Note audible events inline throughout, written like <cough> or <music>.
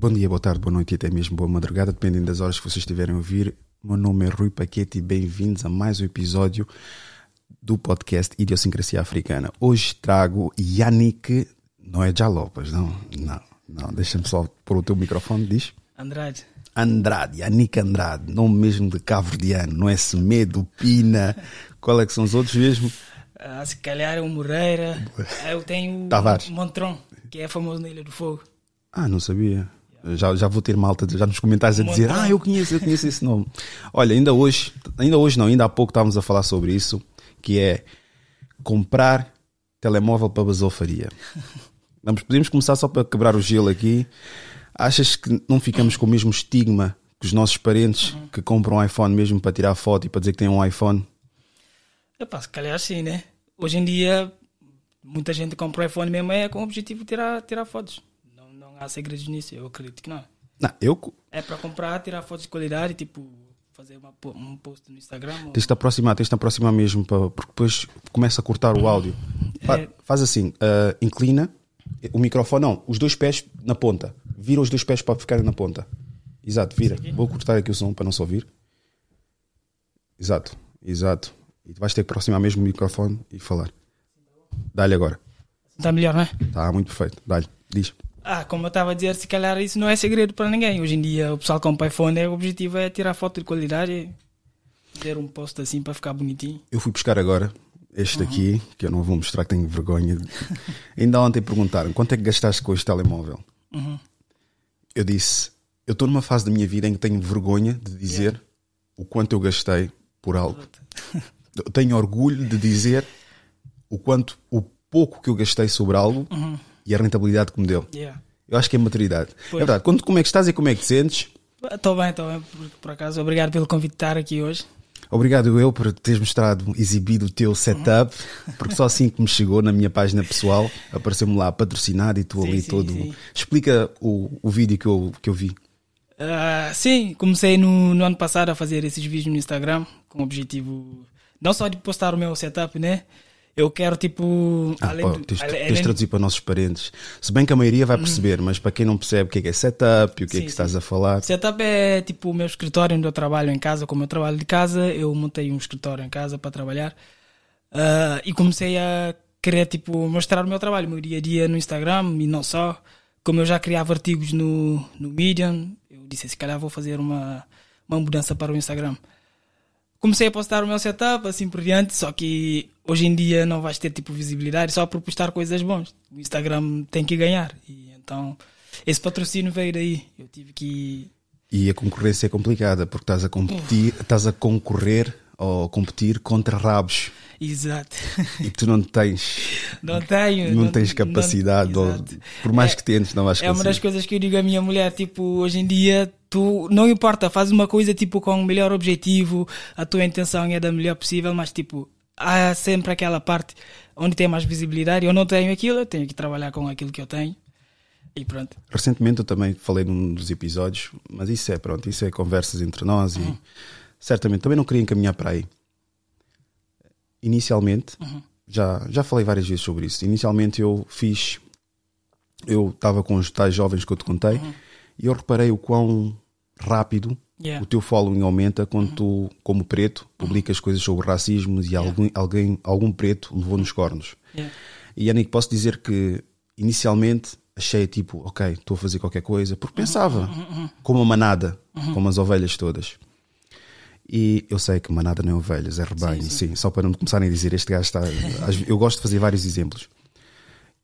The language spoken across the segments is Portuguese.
Bom dia, boa tarde, boa noite e até mesmo boa madrugada, dependendo das horas que vocês estiverem a ouvir. Meu nome é Rui Paquete e bem-vindos a mais um episódio do podcast Idiosincrasia Africana. Hoje trago Yannick, não é Jalopas, não, não, não, deixa-me só pôr o teu microfone, diz. Andrade. Andrade, Yannick Andrade, nome mesmo de cabo-verdiano, não é Semedo, Pina, qual é que são os outros mesmo? Ah, se calhar é o Moreira. Eu tenho Tavares. o Montron, que é famoso na Ilha do Fogo. Ah, não sabia. Já, já vou ter malta já nos comentários a dizer, ah, eu conheço, eu conheço esse nome. Olha, ainda hoje, ainda hoje não, ainda há pouco estávamos a falar sobre isso, que é comprar telemóvel para basofaria. <laughs> Vamos, podemos começar só para quebrar o gelo aqui. Achas que não ficamos com o mesmo estigma que os nossos parentes que compram um iPhone mesmo para tirar foto e para dizer que têm um iPhone? Epá, se calhar sim, né? Hoje em dia, muita gente compra o iPhone mesmo é com o objetivo de tirar, tirar fotos. Há segredos nisso, eu acredito que não. Não, eu É para comprar, tirar fotos de qualidade, tipo, fazer uma, um post no Instagram. ou- Tens de te aproximar, tens de te aproximar mesmo, para, porque depois começa a cortar o áudio. É. Faz assim, ah, inclina o microfone, não, os dois pés na ponta. Vira os dois pés para ficarem na ponta. Exato, vira. Vou cortar aqui o som para não se ouvir. Exato, exato. E tu vais ter que aproximar mesmo o microfone e falar. Dá-lhe agora. Está melhor, não é? Está muito perfeito. Dá-lhe. Diz. Ah, como eu estava a dizer, se calhar isso não é segredo para ninguém. Hoje em dia o pessoal compra iPhone, é, o objetivo é tirar foto de qualidade e fazer um post assim para ficar bonitinho. Eu fui buscar agora este aqui, que eu não vou mostrar, que tenho vergonha. <laughs> Ainda ontem perguntaram quanto é que gastaste com este telemóvel. Eu disse: eu estou numa fase da minha vida em que tenho vergonha de dizer o quanto eu gastei por algo. Tenho orgulho de dizer o quanto, o pouco que eu gastei sobre algo e a rentabilidade que me deu. Yeah. Eu acho que é maturidade. É Pois. verdade. Quando, como é que estás e como é que te sentes? Estou bem, estou bem, por, por acaso. Obrigado pelo convite de estar aqui hoje. Obrigado eu por teres mostrado, exibido o teu setup, porque só assim que me chegou na minha página pessoal, apareceu-me lá patrocinado e tu ali sim, todo. sim. Explica o, o vídeo que eu, que eu vi. Ah, sim, comecei no, no ano passado a fazer esses vídeos no Instagram com o objetivo não só de postar o meu setup, né? Eu quero tipo. Ah, além do- tens, ale- tens além de traduzir para nossos parentes. Se bem que a maioria vai perceber, mas para quem não percebe o que é que é setup e o que é Sim, que sim. estás a falar. Setup é tipo o meu escritório onde eu trabalho em casa. Como eu trabalho de casa, eu montei um escritório em casa para trabalhar Ah, e comecei a querer tipo mostrar o meu trabalho, o meu dia a dia no Instagram e não só. Como eu já criava artigos no, no Medium, eu disse se calhar vou fazer uma, uma mudança para o Instagram. Comecei a postar o meu setup assim por diante, só que hoje em dia não vais ter tipo visibilidade só por postar coisas bons. O Instagram tem que ganhar e então esse patrocínio veio daí. Eu tive que E a concorrência é complicada, porque estás a competir, estás a concorrer ou competir contra rabos Exato. e tu não tens, <laughs> Não tenho. não tens capacidade, ou, exato. por mais É- que tentes, não vais É uma das conseguir. coisas que eu digo à minha mulher, tipo, hoje em dia, tu, não importa, faz uma coisa, tipo, com o melhor objetivo, a tua intenção é da melhor possível, mas, tipo, há sempre aquela parte onde tem mais visibilidade, eu não tenho aquilo, eu tenho que trabalhar com aquilo que eu tenho, e pronto. Recentemente eu também falei num dos episódios, mas isso é pronto, isso é conversas entre nós e certamente também não queria encaminhar para aí. Inicialmente, já, já falei várias vezes sobre isso. Inicialmente eu fiz, eu estava com os tais jovens que eu te contei e eu reparei o quão rápido Yeah. o teu following aumenta quando tu, como preto, publicas coisas sobre racismo e algum, alguém, algum preto levou nos cornos. Yeah. E Yannick, posso dizer que inicialmente achei tipo, ok, estou a fazer qualquer coisa, porque pensava como a manada, como as ovelhas todas. E eu sei que manada não é ovelhas, é rebanho, sim, só para não começarem a dizer este gajo está. Eu gosto de fazer vários exemplos.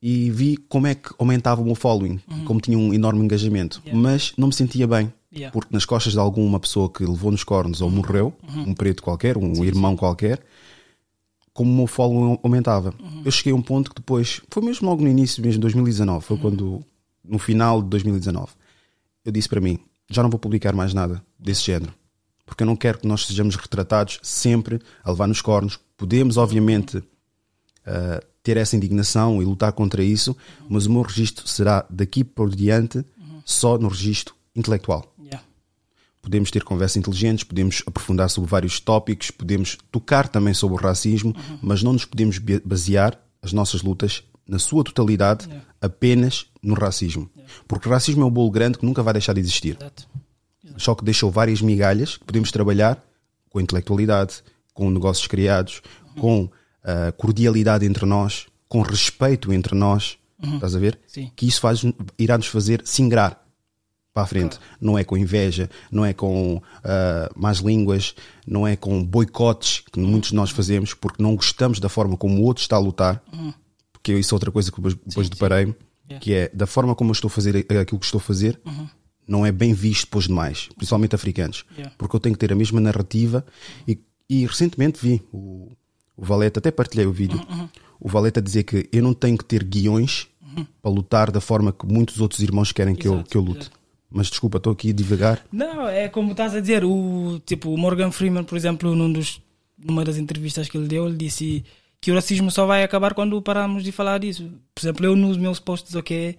E vi como é que aumentava o meu following, como tinha um enorme engajamento, mas não me sentia bem. Yeah. Porque nas costas de alguma pessoa que levou nos cornos ou morreu, um preto qualquer, um irmão qualquer, como o meu follow aumentava. Eu cheguei a um ponto que depois, foi mesmo logo no início, mesmo de 2019, foi quando, no final de 2019, eu disse para mim: já não vou publicar mais nada desse género, porque eu não quero que nós sejamos retratados sempre a levar nos cornos. Podemos, obviamente, ah, ter essa indignação e lutar contra isso, mas o meu registro será daqui por diante só no registro intelectual. Yeah. Podemos ter conversas inteligentes, podemos aprofundar sobre vários tópicos, podemos tocar também sobre o racismo, mas não nos podemos basear as nossas lutas na sua totalidade, Yeah. apenas no racismo. Porque o racismo é um bolo grande que nunca vai deixar de existir. Exato. Só que deixou várias migalhas que podemos trabalhar com intelectualidade, com negócios criados, com ah, cordialidade entre nós, com respeito entre nós. Estás a ver? Sim. Que isso faz, irá nos fazer singrar para a frente. Não é com inveja, não é com ah, más línguas, não é com boicotes que muitos de nós fazemos porque não gostamos da forma como o outro está a lutar. Porque isso é outra coisa que depois, depois deparei-me, Yeah. que é da forma como eu estou a fazer aquilo que estou a fazer, não é bem visto depois demais, principalmente africanos. Yeah. Porque eu tenho que ter a mesma narrativa e, e recentemente vi o, o Valete, até partilhei o vídeo, o Valete a dizer que eu não tenho que ter guiões para lutar da forma que muitos outros irmãos querem que, eu, que eu lute. Mas desculpa, estou aqui a divagar. Não, é como estás a dizer, o, tipo, o Morgan Freeman, por exemplo, num dos, numa das entrevistas que ele deu, ele disse que o racismo só vai acabar quando pararmos de falar disso. Por exemplo, eu nos meus posts, ok,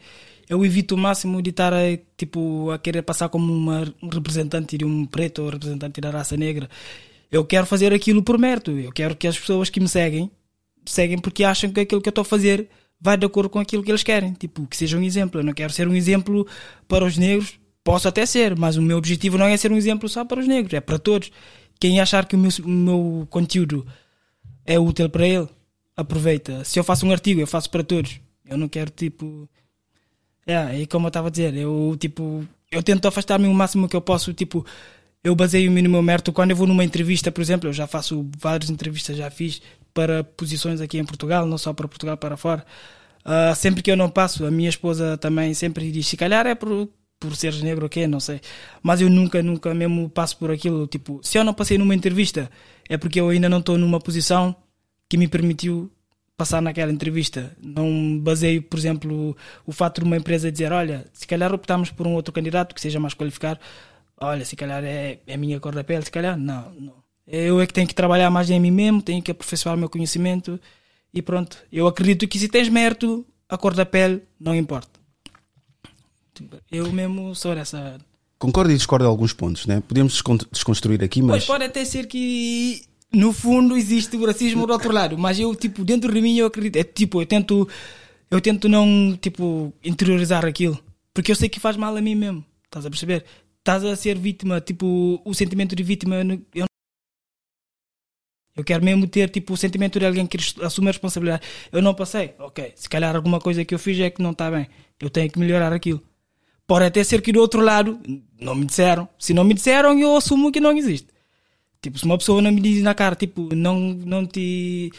eu evito o máximo de estar a, tipo, a querer passar como uma, um representante de um preto ou representante da raça negra. Eu quero fazer aquilo por mérito. Eu quero que as pessoas que me seguem seguem porque acham que aquilo que eu estou a fazer vai de acordo com aquilo que eles querem. Tipo, que seja um exemplo. Eu não quero ser um exemplo para os negros. Posso até ser, mas o meu objetivo não é ser um exemplo só para os negros, é para todos. Quem achar que o meu, o meu conteúdo é útil para ele, aproveita. Se eu faço um artigo, eu faço para todos. Eu não quero, tipo. É, e como eu estava a dizer, eu, tipo, eu tento afastar-me o máximo que eu posso, tipo, eu baseio-me no meu mérito. Quando eu vou numa entrevista, por exemplo, eu já faço várias entrevistas, já fiz para posições aqui em Portugal, não só para Portugal, para fora. Ah, sempre que eu não passo, a minha esposa também sempre diz: se calhar é por, por seres negro, ok, não sei. Mas eu nunca, nunca mesmo passo por aquilo. Tipo, se eu não passei numa entrevista, é porque eu ainda não estou numa posição que me permitiu passar naquela entrevista. Não baseio, por exemplo, o fato de uma empresa dizer: olha, se calhar optamos por um outro candidato que seja mais qualificado. Olha, se calhar é, é a minha cor da pele, se calhar não, não. Eu é que tenho que trabalhar mais em mim mesmo, tenho que aperfeiçoar o meu conhecimento e pronto. Eu acredito que se tens mérito, a cor da pele não importa. Eu mesmo sou essa. Concordo e discordo em alguns pontos, né? Podemos descon- desconstruir aqui, Pois mas pode até ser que no fundo existe o racismo do outro lado, mas eu tipo dentro de mim eu acredito, é tipo eu tento eu tento não tipo interiorizar aquilo, porque eu sei que faz mal a mim mesmo. Estás a perceber? Estás a ser vítima, tipo o sentimento de vítima, eu eu quero mesmo ter tipo o sentimento de alguém que assume a responsabilidade. Eu não passei, ok. Se calhar alguma coisa que eu fiz é que não está bem. Eu tenho que melhorar aquilo. Pode até ser que do outro lado não me disseram. Se não me disseram, eu assumo que não existe. Tipo, se uma pessoa não me diz na cara, tipo, não, não te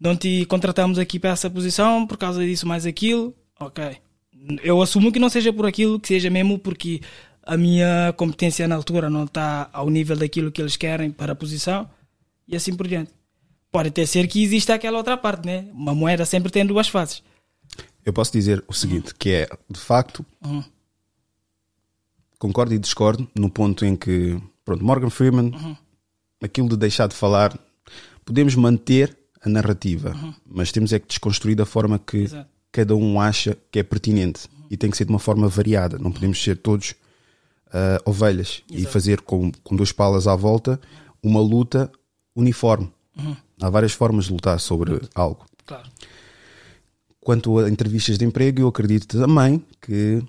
não te contratamos aqui para essa posição por causa disso mais aquilo, ok. Eu assumo que não seja por aquilo, que seja mesmo porque a minha competência na altura não está ao nível daquilo que eles querem para a posição e assim por diante. Pode até ser que exista aquela outra parte, né? Uma moeda sempre tem duas faces. eu posso dizer o seguinte, que é, de facto, Uhum. Concordo e discordo no ponto em que, pronto, Morgan Freeman, aquilo de deixar de falar, podemos manter a narrativa, mas temos é que desconstruir da forma que Exato. cada um acha que é pertinente e tem que ser de uma forma variada, não podemos ser todos ah, ovelhas e Exato. fazer com, com duas palas à volta uma luta uniforme. Há várias formas de lutar sobre algo. Claro. Quanto a entrevistas de emprego, eu acredito também que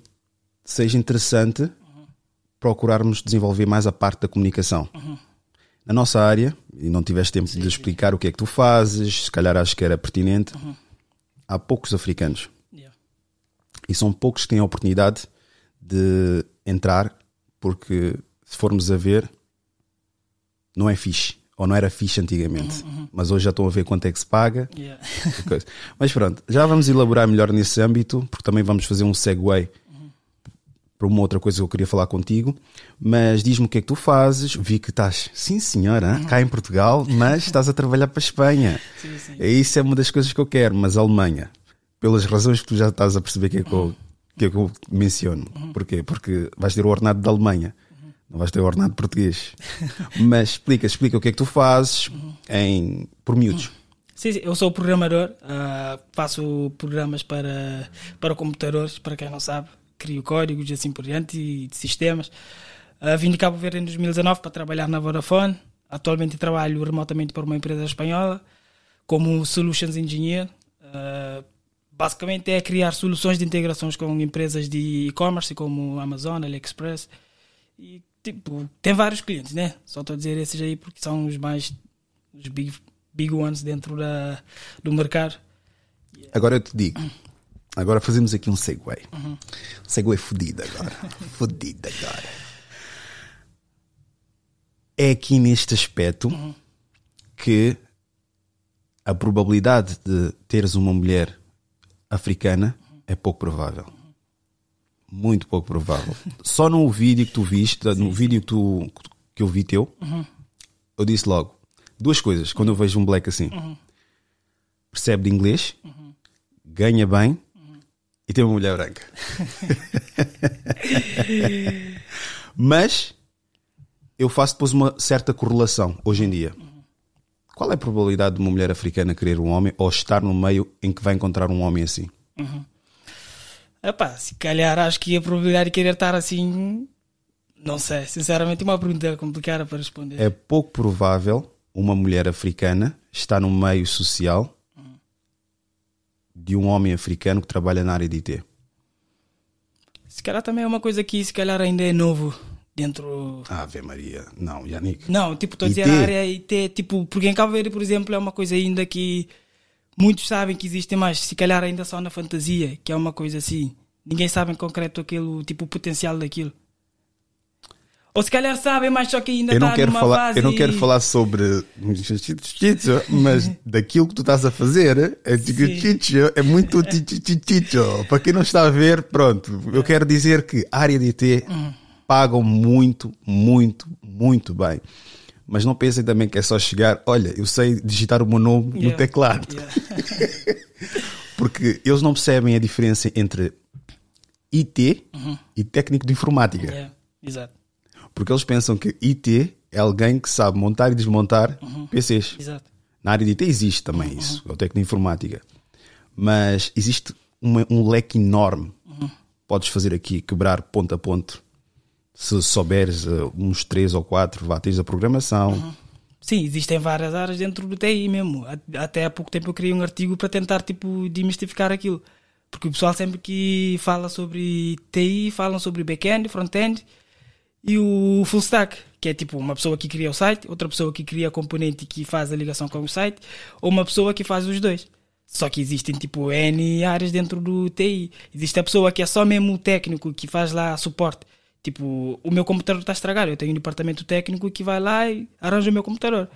seja interessante procurarmos desenvolver mais a parte da comunicação. Na nossa área, e não tiveste tempo de explicar o que é que tu fazes, se calhar acho que era pertinente, há poucos africanos. Yeah. E são poucos que têm a oportunidade de entrar, porque se formos a ver, não é fixe. Ou não era fixe antigamente. Mas hoje já estão a ver quanto é que se paga. Yeah. Mas pronto, já vamos elaborar melhor nesse âmbito, porque também vamos fazer um segue para uma outra coisa que eu queria falar contigo. Mas diz-me o que é que tu fazes. Vi que estás, sim senhora, cá em Portugal, mas <laughs> estás a trabalhar para a Espanha. Sim, sim. E isso é uma das coisas que eu quero, mas a Alemanha, pelas razões que tu já estás a perceber que é que eu, que é que eu menciono. Porquê? Porque vais ter o ordenado da Alemanha, não vais ter o ordenado português. <laughs> mas explica, explica o que é que tu fazes em, por miúdos. Sim, sim, eu sou programador, ah, faço programas para, para computadores, para quem não sabe, crio códigos e assim por diante, e de sistemas. Ah, vim de Cabo Verde em 2019 para trabalhar na Vodafone. Atualmente trabalho remotamente para uma empresa espanhola como Solutions Engineer. Ah, basicamente é criar soluções de integrações com empresas de e-commerce como Amazon, AliExpress e tipo, tem vários clientes, né? Só estou a dizer esses aí porque são os mais os big, big ones dentro da, do mercado. Agora eu te digo, agora fazemos aqui um segue. Uhum. Segue fodido agora. <laughs> fodido agora. É aqui neste aspecto uhum. que a probabilidade de teres uma mulher africana é pouco provável. Muito pouco provável. <laughs> Só no vídeo que tu viste, no vídeo que, tu, que eu vi teu, uhum. eu disse logo duas coisas quando eu vejo um black assim: uhum. percebe de inglês, uhum. ganha bem e tem uma mulher branca. Mas eu faço depois uma certa correlação hoje em dia. Qual é a probabilidade de uma mulher africana querer um homem ou estar no meio em que vai encontrar um homem assim? Uhum. Epá, se calhar acho que a probabilidade de querer estar assim, não sei. Sinceramente, é uma pergunta complicada para responder. É pouco provável uma mulher africana estar no meio social. De um homem africano que trabalha na área de IT. Se calhar também é uma coisa que se calhar ainda é novo dentro. Ave Maria, não, Yannick. Não, tipo, estou a dizer a área IT, tipo, porque em Cabo Verde, por exemplo, é uma coisa ainda que muitos sabem que existe mais, se calhar ainda só na fantasia, que é uma coisa assim. Ninguém sabe em concreto aquilo, tipo, o potencial daquilo. Ou se calhar sabem, mas só que ainda eu não está quero falar, fase... Eu não quero falar sobre mas <laughs> daquilo que tu estás a fazer, é, é muito para quem não está a ver, pronto. Eu quero dizer que a área de IT hum pagam muito, muito, muito bem. Mas não pensem também que é só chegar, olha, eu sei digitar o meu nome yeah. no teclado. Yeah. <laughs> Porque eles não percebem a diferença entre IT uhum. e técnico de informática. Yeah. Exato. Porque eles pensam que IT é alguém que sabe montar e desmontar uhum. PCs. Exato. Na área de IT existe também uhum. isso, é o técnico de informática. Mas existe uma, um leque enorme. Uhum. Podes fazer aqui, quebrar ponto a ponto se souberes uh, uns três ou quatro, vá, tens a programação. Uhum. Sim, existem várias áreas dentro do TI mesmo. Até há pouco tempo eu criei um artigo para tentar tipo demistificar aquilo. Porque o pessoal sempre que fala sobre TI, falam sobre back-end, front-end e o full stack, que é tipo uma pessoa que cria o site, outra pessoa que cria a componente que faz a ligação com o site, ou uma pessoa que faz os dois. Só que existem tipo N áreas dentro do TI. Existe a pessoa que é só mesmo o técnico que faz lá suporte Tipo, o meu computador está estragado. Eu tenho um departamento técnico que vai lá e arranja o meu computador.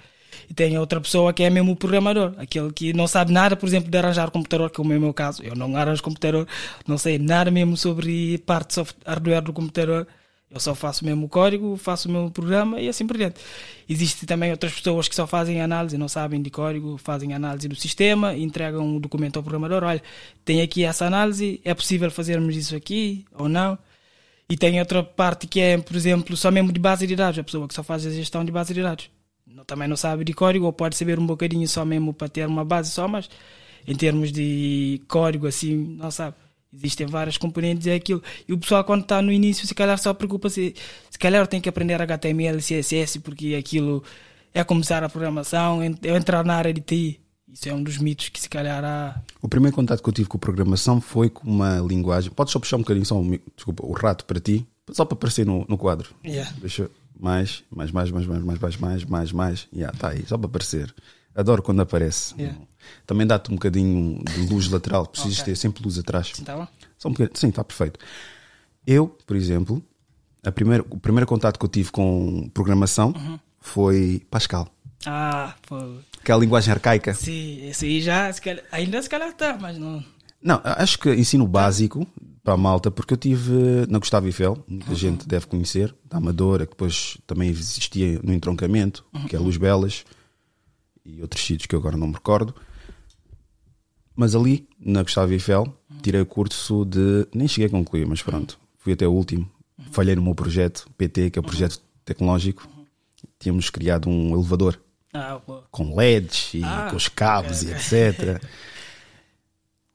E tem outra pessoa que é mesmo o programador, aquele que não sabe nada, por exemplo, de arranjar computador, que é o meu caso. Eu não arranjo computador, não sei nada mesmo sobre parte software, hardware do computador. Eu só faço mesmo o código, faço o meu programa e assim por diante. Existem também outras pessoas que só fazem análise, não sabem de código, fazem análise do sistema, entregam um documento ao programador. Olha, tem aqui essa análise, é possível fazermos isso aqui ou não? E tem outra parte que é, por exemplo, só mesmo de base de dados, a pessoa que só faz a gestão de base de dados. Também não sabe de código, ou pode saber um bocadinho só mesmo para ter uma base só, mas em termos de código, assim, não sabe. Existem várias componentes e é aquilo. E o pessoal, quando está no início, se calhar só preocupa-se. Se calhar tem que aprender HTML, CSS, porque aquilo é começar a programação, é entrar na área de TI. Isso é um dos mitos que se calhar há. O primeiro contato que eu tive com programação foi com uma linguagem. Podes só puxar um bocadinho só um, desculpa, o rato para ti, só para aparecer no, no quadro. Yeah. Deixa mais, mais, mais, mais, mais, mais, mais, mais, mais, mais. Yeah, tá aí, só para aparecer. Adoro quando aparece. Yeah. Também dá-te um bocadinho de luz lateral, precisas okay. ter sempre luz atrás. Sim, tá Só um Sim, está perfeito. Eu, por exemplo, a primeira, o primeiro contato que eu tive com programação uhum. foi Pascal. Ah, pô. Aquela linguagem arcaica. Sim, esse aí já, se calhar, ainda se calhar está, mas não. Não, acho que ensino básico para a malta, porque eu tive na Gustavo Eiffel, muita uhum. gente deve conhecer, da Amadora, que depois também existia no entroncamento, uhum. que é Luz Belas, e outros sítios que eu agora não me recordo. Mas ali, na Gustavo Eiffel, tirei o curso de. Nem cheguei a concluir, mas pronto, fui até o último. Falhei no meu projeto, PT, que é o projeto tecnológico. Tínhamos criado um elevador ah, com LEDs e ah, com os cabos okay. e etc.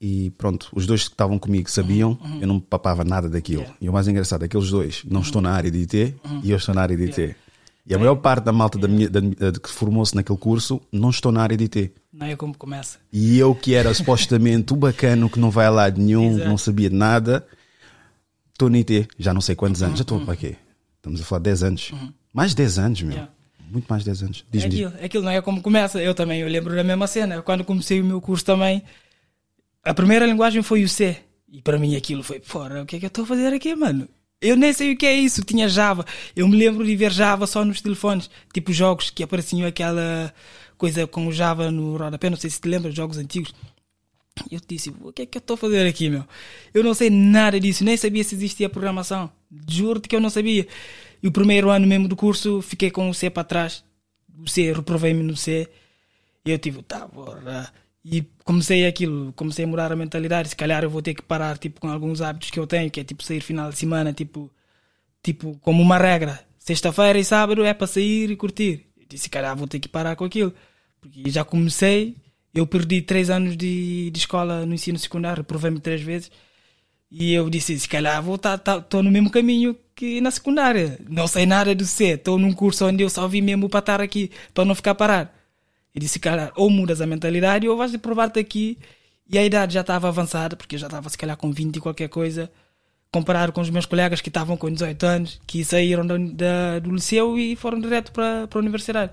E pronto, os dois que estavam comigo sabiam, uhum, uhum. eu não papava nada daquilo. Yeah. E o mais engraçado é que aqueles dois não estão na área de IT e eu estou na área de IT. Yeah. E a maior parte da malta da minha, da, da- que formou-se naquele curso não estou na área de IT. Não é como começa. E eu que era supostamente o bacano que não vai a lado nenhum, Exato. não sabia de nada, estou na IT, já não sei quantos anos. Já estou para quê? Estamos a falar de 10 anos. Mais de 10 anos, meu. Yeah. Muito mais de 10 anos. É Diz-me. diz. aquilo, aquilo não é como começa. Eu também, eu lembro da mesma cena. Quando comecei o meu curso também, a primeira linguagem foi o C. E para mim aquilo foi, fora, o que é que eu estou a fazer aqui, mano? Eu nem sei o que é isso. Tinha Java. Eu me lembro de ver Java só nos telefones. Tipo jogos que apareciam aquela coisa com o Java no rodapé. Não sei se te lembras, jogos antigos. Eu disse, o que é que eu estou a fazer aqui, meu? Eu não sei nada disso, nem sabia se existia programação. Juro-te que eu não sabia. E o primeiro ano mesmo do curso, fiquei com o C para trás. O C, reprovei-me no C. E eu tive, tá, bora. E comecei aquilo, comecei a mudar a mentalidade. Se calhar eu vou ter que parar, tipo, com alguns hábitos que eu tenho, que é tipo sair final de semana, tipo, tipo como uma regra. Sexta-feira e sábado é para sair e curtir. Eu disse, se calhar vou ter que parar com aquilo. Porque já comecei, eu perdi três anos de, de escola no ensino secundário, reprovei-me três vezes. E eu disse, se calhar vou estar tá, tô no mesmo caminho que na secundária. Não sei nada do C. Estou num curso onde eu só vim mesmo para estar aqui, para não ficar parado. E disse, cara, ou mudas a mentalidade ou vais provar-te aqui. E a idade já estava avançada, porque eu já estava se calhar com 20 e qualquer coisa. Comparado com os meus colegas que estavam com 18 anos, que saíram da, da- do liceu e foram direto para a universidade.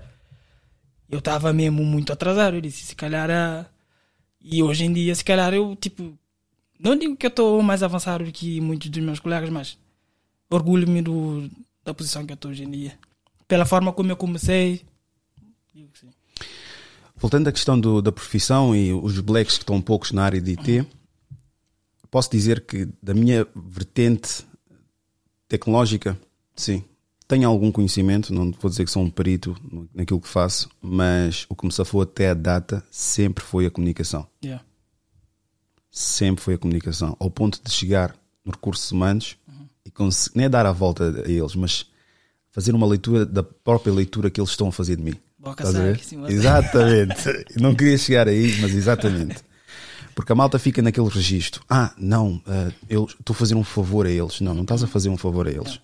Eu estava mesmo muito atrasado. Eu disse, se calhar. ah, E hoje em dia, se calhar eu, tipo. Não digo que eu estou mais avançado do que muitos dos meus colegas, mas orgulho-me da posição que eu estou hoje em dia. Pela forma como eu comecei. Digo que sim. Voltando à questão do- da profissão e os blacks que estão poucos na área de IT, posso dizer que da minha vertente tecnológica, sim, tenho algum conhecimento, não vou dizer que sou um perito naquilo que faço, mas o que me safou até a data sempre foi a comunicação. Yeah. Sempre foi a comunicação. Ao ponto de chegar nos recursos humanos e conseguir, nem é dar a volta a eles, mas fazer uma leitura da própria leitura que eles estão a fazer de mim. Boca mas- Exatamente. <laughs> não queria chegar aí, mas exatamente. Porque a malta fica naquele registro. Ah, não, ah, eu estou a fazer um favor a eles. Não, não estás a fazer um favor a eles.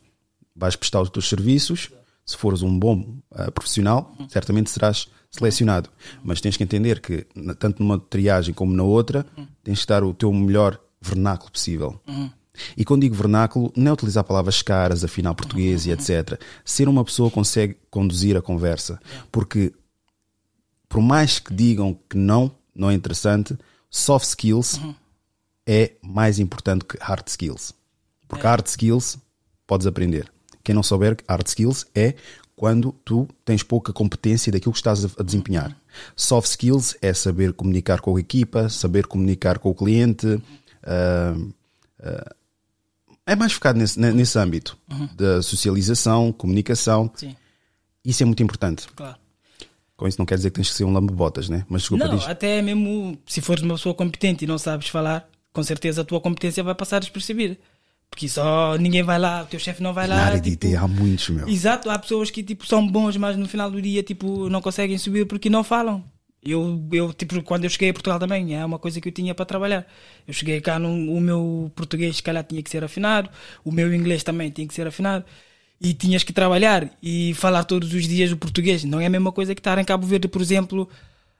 Vais prestar os teus serviços. Se fores um bom ah, profissional, certamente serás selecionado. Mas tens que entender que, tanto numa triagem como na outra, tens que dar o teu melhor vernáculo possível. E quando digo vernáculo, não é utilizar palavras caras, afinal português e etc. Ser uma pessoa consegue conduzir a conversa. Porque por mais que digam que não, não é interessante, soft skills é mais importante que hard skills. Porque hard skills podes aprender. Quem não souber, hard skills é quando tu tens pouca competência daquilo que estás a desempenhar. Soft skills é saber comunicar com a equipa, saber comunicar com o cliente. ah, ah, é mais focado nesse, nesse âmbito da socialização, comunicação. Sim, Isso é muito importante. claro. Com isso não quer dizer que tens que ser um lambe-botas, né? Mas desculpa, Não, diz. até mesmo se fores uma pessoa competente e não sabes falar, com certeza a tua competência vai passar despercebida. Porque só ninguém vai lá, o teu chefe não vai lá. Na área de tipo, IT há muitos, meu. Exato, há pessoas que tipo, são bons, mas no final do dia tipo, não conseguem subir porque não falam. Eu, eu, tipo, quando eu cheguei a Portugal também, é uma coisa que eu tinha para trabalhar. Eu cheguei cá, no, o meu português, se calhar, tinha que ser afinado, o meu inglês também tinha que ser afinado, e tinhas que trabalhar e falar todos os dias o português. Não é a mesma coisa que estar em Cabo Verde, por exemplo,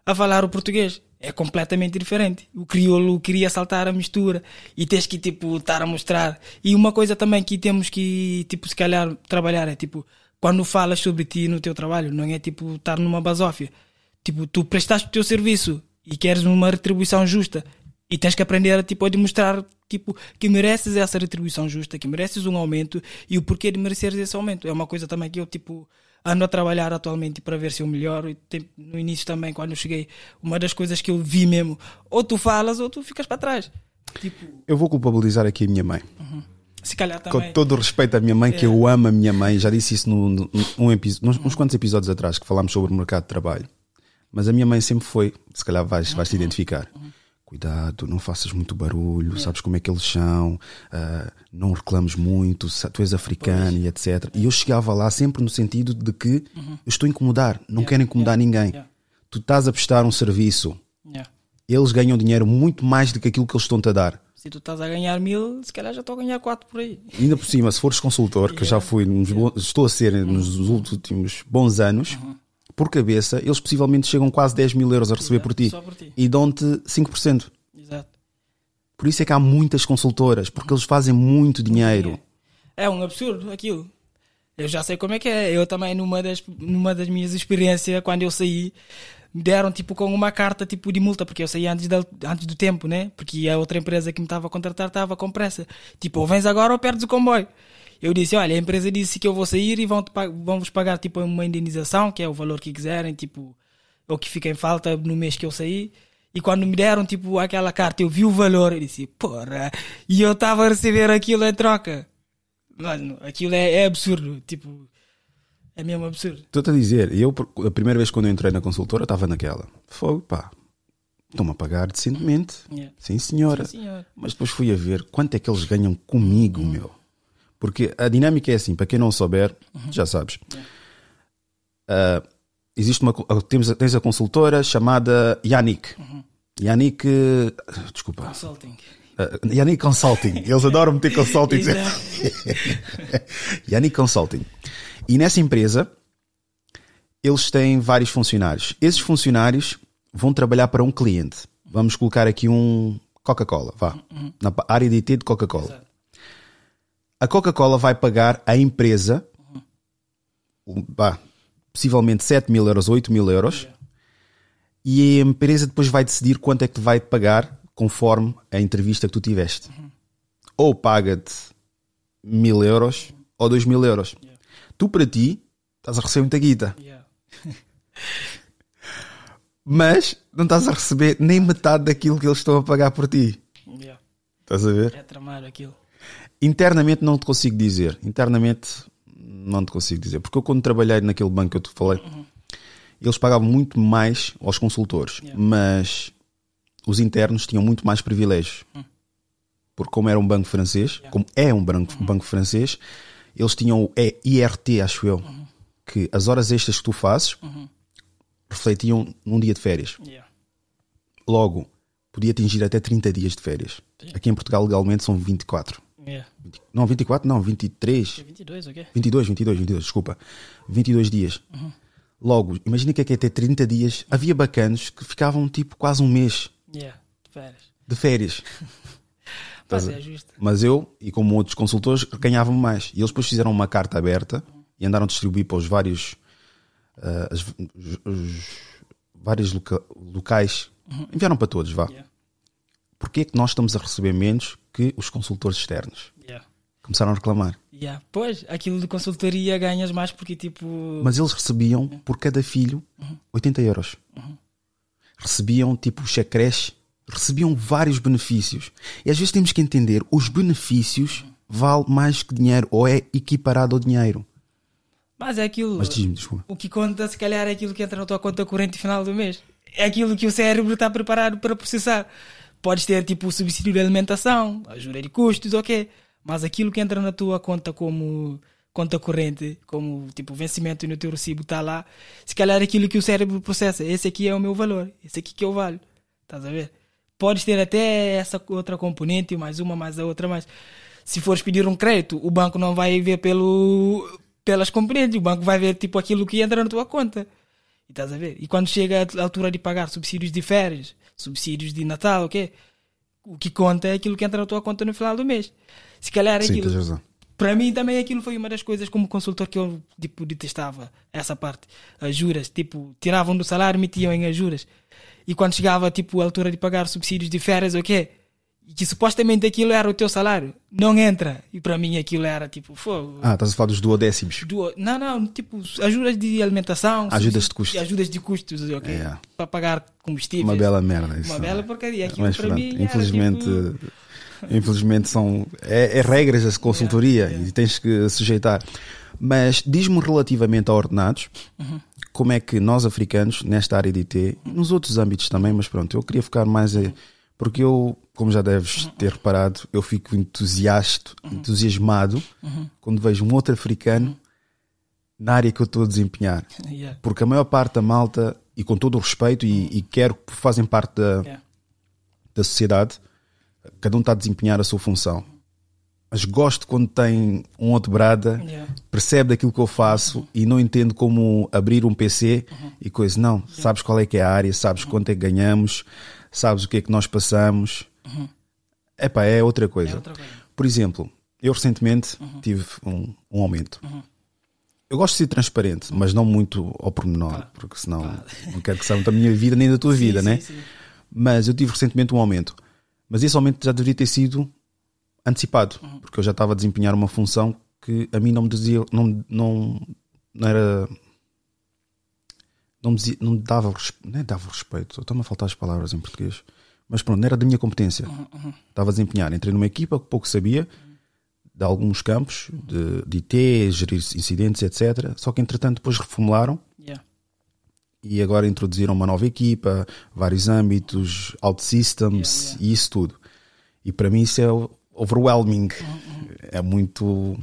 a falar o português. É completamente diferente. O crioulo queria saltar a mistura e tens que, tipo, estar a mostrar. E uma coisa também que temos que, tipo, se calhar, trabalhar é, tipo, quando falas sobre ti no teu trabalho, não é, tipo, estar numa basófia. Tipo, tu prestaste o teu serviço e queres uma retribuição justa e tens que aprender a, tipo, a demonstrar tipo, que mereces essa retribuição justa, que mereces um aumento e o porquê de mereceres esse aumento. É uma coisa também que eu tipo, ando a trabalhar atualmente para ver se eu melhoro. No início também, quando eu cheguei, uma das coisas que eu vi mesmo, ou tu falas ou tu ficas para trás. Tipo, Eu vou culpabilizar aqui a minha mãe. se calhar também. Com todo o respeito à minha mãe, que eu amo a minha mãe, já disse isso no, no- um epi- nos, uns quantos episódios atrás que falámos sobre o mercado de trabalho. Mas a minha mãe sempre foi, se calhar vais, vais te identificar. Cuidado, não faças muito barulho, sabes como é que eles são, ah, não reclames muito, tu és africano e etc. E eu chegava lá sempre no sentido de que eu estou a incomodar, não quero incomodar ninguém. Tu estás a prestar um serviço eles ganham dinheiro muito mais do que aquilo que eles estão-te a dar. Se tu estás a ganhar mil, se calhar já estou a ganhar quatro por aí. Ainda por cima, se fores consultor, que eu já fui, nos bons- estou a ser nos últimos bons anos, por cabeça, eles possivelmente chegam quase 10 mil euros a receber Exato, por ti. por ti. E dão-te 5%. Exato. Por isso é que há muitas consultoras, porque eles fazem muito dinheiro. É um absurdo aquilo. Eu já sei como é que é. Eu também, numa das, numa das minhas experiências, quando eu saí, me deram tipo com uma carta tipo de multa, porque eu saí antes, da, antes do tempo, né? Porque a outra empresa que me estava a contratar estava com pressa. Tipo, ou vens agora ou perdes o comboio. Eu disse, olha, a empresa disse que eu vou sair e vão, vão vos pagar tipo uma indenização, que é o valor que quiserem, tipo, ou que fica em falta no mês que eu saí. E quando me deram tipo aquela carta, eu vi o valor e disse, porra, e eu estava a receber aquilo em troca. Mano, aquilo é, é absurdo, tipo, é mesmo absurdo. Estou-te a dizer, eu, a primeira vez quando eu entrei na consultora, estava naquela. Fogo, pá, estão-me a pagar decentemente. Yeah. Sim, senhora. Sim. Mas depois fui a ver quanto é que eles ganham comigo, meu. Porque a dinâmica é assim, para quem não souber, já sabes. Ah, existe uma. co- Temos, tens a consultora chamada Yannick. Yannick. eh, Desculpa. Consulting. Ah, Yannick Consulting. Eles adoram meter consulting. <laughs> Yannick Consulting. E nessa empresa, eles têm vários funcionários. Esses funcionários vão trabalhar para um cliente. Vamos colocar aqui um Coca-Cola, vá. Na pa- área de IT de Coca-Cola. A Coca-Cola vai pagar à empresa, um, vá, possivelmente 7 mil euros, 8 mil euros, e a empresa depois vai decidir quanto é que te vai pagar conforme a entrevista que tu tiveste. Ou paga-te mil euros ou 2 mil euros. Tu, para ti, estás a receber muita guita, Yeah. <laughs> mas não estás a receber nem metade daquilo que eles estão a pagar por ti. Yeah. Estás a ver? É tramar aquilo. Internamente não te consigo dizer. Internamente não te consigo dizer. Porque eu quando trabalhei naquele banco que eu te falei, eles pagavam muito mais aos consultores. Yeah. Mas os internos tinham muito mais privilégios. Porque como era um banco francês, como é um banco, um banco francês, eles tinham o IRT, acho eu, que as horas extras que tu fazes refletiam num dia de férias. Yeah. Logo, podia atingir até 30 dias de férias. Aqui em Portugal, legalmente, são 24. Yeah. Não, 24 não, 23. É 22, ok? 22, 22, 22, desculpa. 22 dias. Logo, imagina que é que é ter 30 dias. Havia bacanos que ficavam tipo quase um mês Yeah. De férias. de férias. <laughs> Mas é justo. Mas eu, e como outros consultores, ganhavam mais. E eles depois fizeram uma carta aberta e andaram a distribuir para os vários, ah, as- os, os vários loca- locais. Enviaram para todos, vá. Yeah. Porquê é que nós estamos a receber menos que os consultores externos? Yeah. Começaram a reclamar. Yeah. Pois, aquilo de consultoria ganhas mais porque tipo. Mas eles recebiam por cada filho 80 euros. Recebiam tipo cheque creche, recebiam vários benefícios. E às vezes temos que entender, os benefícios valem mais que dinheiro ou é equiparado ao dinheiro. Mas é aquilo. Mas diz-me, desculpa. O que conta, se calhar, é aquilo que entra na tua conta corrente no final do mês. É aquilo que o cérebro está preparado para processar. Podes ter tipo o subsídio de alimentação, ajuda de custos, ok. Mas aquilo que entra na tua conta como conta corrente, como tipo vencimento no teu recibo está lá, se calhar aquilo que o cérebro processa. Esse aqui é o meu valor, esse aqui que eu valho. Estás a ver? Podes ter até essa outra componente, mais uma, mais a outra, mas se fores pedir um crédito, o banco não vai ver pelo, pelas componentes, o banco vai ver tipo aquilo que entra na tua conta. Estás a ver? E quando chega a altura de pagar subsídios de férias, subsídios de Natal, ok? O que conta é aquilo que entra na tua conta no final do mês. Se calhar é Sim, aquilo. Para mim também aquilo foi uma das coisas como consultor que eu tipo, detestava. Essa parte. As juras. Tipo, tiravam do salário metiam em ajuras. E quando chegava tipo, a altura de pagar subsídios de férias, o quê? E que supostamente aquilo era o teu salário. Não entra. E para mim aquilo era tipo, fogo. Ah, estás a falar dos duodécimos. Do- não, não, tipo, ajudas de alimentação. Ajudas de custos. Ajudas de custos, ok? É. Para pagar combustíveis. Uma bela merda isso. Uma não é? bela porcaria. Aquilo Mas pronto, mim infelizmente, tipo, <laughs> infelizmente são é, é regras da consultoria e tens que sujeitar. Mas diz-me relativamente a ordenados, Uhum. como é que nós africanos, nesta área de IT, nos outros âmbitos também, mas pronto, eu queria focar mais. Porque eu, como já deves ter reparado, eu fico entusiasta, Uhum. entusiasmado quando vejo um outro africano na área que eu estou a desempenhar. yeah. Porque a maior parte da malta, e com todo o respeito, e, e quero que fazem parte da, Yeah. da sociedade, cada um está a desempenhar a sua função. Mas gosto quando tem um outro brada, Yeah. percebe daquilo que eu faço e não entende como abrir um PC e coisa. Não, sabes qual é que é a área, sabes quanto é que ganhamos, sabes o que é que nós passamos. Epá, é outra coisa. É outra coisa. Por exemplo, eu recentemente tive um, um aumento. Eu gosto de ser transparente, mas não muito ao pormenor, porque senão não quero que saibam da minha vida nem da tua <laughs> vida, sim, né? sim. Mas eu tive recentemente um aumento. Mas esse aumento já deveria ter sido antecipado, porque eu já estava a desempenhar uma função que a mim não me dizia, não, não, não era. Não me, não me dava, é dava respeito, estão-me a faltar as palavras em português, mas pronto, não era da minha competência. Estava a desempenhar. Entrei numa equipa que pouco sabia de alguns campos, de, de IT, gerir incidentes, etc. Só que entretanto depois reformularam Yeah. e agora introduziram uma nova equipa, vários âmbitos, OutSystems Yeah, e isso tudo. E para mim isso é overwhelming. É muito.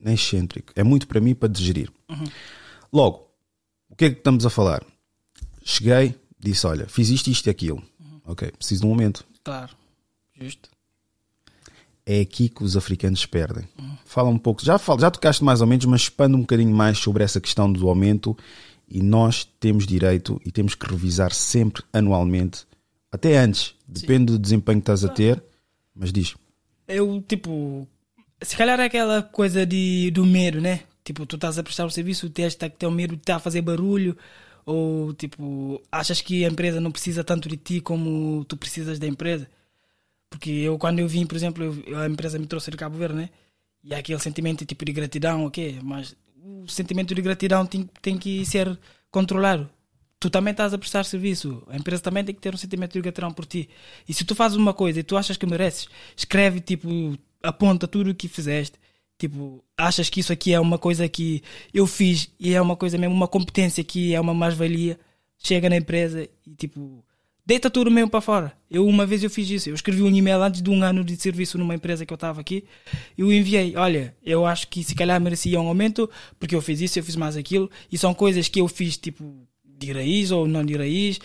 Nem excêntrico. É muito para mim para digerir. Logo, o que é que estamos a falar? Cheguei, disse: Olha, fiz isto, isto e aquilo. Ok, preciso de um momento. Claro. Justo. É aqui que os africanos perdem. Fala um pouco, já, fal- já tocaste mais ou menos, mas expande um bocadinho mais sobre essa questão do aumento. E nós temos direito e temos que revisar sempre anualmente, até antes, depende do desempenho que estás a ter. Mas diz, Eu, tipo, se calhar é aquela coisa de, do medo, né? Tipo, tu estás a prestar o serviço, o teste que tem o medo de estar a fazer barulho, ou tipo, achas que a empresa não precisa tanto de ti como tu precisas da empresa. Porque eu, quando eu vim, por exemplo, eu- a empresa me trouxe de Cabo Verde, né? E há aquele sentimento tipo de gratidão, ok? Mas o sentimento de gratidão tem, tem que ser controlado. Tu também estás a prestar serviço. A empresa também tem que ter um sentimento de gratidão por ti. E se tu fazes uma coisa e tu achas que mereces, escreve, tipo, aponta tudo o que fizeste. Tipo, achas que isso aqui é uma coisa que eu fiz e é uma coisa mesmo, uma competência que é uma mais-valia. Chega na empresa e, tipo, deita tudo mesmo para fora. Eu uma vez eu fiz isso. Eu escrevi um e-mail antes de um ano de serviço numa empresa que eu estava aqui. Eu enviei, olha, eu acho que se calhar merecia um aumento porque eu fiz isso, eu fiz mais aquilo. E são coisas que eu fiz tipo de raiz ou não de raiz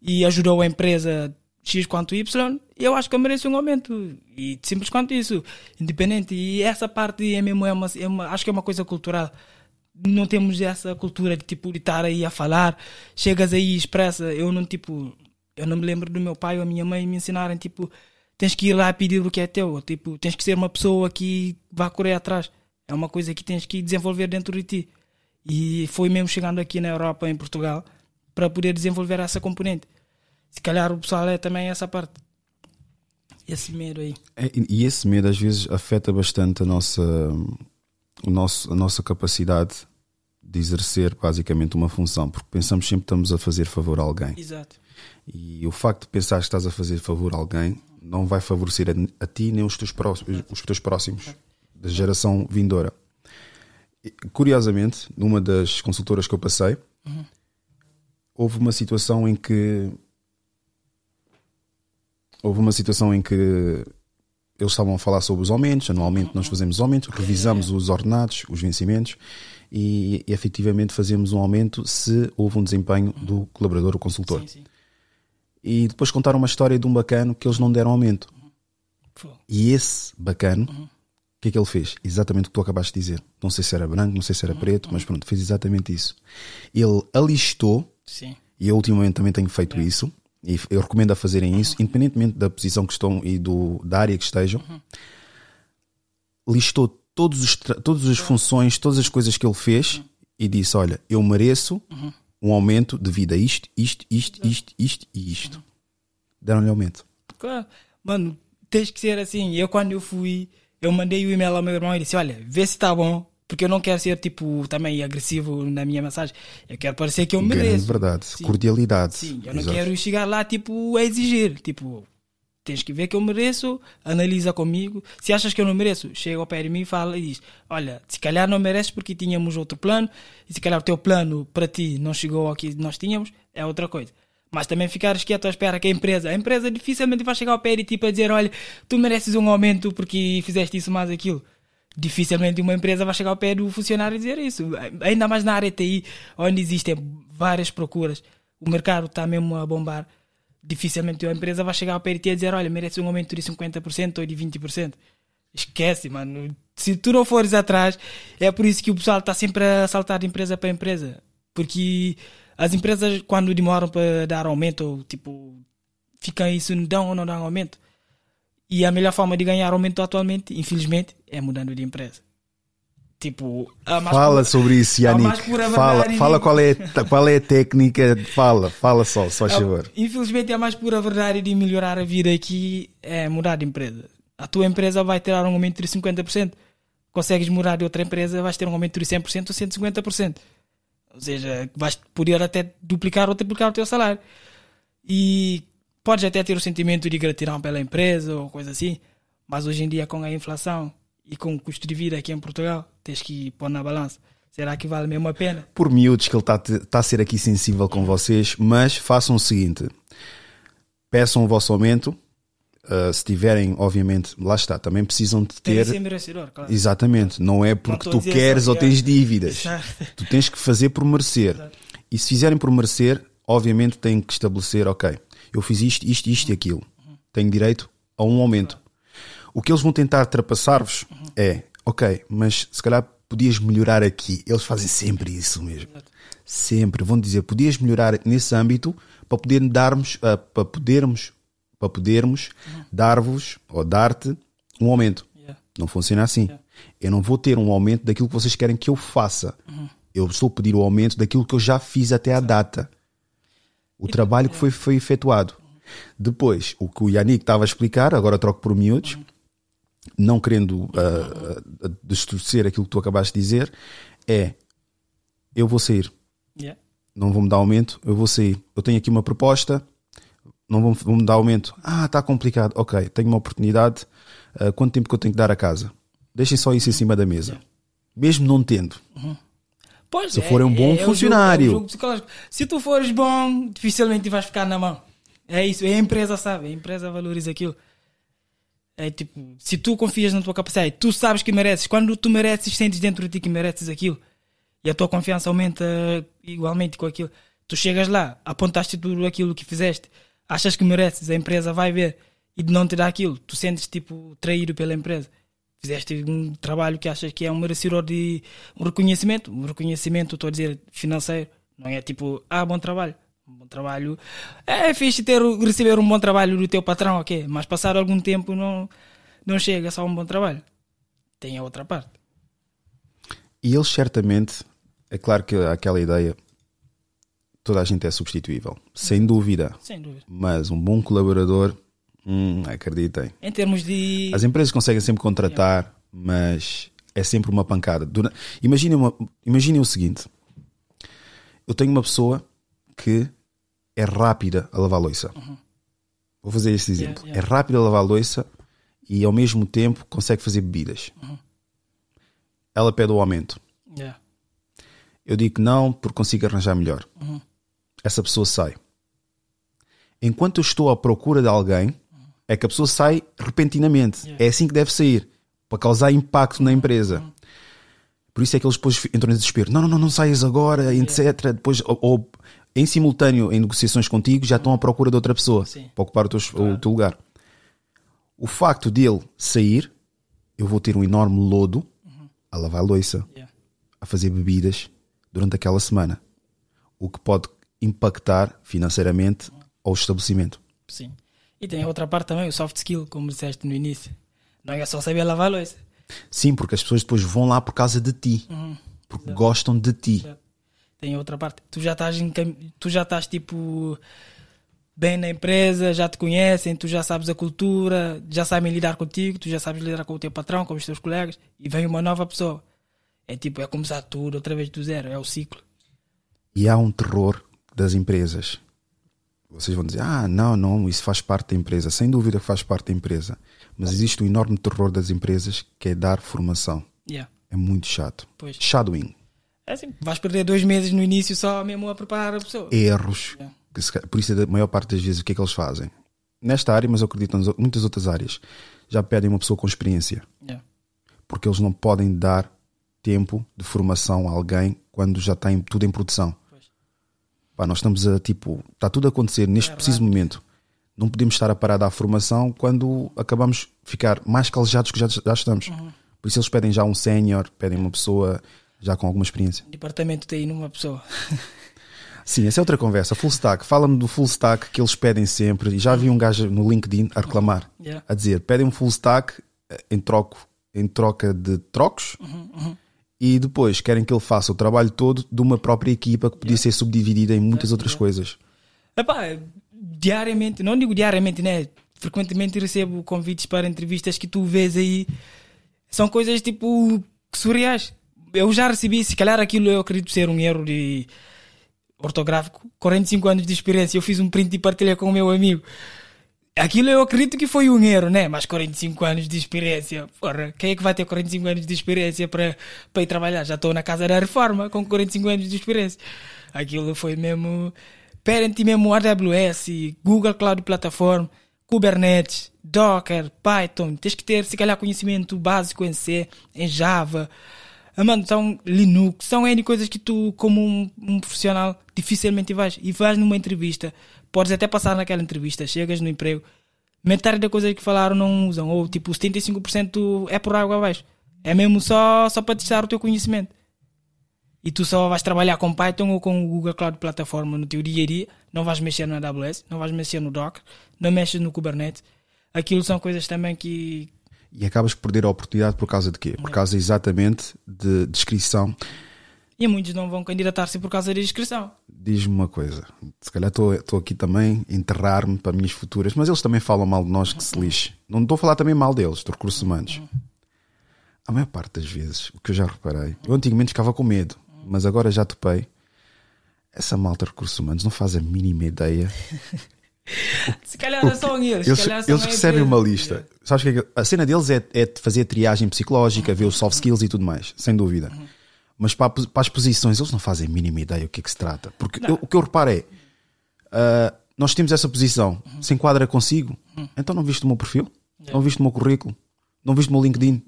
e ajudou a empresa X quanto Y. Eu acho que eu mereço um aumento. E simples quanto isso. Independente. E essa parte é mesmo, é uma, é uma, acho que é uma coisa cultural não temos essa cultura de tipo de estar aí a falar, chegas aí e expressa, eu não tipo, eu não me lembro do meu pai ou a minha mãe me ensinarem tipo, tens que ir lá pedir o que é teu, tipo, tens que ser uma pessoa que vá correr atrás. É uma coisa que tens que desenvolver dentro de ti. E foi mesmo chegando aqui na Europa, em Portugal, para poder desenvolver essa componente. Se calhar o pessoal é também essa parte. Esse medo aí. É, e- esse medo às vezes afeta bastante a nossa, o nosso, a nossa capacidade de exercer basicamente uma função, porque pensamos sempre que estamos a fazer favor a alguém. Exato. E o facto de pensar que estás a fazer favor a alguém não vai favorecer a, a ti nem os teus, próximos, os teus próximos da geração vindoura. E, Curiosamente, numa das consultoras que eu passei, houve uma situação em que houve uma situação em que eles estavam a falar sobre os aumentos. Anualmente nós fazemos aumentos, revisamos os ordenados, os vencimentos e, efetivamente fazemos um aumento se houve um desempenho do colaborador ou consultor. Sim, sim. E depois contaram uma história de um bacano que eles não deram aumento. E esse bacano, o que é que ele fez? Exatamente o que tu acabaste de dizer. Não sei se era branco, não sei se era preto, mas pronto, fez exatamente isso. Ele alistou, Sim. e eu ultimamente também tenho feito isso, e eu recomendo a fazerem isso, independentemente da posição que estão e do, da área que estejam, listou todos os, todas as funções, todas as coisas que ele fez e disse: Olha, eu mereço um aumento devido a isto, isto, isto, isto, isto e isto. Deram-lhe aumento. Claro. Mano, tens que ser assim. Eu, quando eu fui, eu mandei o e-mail ao meu irmão e disse: Olha, vê se está bom, porque eu não quero ser, tipo, também agressivo na minha mensagem. Eu quero parecer que eu Grande mereço. verdade. Sim. Cordialidade. Sim, eu não Exato. quero chegar lá, tipo, a exigir. Tipo, tens que ver que eu mereço, analisa comigo. Se achas que eu não mereço, chega ao pé de mim e fala e diz: Olha, se calhar não mereces porque tínhamos outro plano, e se calhar o teu plano para ti não chegou ao que nós tínhamos, é outra coisa. Mas também ficares quieto à espera que a empresa, a empresa dificilmente vai chegar ao pé de ti para dizer: Olha, tu mereces um aumento porque fizeste isso mais aquilo. Dificilmente uma empresa vai chegar ao pé do funcionário e dizer isso. Ainda mais na área TI, onde existem várias procuras, o mercado está mesmo a bombar dificilmente a empresa vai chegar ao pé de ti e dizer: Olha, merece um aumento de 50% ou de 20%. Esquece, mano. Se tu não fores atrás, é por isso que o pessoal está sempre a saltar de empresa para empresa. Porque as empresas, quando demoram para dar aumento, ou tipo, ficam isso, não dão ou não dão aumento. E a melhor forma de ganhar aumento atualmente, infelizmente, é mudando de empresa. Tipo, fala pura, sobre isso, Yannick. Fala, fala qual, é, qual é a técnica. Fala, fala só, só favor. Infelizmente, a mais pura verdade de melhorar a vida aqui é mudar de empresa. A tua empresa vai ter um aumento de 50%. Consegues mudar de outra empresa, vais ter um aumento de 100% ou 150%. Ou seja, vais poder até duplicar ou triplicar o teu salário. E podes até ter o sentimento de gratidão pela empresa ou coisa assim, mas hoje em dia, com a inflação e com o custo de vida aqui em Portugal, tens que pôr na balança. Será que vale mesmo a pena? Por miúdos que ele está tá a ser aqui sensível com vocês, mas façam o seguinte: peçam o vosso aumento. Uh, se tiverem, obviamente, lá está, também precisam de ter. Tem merecedor, claro. Exatamente, não é porque não tu queres ou tens dívidas. tu tens que fazer por merecer. Exato. E se fizerem por merecer, obviamente têm que estabelecer, ok, eu fiz isto, isto, isto e aquilo. Tenho direito a um aumento. O que eles vão tentar ultrapassar-vos é, ok, mas se calhar podias melhorar aqui. Eles fazem sempre isso mesmo. Sempre. Vão dizer, podias melhorar nesse âmbito para poder darmos, uh, para podermos, para podermos dar-vos ou dar-te um aumento. Não funciona assim. Eu não vou ter um aumento daquilo que vocês querem que eu faça. Eu estou a pedir o aumento daquilo que eu já fiz até a data. O trabalho que foi, foi efetuado. Depois, o que o Yannick estava a explicar, agora troco por miúdos, não querendo uh, uh, distorcer aquilo que tu acabaste de dizer, é eu vou sair. Yeah. Não vou me dar aumento, eu vou sair. Eu tenho aqui uma proposta, não vão, vão me dar aumento. Ah, está complicado. Ok, tenho uma oportunidade. Uh, quanto tempo que eu tenho que dar a casa? Deixem só isso em cima da mesa. Yeah. Mesmo não tendo. Uhum. Pois, se é, for um bom é, funcionário. É jogo, é um se tu fores bom, dificilmente vais ficar na mão. É isso, é a empresa sabe, a empresa valoriza aquilo. É tipo, se tu confias na tua capacidade, tu sabes que mereces, quando tu mereces, sentes dentro de ti que mereces aquilo. E a tua confiança aumenta igualmente com aquilo. Tu chegas lá, apontaste tudo aquilo que fizeste, achas que mereces, a empresa vai ver e não te dá aquilo, tu sentes tipo traído pela empresa. Fizeste um trabalho que achas que é um merecedor de um reconhecimento, um reconhecimento, estou a dizer, financeiro, não é tipo, ah, bom trabalho. Um trabalho. É fixe ter, receber um bom trabalho do teu patrão, ok, mas passar algum tempo não, não chega só um bom trabalho. Tem a outra parte. E eles certamente, é claro que aquela ideia, toda a gente é substituível, sem dúvida. Sem dúvida. Mas um bom colaborador Hum, acreditem. Em termos de. As empresas conseguem sempre contratar, mas é sempre uma pancada. Imaginem, uma... Imaginem o seguinte: eu tenho uma pessoa que é rápida a lavar a louça. Uhum. Vou fazer este exemplo. Yeah, yeah. É rápida a lavar a louça e ao mesmo tempo consegue fazer bebidas. Uhum. Ela pede o aumento. Yeah. Eu digo não porque consigo arranjar melhor. Uhum. Essa pessoa sai. Enquanto eu estou à procura de alguém é que a pessoa sai repentinamente. É assim que deve sair, para causar impacto na empresa. Uhum. Por isso é que eles depois entram em desespero. Não, não, não, não saias agora, etc. Depois, ou, ou, em simultâneo, em negociações contigo, já estão à procura de outra pessoa Sim. para ocupar o teu, claro. o teu lugar. O facto dele sair, eu vou ter um enorme lodo uhum. a lavar a louça, yeah. a fazer bebidas durante aquela semana. O que pode impactar financeiramente uhum. ao estabelecimento. Sim. E tem outra parte também, o soft skill, como disseste no início. Não é só saber lavar a louça. Sim, porque as pessoas depois vão lá por causa de ti. Uhum. Porque Exato. gostam de ti. Exato. Tem outra parte. Tu já estás, em, tu já estás tipo bem na empresa, já te conhecem, tu já sabes a cultura, já sabem lidar contigo, tu já sabes lidar com o teu patrão, com os teus colegas, e vem uma nova pessoa. É tipo, é começar tudo outra vez do zero, é o ciclo. E há um terror das empresas vocês vão dizer, ah, não, não, isso faz parte da empresa. Sem dúvida faz parte da empresa. Mas existe um enorme terror das empresas que é dar formação. Yeah. É muito chato. Pois. Shadowing. É assim, vais perder dois meses no início só mesmo a preparar a pessoa. Erros. Yeah. Por isso, a maior parte das vezes, o que é que eles fazem? Nesta área, mas eu acredito em muitas outras áreas, já pedem uma pessoa com experiência. Yeah. Porque eles não podem dar tempo de formação a alguém quando já tem tudo em produção. Pá, nós estamos a tipo, está tudo a acontecer neste é preciso momento. não podemos estar a parar da formação quando acabamos de ficar mais calejados que já, já estamos. Por isso eles pedem já um sénior, pedem uma pessoa já com alguma experiência. Departamento TI numa pessoa. <laughs> Sim, essa é outra conversa. Full stack. Fala-me do full stack que eles pedem sempre. E já vi um gajo no LinkedIn a reclamar, Yeah. a dizer: pedem um full stack eh, em, troco, em troca de trocos e depois querem que ele faça o trabalho todo de uma própria equipa que podia ser subdividida em muitas outras coisas. Epá, diariamente, não digo diariamente, né? Frequentemente recebo convites para entrevistas que tu vês aí. São coisas tipo surreais. Eu já recebi, se calhar aquilo eu acredito ser um erro de ortográfico. 45 anos de experiência, eu fiz um print e partilhei com o meu amigo. Aquilo eu acredito que foi um erro, né? Mas 45 anos de experiência, porra, quem é que vai ter 45 anos de experiência para, para ir trabalhar? Já estou na casa da reforma com 45 anos de experiência. Aquilo foi mesmo. Parent mesmo AWS, Google Cloud Platform, Kubernetes, Docker, Python. Tens que ter, se calhar, conhecimento básico em C, em Java. Mano, são Linux, são N coisas que tu, como um, um profissional, dificilmente vais. E vais numa entrevista, podes até passar naquela entrevista, chegas no emprego, metade das coisas que falaram não usam, ou tipo 75% é por água abaixo. É mesmo só, só para testar o teu conhecimento. E tu só vais trabalhar com Python ou com o Google Cloud Platform no teu dia a dia, não vais mexer no AWS, não vais mexer no Docker, não mexes no Kubernetes. Aquilo são coisas também que, E acabas por perder a oportunidade por causa de quê? Por causa exatamente de descrição. E muitos não vão candidatar-se por causa da inscrição. Diz-me uma coisa, se calhar estou aqui também a enterrar-me para minhas futuras, mas eles também falam mal de nós que se lixe. Não estou a falar também mal deles, dos recursos humanos. A maior parte das vezes, o que eu já reparei, eu antigamente ficava com medo, mas agora já topei. Essa malta de recursos humanos não faz a mínima ideia. <laughs> Se calhar não são eles. Eles, calhar são eles recebem uma lista. Sabes que é que- A cena deles é, é de fazer triagem psicológica, ver os soft skills e tudo mais, sem dúvida. Mas para, para as posições, eles não fazem a mínima ideia o que é que se trata. Porque eu- o que eu reparo é: ah, nós temos essa posição, se enquadra consigo, então não viste o meu perfil? Não viste o meu currículo? Não viste o meu LinkedIn?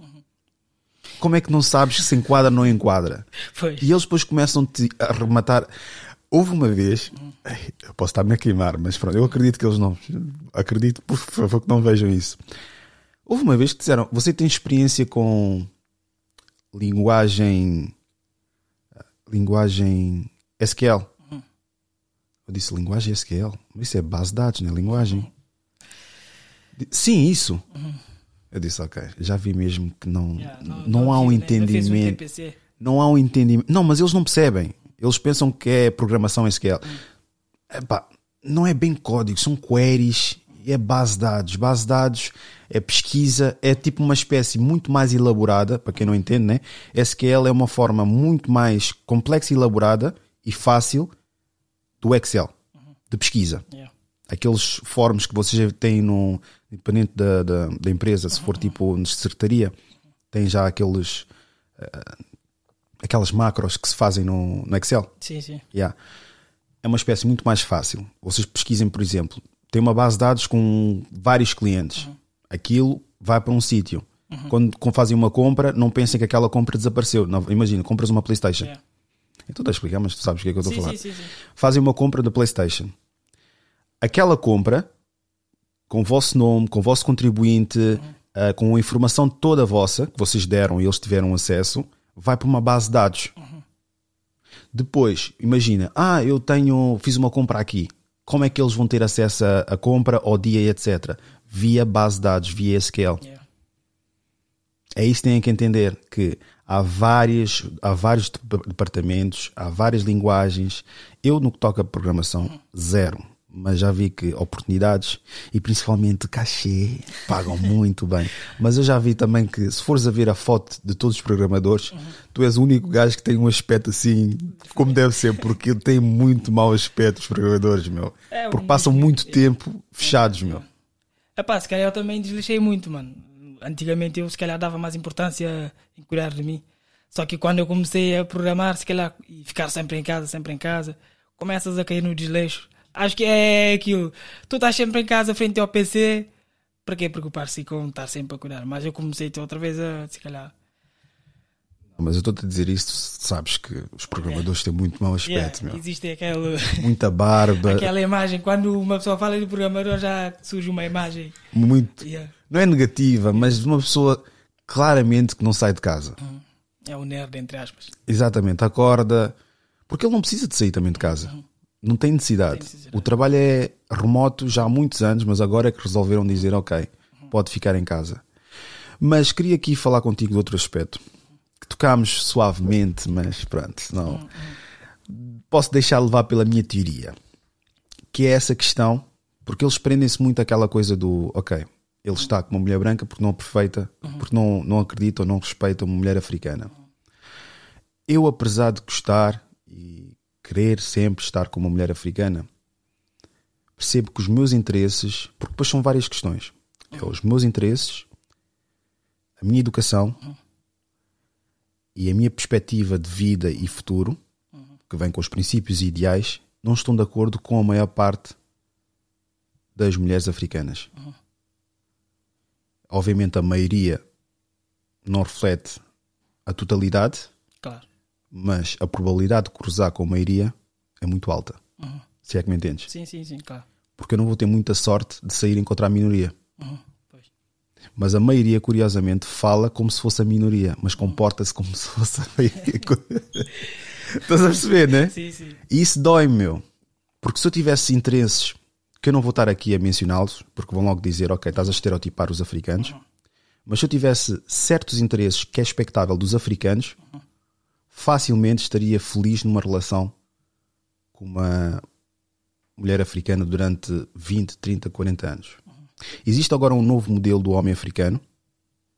Como é que não sabes se enquadra ou não enquadra? Pois. E eles depois começam-te a arrematar. Houve uma vez, eu posso estar-me a queimar, mas pronto, eu acredito que eles não. Acredito, por favor, que não vejam isso. Houve uma vez que disseram: Você tem experiência com linguagem. Linguagem SQL? Eu disse linguagem SQL? Isso é base de dados, não é linguagem? Sim, isso. Eu disse: Ok, já vi mesmo que não, Yeah, não, há um né? Não fez o entendimento não há um entendimento. Não, mas eles não percebem. Eles pensam que é programação SQL. Epá, não é bem código, são queries, é base de dados. Base de dados é pesquisa, é tipo uma espécie muito mais elaborada, para quem não entende, né? SQL é uma forma muito mais complexa e elaborada e fácil do Excel, de pesquisa Yeah. aqueles forms que vocês têm no independente da, da, da empresa, se for tipo de secretaria, tem já aqueles eh, aquelas macros que se fazem no, no Excel. Sim, sim. Yeah. É uma espécie muito mais fácil. Vocês pesquisem, por exemplo, tem uma base de dados com vários clientes. Aquilo vai para um sítio. Quando, quando fazem uma compra, não pensem que aquela compra desapareceu. Não, imagina, compras uma PlayStation. Yeah. Então, deixa eu explicar, mas tu sabes o que é que eu estou a falar sim, sim, sim. fazem uma compra da PlayStation. Aquela compra, com o vosso nome, com o vosso contribuinte, ah, com a informação toda vossa que vocês deram e eles tiveram acesso, vai para uma base de dados. Depois, imagina, ah, eu tenho, fiz uma compra aqui. Como é que eles vão ter acesso à compra, ao dia etc? Via base de dados, via SQL. Yeah. É isso que têm que entender, que há, várias, há vários dep- departamentos, há várias linguagens. Eu, no que toca a programação, zero. Mas já vi que oportunidades e principalmente cachê pagam <laughs> muito bem. Mas eu já vi também que se fores a ver a foto de todos os programadores, tu és o único gajo que tem um aspecto assim como deve ser, porque tem muito mau aspecto os programadores, meu. É, Porque passam muito tempo fechados, meu. Epá, se calhar eu também desleixei muito, mano. Antigamente eu se calhar dava mais importância em cuidar de mim. Só que quando eu comecei a programar, se calhar, e ficar sempre em casa, sempre em casa, começas a cair no desleixo. Acho que é aquilo. Tu estás sempre em casa, frente ao PC, para que preocupar-se com estar sempre a cuidar? Mas eu comecei outra vez a, se calhar. Mas eu estou-te a dizer isto, sabes que os programadores têm muito mau aspecto, Yeah, meu. existe aquele, Muita barba, aquela imagem, quando uma pessoa fala de programador já surge uma imagem. muito. Yeah. Não é negativa, mas de uma pessoa claramente que não sai de casa. É um nerd, entre aspas. Exatamente, acorda. Porque ele não precisa de sair também de casa. Não tem necessidade. O trabalho é remoto já há muitos anos, mas agora é que resolveram dizer: ok, pode ficar em casa. Mas queria aqui falar contigo de outro aspecto. Que tocámos suavemente, mas pronto, não. Posso deixar levar pela minha teoria. Que é essa questão, porque eles prendem-se muito àquela coisa do: ok, ele está com uma mulher branca porque não é perfeita, porque não, não acredita ou não respeita uma mulher africana. Eu, apesar de gostar querer sempre estar com uma mulher africana, percebo que os meus interesses, porque depois são várias questões, é os meus interesses, a minha educação e a minha perspectiva de vida e futuro, que vem com os princípios e ideais, não estão de acordo com a maior parte das mulheres africanas. Obviamente a maioria não reflete a totalidade. Mas a probabilidade de cruzar com a maioria é muito alta. Se é que me entendes. Sim, sim, sim, claro. Porque eu não vou ter muita sorte de sair encontrar a minoria. Pois. Mas a maioria, curiosamente, fala como se fosse a minoria, mas comporta-se como se fosse a <laughs> maioria. Estás a perceber, né? Sim, sim. E isso dói-me, meu. Porque se eu tivesse interesses, que eu não vou estar aqui a mencioná-los, porque vão logo dizer, ok, estás a estereotipar os africanos. Mas se eu tivesse certos interesses que é expectável dos africanos, facilmente estaria feliz numa relação com uma mulher africana durante 20, 30, 40 anos. Existe agora um novo modelo do homem africano,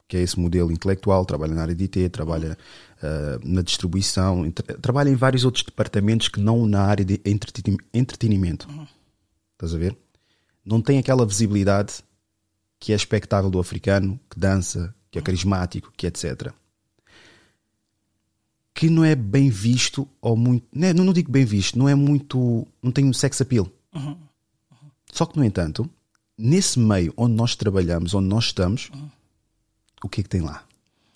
que é esse modelo intelectual, trabalha na área de IT, trabalha ah, na distribuição, trabalha em vários outros departamentos que não na área de entreten- entretenimento. Estás a ver? Não tem aquela visibilidade que é expectável do africano, que dança, que é carismático, que etc. Que não é bem visto ou muito. Não, é- não digo bem visto, não é muito. Não tem um sex appeal. Só que, no entanto, nesse meio onde nós trabalhamos, onde nós estamos, o que é que tem lá?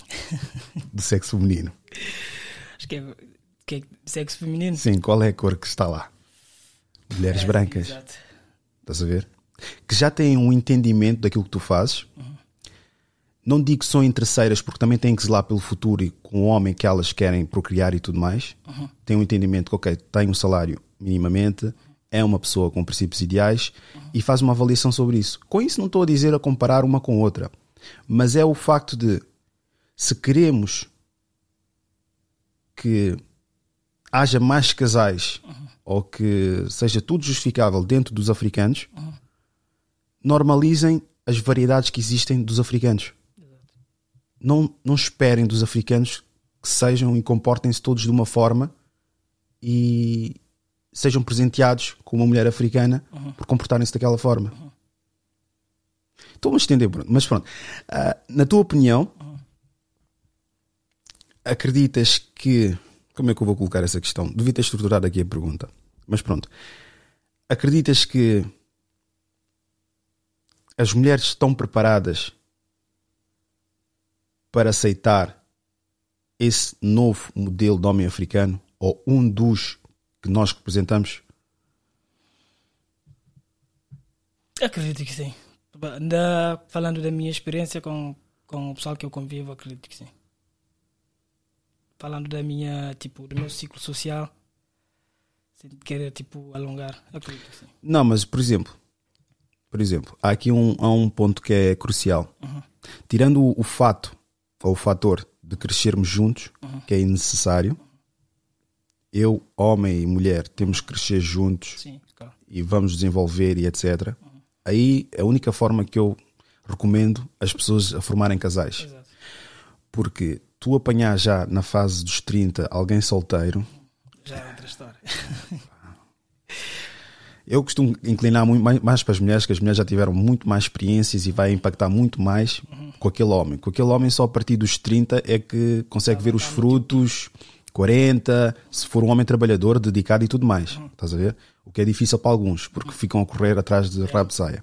<laughs> Do sexo feminino. Acho que é, que é sexo feminino. Sim, qual é a cor que está lá? Mulheres brancas. Exato. Estás a ver? Que já têm um entendimento daquilo que tu fazes. Não digo que são interesseiras porque também têm que zelar pelo futuro e com o homem que elas querem procriar e tudo mais. Têm um entendimento que, ok, tem um salário minimamente, é uma pessoa com princípios ideais e faz uma avaliação sobre isso. Com isso não estou a dizer a comparar uma com outra, mas é o facto de se queremos que haja mais casais ou que seja tudo justificável dentro dos africanos, normalizem as variedades que existem dos africanos. Não, não esperem dos africanos que sejam e comportem-se todos de uma forma e sejam presenteados com uma mulher africana por comportarem-se daquela forma. Estou-me a estender, Bruno, mas pronto. Ah, na tua opinião, acreditas que. Como é que eu vou colocar essa questão? Devia ter estruturado aqui a pergunta. Mas pronto. Acreditas que as mulheres estão preparadas para aceitar esse novo modelo de homem africano? Ou um dos que nós representamos? Acredito que sim. Da, falando da minha experiência com, com o pessoal que eu convivo, acredito que sim. Falando da minha, tipo, do meu ciclo social, sem querer, tipo, alongar, acredito que sim. Não, mas por exemplo, por exemplo, há aqui um, há um ponto que é crucial. Tirando o, o fato o fator de crescermos juntos, que é necessário, eu, homem e mulher, temos que crescer juntos Sim, claro. e vamos desenvolver e etc. Aí é a única forma que eu recomendo as pessoas a formarem casais. Exato. Porque tu apanhar já na fase dos 30 alguém solteiro, Já é outra história. <laughs> Eu costumo inclinar muito mais, mais para as mulheres, que as mulheres já tiveram muito mais experiências e vai impactar muito mais com aquele homem. Com aquele homem, só a partir dos 30 é que consegue ver os frutos, 40, se for um homem trabalhador, dedicado e tudo mais. Estás a ver? O que é difícil para alguns, porque ficam a correr atrás de rabo de saia.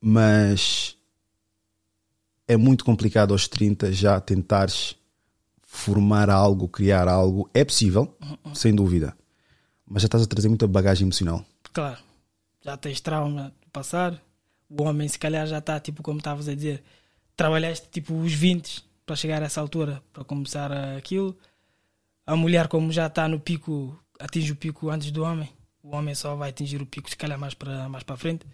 Mas é muito complicado aos 30 já tentares formar algo, criar algo, é possível, Uhum, sem dúvida. Mas já estás a trazer muita bagagem emocional. Claro, já tens trauma do passado. O homem, se calhar, já está, tipo, como estavas a dizer, trabalhaste tipo os 20 para chegar a essa altura, para começar aquilo. A mulher, como já está no pico, atinge o pico antes do homem. O homem só vai atingir o pico, se calhar, mais para, mais para frente.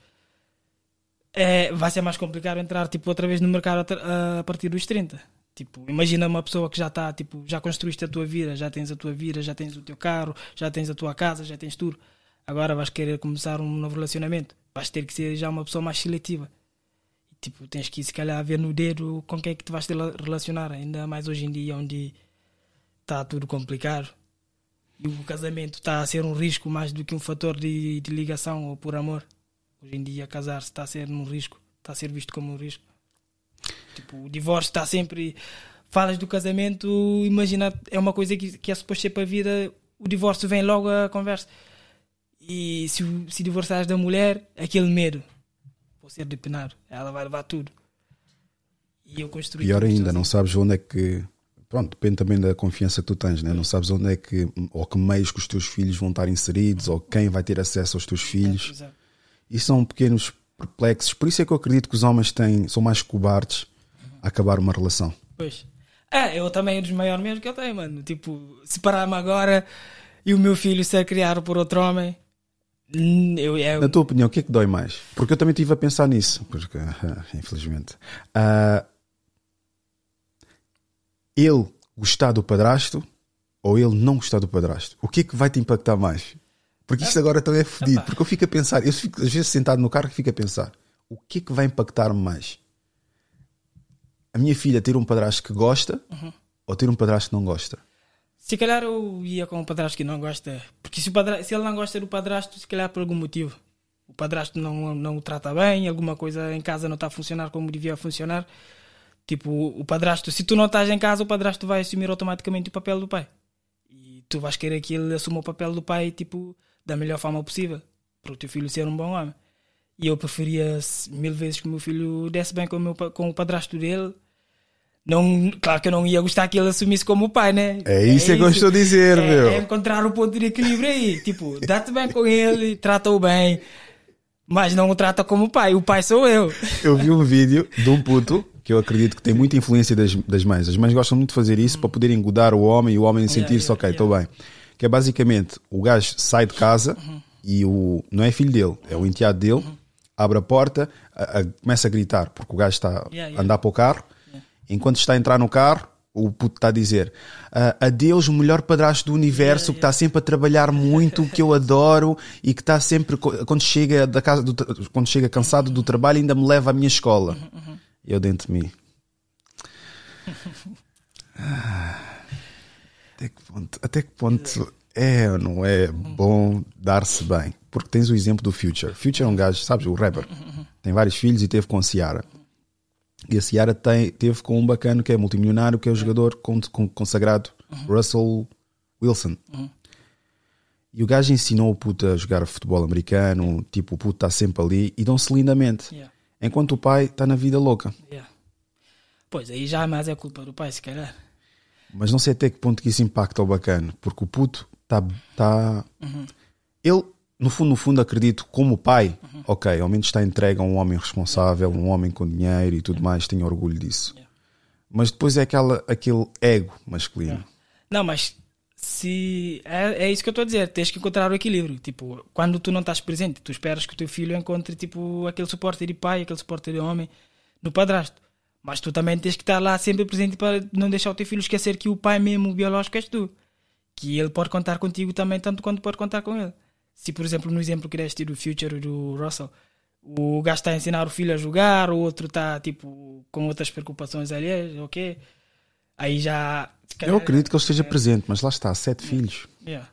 É, vai ser mais complicado entrar tipo, outra vez no mercado a, a partir dos 30. Tipo, imagina uma pessoa que já está, tipo, já construíste a tua vida, já tens a tua vida, já tens o teu carro, já tens a tua casa, já tens tudo. Agora vais querer começar um novo relacionamento. Vais ter que ser já uma pessoa mais seletiva. Tipo, tens que se calhar ver no dedo com quem é que te vais te relacionar. Ainda mais hoje em dia, onde está tudo complicado. E o casamento está a ser um risco mais do que um fator de, de ligação ou por amor. Hoje em dia, casar-se está a ser um risco. Está a ser visto como um risco. Tipo, o divórcio está sempre. Falas do casamento, imagina, é uma coisa que, que é suposto ser para a vida. O divórcio vem logo a conversa. E se, se divorçares da mulher, aquele medo. Vou ser depenado. Ela vai levar tudo. E eu construí. Pior ainda, não sabes onde é que. Pronto, depende também da confiança que tu tens, né? Não sabes onde é que. Ou que meios que os teus filhos vão estar inseridos, ou quem vai ter acesso aos teus filhos. Exato. E são pequenos perplexos. Por isso é que eu acredito que os homens têm, são mais cobardes acabar uma relação. Pois. É, eu também é dos maiores medos que eu tenho, mano. Tipo, separar-me agora e o meu filho ser criado por outro homem. hum, Eu, eu, Na tua opinião, o que é que dói mais? Porque eu também estive a pensar nisso, porque, <laughs> infelizmente. Ah, ele gostar do padrasto ou ele não gostar do padrasto? O que é que vai te impactar mais? Porque isto agora também é fodido. Porque eu fico a pensar, eu fico às vezes sentado no carro e fico a pensar: o que é que vai impactar-me mais? A minha filha ter um padrasto que gosta ou ter um padrasto que não gosta? Se calhar eu ia com o padrasto que não gosta. Porque se, o padra- se ele não gosta do padrasto, se calhar por algum motivo. O padrasto não, não o trata bem, alguma coisa em casa não está a funcionar como devia funcionar. Tipo, o padrasto, se tu não estás em casa, o padrasto vai assumir automaticamente o papel do pai. E tu vais querer que ele assuma o papel do pai, tipo, da melhor forma possível. Para o teu filho ser um bom homem. E eu preferia mil vezes que o meu filho desse bem com o, meu, com o padrasto dele. Não, claro que eu não ia gostar que ele assumisse como pai, né? É isso que eu estou a dizer, é, meu. É encontrar o ponto de equilíbrio aí. <laughs> Tipo, dá-te bem com ele, trata-o bem, mas não o trata como pai. O pai sou eu. <laughs> Eu vi um vídeo de um puto que eu acredito que tem muita influência das, das mães. As mães gostam muito de fazer isso para poderem engodar o homem e o homem sentir-se, yeah, ok, estou bem. Que é basicamente o gajo sai de casa e o não é filho dele, é o enteado dele, abre a porta, a- a- começa a gritar porque o gajo está Yeah, a yeah. andar para o carro. Enquanto está a entrar no carro, o puto está a dizer "Ah, adeus, o melhor padrasto do universo que está sempre a trabalhar muito, que eu adoro e que está sempre quando chega da casa do quando chega cansado do trabalho ainda me leva à minha escola. Eu dentro de mim. Ah, Até que ponto, até que ponto é ou não é bom dar-se bem? Porque tens o exemplo do Future. Future é um gajo, sabes, o rapper. Tem vários filhos e teve com Ciara. E a Ciara tem, teve com um bacano que é multimilionário, que é o jogador con- con- consagrado, Russell Wilson. E o gajo ensinou o puto a jogar futebol americano, tipo, o puto está sempre ali e dão-se lindamente. Yeah, Enquanto o pai está na vida louca. yeah. Pois aí já mais é culpa do pai, se calhar. Mas não sei até que ponto que isso impacta o bacano, porque o puto está. Tá... Ele, no fundo, no fundo, acredito, como pai, ok, ao menos está entregue a um homem responsável, um homem com dinheiro e tudo mais, tenho orgulho disso. Mas depois é aquela, aquele ego masculino. Não, mas se é, é isso que eu estou a dizer, tens que encontrar o equilíbrio. Tipo, quando tu não estás presente, tu esperas que o teu filho encontre tipo aquele suporte de pai, aquele suporte de homem no padrasto. Mas tu também tens que estar lá sempre presente para não deixar o teu filho esquecer que o pai mesmo biológico és tu. Que ele pode contar contigo também, tanto quanto pode contar com ele. Se, por exemplo, no exemplo que deste do Future do Russell, o gajo está a ensinar o filho a jogar, o outro está tipo com outras preocupações alheias, ok? Aí já. se Eu calhar- acredito que ele esteja presente, mas lá está, sete filhos. Yeah.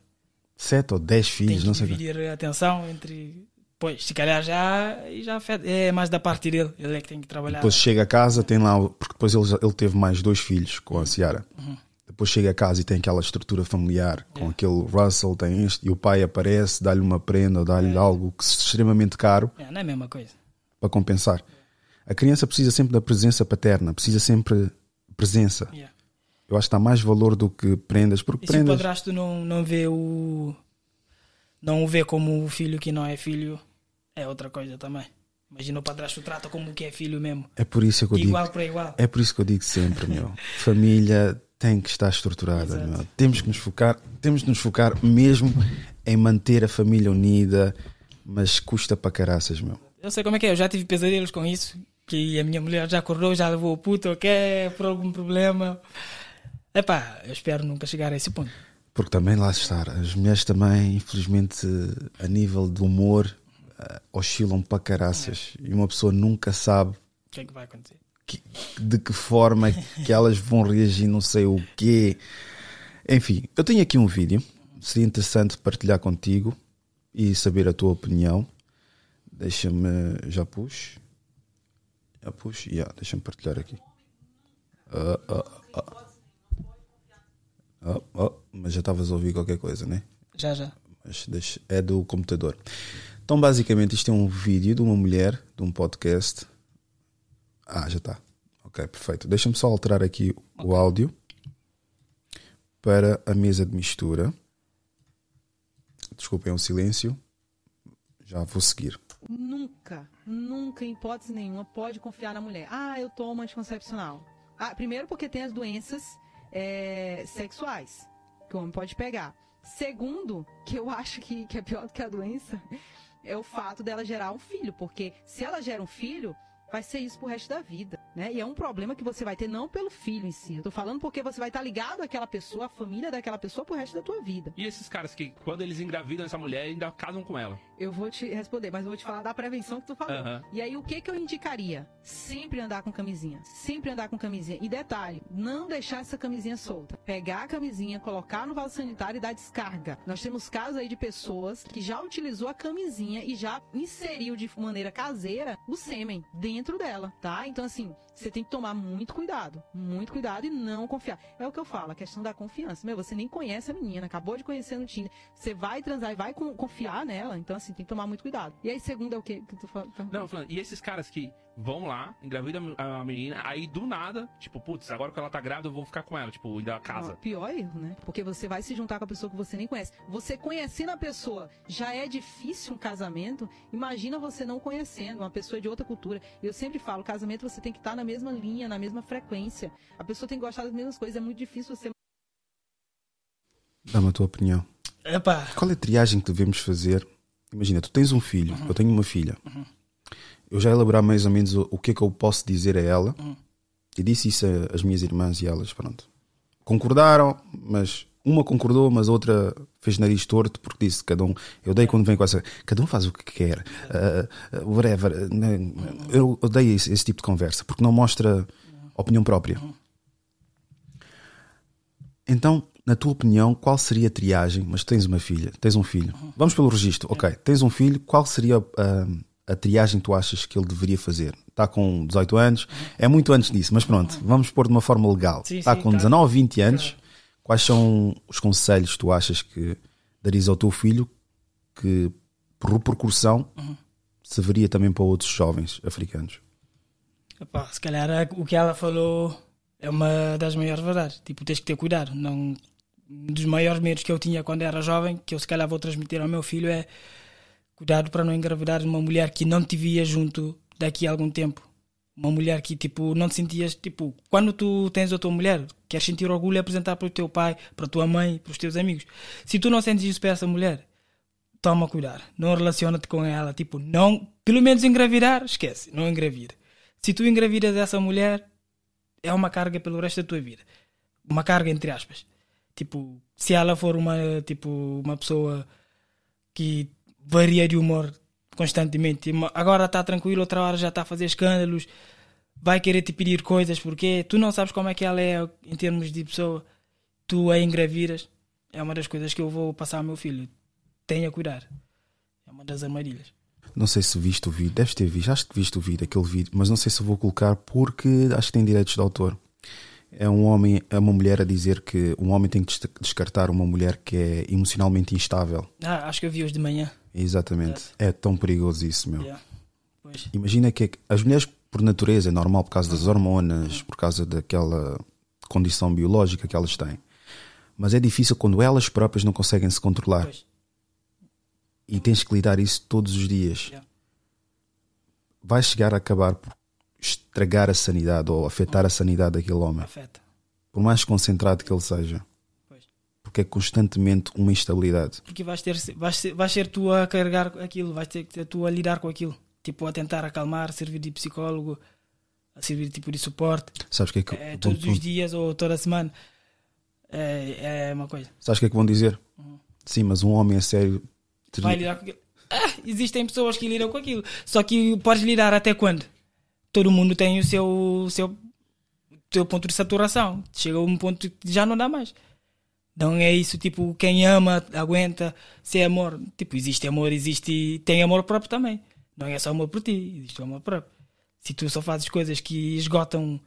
Sete ou dez Tem filhos, que não sei dividir a atenção entre. Pois, se calhar já, já é mais da parte dele. Ele é que tem que trabalhar. Depois chega a casa, tem lá, porque depois ele, ele teve mais dois filhos com a Ciara. Depois chega a casa e tem aquela estrutura familiar com aquele Russell, tem este, e o pai aparece, dá-lhe uma prenda, dá-lhe algo que, extremamente caro É, não é a mesma coisa. para compensar. A criança precisa sempre da presença paterna, precisa sempre de presença. Yeah. Eu acho que dá mais valor do que prendas, porque E se o prendas. padrasto não, não vê o. Não o vê como o filho que não é filho, é outra coisa também. Imagina o padrasto trata como que é filho mesmo. É por isso que eu De digo. igual para igual. É por isso que eu digo sempre, meu. Família tem que estar estruturada, meu. Temos que nos focar, temos de nos focar mesmo em manter a família unida, mas custa para caraças, meu. Eu sei como é que é, eu já tive pesadelos com isso. Que a minha mulher já acordou, já levou o puto, ok, por algum problema. Epá, eu espero nunca chegar a esse ponto. Porque também lá está, as mulheres também, infelizmente, a nível de humor, eh, oscilam para caraças. E uma pessoa nunca sabe O que é que vai acontecer? Que- de que forma que elas vão reagir, não sei o quê. Enfim, eu tenho aqui um vídeo, seria interessante partilhar contigo e saber a tua opinião. Deixa-me, já pus. Já pus, yeah, deixa-me partilhar aqui. Ah, ah. Ah, ah, mas já estavas a ouvir qualquer coisa, né? Já, já. mas deixa- é do computador. Então, basicamente, isto é um vídeo de uma mulher, de um podcast. Ah, já está. Ok, perfeito. Deixa-me só alterar aqui o áudio para a mesa de mistura. Desculpem o silêncio. Já vou seguir. Nunca, nunca, em hipótese nenhuma, pode confiar na mulher. Ah, eu tomo anticoncepcional. Ah, primeiro porque tem as doenças é, sexuais que o homem pode pegar. Segundo, que eu acho que, que é pior do que a doença, é o fato dela gerar um filho. Porque se ela gera um filho, vai ser isso pro resto da vida, né? E é um problema que você vai ter não pelo filho em si. Eu tô falando porque você vai estar ligado àquela pessoa, à família daquela pessoa pro resto da tua vida. E esses caras que, quando eles engravidam essa mulher, ainda casam com ela. Eu vou te responder, mas eu vou te falar da prevenção que tu falou. Aham. E aí, o que que eu indicaria? Sempre andar com camisinha. Sempre andar com camisinha. E detalhe, não deixar essa camisinha solta. Pegar a camisinha, colocar no vaso sanitário e dar descarga. Nós temos casos aí de pessoas que já utilizou a camisinha e já inseriu de maneira caseira o sêmen dentro dela, tá? Então, assim, você tem que tomar muito cuidado. Muito cuidado e não confiar. É o que eu falo, a questão da confiança. Meu, você nem conhece a menina, acabou de conhecer no Tinder. Você vai transar e vai con- confiar nela. Então, assim, tem que tomar muito cuidado. E aí, segundo é o que que tu fala? Não, falando, e esses caras que vão lá, engravidam a menina, aí do nada, tipo, putz, agora que ela tá grávida, eu vou ficar com ela, tipo, ainda casa. Pior erro, né? Porque você vai se juntar com a pessoa que você nem conhece. Você conhecendo a pessoa já é difícil um casamento. Imagina você não conhecendo uma pessoa de outra cultura. Eu sempre falo, casamento você tem que estar na mesma linha, na mesma frequência. A pessoa tem que gostar das mesmas coisas. É muito difícil você Dá-me a tua opinião. Epá, Qual é a triagem que devemos fazer? Imagina, tu tens um filho, eu tenho uma filha. Eu já elaborar mais ou menos o, o que é que eu posso dizer a ela. E disse isso a- às minhas irmãs e elas, pronto. Concordaram, mas uma concordou, mas a outra fez nariz torto porque disse cada um. Eu odeio quando vem com essa. Cada um faz o que quer. ah, whatever. Eu odeio esse, esse tipo de conversa porque não mostra opinião própria. Então, na tua opinião, qual seria a triagem? Mas tens uma filha, tens um filho. Vamos pelo registro, ok. Tens um filho, qual seria ah, a triagem que tu achas que ele deveria fazer? Está com 18 anos, é muito antes disso, mas pronto, vamos pôr de uma forma legal. Sim, Está sim, com claro. 19, 20 anos, quais são os conselhos que tu achas que darias ao teu filho que, por repercussão, serviria também para outros jovens africanos? epá, se calhar o que ela falou é uma das maiores verdades. Tipo, tens que ter cuidado. Não, um dos maiores medos que eu tinha quando era jovem, que eu se calhar vou transmitir ao meu filho, é cuidado para não engravidar uma mulher que não te via junto daqui a algum tempo. Uma mulher que, tipo, não te sentias, tipo, quando tu tens a tua mulher, queres sentir orgulho e apresentar para o teu pai, para a tua mãe, para os teus amigos. Se tu não sentes isso para essa mulher, toma cuidado. Não relaciona-te com ela. Tipo, não, pelo menos engravidar, esquece, não engravida. Se tu engravidas essa mulher, é uma carga pelo resto da tua vida. Uma carga entre aspas. Tipo, se ela for uma, tipo, uma pessoa que varia de humor constantemente, agora está tranquilo, outra hora já está a fazer escândalos, vai querer te pedir coisas porque tu não sabes como é que ela é em termos de pessoa, tu a engravidas. É uma das coisas que eu vou passar ao meu filho. Tenha cuidado. É uma das armadilhas. Não sei se viste o vídeo, deves ter visto, acho que viste o vídeo, aquele vídeo, mas não sei se vou colocar porque acho que tem direitos de autor. É um homem, é uma mulher a dizer que um homem tem que des- descartar uma mulher que é emocionalmente instável. Ah, acho que eu vi hoje de manhã. Exatamente. É tão perigoso isso, meu. Yeah. Imagina que é que as mulheres, por natureza, é normal por causa das hormonas, por causa daquela condição biológica que elas têm. Mas é difícil quando elas próprias não conseguem se controlar. Pois. E tens que lidar isso todos os dias. Yeah. Vai chegar a acabar por estragar a sanidade ou afetar a sanidade daquele homem. Afeta. Por mais concentrado que ele seja. Porque é constantemente uma instabilidade. Porque vais, ter, vais, ser, vais ser tu a carregar aquilo, vais ter tu a lidar com aquilo. Tipo, a tentar acalmar, servir de psicólogo, a servir tipo de suporte. Sabes o que é que, É, todos os dias ou toda semana. É, é uma coisa. sabes o que, é que vão dizer? Sim, mas um homem a sério. Vai lidar com aquilo. Ah, existem pessoas que lidam com aquilo. Só que podes lidar até quando? Todo mundo tem o seu, seu, o seu ponto de saturação. Chega a um ponto que já não dá mais. Não é isso, tipo, quem ama, aguenta, se é amor. Tipo, existe amor, existe. Tem amor próprio também. Não é só amor por ti, existe o amor próprio. Se tu só fazes coisas que esgotam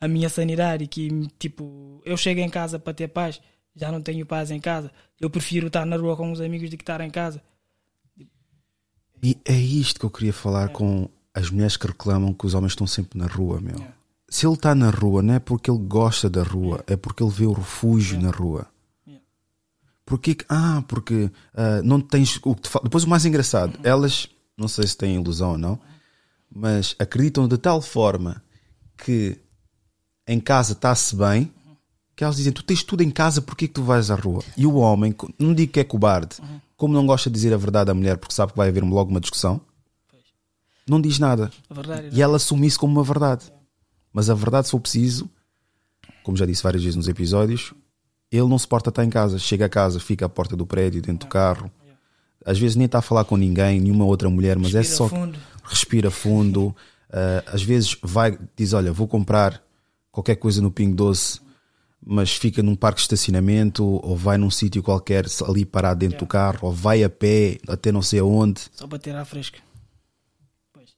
a minha sanidade e que, tipo, eu chego em casa para ter paz, já não tenho paz em casa. Eu prefiro estar na rua com os amigos do que estar em casa. E é isto que eu queria falar com as mulheres que reclamam que os homens estão sempre na rua, meu. Se ele está na rua, não é porque ele gosta da rua, é porque ele vê o refúgio na rua. Yeah. Porquê que. Ah, porque ah, não tens. O que te Depois o mais engraçado, elas, não sei se têm ilusão ou não, mas acreditam de tal forma que em casa está-se bem que elas dizem: Tu tens tudo em casa, porquê que tu vais à rua? E o homem, não digo que é cobarde, como não gosta de dizer a verdade à mulher porque sabe que vai haver logo uma discussão, não diz nada. Verdade é E ela assume isso como uma verdade. Mas a verdade, se for preciso, como já disse várias vezes nos episódios, ele não se porta estar em casa. Chega a casa, fica à porta do prédio, dentro do carro. Às vezes nem está a falar com ninguém, nenhuma outra mulher, mas é Respira só fundo. respira fundo. Ah, às vezes vai, diz: Olha, vou comprar qualquer coisa no Pingo Doce, mas fica num parque de estacionamento, ou vai num sítio qualquer ali parado dentro do carro, ou vai a pé até não sei aonde. Só para ter à fresca. Pois.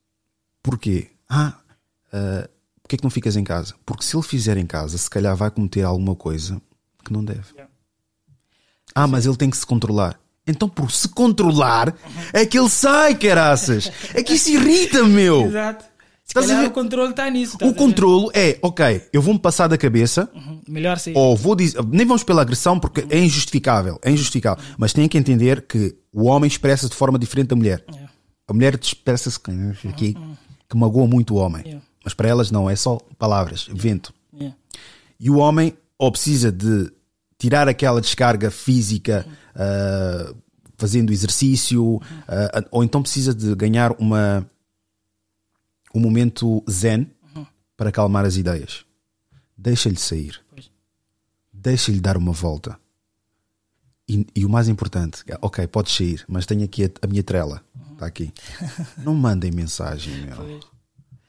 Porquê? Ah, ah, porquê que não ficas em casa? Porque se ele fizer em casa, se calhar vai cometer alguma coisa que não deve. Yeah. Ah, mas ele tem que se controlar. Então, por se controlar, é que ele sai, caraças. É que isso irrita, meu. Exato. Se Estás calhar o controle está nisso. O a ver? controlo é, ok, eu vou-me passar da cabeça, Uhum. Melhor sair. ou vou dizer, nem vamos pela agressão porque é injustificável, é injustificável. Mas têm que entender que o homem expressa de forma diferente da mulher. Yeah. A mulher expressa-se aqui que magoa muito o homem. Yeah. Mas para elas não, é só palavras, vento. Yeah. E o homem ou precisa de tirar aquela descarga física ah, fazendo exercício, ah, ou então precisa de ganhar uma um momento zen para acalmar as ideias. Deixa-lhe sair. Deixa-lhe dar uma volta. E, e o mais importante, ok, podes sair, mas tenho aqui a, a minha trela. Está aqui. Não mandem mensagem, meu.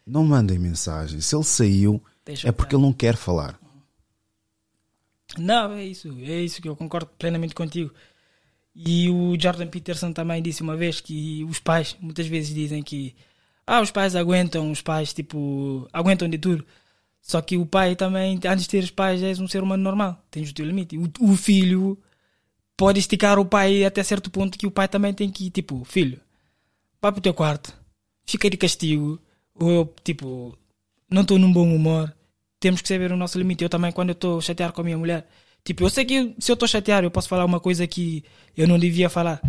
Não mandem mensagem. Se ele saiu, é porque ele não quer falar. Não, é isso. É isso que eu concordo plenamente contigo. E o Jordan Peterson também disse uma vez que os pais muitas vezes dizem que ah, os pais aguentam, os pais tipo aguentam de tudo. Só que o pai também, antes de ter os pais, és um ser humano normal. Tens o teu limite. O, o filho pode esticar o pai até certo ponto que o pai também tem que tipo, filho, vai pro teu quarto, fica de castigo, ou eu, tipo, não estou num bom humor, temos que saber o nosso limite. Eu também, quando eu estou chateado com a minha mulher, tipo, eu sei que se eu estou chateado, eu posso falar uma coisa que eu não devia falar.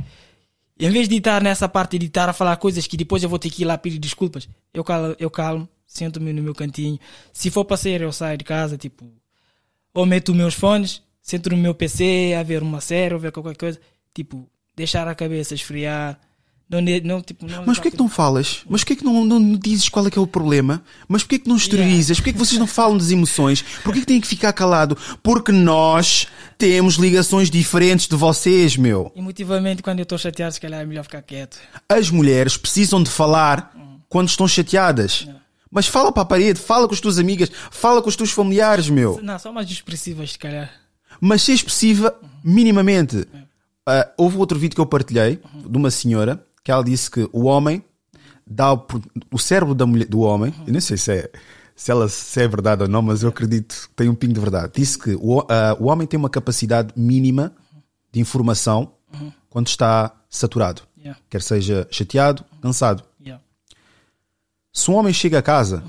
Em vez de estar nessa parte de estar a falar coisas que depois eu vou ter que ir lá pedir desculpas, eu calmo, eu calmo sento-me no meu cantinho. Se for para sair, eu saio de casa, tipo, ou meto os meus fones, sento no meu PC a ver uma série ou ver qualquer coisa, tipo, deixar a cabeça esfriar. Não, não, tipo, não Mas porquê que não falas? Mas porquê que não, não dizes qual é que é o problema? Mas porquê que não exteriorizas? Porquê que vocês não falam das emoções? Porquê que têm que ficar calado? Porque nós temos ligações diferentes de vocês, meu. Emotivamente, quando eu estou chateado, se calhar é melhor ficar quieto. As mulheres precisam de falar quando estão chateadas. Mas fala para a parede, fala com as tuas amigas, fala com os teus familiares, meu. Não, são mais expressivas, se calhar. Mas ser expressiva minimamente. Ah, houve outro vídeo que eu partilhei de uma senhora que ela disse que o homem dá o, o cérebro da mulher, do homem, eu nem sei se é, se, ela, se é verdade ou não, mas eu acredito que tem um pingo de verdade. Disse que o, ah, o homem tem uma capacidade mínima de informação quando está saturado, Yeah. quer seja chateado, cansado. Yeah. Se um homem chega a casa,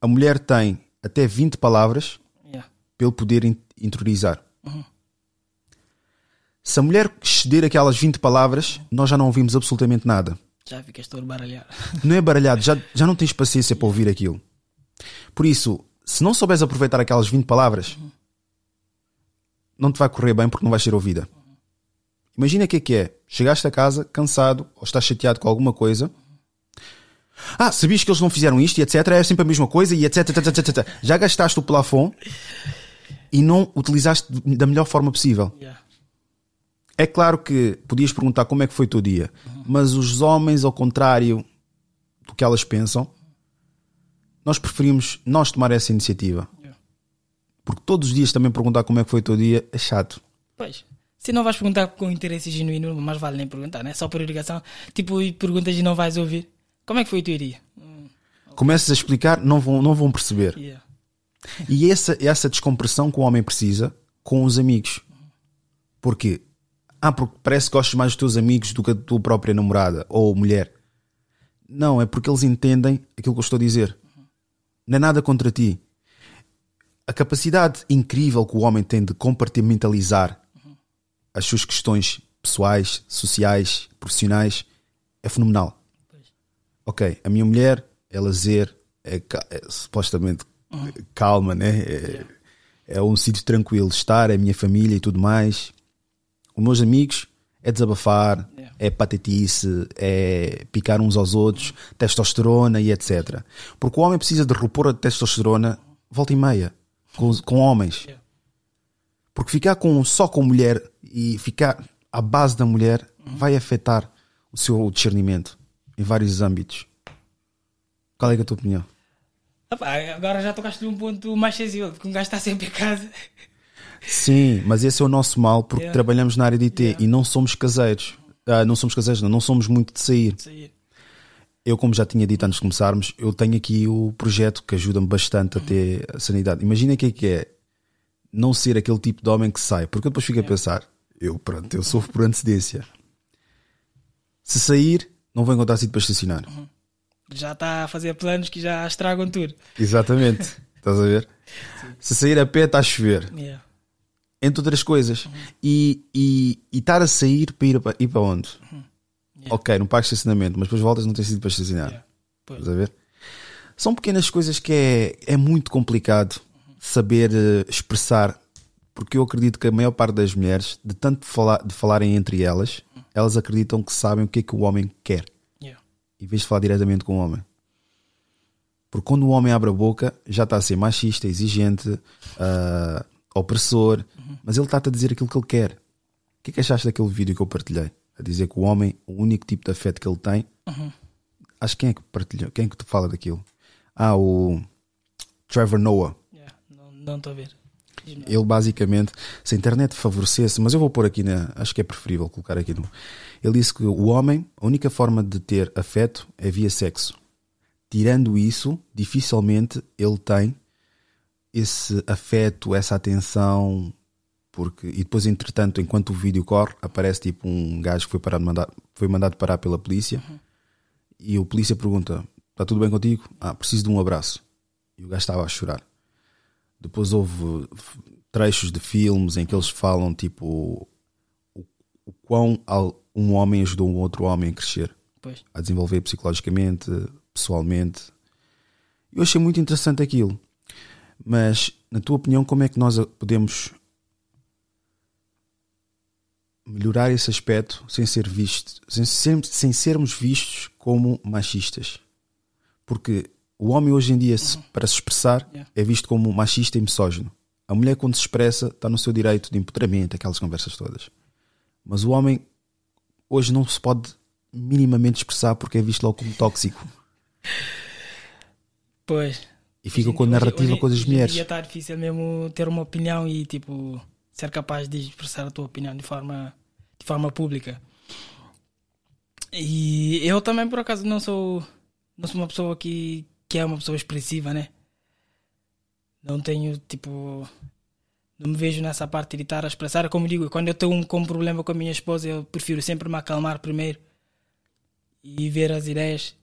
a mulher tem até 20 palavras Yeah. para ele poder in- interiorizar. Se a mulher exceder aquelas 20 palavras, nós já não ouvimos absolutamente nada. Já ficas todo baralhado. <laughs> Não é baralhado, já, já não tens paciência para ouvir aquilo. Por isso, se não souberes aproveitar aquelas 20 palavras, não te vai correr bem porque não vais ser ouvida. Imagina o que é que é. Chegaste a casa cansado ou estás chateado com alguma coisa. Ah, sabias que eles não fizeram isto e etc. É sempre a mesma coisa e etc. etc, etc, etc. Já gastaste o plafond e não utilizaste da melhor forma possível. Yeah. É claro que podias perguntar como é que foi o teu dia, mas os homens, ao contrário do que elas pensam, nós preferimos nós tomar essa iniciativa. Porque todos os dias também perguntar como é que foi o teu dia é chato. Pois. Se não vais perguntar com interesse genuíno, mais vale nem perguntar, né? Só por obrigação. Tipo, e perguntas e não vais ouvir. Como é que foi o teu dia? Hum, Começas a explicar, não vão, não vão perceber. yeah. E essa, essa descompressão que o homem precisa com os amigos. Porque, ah, porque parece que gostas mais dos teus amigos do que da tua própria namorada ou mulher. Não, é porque eles entendem aquilo que eu estou a dizer. Não é nada contra ti. A capacidade incrível que o homem tem de compartimentalizar as suas questões pessoais, sociais, profissionais é fenomenal. Ok, a minha mulher é lazer, é, é supostamente calma, né? É, é um sítio tranquilo de estar, é a minha família e tudo mais. Os meus amigos é desabafar, Yeah. é patetice, é picar uns aos outros, testosterona e etc. Porque o homem precisa de repor a testosterona volta e meia com, com homens. Yeah. Porque ficar com, só com mulher e ficar à base da mulher vai afetar o seu discernimento em vários âmbitos. Qual é, é a tua opinião? Opa, agora já tocaste num ponto mais sensível, porque um gajo está sempre em casa. Sim, mas esse é o nosso mal porque Yeah. trabalhamos na área de IT Yeah. e não somos caseiros. Ah, não somos caseiros, não, não somos muito de sair. Sair. Eu, como já tinha dito antes de começarmos, eu tenho aqui o projeto que ajuda-me bastante a ter a sanidade. Imagina o que é que é não ser aquele tipo de homem que sai, porque eu depois fico a pensar, eu pronto, eu sofro por antecedência. Se sair, não vou encontrar sítio para estacionar. Já está a fazer planos que já estragam tudo. Exatamente. <laughs> Estás a ver? Se sair a pé, está a chover. Yeah. Entre outras coisas. E, e, e estar a sair para ir para, ir para onde? Yeah. Ok, não pagas estacionamento, mas depois voltas não tens sido para estacionar. Yeah. Pois. Estás a ver? São pequenas coisas que é, é muito complicado saber eh, expressar, porque eu acredito que a maior parte das mulheres, de tanto falar, de falarem entre elas, elas acreditam que sabem o que é que o homem quer, Yeah. em vez de falar diretamente com o homem. Porque quando o homem abre a boca, já está a ser machista, exigente, ah, opressor, mas ele está-te a dizer aquilo que ele quer. O que é que achaste daquele vídeo que eu partilhei? A dizer que o homem, o único tipo de afeto que ele tem. Acho que quem é que partilhou? Quem é que te fala daquilo? Ah, o Trevor Noah. Yeah. Não estou a ver. Ele basicamente, se a internet favorecesse, mas eu vou pôr aqui na. Acho que é preferível colocar aqui no. Ele disse que o homem, a única forma de ter afeto é via sexo. Tirando isso, dificilmente ele tem esse afeto, essa atenção, porque e depois, entretanto, enquanto o vídeo corre, aparece tipo um gajo que foi, parado, mandar, foi mandado parar pela polícia e o polícia pergunta: Está tudo bem contigo? Ah, preciso de um abraço. E o gajo estava a chorar. Depois houve trechos de filmes em que eles falam tipo o, o quão um homem ajudou um outro homem a crescer, Pois. a desenvolver psicologicamente, pessoalmente. Eu achei muito interessante aquilo. Mas, na tua opinião, como é que nós podemos melhorar esse aspecto sem ser visto, sem, sem sermos vistos como machistas? Porque o homem hoje em dia, se- para se expressar, Yeah. é visto como machista e misógino. A mulher, quando se expressa, está no seu direito de empoderamento, aquelas conversas todas. Mas o homem, hoje, não se pode minimamente expressar porque é visto logo como tóxico. Pois. E fica Hoje- com a hoje- narrativa hoje- com as hoje mulheres. dia está difícil mesmo ter uma opinião e tipo ser capaz de expressar a tua opinião de forma, de forma pública. E eu também por acaso não sou não sou uma pessoa que, que é uma pessoa expressiva, né? Não tenho tipo não me vejo nessa parte de estar a expressar, como digo, quando eu tenho um, com um problema com a minha esposa, eu prefiro sempre me acalmar primeiro e ver as ideias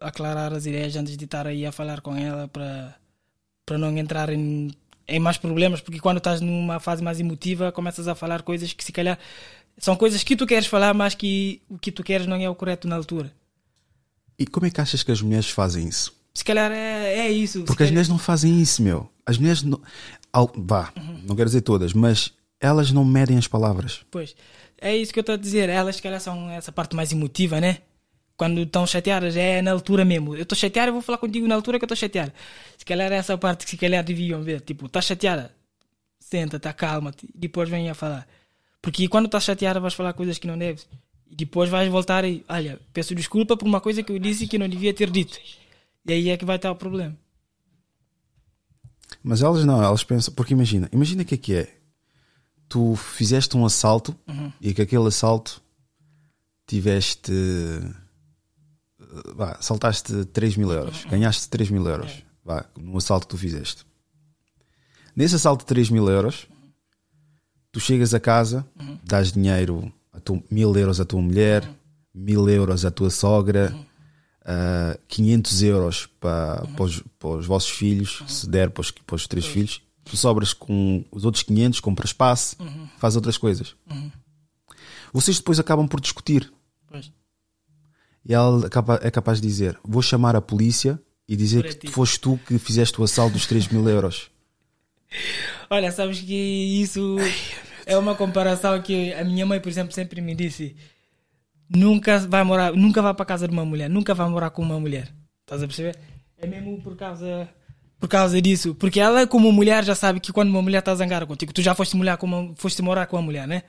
aclarar as ideias antes de estar aí a falar com ela para para não entrar em em mais problemas, porque quando estás numa fase mais emotiva, começas a falar coisas que se calhar são coisas que tu queres falar, mas que o que tu queres não é o correto na altura. E como é que achas que as mulheres fazem isso? Se calhar é, é isso. Porque as mulheres não fazem isso, meu. As mulheres não. Al, vá, uhum. não quero dizer todas, mas elas não medem as palavras. Pois, é isso que eu estou a dizer. Elas, se calhar, são essa parte mais emotiva, né? Quando estão chateadas, é na altura mesmo. Eu estou chateada, eu vou falar contigo na altura que eu estou chateada. Se calhar é essa parte que se calhar deviam ver. Tipo, estás chateada? Senta, tá calma, depois vem a falar. Porque quando estás chateada vais falar coisas que não deves. E depois vais voltar e, olha, peço desculpa por uma coisa que eu disse que não devia ter dito. E aí é que vai estar o problema. Mas elas não, elas pensam, porque imagina, imagina o que é que é. Tu fizeste um assalto uhum. e que aquele assalto tiveste vá, saltaste 3 mil euros, ganhaste 3 mil euros vá, no assalto que tu fizeste. Nesse assalto de 3 mil euros, tu chegas a casa, uhum. dás dinheiro, a tu, mil euros à tua mulher, uhum. mil euros à tua sogra, uhum. uh, ah, 500 euros para, uhum. para, os, para, os, vossos filhos, uhum. se der para os, para os três filhos. Tu sobras com os outros 500, compras passe, uhum. faz outras coisas. Vocês depois acabam por discutir. Pois. E ela é capaz de dizer: Vou chamar a polícia e dizer Para que ti. foste tu que fizeste o assalto dos 3 mil euros. Olha, sabes que isso Ai, é uma comparação que a minha mãe, por exemplo, sempre me disse: Nunca vai morar, nunca vai para casa de uma mulher, nunca vai morar com uma mulher. Estás a perceber? É mesmo por causa por causa disso, porque ela como mulher já sabe que quando uma mulher está zangada contigo, tu já foste mulher com uma, foste morar com uma mulher, né?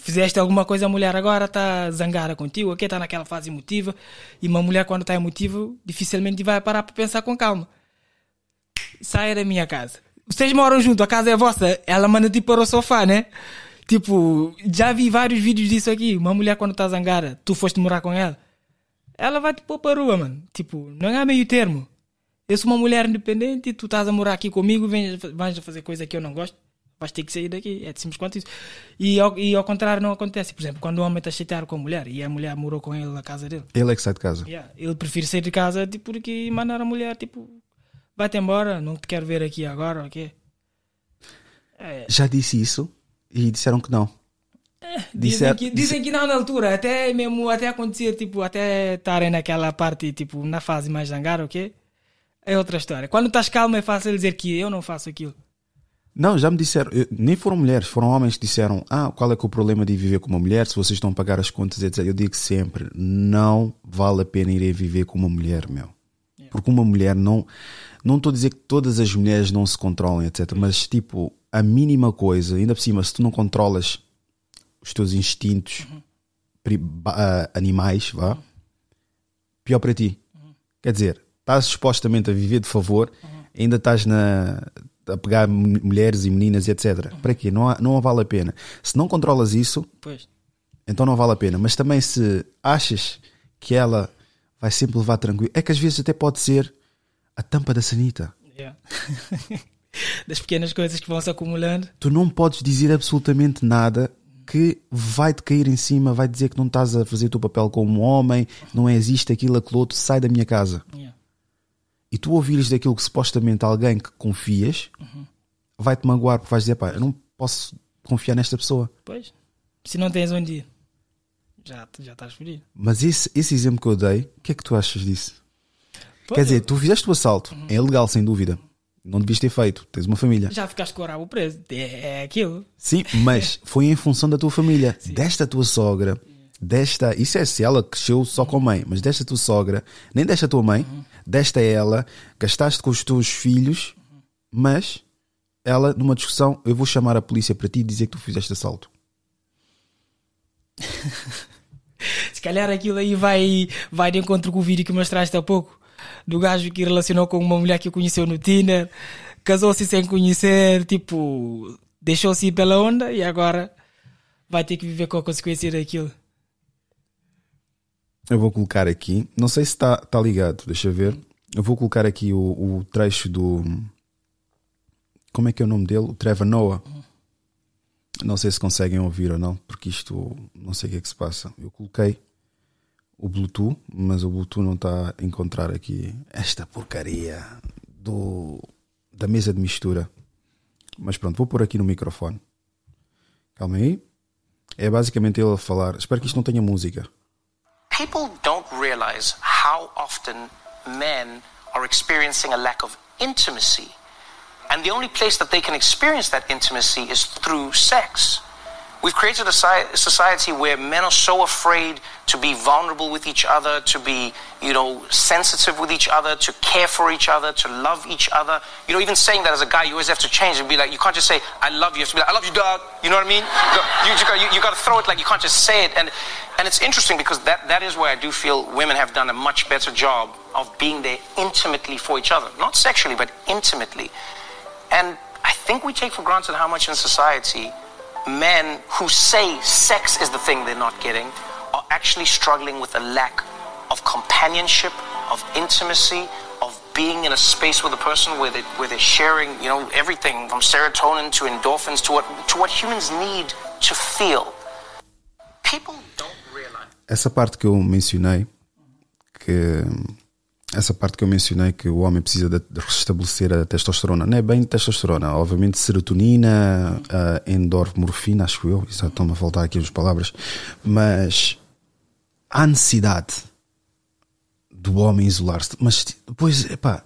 Fizeste alguma coisa, a mulher agora está zangada contigo, aqui está naquela fase emotiva, e uma mulher quando está emotiva dificilmente vai parar para pensar com calma. Saia da minha casa. Vocês moram junto, a casa é vossa, ela manda tipo para o sofá, né? Tipo, já vi vários vídeos disso aqui. Uma mulher quando está zangada, tu foste morar com ela, ela vai te pôr para a rua, mano. Tipo, não há meio termo. Eu sou uma mulher independente, tu estás a morar aqui comigo, vens, vais fazer coisa que eu não gosto vais ter que sair daqui. É de simples quanto isso. E ao, e ao contrário, não acontece. Por exemplo, quando o homem está chateado com a mulher e a mulher morou com ele na casa dele. Ele é que sai de casa. Yeah, ele prefere sair de casa tipo, porque mandar a mulher, tipo, vai-te embora, não te quero ver aqui agora, ok? É. Já disse isso e disseram que não. É, dizem, que, dizem que não na altura, até mesmo até acontecer, tipo, até estarem naquela parte, tipo, na fase mais zangar, ok? É outra história. Quando estás calmo é fácil dizer que eu não faço aquilo. Não, já me disseram, nem foram mulheres, foram homens que disseram: Ah, qual é que é o problema de viver com uma mulher se vocês estão a pagar as contas, etc. Eu digo sempre: não vale a pena ir viver com uma mulher, meu. Porque uma mulher não. Não estou a dizer que todas as mulheres não se controlam, etc. Mas, tipo, a mínima coisa, ainda por cima, se tu não controlas os teus instintos uhum. animais, vá, pior para ti. Uhum. Quer dizer, estás supostamente a viver de favor, uhum. ainda estás na a pegar mulheres e meninas e etc. Para quê? Não, não vale a pena. Se não controlas isso, pois. então não vale a pena. Mas também se achas que ela vai sempre levar tranquilo, é que às vezes até pode ser a tampa da sanita. Yeah. <laughs> das pequenas coisas que vão se acumulando. Tu não podes dizer absolutamente nada que vai te cair em cima, vai dizer que não estás a fazer o teu papel como homem, não existe aquilo, aquilo outro, sai da minha casa. Yeah e tu ouvires daquilo que supostamente alguém que confias uhum. vai-te magoar porque vais dizer, pá, eu não posso confiar nesta pessoa. Pois, se não tens onde ir, já, já estás ferido. Mas esse, esse exemplo que eu dei, o que é que tu achas disso? Pois Quer dizer, tu fizeste o assalto, uhum. é legal sem dúvida. Não devias ter feito, tens uma família. Já ficaste com o rabo preso, é, é aquilo. Sim, mas <laughs> foi em função da tua família, Sim. desta tua sogra, desta. Isso é se ela cresceu só com a mãe, mas desta tua sogra, nem desta tua mãe, uhum desta ela, gastaste com os teus filhos, mas ela, numa discussão, eu vou chamar a polícia para ti e dizer que tu fizeste assalto. <laughs> Se calhar aquilo aí vai, vai de encontro com o vídeo que mostraste há pouco, do gajo que relacionou com uma mulher que conheceu no Tinder, casou-se sem conhecer, tipo, deixou-se ir pela onda e agora vai ter que viver com a consequência daquilo. Eu vou colocar aqui, não sei se está tá ligado, deixa eu ver. Eu vou colocar aqui o, o, trecho do. Como é que é o nome dele? O Trevor Noah. Não sei se conseguem ouvir ou não, porque isto não sei o que é que se passa. Eu coloquei o Bluetooth, mas o Bluetooth não está a encontrar aqui esta porcaria do, da mesa de mistura. Mas pronto, vou pôr aqui no microfone. Calma aí. É basicamente ele a falar. Espero que isto não tenha música. People don't realize how often men are experiencing a lack of intimacy. And the only place that they can experience that intimacy is through sex. We've created a society where men are so afraid to be vulnerable with each other, to be, you know, sensitive with each other, to care for each other, to love each other. You know, even saying that as a guy, you always have to change and be like, you can't just say, I love you. You have to be like, I love you, dog. You know what I mean? You, you, got, you, you got to throw it like you can't just say it. And, and it's interesting because that, that is where I do feel women have done a much better job of being there intimately for each other. Not sexually, but intimately. And I think we take for granted how much in society men who say sex is the thing they're not getting are actually struggling with a lack of companionship, of intimacy, of being in a space with a person where, they, where they're sharing, you know, everything from serotonin to endorphins to what, to what humans need to feel. People don't realize. Essa parte que eu mencionei, que essa parte que eu mencionei que o homem precisa de restabelecer a testosterona, não é bem testosterona, obviamente serotonina, a endorfimorfina, acho eu, isso estão-me a faltar aqui as palavras, mas há necessidade do homem isolar-se, mas depois, epá,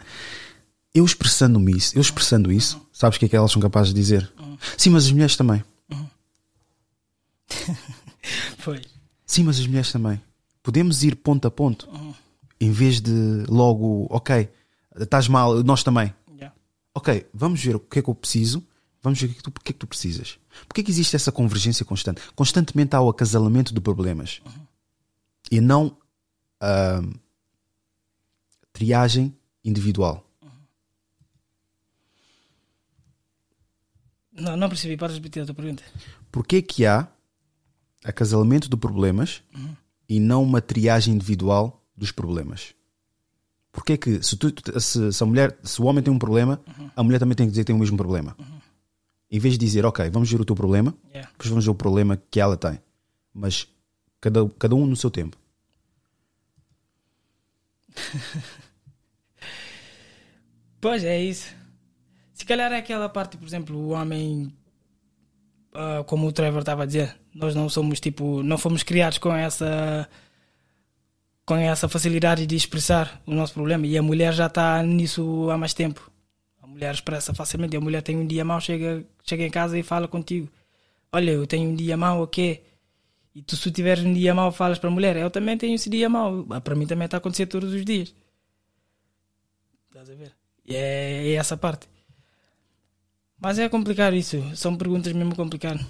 eu expressando-me isso, eu expressando isso, sabes o que é que elas são capazes de dizer? Sim, mas as mulheres também. <laughs> Sim, mas as mulheres também. Podemos ir ponto a ponto. Em vez de logo, ok, estás mal, nós também. Yeah. Ok, vamos ver o que é que eu preciso, vamos ver o que é que tu, que é que tu precisas. Porquê é que existe essa convergência constante? Constantemente há o acasalamento de problemas e não a triagem individual. Não, não percebi. Para repetir a tua pergunta. Porquê é que há acasalamento de problemas e não uma triagem individual dos problemas? Porquê é que se, tu, se, se a mulher, se o homem tem um problema, a mulher também tem que dizer que tem o mesmo problema? Em vez de dizer, ok, vamos ver o teu problema, Yeah. depois vamos ver o problema que ela tem. Mas cada, cada um no seu tempo. <laughs> Pois é isso. Se calhar é aquela parte, por exemplo, o homem, ah, como o Trevor estava a dizer, nós não somos tipo, não fomos criados com essa com essa facilidade de expressar o nosso problema e a mulher já está nisso há mais tempo. A mulher expressa facilmente. A mulher tem um dia mau, chega, chega em casa e fala contigo: Olha, eu tenho um dia mau, o quê? E tu, se tiveres um dia mau, falas para a mulher: Eu também tenho esse dia mau. Ah, Para mim também está a acontecer todos os dias. Estás a ver? E é, é essa parte. Mas é complicado isso. São perguntas mesmo complicadas.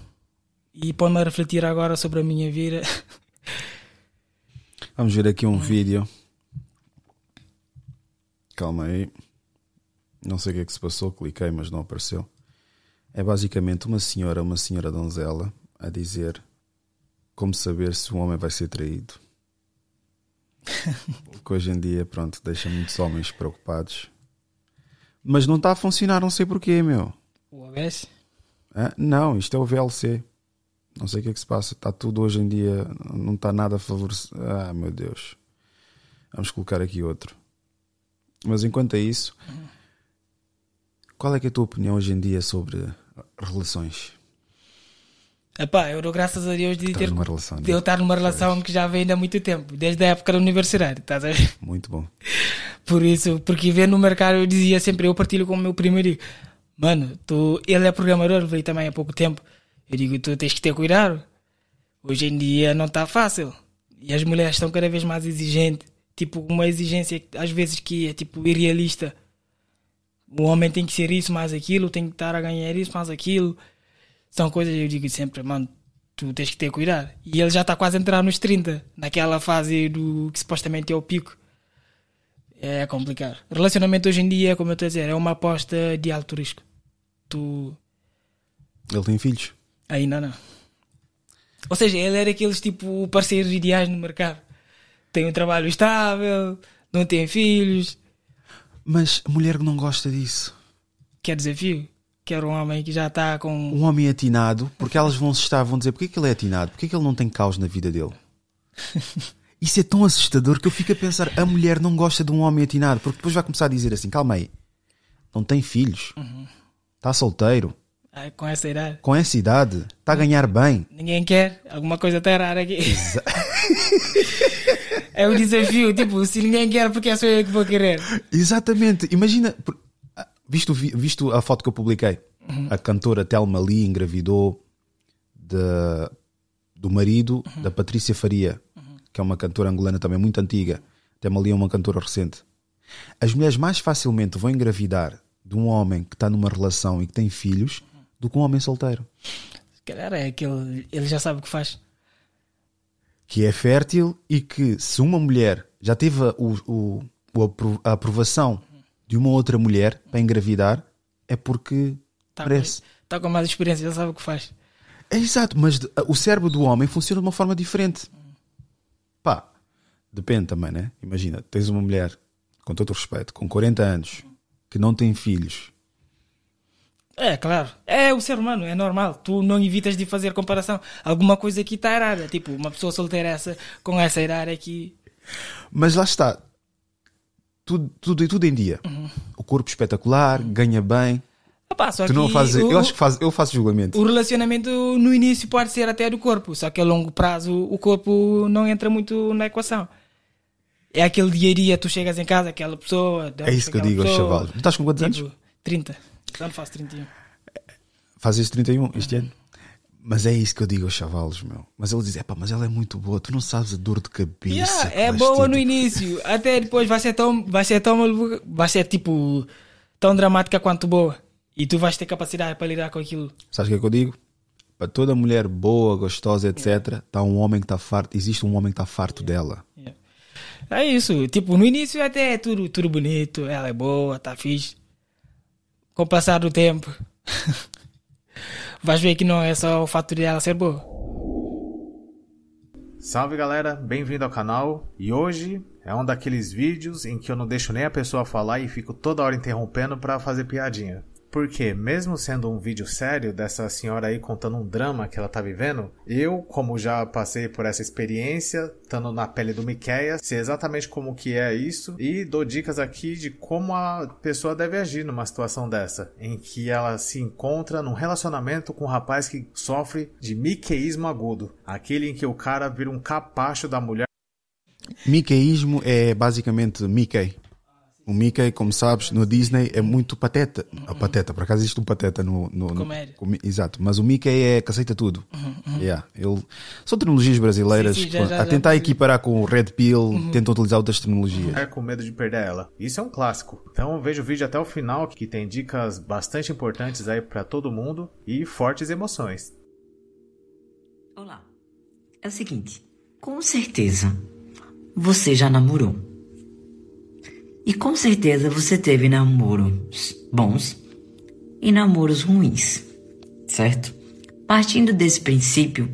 E põe-me a refletir agora sobre a minha vida. <laughs> Vamos ver aqui um vídeo. Calma aí. Não sei o que é que se passou, cliquei, mas não apareceu. É basicamente uma senhora, uma senhora donzela, a dizer como saber se um homem vai ser traído. <laughs> que hoje em dia, pronto, deixa muitos homens preocupados. Mas não está a funcionar, não sei porquê, meu. O OBS? Ah, não, isto é o VLC. Não sei o que é que se passa. Está tudo hoje em dia, não está nada a favorecer. Ah, meu Deus. Vamos colocar aqui outro. Mas enquanto é isso, qual é, é a tua opinião hoje em dia sobre relações? Epá, eu dou graças a Deus de, Estás ter, numa relação, de eu estar numa relação que já vem há muito tempo, desde a época da universidade, estás a ver? Muito bom. Por isso, porque vendo no mercado eu dizia sempre, eu partilho com o meu primo e digo, mano, tu, ele é programador, veio também há pouco tempo. Eu digo, tu tens que ter cuidado. Hoje em dia não está fácil. E as mulheres estão cada vez mais exigentes. Tipo, uma exigência que, às vezes que é tipo irrealista. O homem tem que ser isso, mais aquilo, tem que estar a ganhar isso, mais aquilo. São coisas, eu digo sempre, mano, tu tens que ter cuidado. E ele já está quase a entrar nos 30, naquela fase do que supostamente é o pico. É complicado. Relacionamento hoje em dia, como eu estou a dizer, é uma aposta de alto risco. Tu. Ele tem filhos? Ainda não. Ou seja, ele era aqueles tipo parceiros ideais no mercado. Tem um trabalho estável, não tem filhos, Mas a mulher não gosta disso. quer desafio. Quer um homem que já está com. Um homem atinado, porque elas vão se estar, vão dizer porque é que ele é atinado, porque é que ele não tem caos na vida dele. <laughs> Isso é tão assustador que eu fico a pensar, a mulher não gosta de um homem atinado, porque depois vai começar a dizer assim, calma aí, não tem filhos, está solteiro, Ah, com essa idade. Com essa idade, está a ganhar bem. Ninguém quer. Alguma coisa está errada aqui. <laughs> é o desafio. Tipo, se ninguém quer, porque é só eu que vou querer. Exatamente. Imagina, ah, visto, vi- visto a foto que eu publiquei, a cantora Thelma Lee engravidou de- do marido da Patrícia Faria, que é uma cantora angolana também muito antiga. Thelma Lee é uma cantora recente. As mulheres mais facilmente vão engravidar de um homem que está numa relação e que tem filhos do que um homem solteiro, Se calhar é aquele. Ele já sabe o que faz. que é fértil e que se uma mulher já teve o- o- o a aprovação de uma outra mulher para engravidar, é porque Está Parece. com, tá com mais experiência, já sabe o que faz. É exato, mas o cérebro do homem funciona de uma forma diferente. Pá, depende também, né? Imagina, tens uma mulher, com todo o respeito, com 40 anos, que não tem filhos. É, claro. É o ser humano, é normal. Tu não evitas de fazer comparação. Alguma coisa aqui está errada. Tipo, uma pessoa solteira essa, com essa idade aqui. Mas lá está. Tudo, tudo, tudo em dia. O corpo espetacular, ganha bem. Opa, Tu não que fazes. o, Eu acho que faz, eu faço julgamento. o relacionamento no início pode ser até do corpo, só que a longo prazo o corpo não entra muito na equação. É aquele dia a dia, tu chegas em casa, aquela pessoa. É isso que eu digo aos chavalos. Tu estás com quantos anos? Tipo, 30. Só não faço 31. Fazes 31 este ano? Mas é isso que eu digo aos chavalos, meu. Mas ele diz: epá, mas ela é muito boa, tu não sabes a dor de cabeça. Yeah, é boa no início, até depois vai ser tão, vai ser tão vai ser tipo tão dramática quanto boa. E tu vais ter capacidade para lidar com aquilo. Sabes o que é que eu digo? Para toda mulher boa, gostosa, etc., está um homem que está farto. Existe um homem que está farto dela. Yeah. É isso, tipo, no início até é tudo, tudo bonito, ela é boa, tá fixe. Com o passar do tempo, vais ver que não é só o fato de ela ser boa. Salve galera, bem-vindo ao canal. E hoje é um daqueles vídeos em que eu não deixo nem a pessoa falar e fico toda hora interrompendo pra fazer piadinha. Porque, mesmo sendo um vídeo sério dessa senhora aí contando um drama que ela tá vivendo, eu, como já passei por essa experiência, estando na pele do Miqueias, sei exatamente como que é isso e dou dicas aqui de como a pessoa deve agir numa situação dessa, em que ela se encontra num relacionamento com um rapaz que sofre de miqueísmo agudo, aquele em que o cara vira um capacho da mulher Mickeyismo é basicamente Mickey. O Mickey, como sabes, no Disney é muito pateta. A pateta, por acaso existe um pateta no. no, no Comédia. exato, mas o Mickey é que aceita tudo. Yeah, ele, são terminologias brasileiras. Sim, sim, já- que, já- a já tentar percebi. equiparar com o Red Pill, tentam utilizar outras terminologias. com medo de perder ela. Isso é um clássico. Então veja o vídeo até o final que tem dicas bastante importantes aí pra todo mundo e fortes emoções. Olá. É o seguinte, com certeza você já namorou. E com certeza você teve namoros bons e namoros ruins, certo? Partindo desse princípio,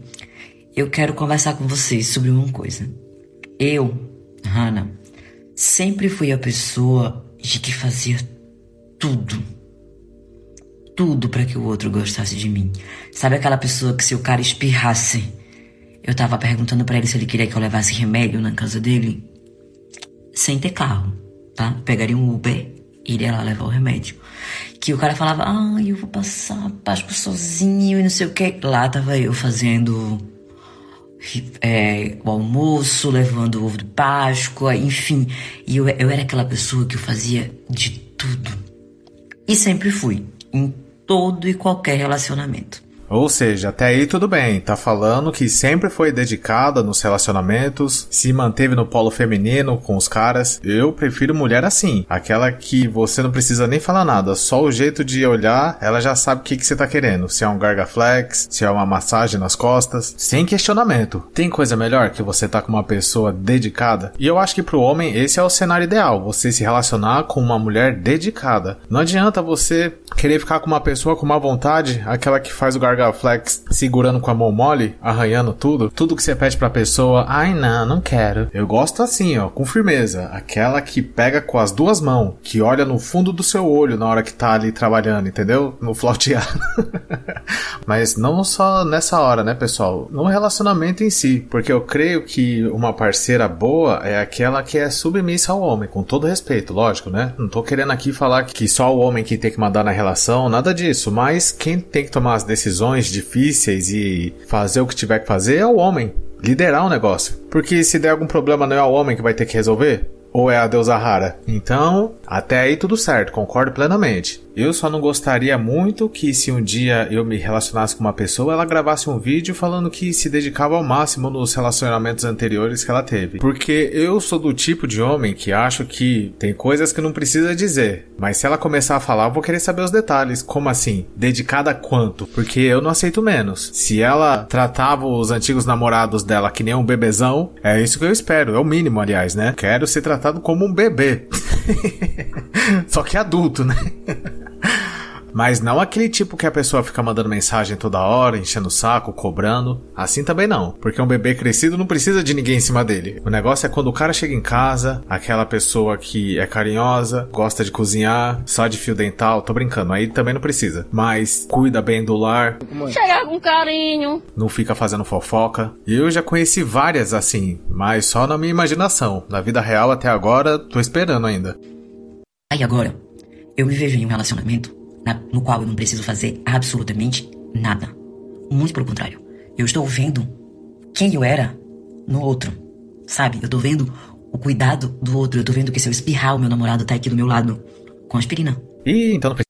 eu quero conversar com vocês sobre uma coisa. Eu, Hannah, sempre fui a pessoa de que fazia tudo tudo para que o outro gostasse de mim. Sabe aquela pessoa que se o cara espirrasse, eu tava perguntando pra ele se ele queria que eu levasse remédio na casa dele? Sem ter carro, tá? Pegaria um Uber iria lá levar o remédio. Que o cara falava, ah, eu vou passar Páscoa sozinho e não sei o que. Lá tava eu fazendo é, o almoço, levando o ovo de Páscoa, enfim. E eu, eu era aquela pessoa que eu fazia de tudo. E sempre fui, em todo e qualquer relacionamento. Ou seja, até aí tudo bem, tá falando que sempre foi dedicada nos relacionamentos, se manteve no polo feminino com os caras. Eu prefiro mulher assim, aquela que você não precisa nem falar nada, só o jeito de olhar, ela já sabe o que, que você tá querendo. Se é um gargaflex, se é uma massagem nas costas, sem questionamento. Tem coisa melhor que você tá com uma pessoa dedicada? E eu acho que pro homem esse é o cenário ideal, você se relacionar com uma mulher dedicada. Não adianta você querer ficar com uma pessoa com má vontade, aquela que faz o gargaflex larga flex segurando com a mão mole, arranhando tudo. Tudo que você pede pra pessoa, ai não, não quero. Eu gosto assim, ó, com firmeza. Aquela que pega com as duas mãos, que olha no fundo do seu olho na hora que tá ali trabalhando, entendeu? No flauteado. <laughs> Mas não só nessa hora, né, pessoal? No relacionamento em si. Porque eu creio que uma parceira boa é aquela que é submissa ao homem, com todo respeito, lógico, né? Não tô querendo aqui falar que só o homem que tem que mandar na relação, nada disso. Mas quem tem que tomar as decisões difíceis e fazer o que tiver que fazer é o homem. Liderar o negócio. Porque se der algum problema, não é o homem que vai ter que resolver? Ou é a deusa rara? Então, até aí tudo certo, concordo plenamente. Eu só não gostaria muito que se um dia eu me relacionasse com uma pessoa, ela gravasse um vídeo falando que se dedicava ao máximo nos relacionamentos anteriores que ela teve. Porque eu sou do tipo de homem que acho que tem coisas que não precisa dizer. Mas se ela começar a falar, eu vou querer saber os detalhes. Como assim? Dedicada a quanto? Porque eu não aceito menos. Se ela tratava os antigos namorados dela que nem um bebezão, é isso que eu espero. É o mínimo, aliás, né? Quero ser tratado como um bebê. <laughs> <laughs> Só que adulto, né? Mas não aquele tipo que a pessoa fica mandando mensagem toda hora, enchendo o saco, cobrando. Assim também não. Porque um bebê crescido não precisa de ninguém em cima dele. O negócio é quando o cara chega em casa, aquela pessoa que é carinhosa, gosta de cozinhar, só de fio dental, tô brincando, aí também não precisa. Mas cuida bem do lar. Chega com carinho. Não fica fazendo fofoca. E eu já conheci várias assim, mas só na minha imaginação. Na vida real até agora, tô esperando ainda. Aí agora, eu me vejo em um relacionamento na, no qual eu não preciso fazer absolutamente nada. Muito pelo contrário. Eu estou vendo quem eu era no outro. Sabe? Eu tô vendo o cuidado do outro. Eu tô vendo que se eu espirrar, o meu namorado tá aqui do meu lado com aspirina. Ih, então não precisa.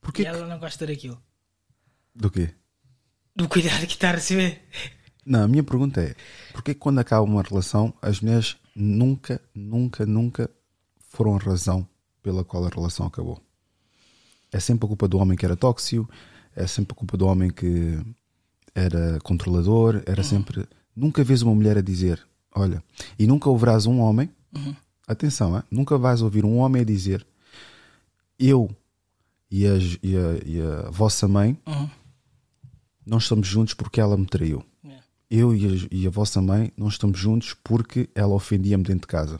Por que E ela não gosta daquilo. Do quê? Do cuidado que está a receber. Não, a minha pergunta é: porquê que quando acaba uma relação as mulheres nunca, nunca, nunca foram a razão pela qual a relação acabou? É sempre a culpa do homem que era tóxico, é sempre a culpa do homem que era controlador, era sempre. Nunca vês uma mulher a dizer: Olha, e nunca ouvirás um homem, atenção, é? nunca vais ouvir um homem a dizer: Eu e a, e a- e a vossa mãe não estamos juntos porque ela me traiu. Yeah. Eu e a, e a vossa mãe não estamos juntos porque ela ofendia-me dentro de casa.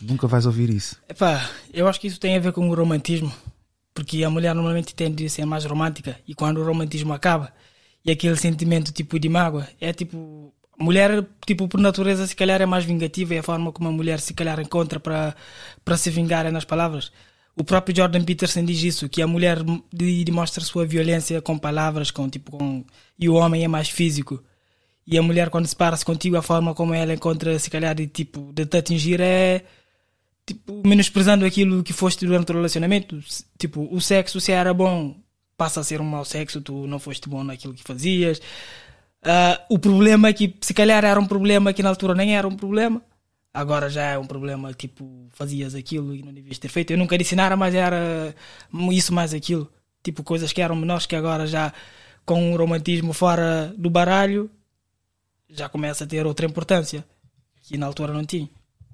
Nunca vais ouvir isso. Epá, eu acho que isso tem a ver com o romantismo. Porque a mulher normalmente tende a ser mais romântica. E quando o romantismo acaba, e aquele sentimento tipo de mágoa, é tipo. Mulher, tipo, por natureza, se calhar é mais vingativa. É a forma como a mulher se calhar encontra para se vingar é nas palavras. O próprio Jordan Peterson diz isso, que a mulher de- demonstra sua violência com palavras, com tipo com e o homem é mais físico. E a mulher quando se para-se contigo, a forma como ela encontra se calhar de tipo de te atingir é tipo, menosprezando aquilo que foste durante o relacionamento. Tipo, o sexo, se era bom, passa a ser um mau sexo, tu não foste bom naquilo que fazias. Ah, o problema é que, se calhar, era um problema que na altura nem era um problema. Agora já é um problema, tipo, fazias aquilo e não devias ter feito. Eu nunca disse nada, mas era isso mais aquilo. Tipo, coisas que eram menores que agora já, com o romantismo fora do baralho, já começa a ter outra importância. Que na altura não tinha.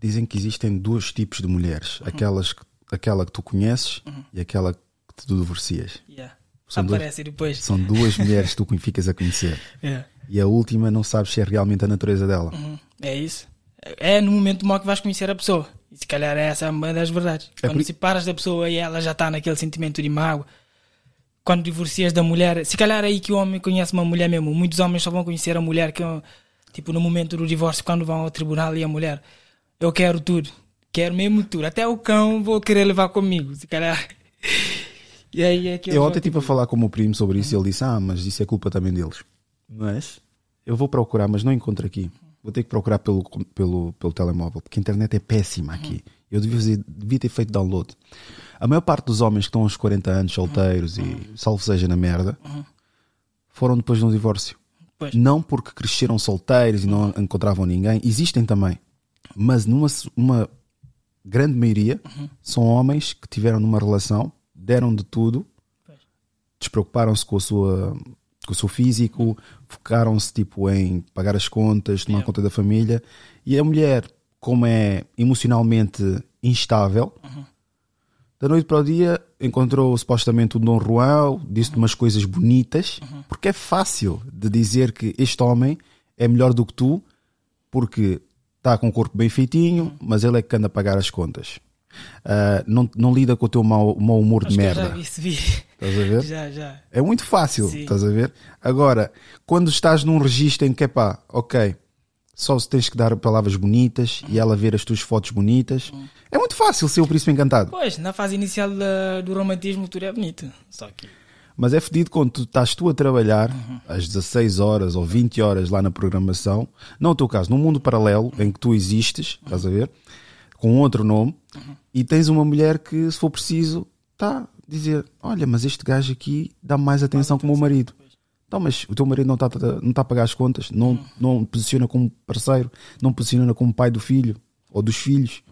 Dizem que existem dois tipos de mulheres: aquelas que, aquela que tu conheces e aquela que tu divorcias. Yeah. São dois- Aparece depois. São duas mulheres que tu <laughs> ficas a conhecer. Yeah. E a última não sabes se é realmente a natureza dela. Uhum. É isso. É no momento mau que vais conhecer a pessoa. E se calhar é essa uma das verdades. É Quando por- se paras da pessoa e ela já está naquele sentimento de mágoa. Quando divorcias da mulher, se calhar é aí que o homem conhece uma mulher mesmo. Muitos homens só vão conhecer a mulher que, tipo, no momento do divórcio, quando vão ao tribunal e a mulher, eu quero tudo. Quero mesmo tudo. Até o cão vou querer levar comigo. Se calhar. E aí é que Eu eles ontem estive a falar com o meu primo sobre isso e ele disse: Ah, mas isso é culpa também deles. Mas eu vou procurar, mas não encontro aqui. Vou ter que procurar pelo, pelo, pelo telemóvel, porque a internet é péssima aqui. Eu devia, devia ter feito download. A maior parte dos homens que estão aos 40 anos solteiros e salvo seja na merda foram depois de um divórcio. Pois. Não porque cresceram solteiros e não encontravam ninguém, existem também. Mas numa uma grande maioria são homens que tiveram numa relação, deram de tudo, despreocuparam-se com a sua com o seu físico, focaram-se tipo em pagar as contas, tomar conta da família. E a mulher, como é emocionalmente instável, Da noite para o dia encontrou supostamente o Dom Juan, disse-te umas coisas bonitas, porque é fácil de dizer que este homem é melhor do que tu, porque está com o corpo bem feitinho, mas ele é que anda a pagar as contas. Ah, não, não lida com o teu mau, mau humor Acho de merda. já vi esse vídeo. Estás a ver? Já, já. É muito fácil, Sim. estás a ver? Agora, quando estás num registro em que é pá, ok, só se tens que dar palavras bonitas e ela ver as tuas fotos bonitas, é muito fácil ser o príncipe encantado. Pois, na fase inicial do romantismo tudo é bonito. Só que. Mas é fedido quando tu estás tu a trabalhar às 16 horas ou 20 horas lá na programação, não é o teu caso, num mundo paralelo em que tu existes, estás a ver? Com outro nome, e tens uma mulher que, se for preciso, está a dizer: Olha, mas este gajo aqui dá mais atenção que o meu marido. Então, mas o teu marido não está não tá a pagar as contas, não, não posiciona como parceiro, não posiciona como pai do filho ou dos filhos.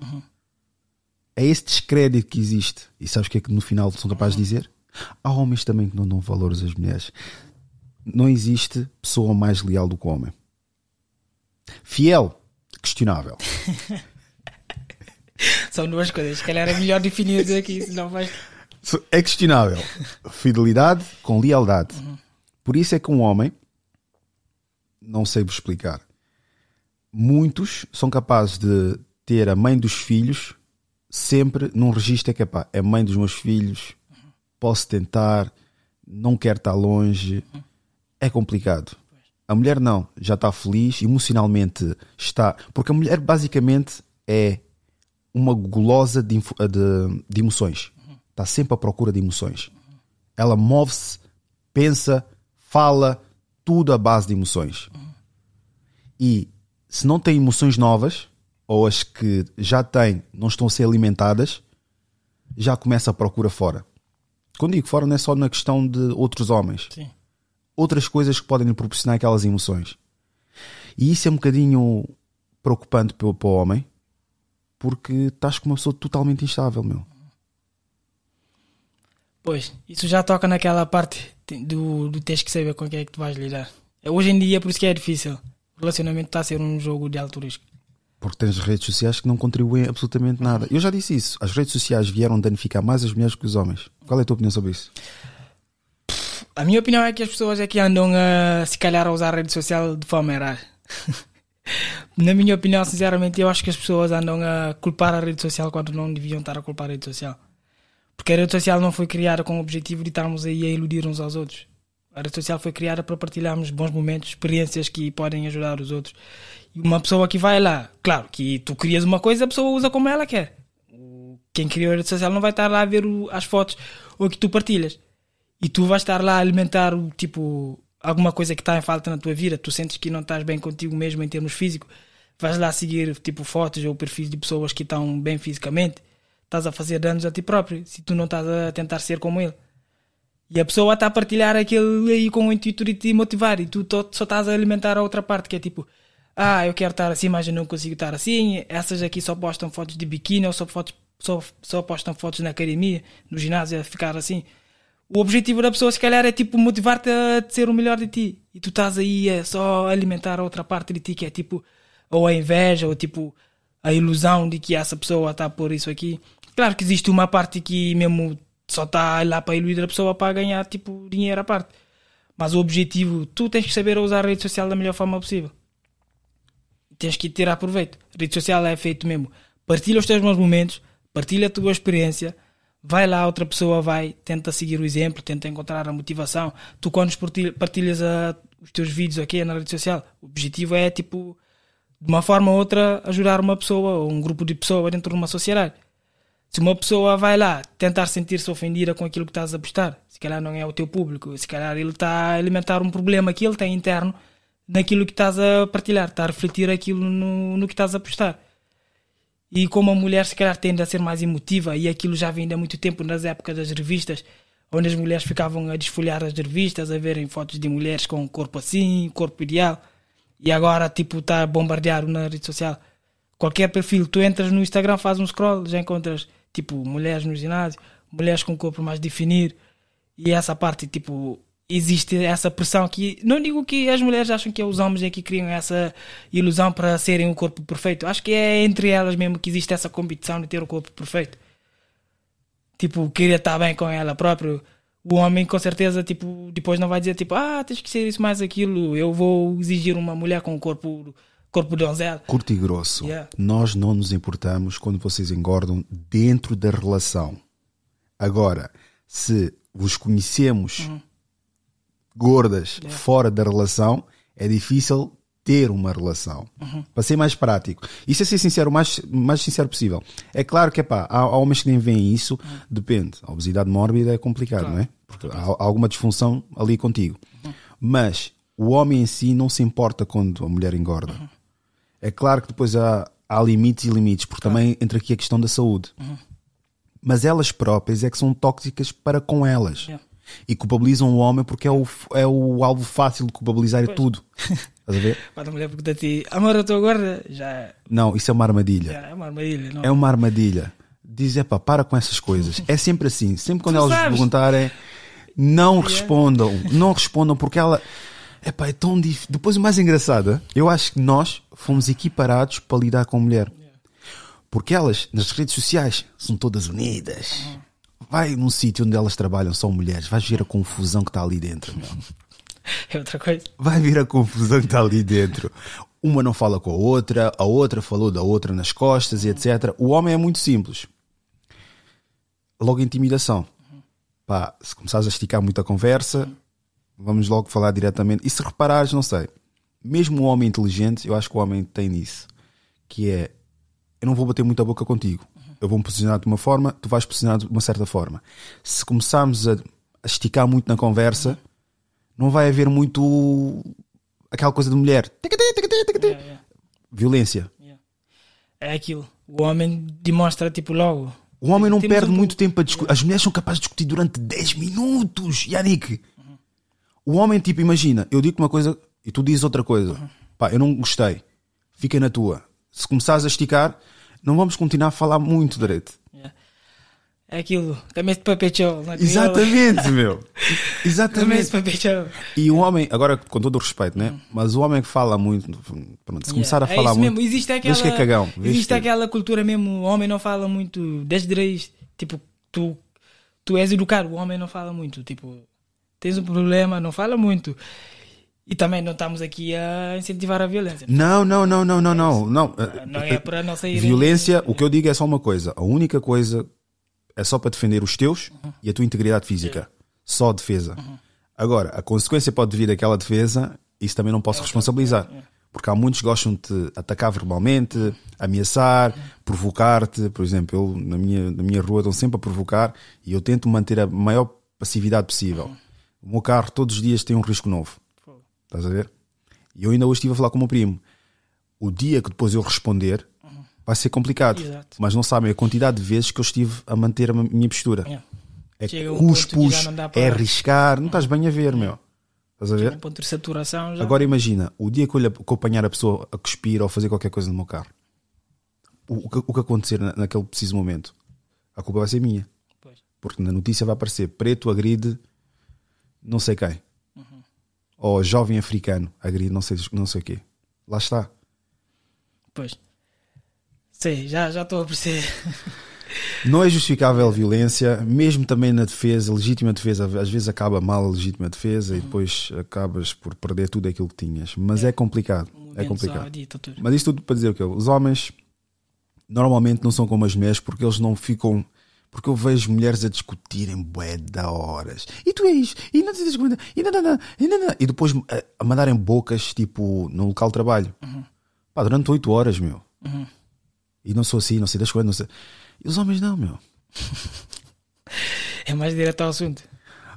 É esse descrédito que existe. E sabes o que é que no final são capazes de dizer? Há homens também que não dão valores às mulheres. Não existe pessoa mais leal do que o homem. Fiel, questionável. <laughs> São duas coisas. Se calhar é melhor definir aqui, senão vais. É questionável. Fidelidade com lealdade. Por isso é que um homem, não sei vos explicar, muitos são capazes de ter a mãe dos filhos sempre num registro é que é pá, é mãe dos meus filhos, posso tentar, não quero estar longe. É complicado. A mulher não, já está feliz, emocionalmente está. Porque a mulher basicamente é uma gulosa de, de- de emoções. Está sempre à procura de emoções. Ela move-se, pensa, fala, tudo à base de emoções. E se não tem emoções novas, ou as que já tem não estão a ser alimentadas, já começa a procura fora. Quando digo fora, não é só na questão de outros homens Sim. outras coisas que podem lhe proporcionar aquelas emoções. E isso é um bocadinho preocupante para o homem, porque estás com uma pessoa totalmente instável, meu. Pois, isso já toca naquela parte do, do tens que saber com quem é que tu vais lidar. É, Hoje em dia, por isso que é difícil. O relacionamento está a ser um jogo de alto risco. Porque tens redes sociais que não contribuem absolutamente nada. Eu já disse isso. As redes sociais vieram danificar mais as mulheres que os homens. Qual é a tua opinião sobre isso? A minha opinião é que as pessoas é que andam a, se calhar, a usar a rede social de forma errada. <laughs> Na minha opinião, sinceramente, eu acho que as pessoas andam a culpar a rede social quando não deviam estar a culpar a rede social. Porque a rede social não foi criada com o objetivo de estarmos aí a iludir uns aos outros. A rede social foi criada para partilharmos bons momentos, experiências que podem ajudar os outros. E uma pessoa que vai lá, claro, que tu crias uma coisa, a pessoa usa como ela quer. Quem criou a rede social não vai estar lá a ver o- as fotos ou que tu partilhas. E tu vais estar lá a alimentar o tipo alguma coisa que está em falta na tua vida, tu sentes que não estás bem contigo mesmo em termos físicos, vais lá seguir tipo fotos ou perfis de pessoas que estão bem fisicamente, estás a fazer danos a ti próprio, se tu não estás a tentar ser como ele. E a pessoa está a partilhar aquilo aí com o intuito de te motivar e tu só estás a alimentar a outra parte que é tipo, ah, eu quero estar assim, mas eu não consigo estar assim. Essas aqui só postam fotos de biquíni ou só, fotos, só, só postam fotos na academia, no ginásio, a ficar assim. O objetivo da pessoa, se calhar, é tipo motivar-te a ser o melhor de ti. E tu estás aí a só alimentar a outra parte de ti, que é tipo, ou a inveja, ou tipo, a ilusão de que essa pessoa está por isso aqui. Claro que existe uma parte que mesmo só está lá para iludir a pessoa para ganhar tipo dinheiro à parte. Mas o objetivo, tu tens que saber usar a rede social da melhor forma possível. Tens que tirar proveito. A rede social é feito mesmo. Partilha os teus bons momentos, partilha a tua experiência, vai lá, outra pessoa vai, tenta seguir o exemplo, tenta encontrar a motivação. Tu, quando partilha- partilhas a- os teus vídeos aqui na rede social, o objetivo é, tipo, de uma forma ou outra, ajudar uma pessoa ou um grupo de pessoas dentro de uma sociedade. Se uma pessoa vai lá tentar sentir-se ofendida com aquilo que estás a postar, se calhar não é o teu público, se calhar ele está a alimentar um problema que ele tem interno naquilo que estás a partilhar, está a refletir aquilo no, no que estás a postar. E como a mulher se calhar tende a ser mais emotiva, e aquilo já vem há muito tempo nas épocas das revistas, onde as mulheres ficavam a desfolhar as revistas, a verem fotos de mulheres com corpo assim, corpo ideal, e agora tipo está a bombardear na rede social. Qualquer perfil, tu entras no Instagram, faz um scroll, já encontras tipo mulheres no ginásio, mulheres com corpo mais definido, e essa parte tipo existe essa pressão que não digo que as mulheres acham que é os homens é que criam essa ilusão para serem o corpo perfeito. Acho que é entre elas mesmo que existe essa competição de ter o corpo perfeito. tipo, querer estar bem com ela próprio, o homem com certeza, tipo, depois não vai dizer, tipo, ah, tens que ser isso mais aquilo, eu vou exigir uma mulher com um corpo, corpo donzela. Curto e grosso. Yeah. Nós não nos importamos quando vocês engordam dentro da relação. Agora, se vos conhecemos Uhum. Gordas fora da relação, é difícil ter uma relação. Uhum. Para ser mais prático. Isso é ser sincero, o mais, mais sincero possível. É claro que epá, há, há homens que nem veem isso, Uhum. depende. A obesidade mórbida é complicado, não é? Porque há, há alguma disfunção ali contigo. Uhum. Mas o homem em si não se importa quando a mulher engorda. Uhum. É claro que depois há, há limites e limites, porque também entra aqui a questão da saúde. Mas elas próprias é que são tóxicas para com elas. Yeah. E culpabilizam o homem porque é o, é o alvo fácil de culpabilizar Pois. tudo. <laughs> Estás a ver? Quando a mulher pergunta a ti, amor, eu estou gorda, já, Não, isso é uma armadilha. já é uma armadilha, não? É uma armadilha. Diz, epá, para com essas coisas. <laughs> É sempre assim. Sempre quando elas perguntarem, não <laughs> respondam. Não respondam porque ela. Epá, é tão difícil. Depois o mais engraçado, eu acho que nós fomos equiparados para lidar com a mulher. Porque elas, nas redes sociais, são todas unidas. Vai num sítio onde elas trabalham, são mulheres, vais ver a confusão que está ali dentro, meu. <laughs> É outra coisa. Vai vir a confusão que está ali dentro. Uma não fala com a outra, a outra falou da outra nas costas e etc. O homem é muito simples. Logo intimidação. Pá, se começares a esticar muita conversa, vamos logo falar diretamente. E se reparares, não sei. Mesmo o homem inteligente, eu acho que o homem tem nisso. Que é, eu não vou bater muita boca contigo. Eu vou me posicionar de uma forma, tu vais posicionar de uma certa forma. Se começarmos a, a esticar muito na conversa, não vai haver muito aquela coisa de mulher. Yeah, yeah, Violência. yeah. É aquilo. O homem demonstra, tipo, logo. O homem não Temos perde um- muito tempo a discutir. As mulheres são capazes de discutir durante 10 minutos, Yannick. O homem, tipo, imagina, eu digo uma coisa e tu dizes outra coisa. Pá, eu não gostei. Fica na tua. Se começares a esticar, não vamos continuar a falar muito direito. Yeah. É aquilo. Também de na crioula. Exatamente, meu. Também Exatamente. de. E o homem, agora com todo o respeito, né? Mas o homem que fala muito, pronto, se começar a É falar isso muito. mesmo. Existe aquela, que é cagão. existe que- aquela cultura mesmo. O homem não fala muito. Desde raiz. Tipo, tu, tu és educado. O homem não fala muito. Tipo, tens um problema, não fala muito. E também não estamos aqui a incentivar a violência. Não, não, não, não, não, não. Não, Não é para não sair. Violência, o que eu digo é só uma coisa. A única coisa é só para defender os teus e a tua integridade física. Só defesa. Agora, a consequência pode vir daquela defesa, isso também não posso responsabilizar. Porque há muitos que gostam de te atacar verbalmente, ameaçar, provocar-te. Por exemplo, eu na minha, na minha rua estão sempre a provocar e eu tento manter a maior passividade possível. O meu carro todos os dias tem um risco novo. Estás a ver? E eu ainda hoje estive a falar com o meu primo. O dia que depois eu responder vai ser complicado. Exato. Mas não sabem a quantidade de vezes que eu estive a manter a minha postura. Yeah. É Chega um cuspos, para- é arriscar, não estás bem a ver, meu. Estás a Um ver? ponto de saturação já. Agora imagina, o dia que eu lhe que eu apanhar a pessoa a cuspir ou a fazer qualquer coisa no meu carro, o, que, o que acontecer na- naquele preciso momento, a culpa vai ser minha. Pois. Porque na notícia vai aparecer preto agride não sei quem. Uhum. Ou jovem africano agride não sei, não sei o quê. Lá está. Pois. Sei, já já estou a perceber. <laughs> Não é justificável a violência, mesmo também na defesa, legítima defesa, às vezes acaba mal a legítima defesa e depois acabas por perder tudo aquilo que tinhas. Mas é, complicado. É complicado. saudita, tudo. Mas isto tudo para dizer o quê? Os homens normalmente não são como as mulheres porque eles não ficam. Porque eu vejo mulheres a discutirem bué da horas. E tu és, e não te das conta, e não, não, e. E depois a, a mandarem bocas, tipo, no local de trabalho. Pá, durante oito horas, meu. E não sou assim, não sei das coisas, não sei. E os homens não, meu. <laughs> É mais direto ao assunto.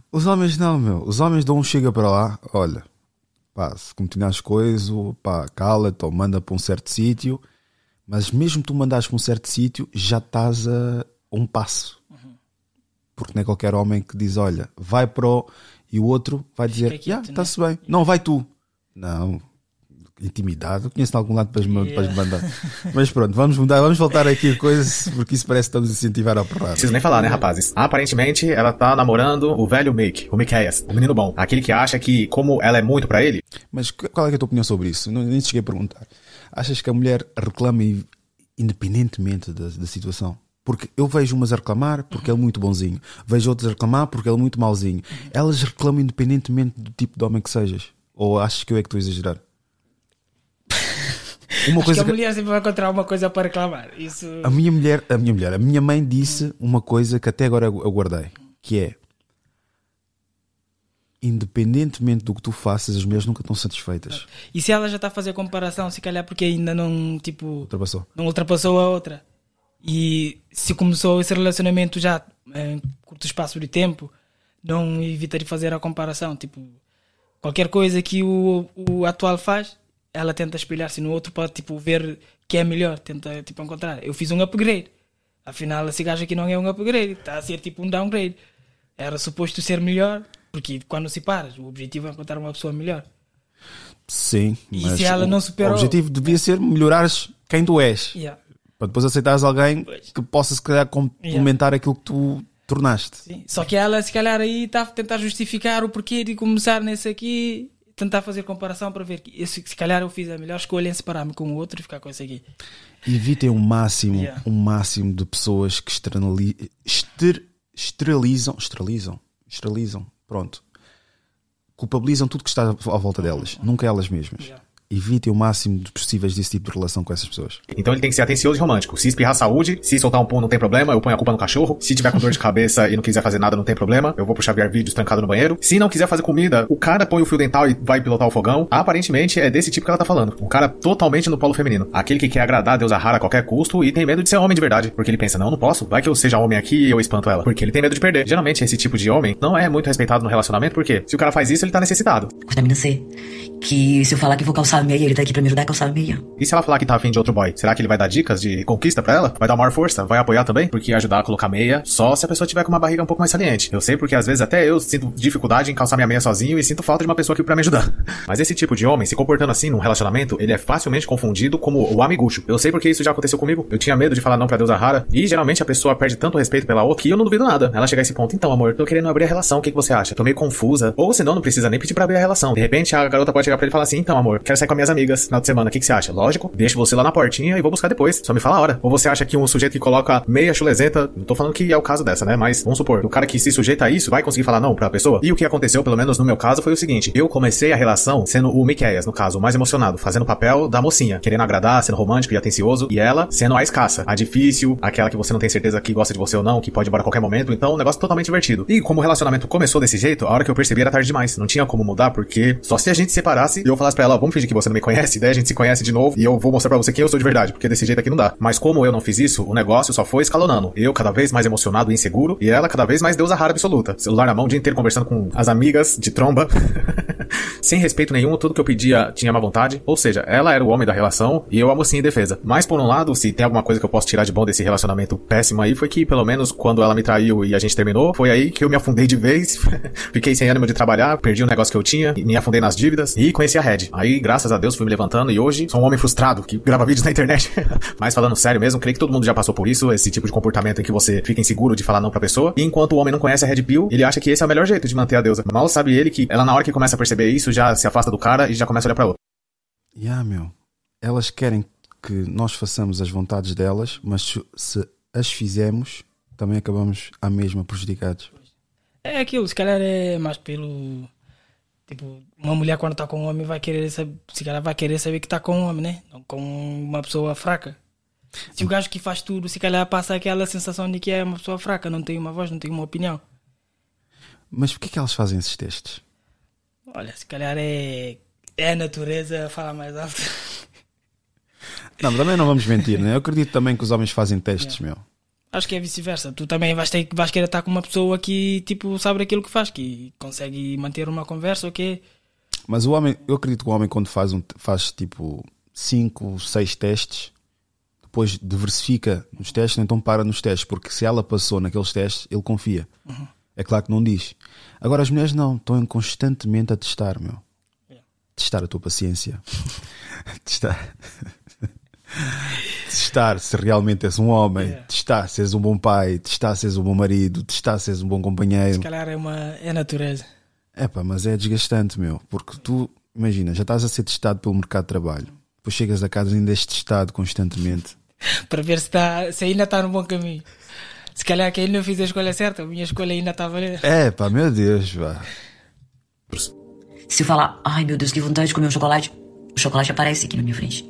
Os homens não, meu. Os homens dão um chega para lá, olha, pá, se continuares coisa, pá, cala-te ou manda para um certo sítio. Mas mesmo tu mandares para um certo sítio, já estás a um passo. Porque não é qualquer homem que diz, olha, vai para o... E o outro vai dizer, yeah, né? está-se bem. Não, vai tu. Não, intimidade. Eu conheço de algum lado para as Yeah. para mandar. Mas pronto, vamos mudar, vamos voltar aqui a coisas, porque isso parece que estamos a incentivar a porrada. Preciso nem falar, né, rapazes? Aparentemente, ela tá namorando o velho Mick, o Miqueias, o menino bom. Aquele que acha que, como ela é muito pra ele, Mas qu- qual é, é a tua opinião sobre isso? Não, nem te cheguei a perguntar. Achas que a mulher reclama independentemente da, da situação? Porque eu vejo umas a reclamar porque ele é muito bonzinho. Vejo outras a reclamar porque ele é muito mauzinho. Elas reclamam independentemente do tipo de homem que sejas. Ou achas que eu é que estou a exagerar? <laughs> Uma Acho coisa que a mulher sempre vai encontrar uma coisa para reclamar. Isso. a minha mulher, a minha mulher, a minha mãe disse uma coisa que até agora eu guardei, que é independentemente do que tu faças, as mulheres nunca estão satisfeitas. E se ela já está a fazer comparação, se calhar porque ainda não, tipo, Ultrapassou. não ultrapassou a outra. E se começou esse relacionamento já em curto espaço de tempo, não evita de fazer a comparação. Tipo, qualquer coisa que o, o atual faz, ela tenta espelhar-se no outro para tipo, ver que é melhor, tenta tipo, encontrar. Eu fiz um upgrade. Afinal, esse gajo aqui não é um upgrade, está a ser tipo um downgrade. Era suposto ser melhor, porque quando se paras, o objetivo é encontrar uma pessoa melhor. Sim, E mas se ela o- não superou? O objetivo devia ser melhorares quem tu és. Yeah. Para depois aceitares alguém Pois. que possa se calhar complementar aquilo que tu tornaste. Sim. Só que ela, se calhar, aí está a tentar justificar o porquê de começar nesse aqui, tentar fazer comparação para ver que esse, se calhar eu fiz a melhor escolha em separar-me com o outro e ficar com esse aqui. Evitem o máximo, Yeah. um máximo de pessoas que externali- ester- esterilizam, esterilizam, esterilizam, pronto. Culpabilizam tudo que está à volta delas, nunca elas mesmas. Yeah. Evitem o máximo de possíveis desse tipo de relação com essas pessoas. Então ele tem que ser atencioso e romântico. Se espirrar saúde, se soltar um pum não tem problema, eu ponho a culpa no cachorro. Se tiver com dor de cabeça e não quiser fazer nada, não tem problema, eu vou pro Xavier Vídeos trancado no banheiro. Se não quiser fazer comida, o cara põe o fio dental e vai pilotar o fogão. Aparentemente é desse tipo que ela tá falando. Um cara totalmente no polo feminino. Aquele que quer agradar a Deus Rara a qualquer custo e tem medo de ser homem de verdade. Porque ele pensa, não, não posso. Vai que eu seja homem aqui e eu espanto ela. Porque ele tem medo de perder. Geralmente esse tipo de homem não é muito respeitado no relacionamento, porque se o cara faz isso, ele tá necessitado. Vitamina C. Que se eu falar que vou calçar meia, ele tá aqui pra me ajudar a calçar meia. E se ela falar que tá afim de outro boy, será que ele vai dar dicas de conquista pra ela? Vai dar maior força? Vai apoiar também? Porque ajudar a colocar meia só se a pessoa tiver com uma barriga um pouco mais saliente. Eu sei porque às vezes até eu sinto dificuldade em calçar minha meia sozinho e sinto falta de uma pessoa aqui pra me ajudar. <laughs> Mas esse tipo de homem, se comportando assim num relacionamento, ele é facilmente confundido como o amigucho. Eu sei porque isso já aconteceu comigo. Eu tinha medo de falar não pra deusa rara e geralmente a pessoa perde tanto respeito pela outra que eu não duvido nada. Ela chega a esse ponto, então amor, tô querendo abrir a relação, o que, que você acha? Tô meio confusa. Ou senão não precisa nem pedir pra abrir a relação. De repente a garota pode chegar pra ele e falar assim, então amor, quero sair com as minhas amigas final de semana, o que, que você acha? Lógico, deixo você lá na portinha e vou buscar depois. Só me fala a hora. Ou você acha que um sujeito que coloca meia chulezenta, não tô falando que é o caso dessa, né? Mas vamos supor, o cara que se sujeita a isso vai conseguir falar não pra pessoa? E o que aconteceu, pelo menos no meu caso, foi o seguinte: eu comecei a relação sendo o Miqueias, no caso, o mais emocionado, fazendo o papel da mocinha, querendo agradar, sendo romântico e atencioso, e ela sendo a escassa, a difícil, aquela que você não tem certeza que gosta de você ou não, que pode ir embora a qualquer momento, então um negócio totalmente divertido. E como o relacionamento começou desse jeito, a hora que eu percebi era tarde demais. Não tinha como mudar, porque só se a gente se separasse e eu falasse pra ela, vamos fingir que você não me conhece, daí a gente se conhece de novo e eu vou mostrar pra você quem eu sou de verdade, porque desse jeito aqui não dá. Mas como eu não fiz isso, o negócio só foi escalonando. Eu cada vez mais emocionado e inseguro, e ela cada vez mais deusa rara absoluta. Celular na mão o dia inteiro conversando com as amigas de tromba. <laughs> Sem respeito nenhum, tudo que eu pedia tinha má vontade. Ou seja, ela era o homem da relação e eu a mocinha em defesa. Mas por um lado, se tem alguma coisa que eu posso tirar de bom desse relacionamento péssimo aí, foi que pelo menos quando ela me traiu e a gente terminou, foi aí que eu me afundei de vez. <laughs> Fiquei sem ânimo de trabalhar, perdi o negócio que eu tinha, me afundei nas dívidas e conheci a Red. Aí, graças a Deus, fui me levantando e hoje sou um homem frustrado que grava vídeos na internet. <laughs> Mas falando sério mesmo, creio que todo mundo já passou por isso, esse tipo de comportamento em que você fica inseguro de falar não pra pessoa. E enquanto o homem não conhece a Red Pill, ele acha que esse é o melhor jeito de manter a deusa. Mal sabe ele que ela, na hora que começa a perceber isso, já se afasta do cara e já começa a olhar pra outra. Yeah, meu. Elas querem que nós façamos as vontades delas, mas se, se as fizermos, também acabamos à mesma prejudicados. É aquilo, se calhar é mais pelo. Tipo, uma mulher quando está com um homem vai querer saber, se calhar vai querer saber que está com um homem, né? Não com uma pessoa fraca. Se o gajo que faz tudo, se calhar passa aquela sensação de que é uma pessoa fraca, não tem uma voz, não tem uma opinião. Mas porquê que elas fazem esses testes? Olha, se calhar é, é a natureza falar mais alto. Não, mas também não vamos mentir, né? Eu acredito também que os homens fazem testes, meu. Acho que é vice-versa. Tu também vais, ter, vais querer estar com uma pessoa que tipo, sabe aquilo que faz, que consegue manter uma conversa, ok? Mas o homem, eu acredito que o homem quando faz, um, faz tipo 5, 6 testes, depois diversifica nos testes, então para nos testes, porque se ela passou naqueles testes, ele confia. É claro que não diz. Agora as mulheres não, estão constantemente a testar, meu. Testar a tua paciência. <laughs> testar. <laughs> testar se realmente és um homem, Yeah. testar se és um bom pai, testar se és um bom marido, testar se és um bom companheiro. Se calhar é, uma, é natureza. É pá, mas é desgastante, meu. Porque tu, imagina, já estás a ser testado pelo mercado de trabalho. Depois chegas a casa e ainda és testado constantemente. <laughs> para ver se, tá, se ainda está no bom caminho. Se calhar que ele não fiz a escolha certa, a minha escolha ainda está a valer. É, pá, meu Deus, pá. Se eu falar, ai meu Deus, que vontade de comer um chocolate, o chocolate aparece aqui na minha frente.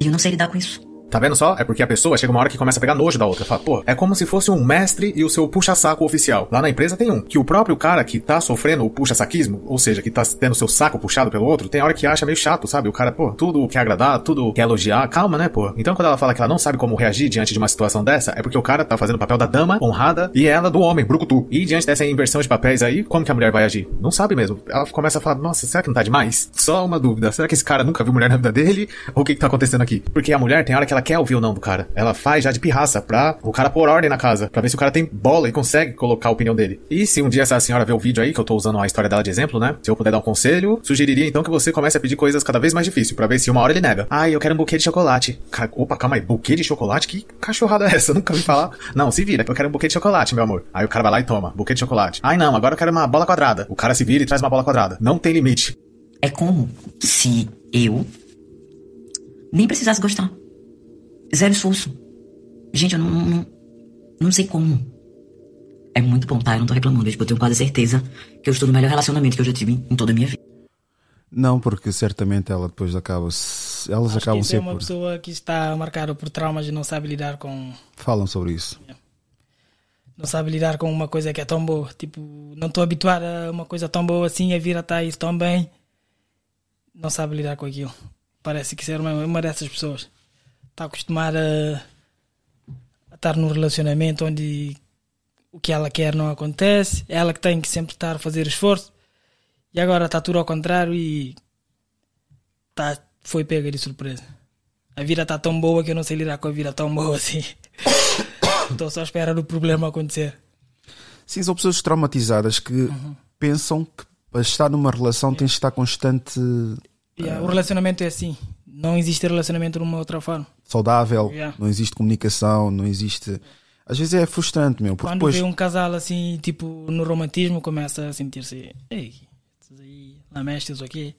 E eu não sei lidar com isso. Tá vendo só? É porque a pessoa chega uma hora que começa a pegar nojo da outra. Fala, pô, é como se fosse um mestre e o seu puxa-saco oficial. Lá na empresa tem um. Que o próprio cara que tá sofrendo o puxa-saquismo, ou seja, que tá tendo seu saco puxado pelo outro, tem hora que acha meio chato, sabe? O cara, pô, tudo quer agradar, tudo quer elogiar. Calma, né, pô? Então quando ela fala que ela não sabe como reagir diante de uma situação dessa, é porque o cara tá fazendo o papel da dama honrada e ela do homem, brucutu. E diante dessa inversão de papéis aí, como que a mulher vai agir? Não sabe mesmo. Ela começa a falar, nossa, será que não tá demais? Só uma dúvida. Será que esse cara nunca viu mulher na vida dele? Ou o que que tá acontecendo aqui? Porque a mulher tem hora que ela quer ouvir o não do cara. Ela faz já de pirraça pra o cara pôr ordem na casa, pra ver se o cara tem bola e consegue colocar a opinião dele. E se um dia essa senhora ver o vídeo aí, que eu tô usando a história dela de exemplo, né? Se eu puder dar um conselho, sugeriria então que você comece a pedir coisas cada vez mais difíceis, pra ver se uma hora ele nega. Ai, eu quero um buquê de chocolate. Ca- Opa, calma aí, buquê de chocolate? Que cachorrada é essa? <laughs> Nunca vi falar. Não, se vira, eu quero um buquê de chocolate, meu amor. Aí o cara vai lá e toma, buquê de chocolate. Ai não, agora eu quero uma bola quadrada. O cara se vira e traz uma bola quadrada. Não tem limite. É como se eu nem precisasse gostar. Zero esforço. Gente, eu não, não, não sei como. É muito bom, tá? Eu não tô reclamando. Tipo, eu tenho quase certeza que eu estou no melhor relacionamento que eu já tive em toda a minha vida. Não, porque certamente ela depois acaba. Elas Acho acabam isso é sempre uma por. pessoa que está marcada por traumas e não sabe lidar com. Falam sobre isso. Não sabe lidar com uma coisa que é tão boa. Tipo, não estou habituado a uma coisa tão boa assim, a vir a estar isso tão bem. Não sabe lidar com aquilo. Parece que ser uma, uma dessas pessoas. Está acostumada a, estar num relacionamento onde o que ela quer não acontece. É ela que tem que sempre estar a fazer esforço. E agora está tudo ao contrário e tá, foi pega de surpresa. A vida está tão boa que eu não sei lidar com a vida tão boa assim. <coughs> Estou só à espera do problema acontecer. Sim, são pessoas traumatizadas que pensam que para estar numa relação tens de estar constante Yeah, o relacionamento é assim. Não existe relacionamento de uma outra forma. saudável, Yeah. não existe comunicação, não existe. Às vezes é frustrante, meu, porque Quando depois. vê um casal assim, tipo, no romantismo, começa a sentir-se. Ei, esses aí, lamestes aqui.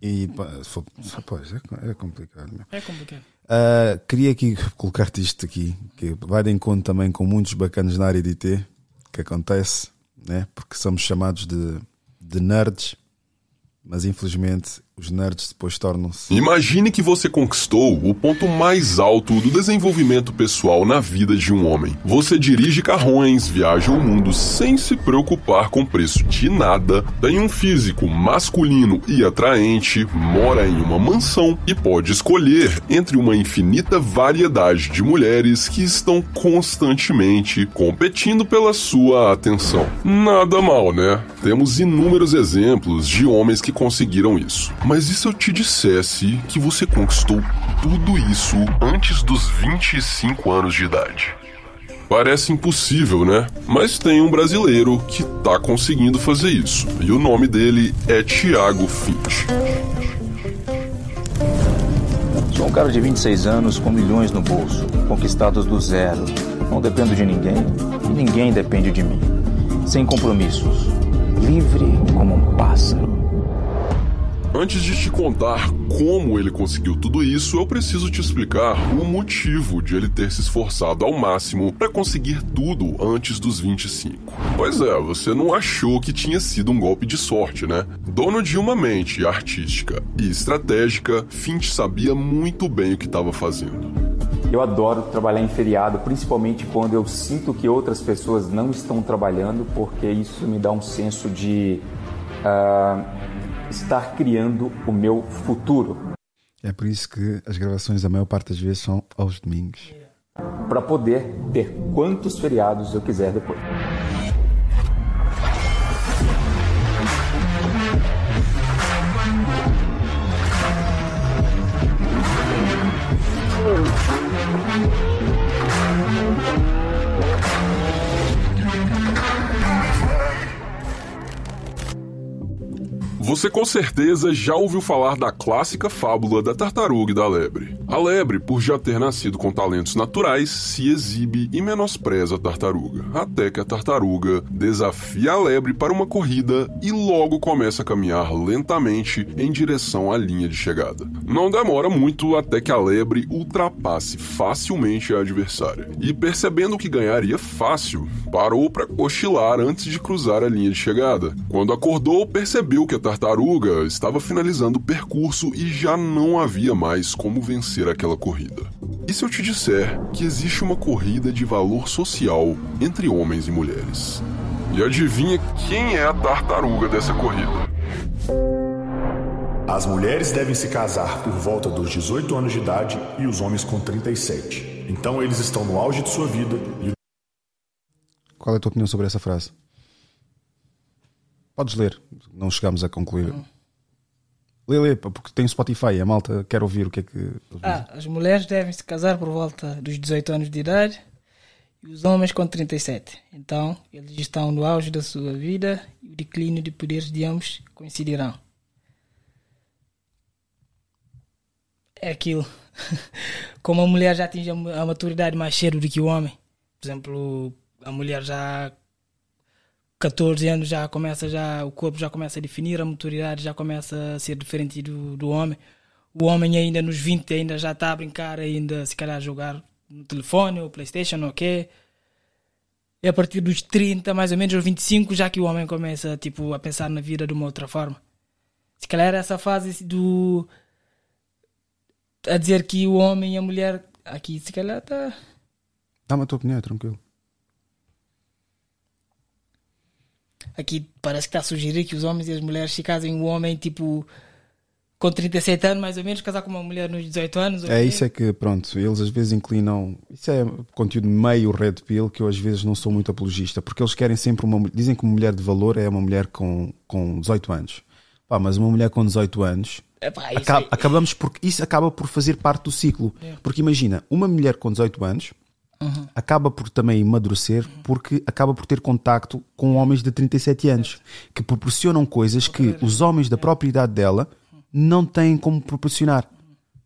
E, pá, for- pois, é, é complicado, meu. É complicado. Ah, queria aqui colocar-te isto aqui, que vai de encontro também com muitos bacanas na área de IT, que acontece, né? porque somos chamados de, de nerds, mas infelizmente os nerds depois tornam-se. Imagine que você conquistou o ponto mais alto do desenvolvimento pessoal na vida de um homem. Você dirige carrões, viaja o mundo sem se preocupar com preço de nada, tem um físico masculino e atraente, mora em uma mansão e pode escolher entre uma infinita variedade de mulheres que estão constantemente competindo pela sua atenção. Nada mal, né? Temos inúmeros exemplos de homens que conseguiram isso. Mas e se eu te dissesse que você conquistou tudo isso antes dos 25 anos de idade? Parece impossível, né? Mas tem um brasileiro que tá conseguindo fazer isso. E o nome dele é Thiago Finch. Sou um cara de 26 anos com milhões no bolso, conquistados do zero. Não dependo de ninguém e ninguém depende de mim. Sem compromissos. Livre como um pássaro. Antes de te contar como ele conseguiu tudo isso, eu preciso te explicar o motivo de ele ter se esforçado ao máximo para conseguir tudo antes dos 25. Pois é, você não achou que tinha sido um golpe de sorte, né? Dono de uma mente artística e estratégica, Finch sabia muito bem o que estava fazendo. Eu adoro trabalhar em feriado, principalmente quando eu sinto que outras pessoas não estão trabalhando, porque isso me dá um senso de ah, estar criando o meu futuro. É por isso que as gravações, a maior parte das vezes, são aos domingos. Para poder ter quantos feriados eu quiser depois. Você com certeza já ouviu falar da clássica fábula da tartaruga e da lebre. A lebre, por já ter nascido com talentos naturais, se exibe e menospreza a tartaruga, até que a tartaruga desafia a lebre para uma corrida e logo começa a caminhar lentamente em direção à linha de chegada. Não demora muito até que a lebre ultrapasse facilmente a adversária. E percebendo que ganharia fácil, parou para cochilar antes de cruzar a linha de chegada. Quando acordou, percebeu que a tartaruga estava finalizando o percurso e já não havia mais como vencer aquela corrida. E se eu te disser que existe uma corrida de valor social entre homens e mulheres? E adivinha quem é a tartaruga dessa corrida? As mulheres devem se casar por volta dos 18 anos de idade e os homens com 37. Então eles estão no auge de sua vida e Qual é a tua opinião sobre essa frase? Podes ler, não chegamos a concluir. Lê, lê, porque tem Spotify, a malta quer ouvir o que é que. Ah, as mulheres devem se casar por volta dos 18 anos de idade e os homens com 37. Então, eles estão no auge da sua vida e o declínio de poderes de ambos coincidirão. É aquilo. <laughs> Como a mulher já atinge a maturidade mais cedo do que o homem. Por exemplo, a mulher já 14 anos já começa já o corpo já começa a definir a maturidade já começa a ser diferente do, do homem. O homem ainda nos 20 ainda já está a brincar ainda se calhar a jogar no telefone ou playstation quê. E a partir dos 30 mais ou menos ou 25 já que o homem começa tipo a pensar na vida de uma outra forma. Se calhar essa fase do a dizer que o homem e a mulher aqui se calhar está Dá-me a tua opinião, tranquilo. Aqui parece que está a sugerir que os homens e as mulheres se casem, o homem tipo com 37 anos mais ou menos, casar com uma mulher nos 18 anos. É isso é que, pronto, eles às vezes inclinam. Isso é conteúdo meio red pill que eu às vezes não sou muito apologista, porque eles querem sempre uma. Dizem que uma mulher de valor é uma mulher com, com 18 anos. Pá, mas uma mulher com 18 anos. Epá, isso acaba- é- acabamos por, isso acaba por fazer parte do ciclo. É. Porque imagina, uma mulher com 18 anos Uhum. acaba por também amadurecer porque acaba por ter contacto com homens de 37 anos que proporcionam coisas que os homens da própria idade dela não têm como proporcionar.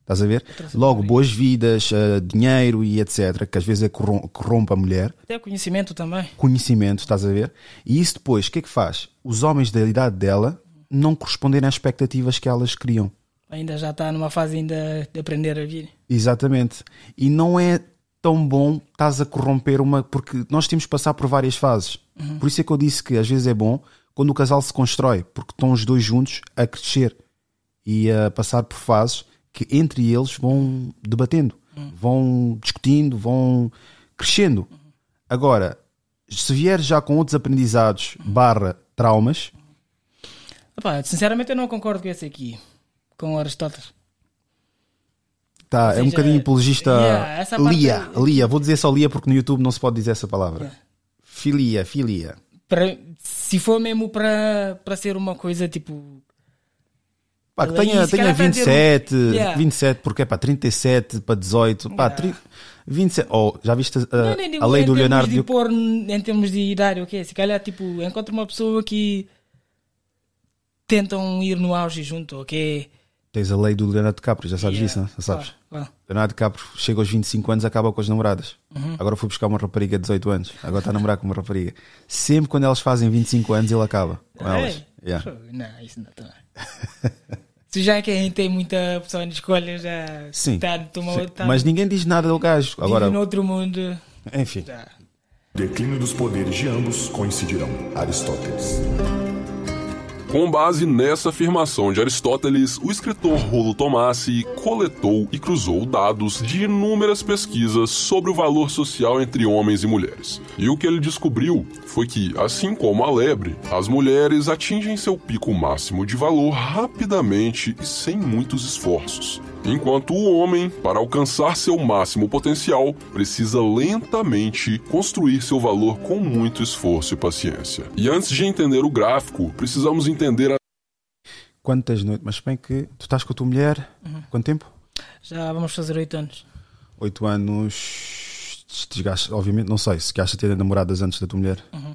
Estás a ver? Logo, boas vidas, eh, dinheiro e etc. Que às vezes é corrom- corrompe a mulher. Até conhecimento também. Conhecimento, estás a ver? E isso depois, o que é que faz? Os homens da idade dela não corresponderem às expectativas que elas criam. Ainda já está numa fase ainda de aprender a vir. Exatamente. E não é tão bom estás a corromper uma. Porque nós temos que passar por várias fases. Uhum. Por isso é que eu disse que às vezes é bom quando o casal se constrói, porque estão os dois juntos a crescer e a passar por fases que entre eles vão debatendo, vão discutindo, vão crescendo. Agora, se vier já com outros aprendizados barra traumas, sinceramente eu não concordo com esse aqui, com Aristóteles. Tá, é um seja, bocadinho apologista. yeah, essa parte- lia, lia, vou dizer só lia porque no YouTube não se pode dizer essa palavra. Filia, filia. Para, se for mesmo para ser uma coisa tipo. Pá, que tenha, tenha calhar vai dizer 27, um- Yeah. 27, porque é para 37, para 18, pá, tri- 27. Oh, já viste a, Não, nem a lei do Leonardo? de pôr em termos de idade, ok? Se calhar, tipo, encontra uma pessoa que tentam ir no auge junto, ok? Tens a lei do Leonardo DiCaprio, já sabes Yeah. disso, não? Já sabes? Qual? Qual? Leonardo DiCaprio chega aos 25 anos acaba com as namoradas. Uhum. Agora foi buscar uma rapariga de 18 anos. Agora está a namorar com uma rapariga. Sempre quando elas fazem 25 anos, ele acaba com elas. Ei, Yeah. Não, isso não tá. <laughs> Se já quem tem muita opção de escolha, já Sim. tá, toma, Sim. tá, Mas ninguém diz nada do gajo. vive Agora, no outro mundo. enfim. o declínio dos poderes de ambos coincidirão. Aristóteles. Com base nessa afirmação de Aristóteles, o escritor Rolo Tomassi coletou e cruzou dados de inúmeras pesquisas sobre o valor social entre homens e mulheres. E o que ele descobriu foi que, assim como a lebre, as mulheres atingem seu pico máximo de valor rapidamente e sem muitos esforços. Enquanto o homem, para alcançar seu máximo potencial, precisa lentamente construir seu valor com muito esforço e paciência. E antes de entender o gráfico, precisamos entender a Quantas noites? Mas bem que tu estás com a tua mulher. Uhum. Quanto tempo? Já vamos fazer oito anos. 8 anos. Chegaste, obviamente, não sei se a ter namoradas antes da tua mulher. Uhum.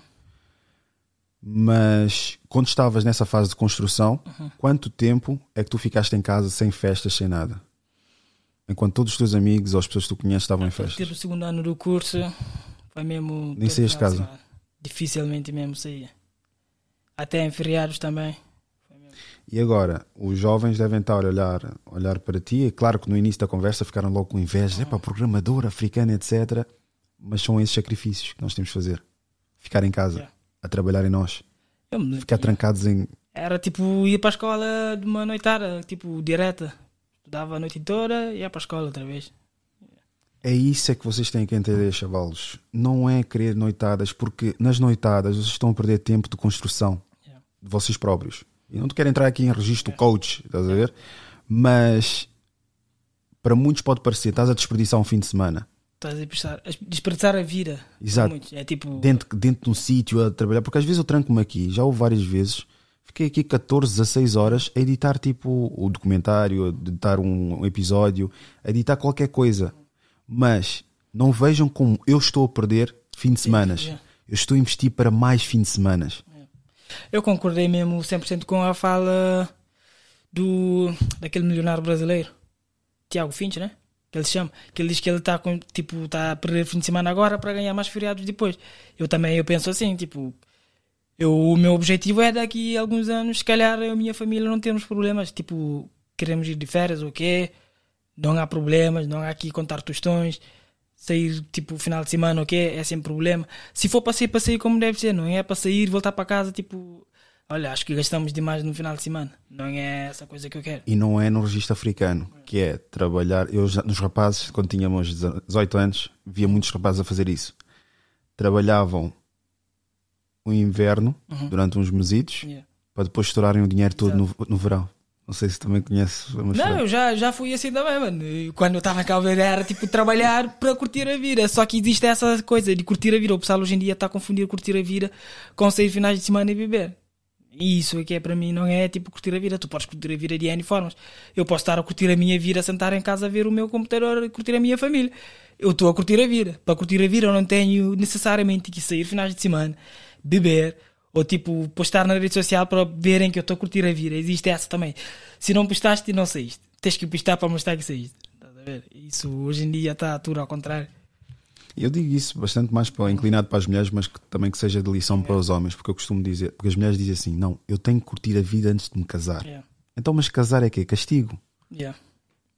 Mas quando estavas nessa fase de construção, Uhum. quanto tempo é que tu ficaste em casa sem festas, sem nada? Enquanto todos os teus amigos ou as pessoas que tu conheces estavam em festas. Ter o segundo ano do curso foi mesmo. Nem saías de casa? Dificilmente mesmo saía. Até em feriados também. E agora, os jovens devem estar a olhar, olhar para ti. É claro que no início da conversa ficaram logo com inveja. É para programador, africano, etc. Mas são esses sacrifícios que nós temos de fazer. Ficar em casa, a trabalhar em nós. Eu. Ficar trancados em. Era tipo, ia para a escola de uma noitada, tipo, direta. Estudava a noite toda e ia para a escola outra vez. É isso é que vocês têm que entender, chavalos. Não é querer noitadas, porque nas noitadas vocês estão a perder tempo de construção de vocês próprios. E não te quero entrar aqui em registro coach, estás a ver? Mas para muitos pode parecer, estás a desperdiçar um fim de semana. Estás a desperdiçar, a desperdiçar a vida. Exato. É tipo. Dentro, dentro de um sítio a trabalhar, porque às vezes eu tranco-me aqui, já houve várias vezes, fiquei aqui 14, 16 horas a editar tipo o documentário, a editar um, episódio, a editar qualquer coisa. Mas não vejam como eu estou a perder fim de semanas. Eu estou a investir para mais fim de semanas. Eu concordei mesmo 100% com a fala do daquele milionário brasileiro, Tiago Finch, né? Que ele chama. Que ele diz que ele está tipo, tá a perder fim de semana agora para ganhar mais feriados depois. Eu também eu penso assim, tipo, eu, o meu objetivo é daqui a alguns anos, se calhar a minha família não temos problemas, tipo, queremos ir de férias ou quê, não há problemas, não há aqui contar tostões, sair tipo final de semana ou quê, é sem problema. Se for para sair, para sair como deve ser, não é para sair, voltar para casa, tipo, olha, acho que gastamos demais no final de semana, não é essa coisa que eu quero. E não é no registro africano, que é trabalhar. Eu, já- nos rapazes, quando tínhamos 18 anos, via muitos rapazes a fazer isso. Trabalhavam o inverno Uhum. durante uns mesitos Yeah. para depois estourarem o dinheiro todo no, no verão. Não sei se também conheces. Não, eu já, já fui assim também, mano. Quando eu estava Cabo Verde era tipo trabalhar para curtir a vida. Só que existe essa coisa de curtir a vida. O pessoal hoje em dia está a confundir curtir a vida com sair finais de semana e beber. E isso é que é para mim, não é tipo curtir a vida. Tu podes curtir a vida de N formas. Eu posso estar a curtir a minha vida, sentar em casa a ver o meu computador, a curtir a minha família. Eu estou a curtir a vida. Para curtir a vida eu não tenho necessariamente que sair finais de semana, beber, ou tipo postar na rede social para verem que eu estou a curtir a vida. Existe essa também. Se não postaste, não saíste. Tens que postar para mostrar que saíste. Isso hoje em dia está tudo ao contrário. Eu digo isso bastante mais para, inclinado para as mulheres, mas que, também que seja de lição para os homens, porque eu costumo dizer, porque as mulheres dizem assim: não, eu tenho que curtir a vida antes de me casar. Então, mas casar é quê? Castigo. Yeah.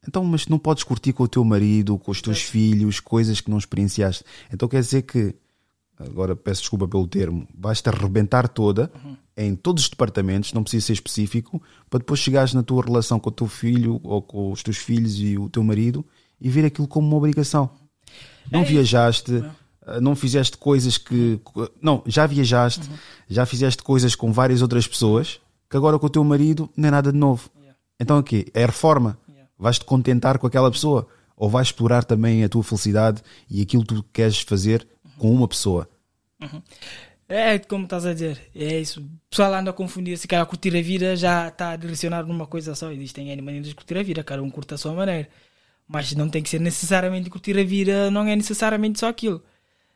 Então, mas não podes curtir com o teu marido, com os teus filhos, coisas que não experienciaste. Então quer dizer que, agora peço desculpa pelo termo, vais-te arrebentar toda em todos os departamentos, não precisa ser específico, para depois chegares na tua relação com o teu filho ou com os teus filhos e o teu marido e ver aquilo como uma obrigação. Não viajaste, eh, não fizeste coisas que. Não, já viajaste, já fizeste coisas com várias outras pessoas que agora com o teu marido não é nada de novo. Então o quê? É reforma. Vais-te contentar com aquela pessoa ou vais explorar também a tua felicidade e aquilo que tu queres fazer com uma pessoa. É como estás a dizer, é isso. O pessoal anda a confundir, se calhar curtir a vida já está direcionado numa coisa só. Existem N maneiras de curtir a vida, cada um curta a sua maneira. Mas não tem que ser necessariamente curtir a vida, não é necessariamente só aquilo.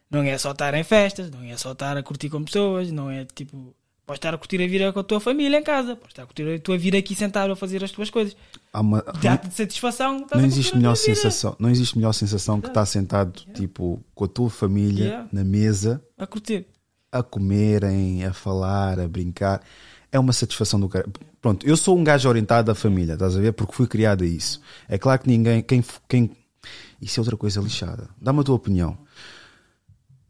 Não é só estar em festas, não é só estar a curtir com pessoas, não é tipo. Podes estar a curtir a vida com a tua família em casa, podes estar a curtir a tua vida aqui sentado a fazer as tuas coisas. Há uma- Dá-te de satisfação. não existe melhor sensação, não existe melhor sensação que estar sentado tipo com a tua família Yeah. na mesa A curtir. a comerem, a falar, a brincar. É uma satisfação do cara. Pronto, eu sou um gajo orientado à família, estás a ver? Porque fui criado a isso. É claro que ninguém. Quem, quem... Isso é outra coisa lixada. Dá-me a tua opinião.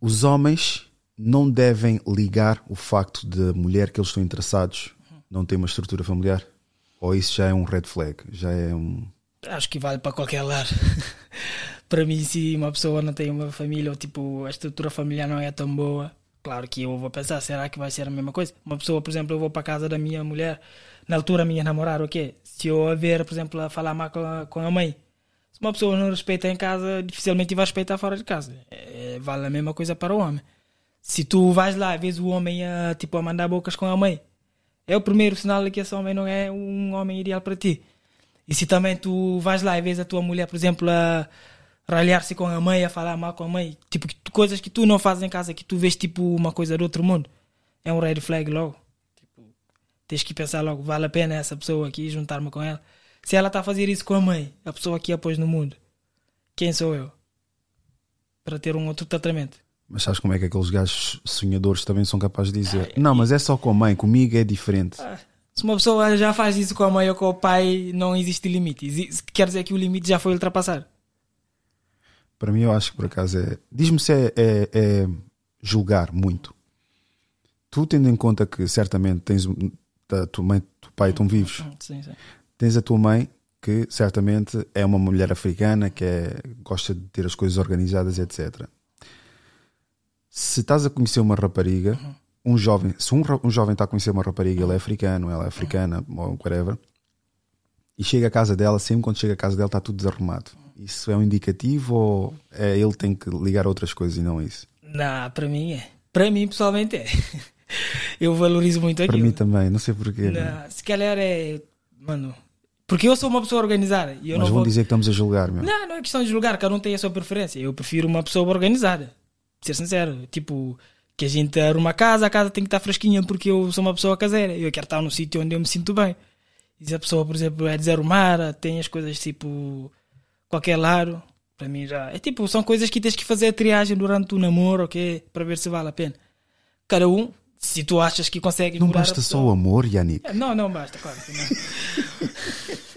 Os homens não devem ligar o facto de mulher que eles estão interessados não ter uma estrutura familiar? Ou isso já é um red flag? Já é um. Acho que vale para qualquer lar. <laughs> para mim, se uma pessoa não tem uma família ou tipo a estrutura familiar não é tão boa, claro que eu vou pensar, será que vai ser a mesma coisa? Uma pessoa, por exemplo, eu vou para casa da minha mulher, na altura minha namorada, o quê? Se eu a ver, por exemplo, a falar mal com a, com a mãe, se uma pessoa não respeita em casa, dificilmente vai respeitar fora de casa. É, vale a mesma coisa para o homem. Se tu vais lá e vês o homem a, tipo, a mandar bocas com a mãe, é o primeiro sinal de que esse homem não é um homem ideal para ti. E se também tu vais lá e vês a tua mulher, por exemplo, a ralhar-se com a mãe, a falar mal com a mãe, tipo, coisas que tu não fazes em casa, que tu vês tipo uma coisa do outro mundo, é um red flag logo. Tipo, tens que pensar logo, vale a pena essa pessoa aqui juntar-me com ela. Se ela está a fazer isso com a mãe, a pessoa que a pôs no mundo, quem sou eu? Para ter um outro tratamento. Mas sabes como é que aqueles gajos sonhadores também são capazes de dizer: Não, mas é só com a mãe, comigo é diferente. Ah, se uma pessoa já faz isso com a mãe ou com o pai, não existe limite. Quer dizer que o limite já foi ultrapassado. Para mim, eu acho que por acaso é. Diz-me se é, é- é julgar muito. Tu, tendo em conta que certamente tens. A tua mãe, o teu pai estão vivos. Sim, sim. Tens a tua mãe, que certamente é uma mulher africana, que é, gosta de ter as coisas organizadas, etc. Se estás a conhecer uma rapariga, um jovem, se um, um jovem está a conhecer uma rapariga, ele é africano, ela é africana, ou whatever, e chega à casa dela, sempre quando chega à casa dela está tudo desarrumado. Isso é um indicativo ou é ele tem que ligar a outras coisas e não isso? Não, para mim é. Para mim, pessoalmente, é. <laughs> Eu valorizo muito Para aquilo. mim também, não sei porquê. Não, meu. se calhar é. Mano. Porque eu sou uma pessoa organizada. E eu Mas não vão vou... dizer que estamos a julgar, meu. Não, não é questão de julgar, cada um tem a sua preferência. Eu prefiro uma pessoa organizada. Ser sincero. Tipo, que a gente arruma a casa, a casa tem que estar fresquinha porque eu sou uma pessoa caseira. Eu quero estar num sítio onde eu me sinto bem. E se a pessoa, por exemplo, é desarrumada, tem as coisas tipo. Qualquer lado, para mim já. É tipo, são coisas que tens que fazer a triagem durante o namoro, ok? Para ver se vale a pena. Cada um, se tu achas que consegues Não basta só o amor, Yannick. Não, não basta, claro que não. <laughs>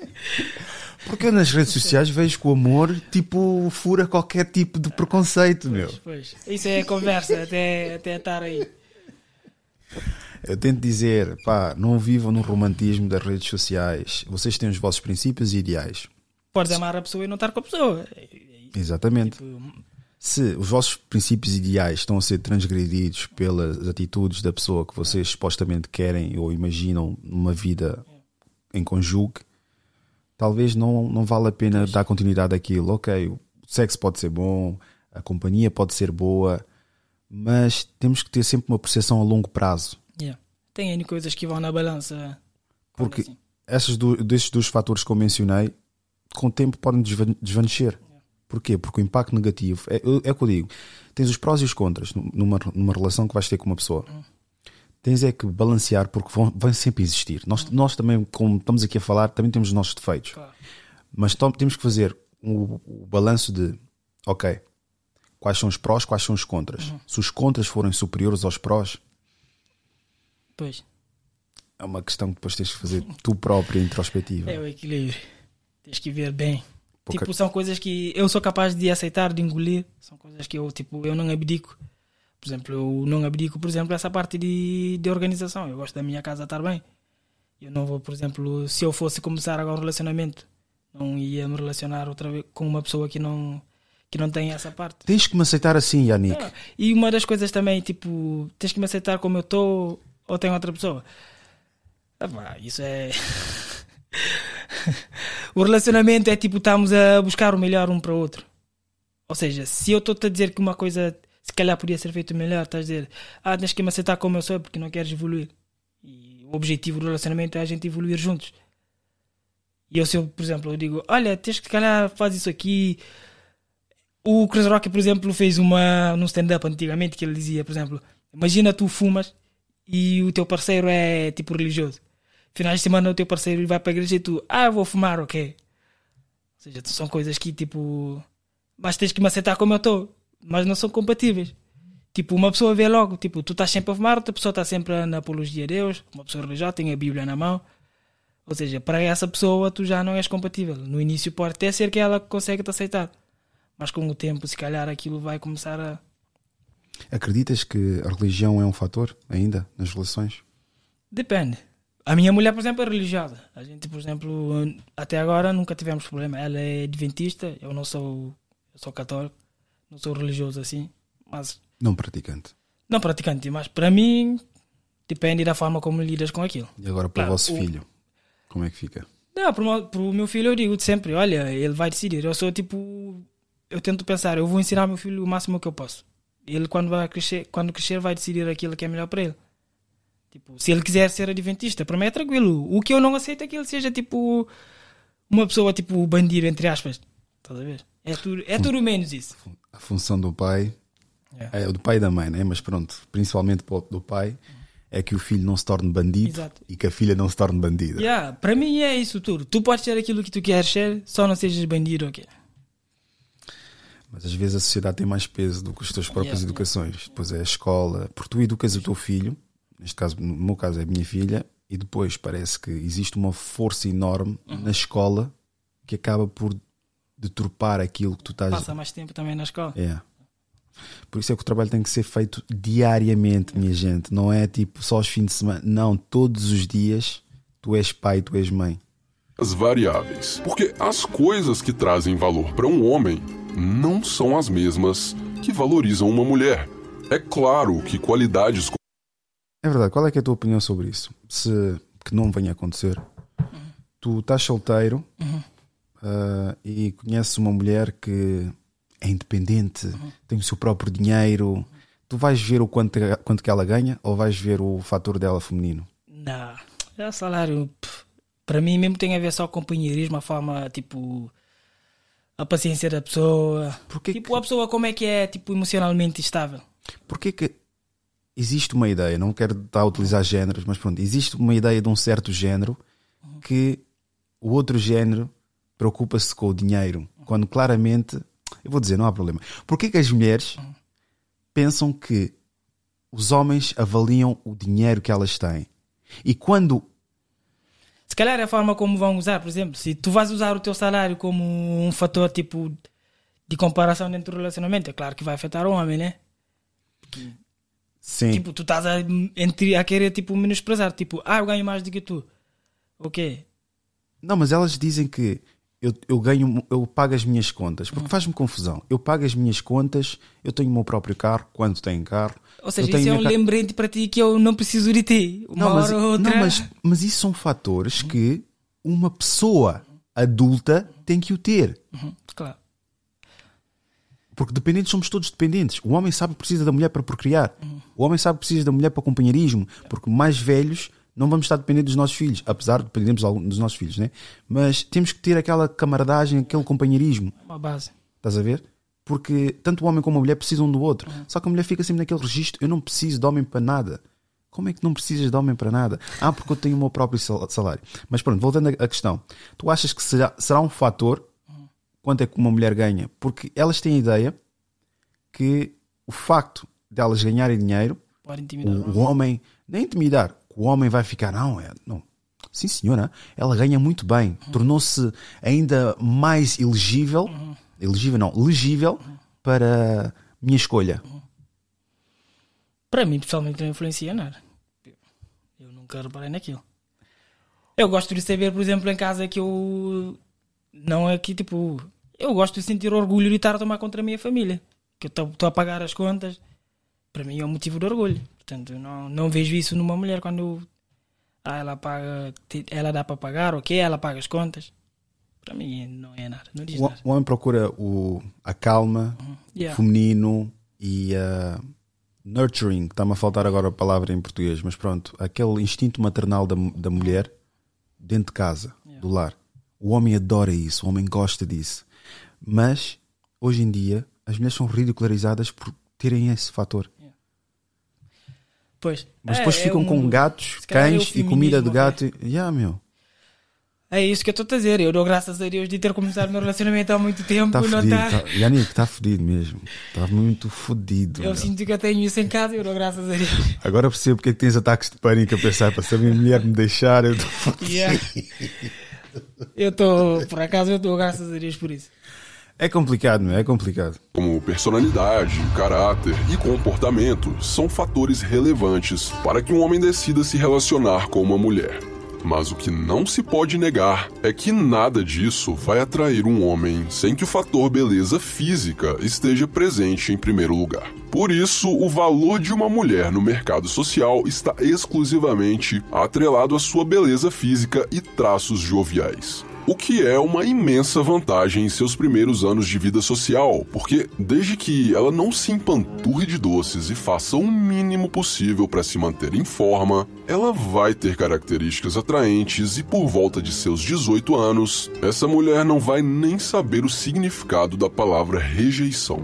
Porque nas redes sociais vejo que o amor, tipo, fura qualquer tipo de preconceito, meu. Pois, isso é conversa até, até estar aí. Eu tento dizer, pá, não vivam no romantismo das redes sociais. Vocês têm os vossos princípios e ideais. Podes amar a pessoa e não estar com a pessoa. Exatamente. Se os vossos princípios ideais estão a ser transgredidos pelas atitudes da pessoa que vocês supostamente querem ou imaginam numa vida em conjugue, talvez não, não vale a pena dar continuidade àquilo. Ok, o sexo pode ser bom, a companhia pode ser boa, mas temos que ter sempre uma percepção a longo prazo. Yeah. Tem N coisas que vão na balança. Porque esses do, desses dois fatores que eu mencionei, com o tempo podem desva- desvanecer. Porquê? Porque o impacto negativo é, é o que eu digo. Tens os prós e os contras numa, numa relação que vais ter com uma pessoa. Tens é que balancear porque vão, vão sempre existir. Nós, nós também, como estamos aqui a falar, também temos os nossos defeitos. Mas tom- temos que fazer o, o balanço de, ok, quais são os prós, quais são os contras. Se os contras forem superiores aos prós, Pois, é uma questão que depois tens que fazer tu própria introspectiva. é o equilíbrio. Tens que ver bem. Tipo, são coisas que eu sou capaz de aceitar, de engolir. São coisas que eu, tipo, eu não abdico. Por exemplo, eu não abdico, por exemplo, essa parte de, de organização. Eu gosto da minha casa estar bem. Eu não vou, por exemplo, se eu fosse começar agora um relacionamento, não ia me relacionar outra vez com uma pessoa que não, que não tem essa parte. Tens que me aceitar assim, Yannick. Ah, E uma das coisas também, tipo, tens que me aceitar como eu estou ou tem outra pessoa. Ah, pá, isso é. <laughs> <laughs> o relacionamento é tipo, estamos a buscar o melhor um para o outro. Ou seja, se eu estou-te a dizer que uma coisa se calhar podia ser feita melhor, estás a dizer, ah, tens que me aceitar como eu sou porque não queres evoluir. E o objetivo do relacionamento é a gente evoluir juntos. E eu, se eu, por exemplo, eu digo, olha, tens que se calhar faz isso aqui. O Chris Rock, por exemplo, fez uma num stand-up antigamente que ele dizia, por exemplo, imagina tu fumas e o teu parceiro é tipo religioso. Finais de semana o teu parceiro vai para a igreja e tu, ah, eu vou fumar, ok. Ou seja, são coisas que tipo, mas tens que me aceitar como eu estou, mas não são compatíveis. Tipo, uma pessoa vê logo, tipo, tu estás sempre a fumar, outra pessoa está sempre na apologia a Deus, uma pessoa religiosa tem a Bíblia na mão. Ou seja, para essa pessoa tu já não és compatível. No início pode até ser que ela consegue te aceitar. Mas com o tempo, se calhar, aquilo vai começar a. Acreditas que a religião é um fator ainda nas relações? Depende. A minha mulher, por exemplo, é religiosa. A gente, por exemplo, até agora nunca tivemos problema. Ela é adventista, eu não sou, eu sou católico, não sou religioso assim, mas Não praticante. não praticante. Mas para mim, depende da forma como lidas com aquilo. E agora para Claro, o vosso o- filho, como é que fica? Não, meu- pro meu filho eu digo sempre, olha, ele vai decidir. Eu sou tipo, eu tento pensar, eu vou ensinar meu filho o máximo que eu posso. Ele quando vai crescer, quando crescer vai decidir aquilo que é melhor para ele. Tipo, se ele quiser ser adventista, para mim é tranquilo. O que eu não aceito é que ele seja tipo uma pessoa tipo bandido entre aspas. Estás a ver? É tudo, é tudo menos isso. A função do pai É. é, do pai e da mãe, né? Mas pronto, principalmente do pai é que o filho não se torne bandido Exato. e que a filha não se torne bandida. Yeah, para mim é isso tudo. Tu podes ser aquilo que tu queres ser, só não sejas bandido, ok? Mas às vezes a sociedade tem mais peso do que as tuas próprias Yeah, educações. Depois é a escola, porque tu educas o teu filho, neste caso, no meu caso é a minha filha, e depois parece que existe uma força enorme Uhum. na escola que acaba por deturpar aquilo que tu estás Passa mais tempo também na escola. É. Por isso é que o trabalho tem que ser feito diariamente, minha gente. Não é tipo só aos fins de semana. Não, todos os dias tu és pai, tu és mãe. As variáveis. Porque as coisas que trazem valor para um homem não são as mesmas que valorizam uma mulher. É claro que qualidades É verdade. Qual é, que é a tua opinião sobre isso? Se que não venha a acontecer, tu estás solteiro Uhum. ah, e conheces uma mulher que é independente, tem o seu próprio dinheiro. Tu vais ver o quanto, quanto que ela ganha ou vais ver o fator dela feminino? Não, é o salário. Para mim, mesmo tem a ver só com companheirismo, a forma, tipo. A paciência da pessoa. tipo, a pessoa como é que é, tipo, emocionalmente estável. Porquê que existe uma ideia, não quero estar a utilizar géneros, mas pronto, existe uma ideia de um certo género que o outro género preocupa-se com o dinheiro, quando claramente, eu vou dizer, não há problema. Porquê que as mulheres pensam que os homens avaliam o dinheiro que elas têm? E quando Se calhar é a forma como vão usar, por exemplo, se tu vais usar o teu salário como um fator, tipo, de comparação dentro do relacionamento, é claro que vai afetar o homem, né? Sim. Tipo, tu estás a, a querer, tipo, menosprezar. Tipo, ah, eu ganho mais do que tu. Ok. Não, mas elas dizem que eu, eu ganho, eu pago as minhas contas, Hum. porque faz-me confusão. Eu pago as minhas contas, eu tenho o meu próprio carro, quando tenho carro. Ou seja, isso é um ca- lembrete para ti que eu não preciso de ti. Uma Não, mas, hora ou outra. não mas, mas isso são fatores que uma pessoa adulta tem que o ter. Uhum, claro. Porque dependentes somos todos dependentes. O homem sabe que precisa da mulher para procriar. O homem sabe que precisa da mulher para companheirismo. Porque mais velhos não vamos estar dependentes dos nossos filhos. Apesar de dependemos de algum- dos nossos filhos, né? Mas temos que ter aquela camaradagem, aquele companheirismo. Uma base. Estás a ver? Porque tanto o homem como a mulher precisam um do outro. Só que a mulher fica sempre naquele registro: eu não preciso de homem para nada. Como é que não precisas de homem para nada? Ah, porque eu tenho o meu próprio sal- salário. Mas pronto, voltando à à questão. Tu achas que será, será um fator quanto é que uma mulher ganha? Porque elas têm a ideia que o facto delas ganharem dinheiro, o, o homem, nem intimidar, o homem vai ficar, não, é, não. Sim, senhora, ela ganha muito bem. Tornou-se ainda mais elegível, elegível não, legível para minha escolha. Para mim, pessoalmente, não influencia nada. Eu nunca reparei naquilo. Eu gosto de saber, por exemplo, em casa que eu. Não é que tipo. Eu gosto de sentir orgulho de estar a tomar contra a minha família. Que eu estou a pagar as contas. Para mim é um motivo de orgulho. Portanto, não, não vejo isso numa mulher quando. Ah, ela paga. Ela dá para pagar, ok, ela paga as contas. Para mim não é nada. Não diz O, nada. o homem procura o, a calma, Yeah. feminino e a nurturing, está-me a faltar agora a palavra em português, mas pronto, aquele instinto maternal da, da mulher dentro de casa, do lar. O homem adora isso, o homem gosta disso. Mas, hoje em dia, as mulheres são ridicularizadas por terem esse fator. Pois. Mas É, depois é ficam um- com gatos, é cães e comida de gato. e- Yeah, meu. É isso que eu estou a dizer. Eu dou graças a Deus de ter começado o meu relacionamento há muito tempo. Está não fodido. tá... Tá, Yannick, está fodido mesmo. Está muito fodido. Eu meu. sinto que eu tenho isso em casa e eu dou graças a Deus. Agora percebo porque é que tens ataques de pânico a pensar para se a minha mulher me deixar, eu estou <laughs> fodido. Yeah. Eu estou, por acaso, eu dou graças a Deus por isso. É complicado, meu, é complicado. Como personalidade, caráter e comportamento são fatores relevantes para que um homem decida se relacionar com uma mulher. Mas o que não se pode negar é que nada disso vai atrair um homem sem que o fator beleza física esteja presente em primeiro lugar. Por isso, o valor de uma mulher no mercado social está exclusivamente atrelado à sua beleza física e traços joviais. O que é uma imensa vantagem em seus primeiros anos de vida social, porque desde que ela não se empanturre de doces e faça o mínimo possível para se manter em forma, ela vai ter características atraentes e por volta de seus 18 anos, essa mulher não vai nem saber o significado da palavra rejeição.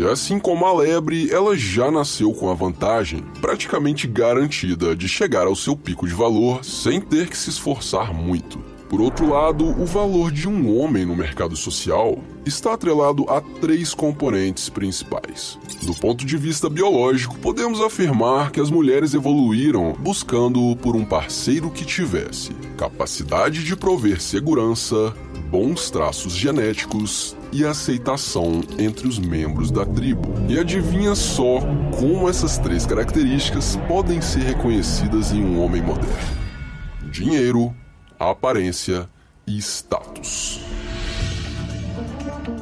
E assim como a lebre, ela já nasceu com a vantagem, praticamente garantida, de chegar ao seu pico de valor sem ter que se esforçar muito. Por outro lado, o valor de um homem no mercado social está atrelado a três componentes principais. Do ponto de vista biológico, podemos afirmar que as mulheres evoluíram buscando por um parceiro que tivesse capacidade de prover segurança, bons traços genéticos e aceitação entre os membros da tribo. E adivinha só como essas três características podem ser reconhecidas em um homem moderno: dinheiro, aparência e status.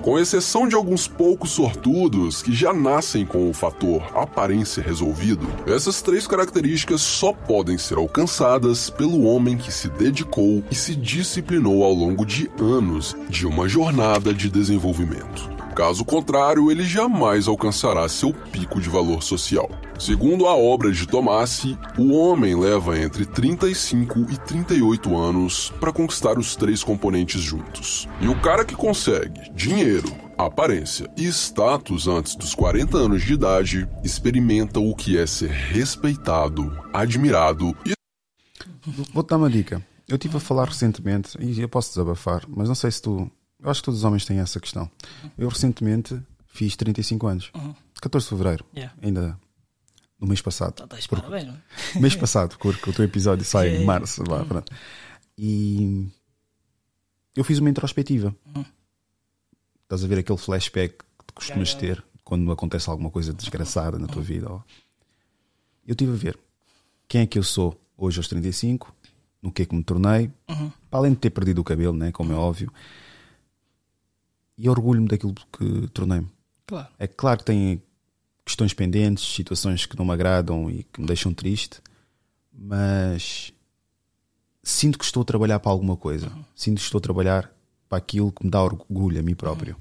Com exceção de alguns poucos sortudos que já nascem com o fator aparência resolvido, essas três características só podem ser alcançadas pelo homem que se dedicou e se disciplinou ao longo de anos de uma jornada de desenvolvimento. Caso contrário, ele jamais alcançará seu pico de valor social. Segundo a obra de Tomassi, o homem leva entre 35 e 38 anos para conquistar os três componentes juntos. E o cara que consegue dinheiro, aparência e status antes dos 40 anos de idade experimenta o que é ser respeitado, admirado e. Vou dar uma dica. Eu estive a falar recentemente, e eu posso desabafar, mas não sei se tu eu acho que todos os homens têm essa questão. Eu recentemente fiz 35 anos. Uhum. 14 de Fevereiro. Yeah. Ainda no mês passado. Então, tens Porque- parabéns, não é? mês passado, porque o teu episódio <laughs> sai em março. vá, Uhum. E eu fiz uma introspectiva. Uhum. Estás a ver aquele flashback que costumas Yeah, yeah. ter quando acontece alguma coisa desgraçada na tua vida. ó. Eu estive a ver quem é que eu sou hoje aos 35, no que é que me tornei, Uhum. para além de ter perdido o cabelo, né, como é óbvio, e orgulho-me daquilo que tornei-me. Claro. É claro que tem questões pendentes, situações que não me agradam e que me deixam triste, mas sinto que estou a trabalhar para alguma coisa. Sinto que estou a trabalhar para aquilo que me dá orgulho a mim próprio.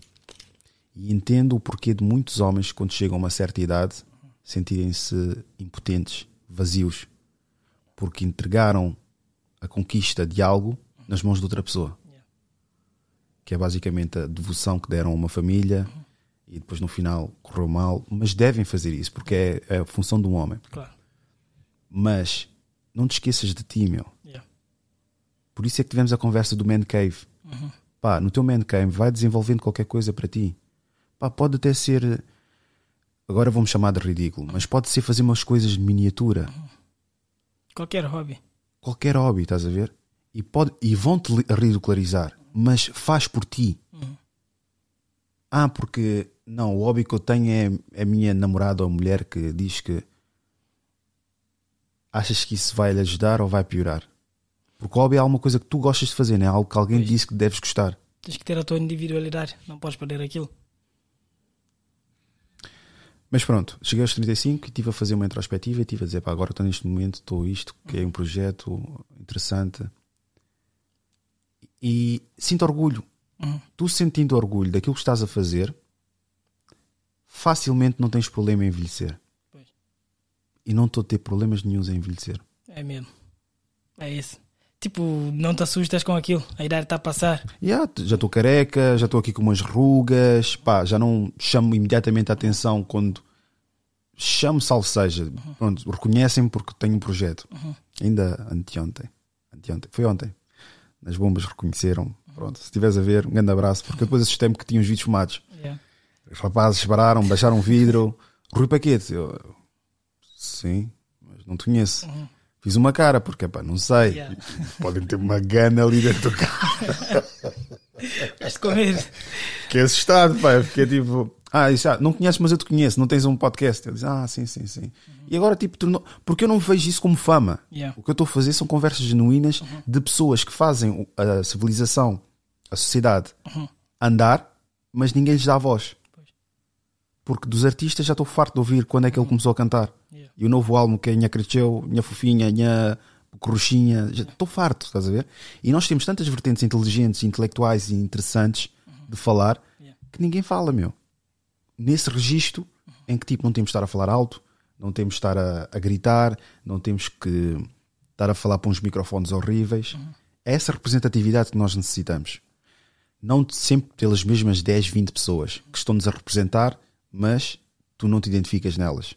E entendo o porquê de muitos homens, quando chegam a uma certa idade, sentirem-se impotentes, vazios, porque entregaram a conquista de algo nas mãos de outra pessoa. Que é basicamente a devoção que deram a uma família e depois no final correu mal, mas devem fazer isso porque é, é a função de um homem. Claro. Mas não te esqueças de ti, meu. Yeah. Por isso é que tivemos a conversa do Man Cave. Uhum. Pá, no teu Man Cave vai desenvolvendo qualquer coisa para ti. Pá, pode até ser. Agora vamos chamar de ridículo, mas pode ser fazer umas coisas de miniatura. Qualquer hobby. Qualquer hobby, estás a ver? E, pode, e vão-te ridicularizar, mas faz por ti. Uhum. Ah, porque não, o hobby que eu tenho é a minha namorada ou mulher que diz que achas que isso vai lhe ajudar ou vai piorar? Porque o hobby é alguma coisa que tu gostas de fazer, não é algo que alguém disse que deves gostar. Tens que ter a tua individualidade. Não podes perder aquilo. Mas pronto, cheguei aos 35 e estive a fazer uma introspectiva e estive a dizer, pá, agora estou neste momento, estou isto, que é um projeto interessante. E sinto orgulho. Uhum. Tu sentindo orgulho daquilo que estás a fazer, facilmente não tens problema em envelhecer. Pois. E não estou a ter problemas nenhums em envelhecer. É mesmo. É isso. Tipo, não te assustas com aquilo. A idade está a passar. Yeah, já estou careca, já estou aqui com umas rugas, pá, já não chamo imediatamente a atenção quando chamo salvo seja. Pronto, reconhecem-me porque tenho um projeto. Uhum. Ainda anteontem. anteontem. Foi ontem. Nas bombas reconheceram. Pronto, se estiveres a ver, um grande abraço, porque depois assustei-me que tinha os vídeos fumados. Yeah. Os rapazes pararam, baixaram o vidro. Rui Paquete. Eu, sim, mas não te conheço. Uhum. Fiz uma cara, porque pá, não sei. Yeah. Podem ter uma gana ali dentro do carro. <laughs> Vais com medo. Fiquei assustado. Eu Fiquei tipo, ah, isso, ah, não conheces, mas eu te conheço, não tens um podcast. Eu disse, ah, sim, sim, sim. E agora, tipo, tornou- porque eu não vejo isso como fama. Yeah. O que eu estou a fazer são conversas genuínas de pessoas que fazem a civilização, a sociedade, Uhum. andar, mas ninguém lhes dá voz. Porque dos artistas já estou farto de ouvir quando é que ele começou a cantar. Yeah. E o novo álbum que é Nha Cresceu, Nha Fofinha, Nha Corruchinha, já estou farto, estás a ver? E nós temos tantas vertentes inteligentes, intelectuais e interessantes de falar que ninguém fala, meu. Nesse registro em que tipo não temos de estar a falar alto, não temos de estar a, a gritar, não temos que estar a falar para uns microfones horríveis. É essa representatividade que nós necessitamos. Não sempre pelas mesmas 10, 20 pessoas que estão-nos a representar, mas tu não te identificas nelas.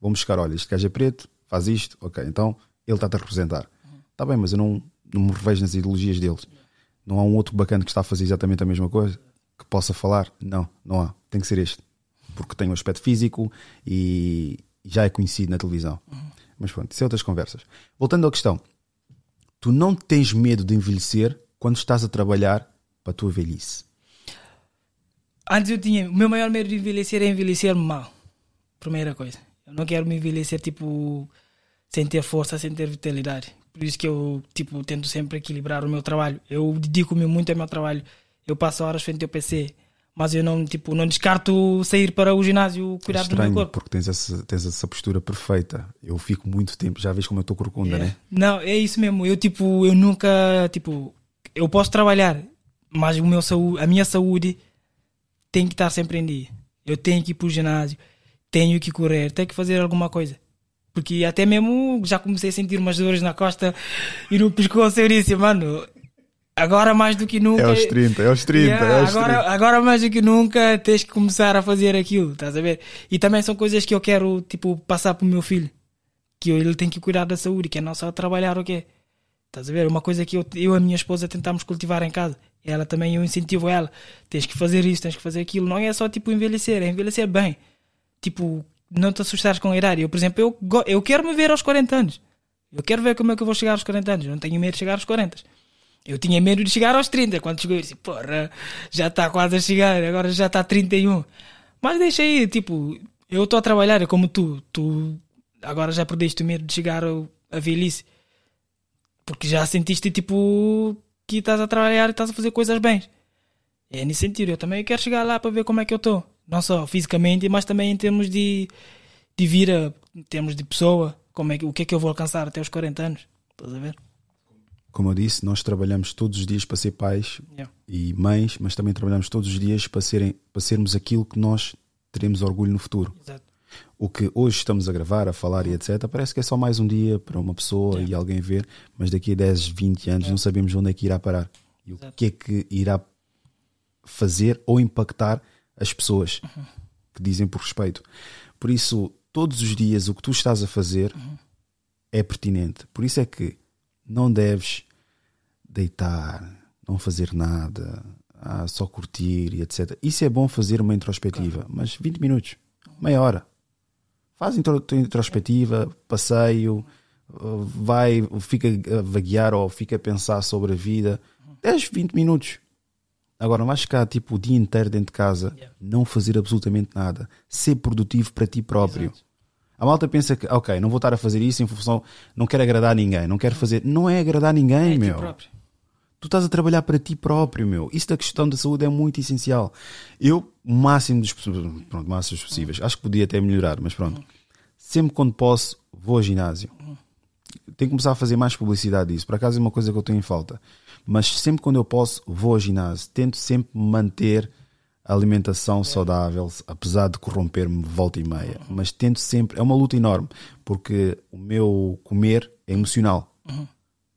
Vamos buscar, olha, este gajo é preto, faz isto, ok, então ele está-te a representar. Está bem, mas eu não, não me revejo nas ideologias deles. Não há um outro bacana que está a fazer exatamente a mesma coisa que possa falar? Não, não há. Tem que ser este. Porque tem um aspecto físico e já é conhecido na televisão. Mas pronto, isso é outras conversas. Voltando à questão, tu não tens medo de envelhecer quando estás a trabalhar para a tua velhice. Antes eu tinha. O meu maior medo de envelhecer é envelhecer mal. Primeira coisa. Eu não quero me envelhecer tipo. Sem ter força, sem ter vitalidade. Por isso que eu tipo, tento sempre equilibrar o meu trabalho. Eu dedico-me muito ao meu trabalho. Eu passo horas frente ao PC. Mas eu não, tipo, não descarto sair para o ginásio cuidar é do meu corpo. porque tens essa, tens essa postura perfeita. Eu fico muito tempo, já vês como eu estou corcunda, né? Não, é isso mesmo. Eu tipo, eu nunca, tipo, eu posso trabalhar, mas o meu saúde, a minha saúde tem que estar sempre em dia. Eu tenho que ir para o ginásio, tenho que correr, tenho que fazer alguma coisa. Porque até mesmo já comecei a sentir umas dores na costa e no pescoço. Eu disse, mano, agora mais do que nunca. É aos 30, é aos 30, Yeah, é aos agora, 30. agora mais do que nunca tens que começar a fazer aquilo, estás a ver? E também são coisas que eu quero, tipo, passar para o meu filho. Que ele tem que cuidar da saúde, que é não só trabalhar o quê? Estás a ver? Uma coisa que eu, eu e a minha esposa tentamos cultivar em casa. Ela também, eu incentivo ela. Tens que fazer isso, tens que fazer aquilo. Não é só, tipo, envelhecer, é envelhecer bem. Tipo, não te assustares com a idade. Eu, por exemplo, eu, eu quero me ver aos 40 anos. Eu quero ver como é que eu vou chegar aos 40 anos. Eu não tenho medo de chegar aos 40. Eu tinha medo de chegar aos 30. Quando chegou, eu disse, porra, já está quase a chegar, agora já está 31. Mas deixa aí, tipo, eu estou a trabalhar, é como tu. Tu agora já perdeste o medo de chegar à velhice. Porque já sentiste, tipo, que estás a trabalhar e estás a fazer coisas bem. É nesse sentido, eu também quero chegar lá para ver como é que eu estou. Não só fisicamente, mas também em termos de, de vida, em termos de pessoa. Como é que, o que é que eu vou alcançar até os 40 anos. Estás a ver? Como eu disse, nós trabalhamos todos os dias para ser pais Yeah. e mães, mas também trabalhamos todos os dias para, serem, para sermos aquilo que nós teremos orgulho no futuro. Exato. O que hoje estamos a gravar, a falar e etc., parece que é só mais um dia para uma pessoa e alguém ver, mas daqui a 10, 20 anos não sabemos onde é que irá parar e o que é que irá fazer ou impactar as pessoas que dizem por respeito. Por isso, todos os dias o que tu estás a fazer é pertinente. Por isso é que não deves deitar, não fazer nada, ah, só curtir e etc. Isso é bom fazer uma introspectiva, mas 20 minutos, meia hora. Faz intro- tua introspectiva, passeio, vai, fica a vaguear ou fica a pensar sobre a vida. 10, 20 minutos. Agora, não vais ficar tipo o dia inteiro dentro de casa, não fazer absolutamente nada, ser produtivo para ti próprio. A malta pensa que, ok, não vou estar a fazer isso em função, não quero agradar ninguém, não quero fazer. Não é agradar ninguém, É meu. Tu estás a trabalhar para ti próprio, meu. Isso da questão da saúde é muito essencial. Eu, o máximo dos pronto, máximos possíveis, acho que podia até melhorar, mas pronto. Sempre quando posso, vou ao ginásio. Tenho que começar a fazer mais publicidade disso. Por acaso é uma coisa que eu tenho em falta. Mas sempre quando eu posso, vou ao ginásio. Tento sempre manter a alimentação saudável, apesar de corromper-me volta e meia. Mas tento sempre. É uma luta enorme, porque o meu comer é emocional.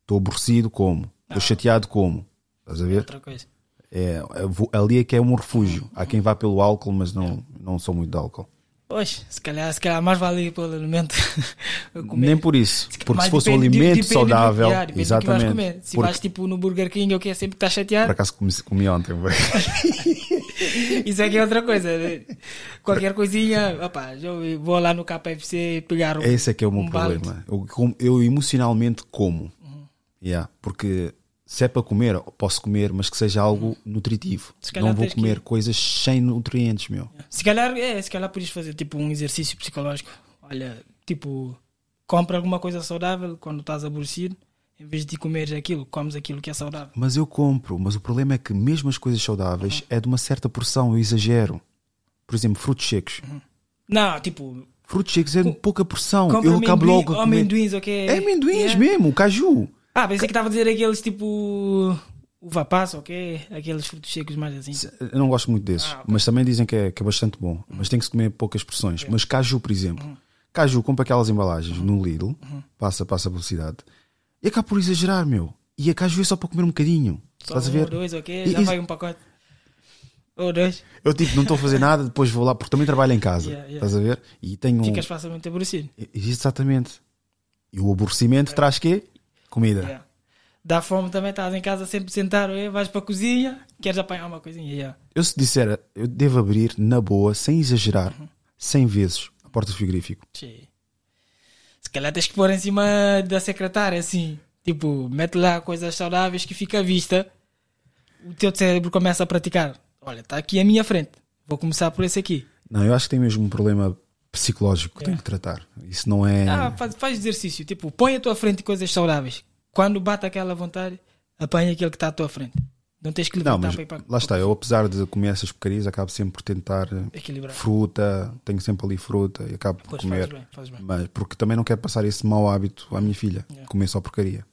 Estou aborrecido como. Estou chateado como. Estás a ver? Outra coisa. É, ali é que é um refúgio. Há quem vá pelo álcool, mas não, não sou muito de álcool. Pois, se calhar, se calhar mais vale ir pelo alimento. <laughs> comer. Nem por isso. Porque se fosse um depende- alimento depende do- saudável, depende que vais exatamente. comer. Se Porque, vais tipo no Burger King, eu quero sempre estar chateado. por acaso comi, comi ontem. <laughs> <laughs> Isso aqui é outra coisa. né? Qualquer coisinha, já ouvi, vou lá no KFC pegar um. Esse é que é o meu um problema. Eu, eu emocionalmente como. Uhum. Yeah, porque se é para comer, posso comer, mas que seja algo nutritivo. Se calhar Não vou tens que- comer coisas sem nutrientes, meu. Se calhar, é, se calhar podias fazer tipo um exercício psicológico. Olha, tipo, compra alguma coisa saudável quando estás aborrecido. Em vez de comeres aquilo, comes aquilo que é saudável. Mas eu compro, mas o problema é que mesmo as coisas saudáveis Uhum. é de uma certa porção, eu exagero. Por exemplo, frutos secos. Não, tipo, Frutos secos é de pouca porção. Eu acabo logo a comer. amendoins, ok? É amendoins Yeah. mesmo, caju. Ah, pensei que estava a dizer aqueles tipo. Uva passa, ok? Aqueles frutos secos mais assim. Eu não gosto muito desses, Ah, mas também dizem que é, que é bastante bom. Mas tem que se comer poucas porções. Mas caju, por exemplo, caju, compra aquelas embalagens no Lidl, passa, passa a publicidade, e acaba por exagerar, meu. E a caju é só para comer um bocadinho. Só Estás a um ver? ou dois, ok? E- Já e- vai um pacote. Ou dois. Eu tipo, não estou a fazer nada, depois vou lá, porque também trabalho em casa. Yeah, yeah. Estás a ver? E tenho. Ficas facilmente aborrecido. Exatamente. E o aborrecimento traz quê? Comida. Yeah. Dá fome também, estás em casa sempre sentado, eh, vais para a cozinha, queres apanhar uma coisinha. Yeah. Eu se disser, eu devo abrir na boa, sem exagerar, Uhum. 100 vezes a porta do frigorífico. Sim. Se calhar tens que pôr em cima da secretária, assim. Tipo, mete lá coisas saudáveis que fica à vista. O teu cérebro começa a praticar. Olha, está aqui à minha frente. Vou começar por esse aqui. Não, eu acho que tem mesmo um problema psicológico que tenho que tratar. Isso não é. Ah, faz, faz exercício. Tipo, põe à tua frente coisas saudáveis. Quando bate aquela vontade, apanha aquele que está à tua frente. Não tens que Não, levantar mas para lá está, eu apesar de comer essas porcarias, acabo sempre por tentar eh, Equilibrar. fruta, tenho sempre ali fruta e acabo por Pois, comer. fazes bem, fazes bem. Mas porque também não quero passar esse mau hábito à minha filha, comer só porcaria.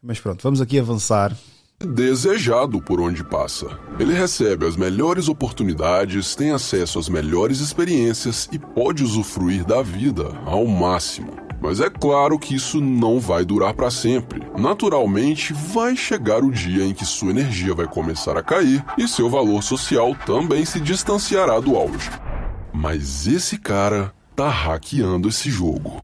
Mas pronto, vamos aqui avançar. Desejado por onde passa. Ele recebe as melhores oportunidades, tem acesso às melhores experiências e pode usufruir da vida ao máximo. Mas é claro que isso não vai durar para sempre. Naturalmente, vai chegar o dia em que sua energia vai começar a cair e seu valor social também se distanciará do auge. Mas esse cara tá hackeando esse jogo.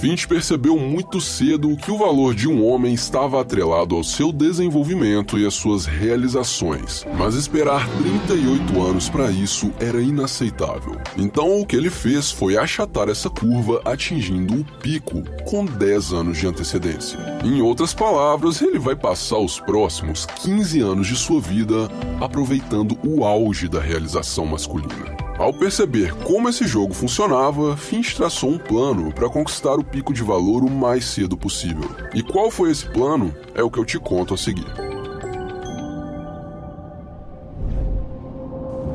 Finch percebeu muito cedo que o valor de um homem estava atrelado ao seu desenvolvimento e às suas realizações, mas esperar 38 anos para isso era inaceitável. Então o que ele fez foi achatar essa curva atingindo o pico com 10 anos de antecedência. Em outras palavras, ele vai passar os próximos 15 anos de sua vida aproveitando o auge da realização masculina. Ao perceber como esse jogo funcionava, Finch traçou um plano para conquistar o pico de valor o mais cedo possível. E qual foi esse plano? É o que eu te conto a seguir.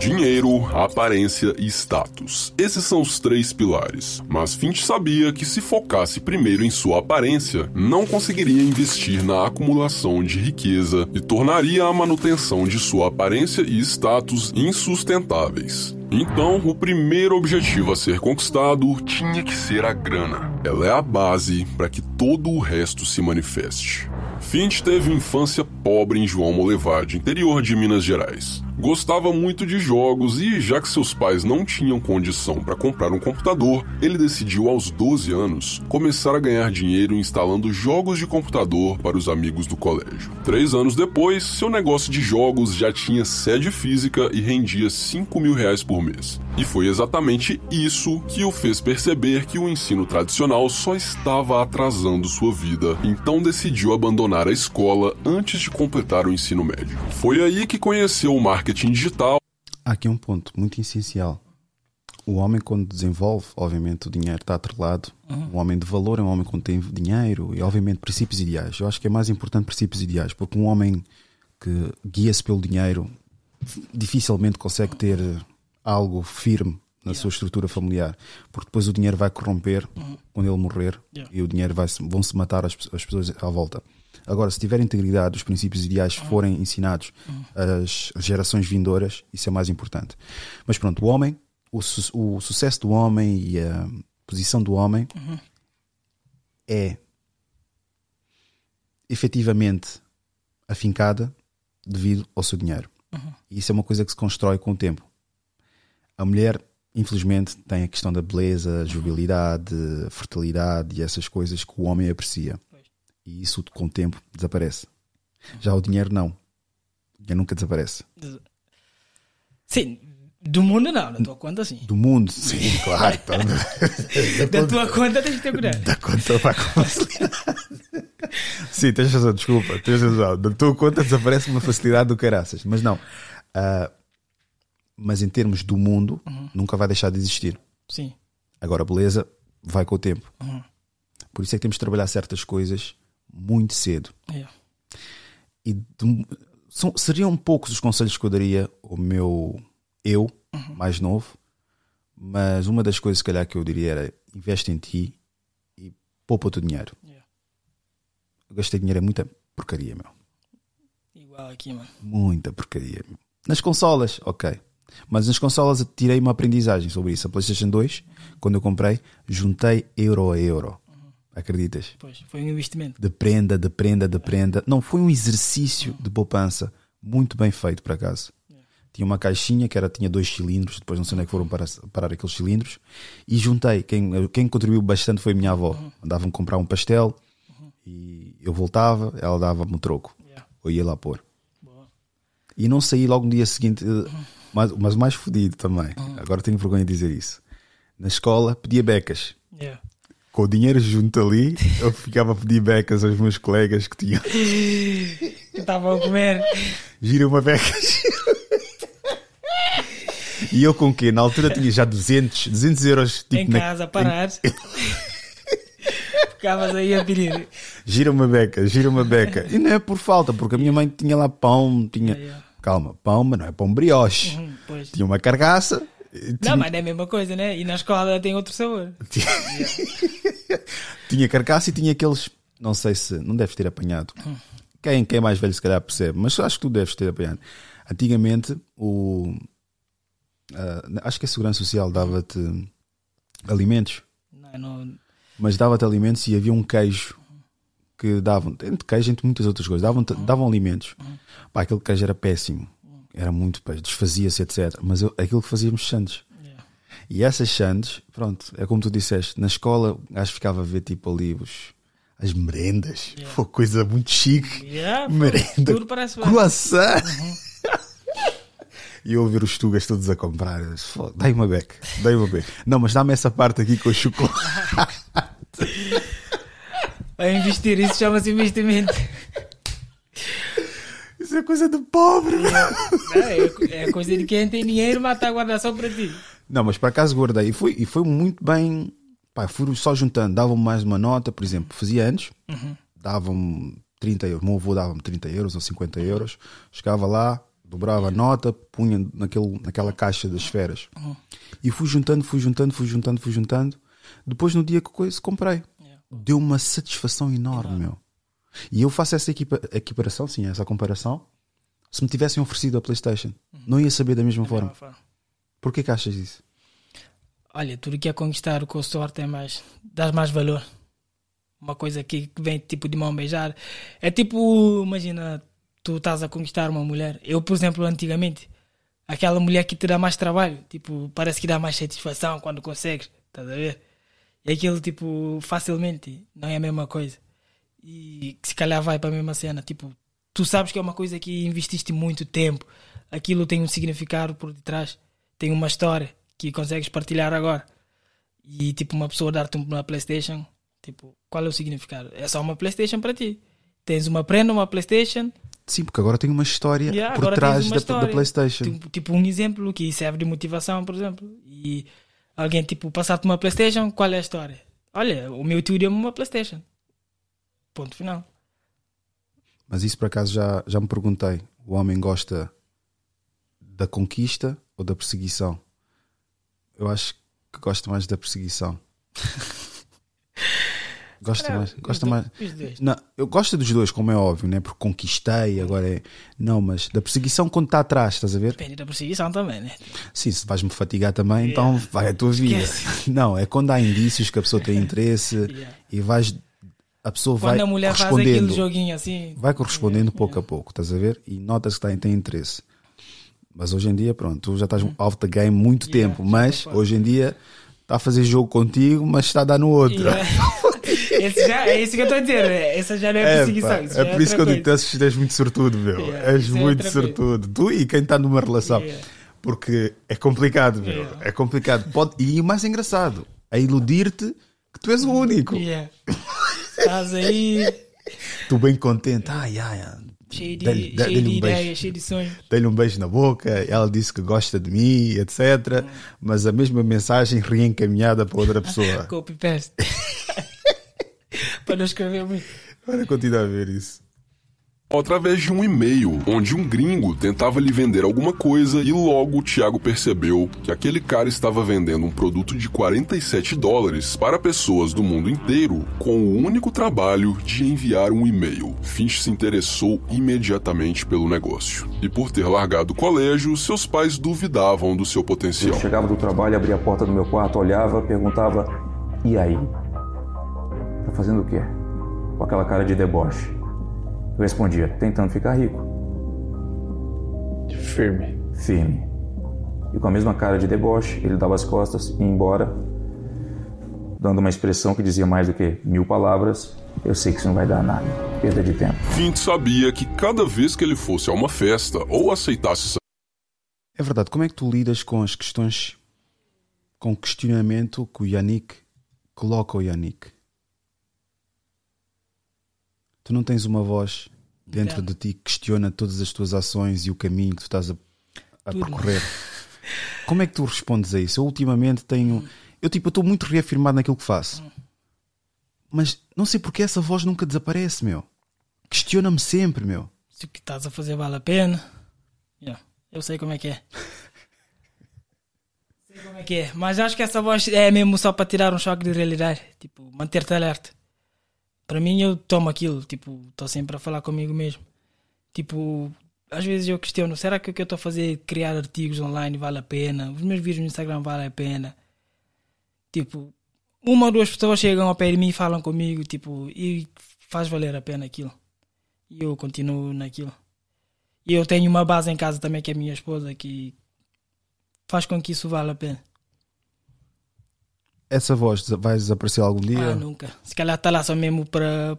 Dinheiro, aparência e status. Esses são os três pilares. Mas Finch sabia que se focasse primeiro em sua aparência, não conseguiria investir na acumulação de riqueza e tornaria a manutenção de sua aparência e status insustentáveis. Então, o primeiro objetivo a ser conquistado tinha que ser a grana. Ela é a base para que todo o resto se manifeste. Finch teve infância pobre em João Molevade, interior de Minas Gerais. Gostava muito de jogos e, já que seus pais não tinham condição para comprar um computador, ele decidiu aos 12 anos começar a ganhar dinheiro instalando jogos de computador para os amigos do colégio. Três anos depois, seu negócio de jogos já tinha sede física e rendia 5 mil reais por mês. E foi exatamente isso que o fez perceber que o ensino tradicional só estava atrasando sua vida, então decidiu abandonar a escola antes de completar o ensino médio. Foi aí que conheceu o marketing digital. Há aqui um ponto muito essencial. O homem, quando desenvolve, obviamente o dinheiro está atrelado. Um homem de valor é um homem quando tem dinheiro e, obviamente, princípios ideais. Eu acho que é mais importante princípios ideais, porque um homem que guia-se pelo dinheiro dificilmente consegue ter algo firme na sua estrutura familiar, porque depois o dinheiro vai corromper quando ele morrer Yeah. e o dinheiro vai -se, vão se matar as, as pessoas à volta. Agora, se tiver integridade, os princípios ideais forem ensinados às gerações vindouras, isso é mais importante. Mas pronto, o homem, o, su- o sucesso do homem e a posição do homem é efetivamente afincada devido ao seu dinheiro. E isso é uma coisa que se constrói com o tempo. A mulher, infelizmente, tem a questão da beleza, jubilidade, fertilidade e essas coisas que o homem aprecia. E isso com o tempo desaparece. Já o dinheiro não. O dinheiro nunca desaparece. Sim, do mundo não, da tua conta sim. Do mundo, sim, claro. Então, <laughs> Da tua conta tens que ter cuidado. da conta vai com facilidade. Sim, tens razão, desculpa, tens razão. Da tua conta desaparece uma facilidade do caraças. Mas não. Ah, mas em termos do mundo, nunca vai deixar de existir. Sim. Agora, beleza vai com o tempo. Uhum. Por isso é que temos de trabalhar certas coisas muito cedo. Yeah. E de- são, seriam poucos os conselhos que eu daria ao meu eu, mais novo, mas uma das coisas, se calhar, que eu diria era investe em ti e poupa o teu dinheiro. Yeah. Eu gastei dinheiro é muita porcaria, meu. Igual aqui, mano. Muita porcaria. meu. Nas consolas, ok. Mas nas consolas tirei uma aprendizagem sobre isso. A PlayStation 2, quando eu comprei, juntei euro a euro. Acreditas? Pois, foi um investimento. de prenda, de prenda, de prenda. Não, foi um exercício de poupança Muito bem feito, por acaso. Tinha uma caixinha que era, tinha dois cilindros, depois não sei onde é que foram parar, parar aqueles cilindros, e juntei. Quem, quem contribuiu bastante foi a minha avó. Andava-me comprar um pastel e eu voltava, ela dava-me o troco. Eu ia lá pôr. E não saí logo no dia seguinte, eh, mas, mas o mais fodido também. Agora tenho vergonha de dizer isso. Na escola pedia becas. Yeah. Com o dinheiro junto ali, eu ficava a pedir becas aos meus colegas que tinham. <laughs> Que estavam a comer. Gira uma becas. E eu com o quê? Na altura tinha já 200, 200 euros tipo, em na- casa, parados. <laughs> Ficavas aí a pedir. Gira uma beca, gira uma beca. E não é por falta, porque a minha mãe tinha lá pão, tinha. Calma, pão, mas não é pão brioche. Uhum. Tinha uma carcaça. E Não, Tinha, mas não é a mesma coisa, né? E na escola tem outro sabor. <laughs> tinha carcaça e tinha aqueles. Não sei se. Não deves ter apanhado. Quem, quem é mais velho se calhar percebe, mas acho que tu deves ter apanhado. Antigamente, o. ah, acho que a Segurança Social dava-te alimentos. Não, não, mas dava-te alimentos e havia um queijo que davam, entre queijo, entre muitas outras coisas, davam, davam alimentos. Pá, aquele queijo era péssimo, era muito péssimo, desfazia-se, etc. Mas eu, aquilo que fazíamos sandes. E essas sandes, pronto, é como tu disseste, na escola acho que ficava a ver tipo ali os, as merendas, Foi coisa muito chique. Yeah, Merenda, tudo parece bem. croissant. E eu ouvir os tugas todos a comprar. eu disse, "Foda, Dai uma beca, dai uma beca. Não, mas dá-me essa parte aqui com o chocolate. <laughs> A investir, isso chama-se investimento. <laughs> Isso é coisa de pobre. É, é coisa de quem tem dinheiro, mas está a guardar só para ti. Não, mas por acaso guardei. E foi, e foi muito bem. Pá, fui só juntando. Davam-me mais uma nota, por exemplo, fazia anos, Uhum. davam-me 30 euros. O meu avô dava-me 30 euros ou 50 euros. Chegava lá, dobrava a nota, punha naquele, naquela caixa das esferas. Uhum. E fui juntando, fui juntando, fui juntando, fui juntando. Depois, no dia que coisa, comprei. Deu uma satisfação enorme, meu. E eu faço essa equipa, equiparação, sim, essa comparação. Se me tivessem oferecido a PlayStation, não ia saber da mesma forma. forma. Por que que achas isso? Olha, tudo que é conquistar com sorte é mais. dás mais valor. Uma coisa que que vem tipo de mão beijar. É tipo, imagina, tu estás a conquistar uma mulher. Eu, por exemplo, antigamente, aquela mulher que te dá mais trabalho, tipo, parece que dá mais satisfação quando consegues, estás a ver? E aquilo, tipo, facilmente, não é a mesma coisa. E que se calhar vai para a mesma cena, tipo, tu sabes que é uma coisa que investiste muito tempo, aquilo tem um significado por detrás, tem uma história que consegues partilhar agora. E tipo, uma pessoa dar-te uma PlayStation, tipo, qual é o significado? É só uma PlayStation para ti. Tens uma prenda, uma PlayStation. Sim, porque agora tem uma história Yeah, por trás da, história. da PlayStation. Tipo, tipo um exemplo que serve de motivação, por exemplo. E alguém, tipo, passar-te uma PlayStation, qual é a história? Olha, o meu tio deu-me uma PlayStation. Ponto final. Mas isso por acaso já, já me perguntei. O homem gosta da conquista ou da perseguição? Eu acho que gosta mais da perseguição. <laughs> Gosta mais. os Gosta mais. Não, eu gosto dos dois, como é óbvio, né? Porque conquistei, agora é. Não, mas da perseguição quando está atrás, estás a ver? Depende da perseguição também, né? Sim, se vais-me fatigar também, então vai a tua vida. <laughs> Não, é quando há indícios que a pessoa tem interesse <laughs> e vais. A pessoa Quando vai a mulher faz correspondendo. aquele joguinho assim. Vai correspondendo pouco a pouco, estás a ver? E notas que tem, tem interesse. Mas hoje em dia, pronto, tu já estás off the game muito tempo, mas hoje em dia está a fazer jogo contigo, mas está a dar no outro. Yeah. <laughs> Esse já, é isso que eu estou a dizer. Essa já não é, perseguição. pá, isso já é por isso que eu digo que tu és- muito sortudo, meu. Yeah, és é muito coisa. sortudo. Tu e quem está numa relação. Yeah. Porque é complicado, meu. Yeah. É complicado. Pode... E o mais engraçado é iludir-te que tu és o único. <laughs> Yeah. Estás aí Tu bem contente. Ai, ai, ai. cheio de, Dei-lhe- cheio dei-lhe de um beijo. ideias, cheio de sonhos. Dei-lhe um beijo na boca, ela disse que gosta de mim, etc. Mas a mesma mensagem reencaminhada para outra pessoa. <laughs> Copy paste. <laughs> Para não escrever muito. Olha, continua a ver isso. Através de um e-mail, onde um gringo tentava lhe vender alguma coisa e logo o Thiago percebeu que aquele cara estava vendendo um produto de 47 dólares para pessoas do mundo inteiro com o único trabalho de enviar um e-mail. Finch se interessou imediatamente pelo negócio. E por ter largado o colégio, seus pais duvidavam do seu potencial. Eu chegava do trabalho, abria a porta do meu quarto, olhava, perguntava: E aí? Tá fazendo o quê? Com aquela cara de deboche. Eu respondia: Tentando ficar rico. firme, firme. E com a mesma cara de deboche, ele dava as costas e ia embora, dando uma expressão que dizia mais do que mil palavras. Eu sei que isso não vai dar nada. Perda de tempo. Fint sabia que cada vez que ele fosse a uma festa ou aceitasse É verdade, como é que tu lidas com as questões, com o questionamento que o Yannick coloca ao Yannick? Tu não tens uma voz dentro de ti que questiona todas as tuas ações e o caminho que tu estás a, a percorrer. <laughs> Como é que tu respondes a isso? Eu ultimamente tenho. Eu tipo, estou muito reafirmado naquilo que faço. Mas não sei porque essa voz nunca desaparece, meu. Questiona-me sempre, meu. Se o que estás a fazer vale a pena. Yeah, Eu sei como é que é. <laughs> sei como é que é. Mas acho que essa voz é mesmo só para tirar um choque de realidade. Tipo, manter-te alerta. Para mim, eu tomo aquilo. Tipo, estou sempre a falar comigo mesmo. Tipo, às vezes eu questiono: será que o que eu estou a fazer, criar artigos online, vale a pena? Os meus vídeos no Instagram valem a pena? Tipo, uma ou duas pessoas chegam ao pé de mim e falam comigo, tipo, e faz valer a pena aquilo. E eu continuo naquilo. E eu tenho uma base em casa também, que é a minha esposa, que faz com que isso valha a pena. Essa voz vai desaparecer algum dia? Ah, nunca. Se calhar está lá só mesmo para.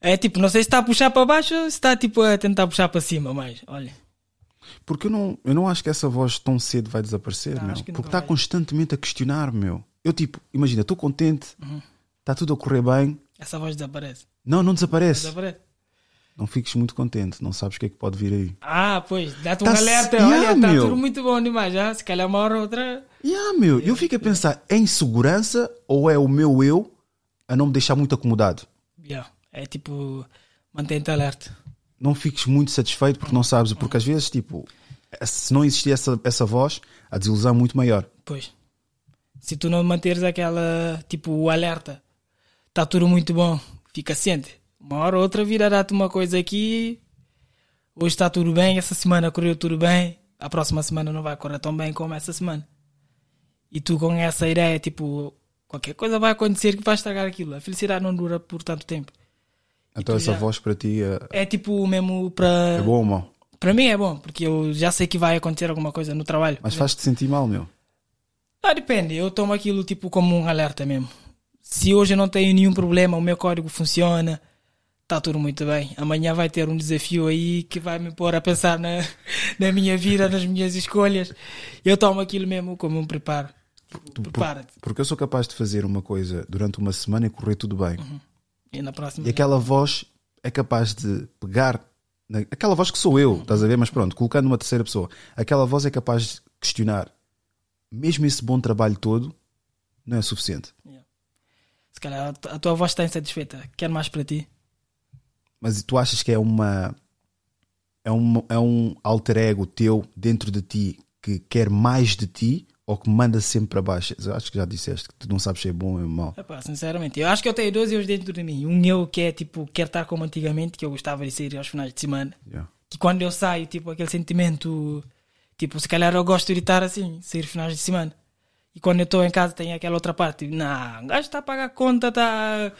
É tipo, não sei se está a puxar para baixo ou se está tipo a tentar puxar para cima, mas olha. Porque eu não, eu não acho que essa voz tão cedo vai desaparecer, Não, meu. Porque está constantemente a questionar, meu. Eu tipo, imagina, estou contente, Uhum. está tudo a correr bem. Essa voz desaparece. Não, não desaparece. Desaparece. Não fiques muito contente, não sabes o que é que pode vir aí. Ah, pois, dá-te um Tá alerta. se- olha, Yeah, está meu. tudo muito bom demais. Já. Se calhar uma hora ou outra. Yeah, meu, eu fico a pensar, é insegurança ou é o meu eu a não me deixar muito acomodado? Yeah. É tipo, mantém-te alerta. Não fiques muito satisfeito porque não sabes, porque às vezes, tipo, se não existir essa, essa voz, a desilusão é muito maior. Pois. Se tu não manteres aquela, tipo, o alerta, está tudo muito bom, fica ciente. Uma hora ou outra virará-te uma coisa aqui. Hoje está tudo bem, essa semana correu tudo bem, a próxima semana não vai correr tão bem como essa semana. E tu com essa ideia, tipo, qualquer coisa vai acontecer que vai estragar aquilo. A felicidade não dura por tanto tempo. Então essa já- voz para ti é, É tipo mesmo para. é bom ou mau? Para mim é bom, porque eu já sei que vai acontecer alguma coisa no trabalho. Mas faz-te sentir mal, meu. Ah, depende. Eu tomo aquilo tipo como um alerta mesmo. Se hoje eu não tenho nenhum problema, o meu código funciona, está tudo muito bem. Amanhã vai ter um desafio aí que vai me pôr a pensar na, <laughs> na minha vida, nas minhas escolhas. Eu tomo aquilo mesmo como um preparo. Tipo, Prepara-te. Porque eu sou capaz de fazer uma coisa durante uma semana e correr tudo bem. E na próxima. E aquela voz é capaz de pegar. na- aquela voz que sou eu, estás a ver? Mas pronto, colocando uma terceira pessoa, aquela voz é capaz de questionar. Mesmo esse bom trabalho todo não é suficiente. Se calhar a tua voz está insatisfeita. Quer mais para ti? Mas tu achas que é uma. É um, é um alter ego teu dentro de ti que quer mais de ti ou que manda sempre para baixo? Eu acho que já disseste que tu não sabes se é bom ou é mau. Epá, sinceramente, eu acho que eu tenho dois eu dentro de mim. Um eu que é tipo, quer estar como antigamente, que eu gostava de sair aos finais de semana. Yeah. Que quando eu saio, tipo, aquele sentimento, tipo, se calhar eu gosto de estar assim, sair finais de semana. E quando eu estou em casa tem aquela outra parte, não, o gajo está a pagar conta, está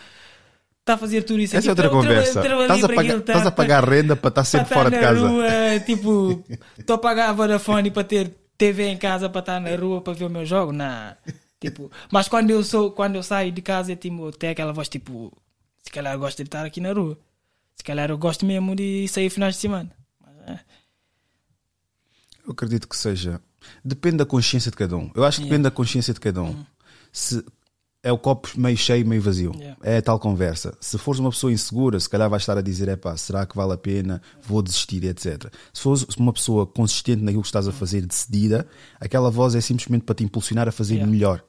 está a fazer tudo isso Essa é outra Eu traba- conversa. trabalhei Estás a, pagar, estás a pagar renda para estar sempre para fora de casa. Rua, tipo, <laughs> estou a pagar a Vodafone para ter TV em casa para estar na rua para ver o meu jogo. Não. <laughs> Tipo, mas quando eu sou, quando eu saio de casa, é tipo, tem aquela voz tipo, se calhar eu gosto de estar aqui na rua. Se calhar eu gosto mesmo de sair finais de semana. Mas, é. Eu acredito que seja. Depende da consciência de cada um. Eu acho que depende da consciência de cada um. Se é o copo meio cheio, meio vazio. Yeah. É a tal conversa. Se fores uma pessoa insegura, se calhar vais estar a dizer: é pá, será que vale a pena? Vou desistir, etc. Se fores uma pessoa consistente naquilo que estás a fazer, decidida, aquela voz é simplesmente para te impulsionar a fazer Yeah. melhor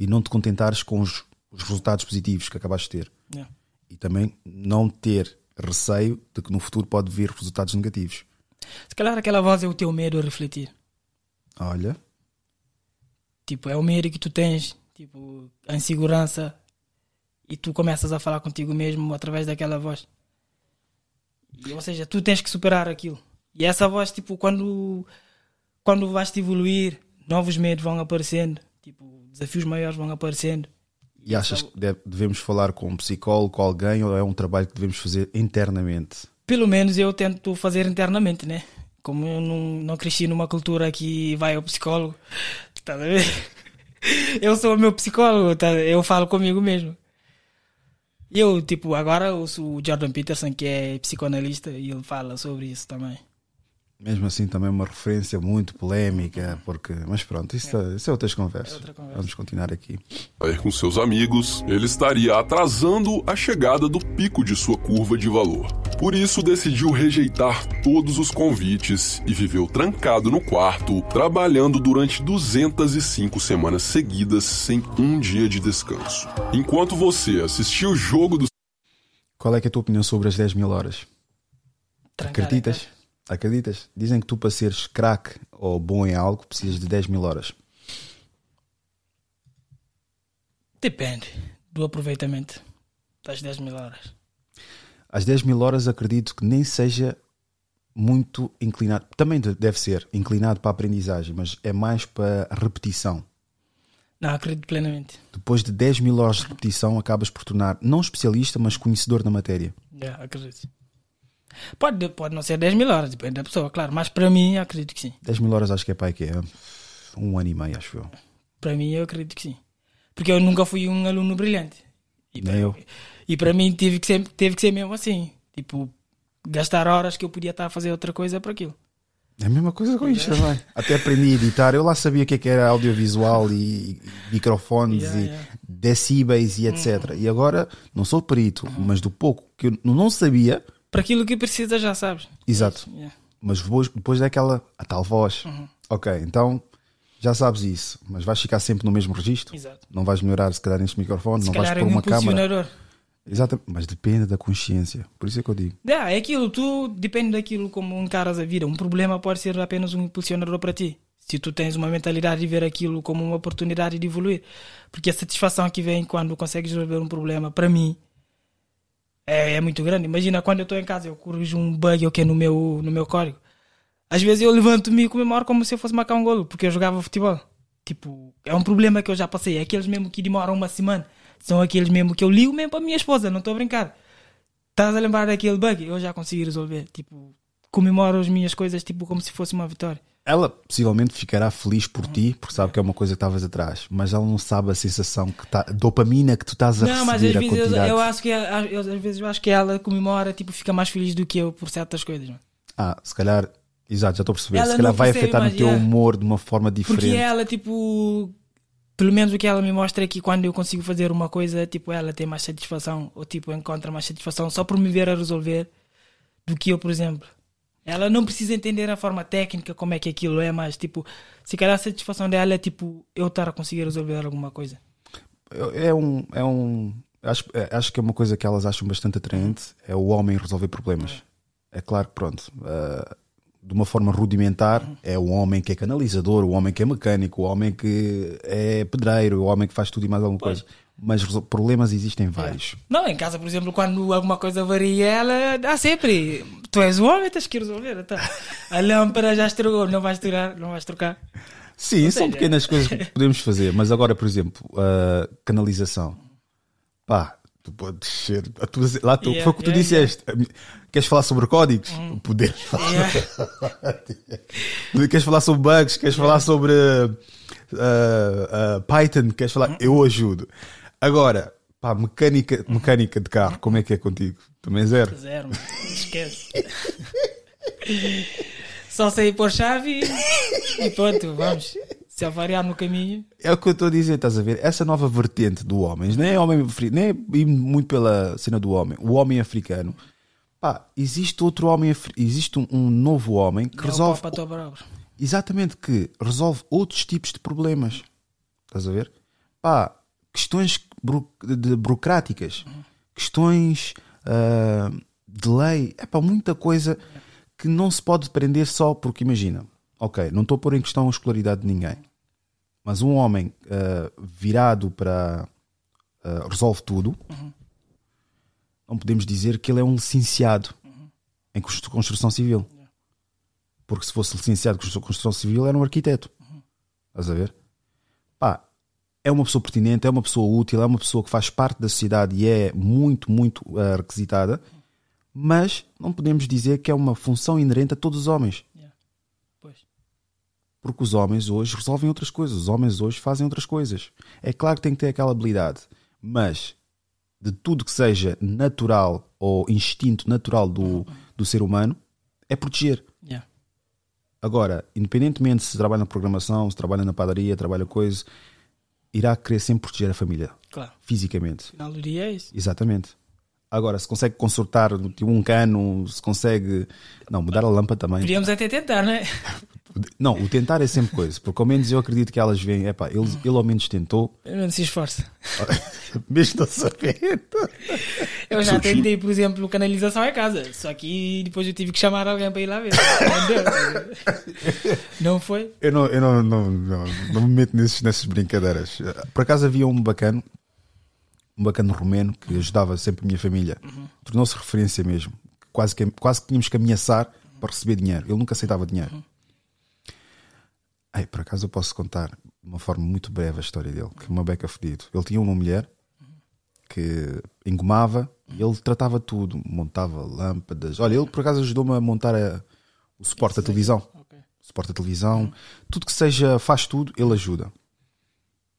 e não te contentares com os, os resultados positivos que acabaste de ter. Yeah. E também não ter receio de que no futuro pode vir resultados negativos. Se calhar aquela voz é o teu medo a refletir. Olha, Tipo, é o medo que tu tens, tipo, a insegurança, e tu começas a falar contigo mesmo através daquela voz. E, ou seja, tu tens que superar aquilo. E essa voz, tipo, quando, quando vais te evoluir, novos medos vão aparecendo, tipo, desafios maiores vão aparecendo. E achas que deve- devemos falar com um psicólogo, com alguém, ou é um trabalho que devemos fazer internamente? Pelo menos eu tento fazer internamente, né? como eu não, não cresci numa cultura que vai ao psicólogo, <laughs> tá a ver? <laughs> Eu sou o meu psicólogo, tá? eu falo comigo mesmo. Eu, tipo, agora ouço o Jordan Peterson, que é psicoanalista, e ele fala sobre isso também. Mesmo assim, também uma referência muito polémica, porque. Mas pronto, isso é, isso é outras conversas. outra conversa. Vamos continuar aqui. sair com seus amigos, ele estaria atrasando a chegada do pico de sua curva de valor. Por isso, decidiu rejeitar todos os convites e viveu trancado no quarto, trabalhando durante 205 semanas seguidas sem um dia de descanso. Enquanto você assistia o jogo do Qual é, que é a tua opinião sobre as 10 mil horas? Trancar Acreditas? Acreditas? Dizem que tu, para seres craque ou bom em algo, precisas de 10 mil horas. Depende do aproveitamento das 10 mil horas. As 10 mil horas acredito que nem seja muito inclinado. Também de- deve ser inclinado para a aprendizagem, mas é mais para repetição. Não, acredito plenamente. Depois de 10 mil horas de repetição, acabas por tornar não especialista, mas conhecedor da matéria. Yeah, acredito. Pode, pode não ser 10 mil horas, depende da pessoa, claro. Mas para mim, acredito que sim. 10 mil horas acho que é aí que é um ano e meio, acho eu. Para mim, eu acredito que sim. Porque eu nunca fui um aluno brilhante. E Nem eu. E para mim, teve que, ser, teve que ser mesmo assim. Tipo, gastar horas que eu podia estar a fazer outra coisa para aquilo. É a mesma coisa com isto também. Até aprendi a editar. Eu lá sabia o que, é que era audiovisual e microfones Yeah, e yeah. decibéis e etc. E agora não sou perito, mas do pouco que eu não sabia, Para aquilo que precisa, já sabes. exato. Yeah. Mas depois, depois daquela a tal voz. Uhum. Ok, então já sabes isso, mas vais ficar sempre no mesmo registro. Exato. Não vais melhorar se calhar neste microfone, Se não vais pôr é um uma câmara. impulsionador. Exatamente, mas depende da consciência. Por isso é que eu digo. Yeah, é aquilo, tu depende daquilo como encaras a vida. Um problema pode ser apenas um impulsionador para ti. Se tu tens uma mentalidade de ver aquilo como uma oportunidade de evoluir. Porque a satisfação que vem quando consegues resolver um problema, para mim, é, é muito grande. Imagina quando eu estou em casa, eu corrijo um bug que é no meu, no meu código. Às vezes eu levanto-me e comemoro como se eu fosse marcar um golo, porque eu jogava futebol. Tipo, é um problema que eu já passei. É aqueles mesmo que demoram uma semana. São aqueles mesmo que eu ligo mesmo para a minha esposa, não estou a brincar. Estás a lembrar daquele bug? Eu já consegui resolver. Tipo, comemoro as minhas coisas tipo como se fosse uma vitória. Ela possivelmente ficará feliz por ti, porque sabe que é uma coisa que estavas atrás, mas ela não sabe a sensação que tá, dopamina que tu estás a não, mas às receber, a vezes eu, quantidade. eu acho que a- eu, às vezes eu acho que ela comemora, tipo, fica mais feliz do que eu por certas coisas. mano. Ah, se calhar, exato, já estou a perceber. Ela se calhar não vai percebe, afetar no mas, teu yeah. humor de uma forma Porque diferente. ela, tipo, pelo menos o que ela me mostra é que quando eu consigo fazer uma coisa, tipo, ela tem mais satisfação, ou tipo, encontra mais satisfação só por me ver a resolver do que eu, por exemplo. Ela não precisa entender a forma técnica, como é que aquilo é, mas, tipo, se calhar a satisfação dela é, tipo, eu estar a conseguir resolver alguma coisa. É um. É um acho, é- acho que é uma coisa que elas acham bastante atraente: é o homem resolver problemas. É claro que, pronto, ah, de uma forma rudimentar, é o homem que é canalizador, o homem que é mecânico, o homem que é pedreiro, o homem que faz tudo e mais alguma coisa. Mas problemas existem vários. Não, em casa, por exemplo, quando alguma coisa varia, ela dá sempre. Tu és o homem, tens que resolver. Então, a lâmpada já estragou, não vais trocar, não vais trocar. Sim, Ou são seja- pequenas coisas que <laughs> podemos fazer, mas agora, por exemplo, a canalização. Pá, tu podes ser. a tu- lá tu, Yeah, foi o que tu yeah, disseste. Queres falar sobre códigos? Poderes <laughs> falar. <laughs> queres falar sobre bugs? Queres falar sobre uh, uh, Python? Queres falar? Eu ajudo. Agora, pá, mecânica, mecânica de carro, como é que é contigo? Também zero. Zero, mano. esquece. Só sei pôr chave e, pronto, vamos. Se avariar no caminho. É o que eu estou a dizer, estás a ver? Essa nova vertente do homem, nem é, homem, afri- nem é muito pela cena do homem, o homem africano. Pá, existe outro homem, existe um, um novo homem que É o resolve. Exatamente, que resolve outros tipos de problemas. Estás a ver? Pá, questões buro- de- burocráticas, questões ah, de lei, é pá, muita coisa que não se pode prender só porque, imagina, ok, não estou a pôr em questão a escolaridade de ninguém, mas um homem ah, virado para ah, resolve tudo, não podemos dizer que ele é um licenciado em constru- construção civil. Porque se fosse licenciado em constru- construção civil, era um arquiteto. Estás a ver? É uma pessoa pertinente, é uma pessoa útil, é uma pessoa que faz parte da sociedade e é muito, muito ah, requisitada, mas não podemos dizer que é uma função inerente a todos os homens. Porque os homens hoje resolvem outras coisas, os homens hoje fazem outras coisas. É claro que tem que ter aquela habilidade, mas de tudo que seja natural ou instinto natural do, do ser humano é proteger. Yeah. Agora, independentemente se trabalha na programação, se trabalha na padaria, trabalha coisa, irá querer sempre proteger a família. Claro. Fisicamente. Final do dia é isso. Exatamente. Agora, se consegue consertar tipo, um cano, se consegue. Não, mudar a lâmpada também. Podíamos até tentar, não é? <laughs> Não, o tentar é sempre coisa, porque ao menos eu acredito que elas veem, epá, ele, ele ao menos tentou. Pelo menos se esforça. <laughs> Mesmo não sabendo. Eu já tentei, por exemplo, canalização em casa, só que depois eu tive que chamar alguém para ir lá ver. <laughs> Não foi? Eu não, eu não, não, não, não me meto nesses, nessas brincadeiras. Por acaso havia um bacana, um bacana romeno que ajudava sempre a minha família. Tornou-se referência mesmo. Quase que, quase que tínhamos que ameaçar para receber dinheiro. Ele nunca aceitava dinheiro. Ai, por acaso eu posso contar de uma forma muito breve a história dele, que é uma beca fedido. Ele tinha uma mulher que engomava e ele tratava tudo, montava lâmpadas. Olha, ele por acaso ajudou-me a montar a- o suporte da televisão. O suporte da televisão, tudo que seja, faz tudo, ele ajuda.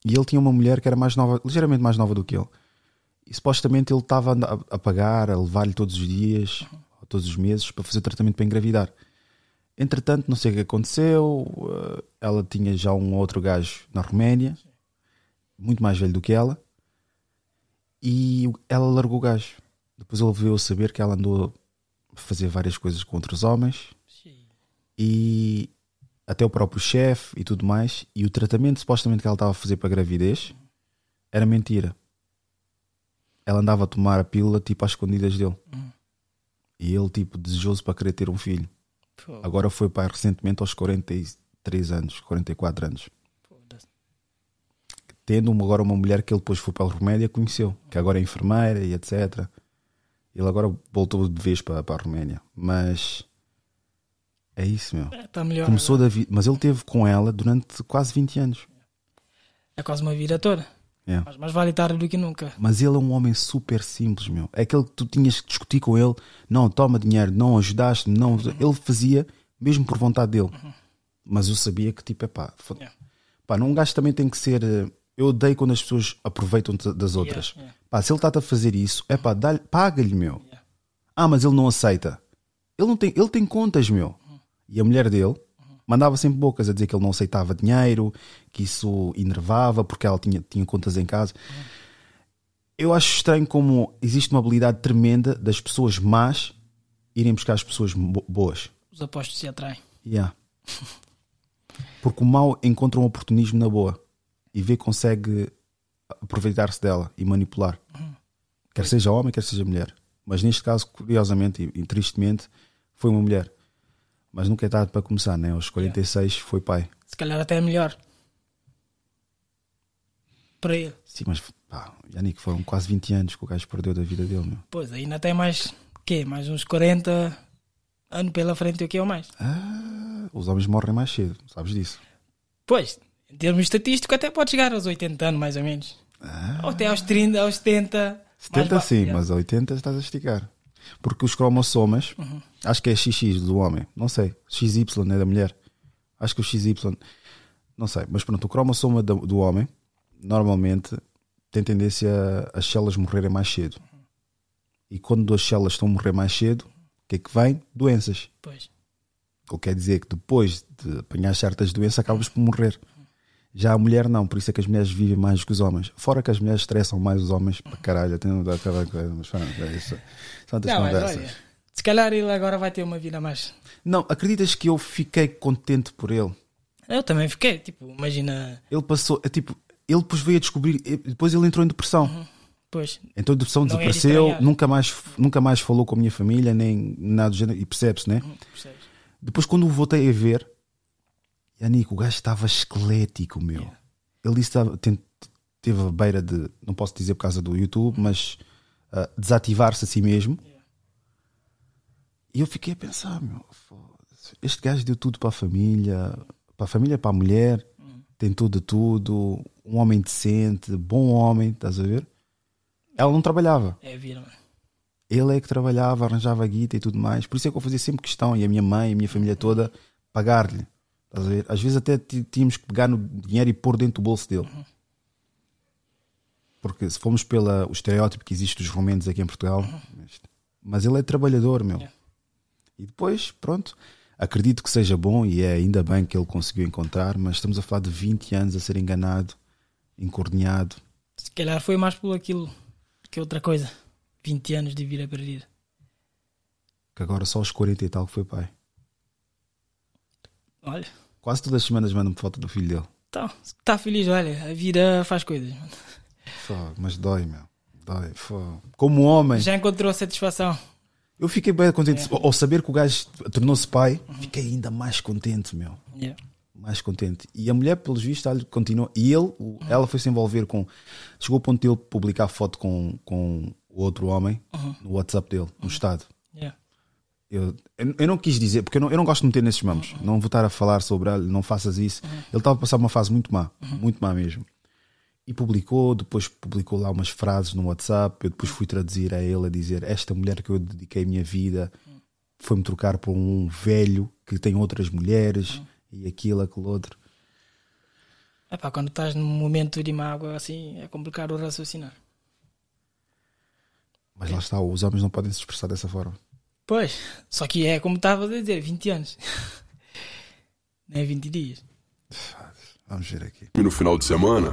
E ele tinha uma mulher que era mais nova, ligeiramente mais nova do que ele. E supostamente ele estava a- a pagar, a levar-lhe todos os dias, todos os meses, para fazer tratamento para engravidar. Entretanto, não sei o que aconteceu. eh, Ela tinha já um outro gajo na Roménia, muito mais velho do que ela, e ela largou o gajo. Depois ele veio saber que ela andou a fazer várias coisas com outros homens e até o próprio chefe e tudo mais. E o tratamento supostamente que ela estava a fazer para a gravidez era mentira. Ela andava a tomar a pílula tipo às escondidas dele. E ele, tipo, desejoso para querer ter um filho. Pô. Agora foi pai recentemente aos 43 anos, 44 anos. Tendo agora uma mulher que ele depois foi para a Roménia conheceu, que agora é enfermeira e etc. Ele agora voltou de vez para, para a Roménia. Mas é isso, meu. Está melhor. Começou da vi- Mas ele teve com ela durante quase 20 anos. É quase uma vida toda. É. Mas mais vale tarde do que nunca. Mas ele é um homem super simples, meu. É aquele que tu tinhas que discutir com ele. Não, toma dinheiro, não ajudaste, não. Ele fazia mesmo por vontade dele. Mas eu sabia que, tipo, é pá. fo- Pá, não um gajo também tem que ser. eh, Eu odeio quando as pessoas aproveitam das outras. Yeah, yeah. Pá, se ele está a fazer isso, é pá, dá-lhe- paga-lhe, meu. Ah, mas ele não aceita. Ele, não tem, ele tem contas, meu. E a mulher dele mandava sempre bocas a dizer que ele não aceitava dinheiro, que isso enervava porque ela tinha, tinha contas em casa. Eu acho estranho como existe uma habilidade tremenda das pessoas más irem buscar as pessoas bo- boas. Os apostos se atraem. Yeah. <laughs> Porque o mau encontra um oportunismo na boa e vê que consegue aproveitar-se dela e manipular. Quer seja homem, quer seja mulher. Mas neste caso, curiosamente e, e tristemente, foi uma mulher. Mas nunca é tarde para começar, né? Aos 46 foi pai. Se calhar até é melhor. Para ele. Sim, mas pá, Yannick, foram quase 20 anos que o gajo perdeu da vida dele, meu. Pois, ainda tem mais. quê? Mais uns 40 anos pela frente o que ou mais. Ah, os homens morrem mais cedo, sabes disso? Pois, em termos estatísticos, até pode chegar aos 80 anos, mais ou menos. Ou até aos 30, aos 70. 70 mais sim, mas a 80 estás a esticar. Porque os cromossomas, Uhum. acho que é XX do homem, não sei. XY é da mulher. Acho que o XY, não sei. Mas pronto, o cromossoma do, do homem, normalmente, tem tendência a as células morrerem mais cedo. E quando as células estão a morrer mais cedo, o que é que vem? Doenças. Pois. O que quer dizer que depois de apanhar certas doenças acabas por morrer. Já a mulher não, por isso é que as mulheres vivem mais que os homens. Fora que as mulheres estressam mais os homens para caralho, tem aquela coisa, mas pronto, é isso. São outras Não, mas conversas. olha, se calhar ele agora vai ter uma vida mais. Não, acreditas que eu fiquei contente por ele? Eu também fiquei, tipo, imagina. Ele passou, é tipo, ele depois veio a descobrir, depois ele entrou em depressão. Pois. Entrou em depressão, Não é de desapareceu, nunca mais, nunca mais falou com a minha família, nem nada do género, e percebe-se, né? percebes? Depois, quando o voltei a ver, Yannick, o gajo estava esquelético, meu. Ele disse que teve a beira de, não posso dizer por causa do YouTube, mas ah, desativar-se a si mesmo. E eu fiquei a pensar, meu, este gajo deu tudo para a família, para a família, para a mulher, tem tudo de tudo, um homem decente, bom homem, estás a ver? Ela não trabalhava. É, vira, mano. Ele é que trabalhava, arranjava a guita e tudo mais. Por isso é que eu fazia sempre questão, e a minha mãe, a minha família toda, pagar-lhe. Às vezes até tí- tínhamos que pegar no dinheiro e pôr dentro do bolso dele. Porque se formos pelo estereótipo que existe dos romenos aqui em Portugal, mas- mas ele é trabalhador, meu. E depois, pronto, acredito que seja bom e é ainda bem que ele conseguiu encontrar, mas estamos a falar de 20 anos a ser enganado, encorneado. Se calhar foi mais por aquilo que outra coisa. 20 anos de vida perdida. que agora só aos 40 e tal que foi pai. Olha, Quase todas as semanas manda-me foto do filho dele. então, se está feliz, olha, a vida faz coisas. Fogo, mas dói, meu. Dói. fogo. Como homem, Já encontrou satisfação. eu fiquei bem contente. Ao saber que o gajo tornou-se pai, fiquei ainda mais contente, meu. Yeah. Mais contente. E a mulher, pelos vistos, continuou. E ele, o- ela foi se envolver com. Chegou ao ponto de ele publicar foto com, com outro homem Uhum. no WhatsApp dele, no estado. Yeah. Eu, eu, eu não quis dizer, porque eu não, eu não gosto de meter nesses mamos. Não vou estar a falar sobre ele, não faças isso. Ele estava a passar uma fase muito má, muito má mesmo. E publicou, depois publicou lá umas frases no WhatsApp. Eu depois fui traduzir a ele a dizer: Esta mulher que eu dediquei a minha vida foi-me trocar por um velho que tem outras mulheres e aquilo, aquilo outro. Epá, quando estás num momento de mágoa assim, é complicado raciocinar. Mas lá está, os homens não podem se expressar dessa forma. Pois, só que é como estava a dizer, 20 anos. <laughs> Não é 20 dias. Vamos ver aqui. E no final de semana,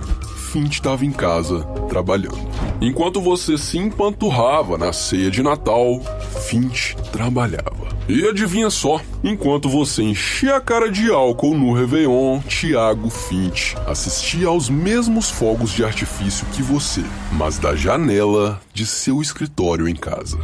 Fint estava em casa trabalhando. Enquanto você se empanturrava na ceia de Natal, Fint trabalhava. E adivinha só, enquanto você enchia a cara de álcool no Réveillon, Thiago Fint assistia aos mesmos fogos de artifício que você, mas da janela de seu escritório em casa.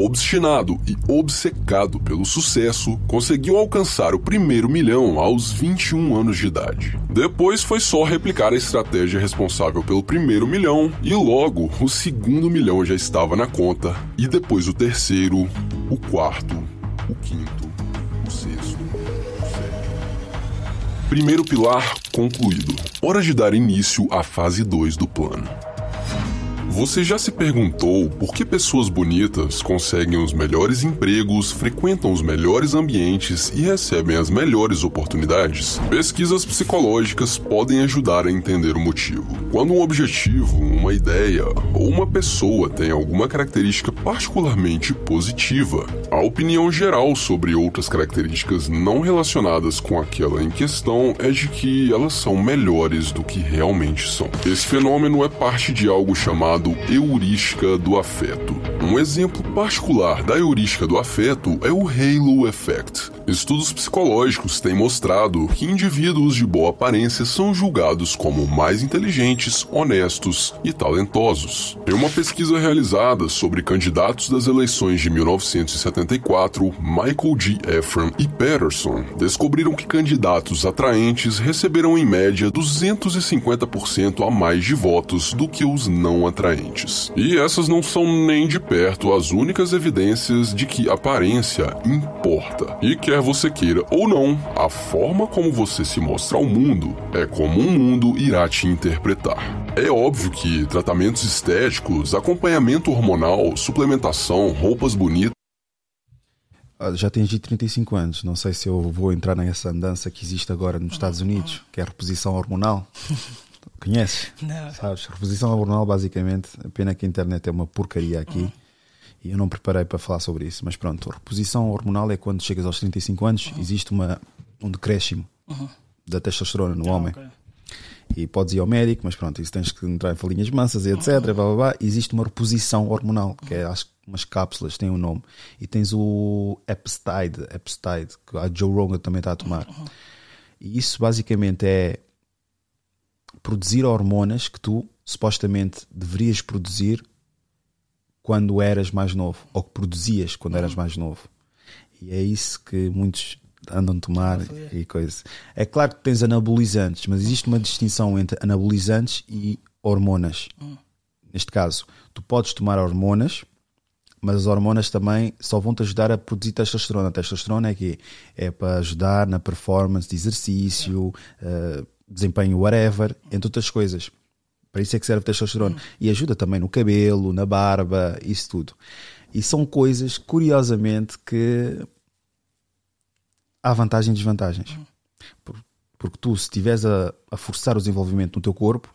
Obstinado e obcecado pelo sucesso, conseguiu alcançar o primeiro milhão aos 21 anos de idade. Depois foi só replicar a estratégia responsável pelo primeiro milhão e logo o segundo milhão já estava na conta, e depois o terceiro, o quarto, o quinto, o sexto, o sétimo. Primeiro pilar concluído. Hora de dar início à fase 2 do plano. Você já se perguntou por que pessoas bonitas conseguem os melhores empregos, frequentam os melhores ambientes e recebem as melhores oportunidades? Pesquisas psicológicas podem ajudar a entender o motivo. Quando um objetivo, uma ideia ou uma pessoa tem alguma característica particularmente positiva, a opinião geral sobre outras características não relacionadas com aquela em questão é de que elas são melhores do que realmente são. Esse fenômeno é parte de algo chamado heurística do afeto. Um exemplo particular da heurística do afeto é o Halo Effect. Estudos psicológicos têm mostrado que indivíduos de boa aparência são julgados como mais inteligentes, honestos e talentosos. Em uma pesquisa realizada sobre candidatos das eleições de 1974, Michael G. Ephraim e Patterson descobriram que candidatos atraentes receberam em média 250% a mais de votos do que os não atraentes. E essas não são nem de perto as únicas evidências de que aparência importa. E quer você queira ou não, a forma como você se mostra ao mundo é como um mundo irá te interpretar. É óbvio que tratamentos estéticos, acompanhamento hormonal, suplementação, roupas bonitas Ah, Já atingi 35 anos. Não sei se eu vou entrar nessa andança que existe agora nos Estados Unidos, que é a reposição hormonal. <laughs> Conheces? Não. Sabes? Reposição hormonal, basicamente. A pena que a internet é uma porcaria aqui. E eu não preparei para falar sobre isso. Mas pronto, reposição hormonal é quando chegas aos 35 anos, existe uma, um decréscimo Uhum. da testosterona no Ah, homem. ok. E podes ir ao médico, mas pronto, isso tens que entrar em falinhas mansas e etc. Blá, blá, blá. Existe uma reposição hormonal, que é acho umas cápsulas, tem um nome. E tens o Epstein, Epstein que a Joe Rogan também está a tomar. E isso basicamente é produzir hormonas que tu supostamente deverias produzir quando eras mais novo, ou que produzias quando eras mais novo. E é isso que muitos andam a tomar e coisa. É claro que tens anabolizantes, mas existe uma distinção entre anabolizantes e hormonas. Neste caso, tu podes tomar hormonas, mas as hormonas também só vão te ajudar a produzir testosterona. A testosterona é que é para ajudar na performance de exercício, eh, desempenho, whatever, entre outras coisas. Para isso é que serve a testosterona. E ajuda também no cabelo, na barba, isso tudo. E são coisas, curiosamente, que há vantagens e desvantagens. Por- Porque tu, se estiveres a, a forçar o desenvolvimento no teu corpo,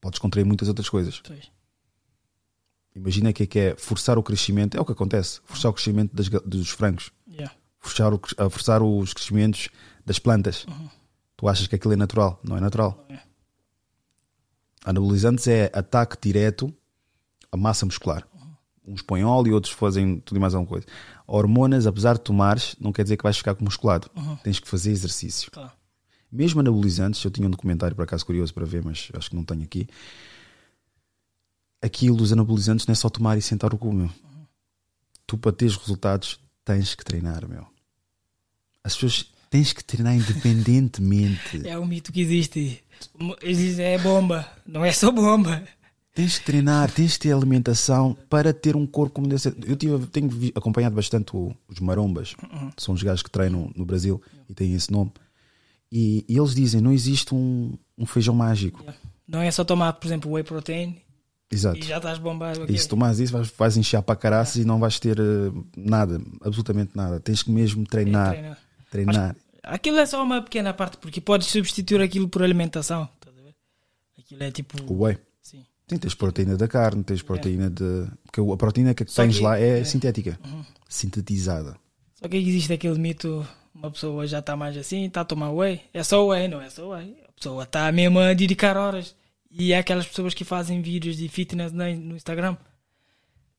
podes contrair muitas outras coisas. Pois. Imagina que é que é forçar o crescimento, é o que acontece, forçar o crescimento das dos frangos, Yeah. forçar, o, forçar os crescimentos das plantas. Tu achas que aquilo é natural? Não é natural. Anabolizantes é ataque direto à massa muscular. Uns põem óleo, outros fazem tudo e mais alguma coisa. Hormonas, apesar de tomares, não quer dizer que vais ficar musculado. Tens que fazer exercício. Claro. Mesmo anabolizantes, eu tinha um documentário por acaso curioso para ver, mas acho que não tenho aqui. Aquilo dos anabolizantes não é só tomar e sentar o cu, meu. Tu para teres resultados tens que treinar, meu. As pessoas tens que treinar independentemente. É um mito que existe. Eles é bomba, não é só bomba. Tens que treinar, tens que ter alimentação para ter um corpo como deve ser. Eu tive- tenho acompanhado bastante o- os marombas, são os gajos que treinam no Brasil e têm esse nome. E, e eles dizem: não existe um, um feijão mágico. Não é só tomar, por exemplo, whey protein Exato. e já estás bombado. ok. E se tomares isso, vais, vais encher para caraças e não vais ter eh, nada, absolutamente nada. Tens que mesmo treinar. Treinar. Treinar. Aquilo é só uma pequena parte, porque podes substituir aquilo por alimentação. estás a ver? Aquilo é tipo. O whey. Sim. Sim, tens proteína da carne, tens proteína de. Porque a proteína que Só tens que- lá é, é. sintética, Uhum. sintetizada. Só que existe aquele mito, uma pessoa já está mais assim, está a tomar whey. É só whey, não é só whey. A pessoa está mesmo a dedicar horas. E é aquelas pessoas que fazem vídeos de fitness no Instagram.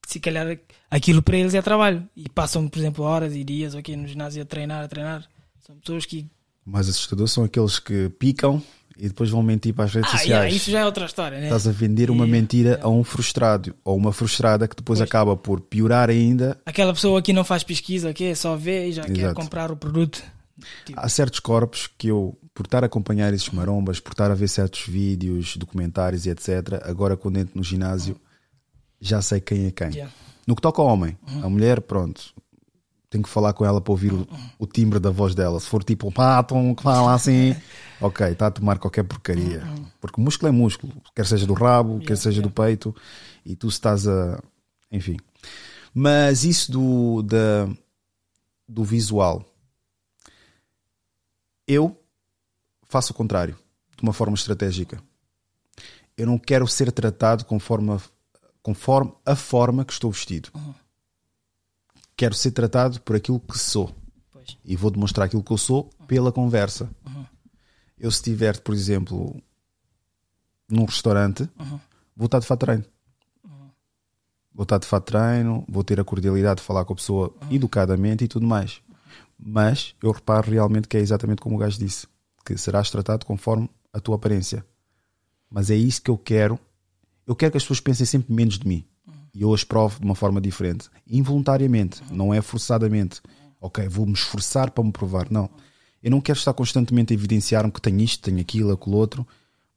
Se calhar aquilo para eles é trabalho. E passam, por exemplo, horas e dias aqui no ginásio a treinar, a treinar. São pessoas que. Mais assustador são aqueles que picam e depois vão mentir para as redes Ah, sociais. yeah, isso já é outra história, né? Estás a vender uma E- mentira a um frustrado ou uma frustrada que depois acaba por piorar ainda. Aquela pessoa que não faz pesquisa, ok? Só vê e já quer Exato. comprar o produto. Há certos corpos que eu, por estar a acompanhar esses marombas, por estar a ver certos vídeos, documentários e etc., agora quando entro no ginásio já sei quem é quem. Yeah. No que toca ao homem, a mulher, pronto, tenho que falar com ela para ouvir o, o timbre da voz dela. Se for tipo um pato que fala assim, <laughs> ok, está a tomar qualquer porcaria. Porque músculo é músculo, quer seja do rabo, quer seja do peito, e tu estás a. Enfim. Mas isso do, da, do visual, eu faço o contrário, de uma forma estratégica. Eu não quero ser tratado conforme a, conforme a forma que estou vestido. Quero ser tratado por aquilo que sou. E vou demonstrar aquilo que eu sou pela conversa. Eu, se estiver, por exemplo, num restaurante, vou estar de fato treino. Vou estar de fato treino, vou ter a cordialidade de falar com a pessoa educadamente e tudo mais. Mas eu reparo realmente que é exatamente como o gajo disse: que serás tratado conforme a tua aparência. Mas é isso que eu quero. Eu quero que as pessoas pensem sempre menos de mim. E eu as provo de uma forma diferente. Involuntariamente, não é forçadamente. Ok, vou me esforçar para me provar. Não. Eu não quero estar constantemente a evidenciar-me que tenho isto, tenho aquilo, aquilo outro,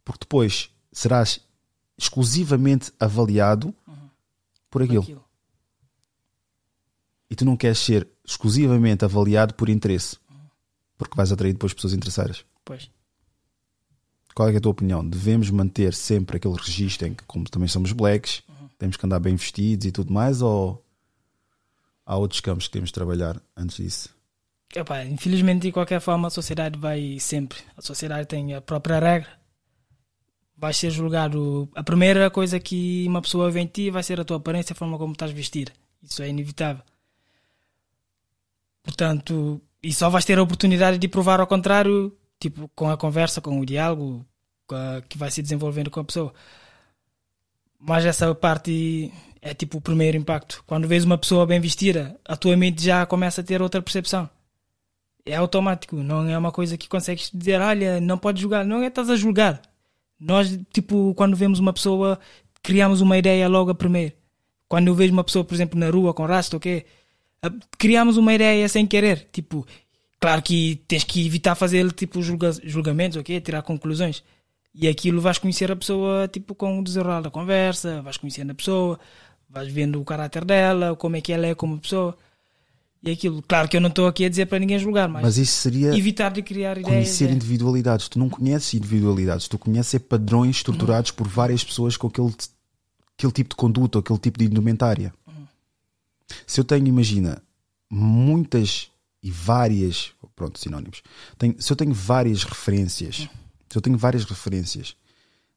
porque depois serás exclusivamente avaliado por aquilo. aquilo. E tu não queres ser exclusivamente avaliado por interesse, porque vais atrair depois pessoas interesseiras. Pois. Qual é, é a tua opinião? Devemos manter sempre aquele registro em que, como também somos blacks, temos que andar bem vestidos e tudo mais, ou há outros campos que temos de trabalhar antes disso? Epá, infelizmente, de qualquer forma, a sociedade vai sempre. A sociedade tem a própria regra. Vai ser julgado. A primeira coisa que uma pessoa vê em ti vai ser a tua aparência, a forma como estás vestido. Isso é inevitável. Portanto, e só vais ter a oportunidade de provar ao contrário, tipo, com a conversa, com o diálogo a- que vai se desenvolvendo com a pessoa. Mas essa parte é tipo o primeiro impacto. Quando vês uma pessoa bem vestida, a tua mente já começa a ter outra percepção. É automático, não é uma coisa que consegues dizer, olha, não podes julgar. Não é estás a julgar. Nós, tipo, quando vemos uma pessoa, criamos uma ideia logo a primeiro. Quando eu vejo uma pessoa, por exemplo, na rua com rastro, ok? a- Criamos uma ideia sem querer. Tipo, claro que tens que evitar fazer tipo julga- julgamentos, ok? Tirar conclusões. E aquilo vais conhecer a pessoa tipo com o desenrolar da conversa, vais conhecendo a pessoa, vais vendo o caráter dela, como é que ela é como pessoa. E aquilo, claro que eu não estou aqui a dizer para ninguém julgar, mas, Mas isso seria evitar de criar ideias. conhecer é- individualidades. Tu não conheces individualidades, tu conheces é padrões estruturados por várias pessoas com aquele, aquele tipo de conduta, aquele tipo de indumentária. Se eu tenho, imagina, muitas e várias, pronto, sinónimos. Tenho- se eu tenho várias referências, se eu tenho várias referências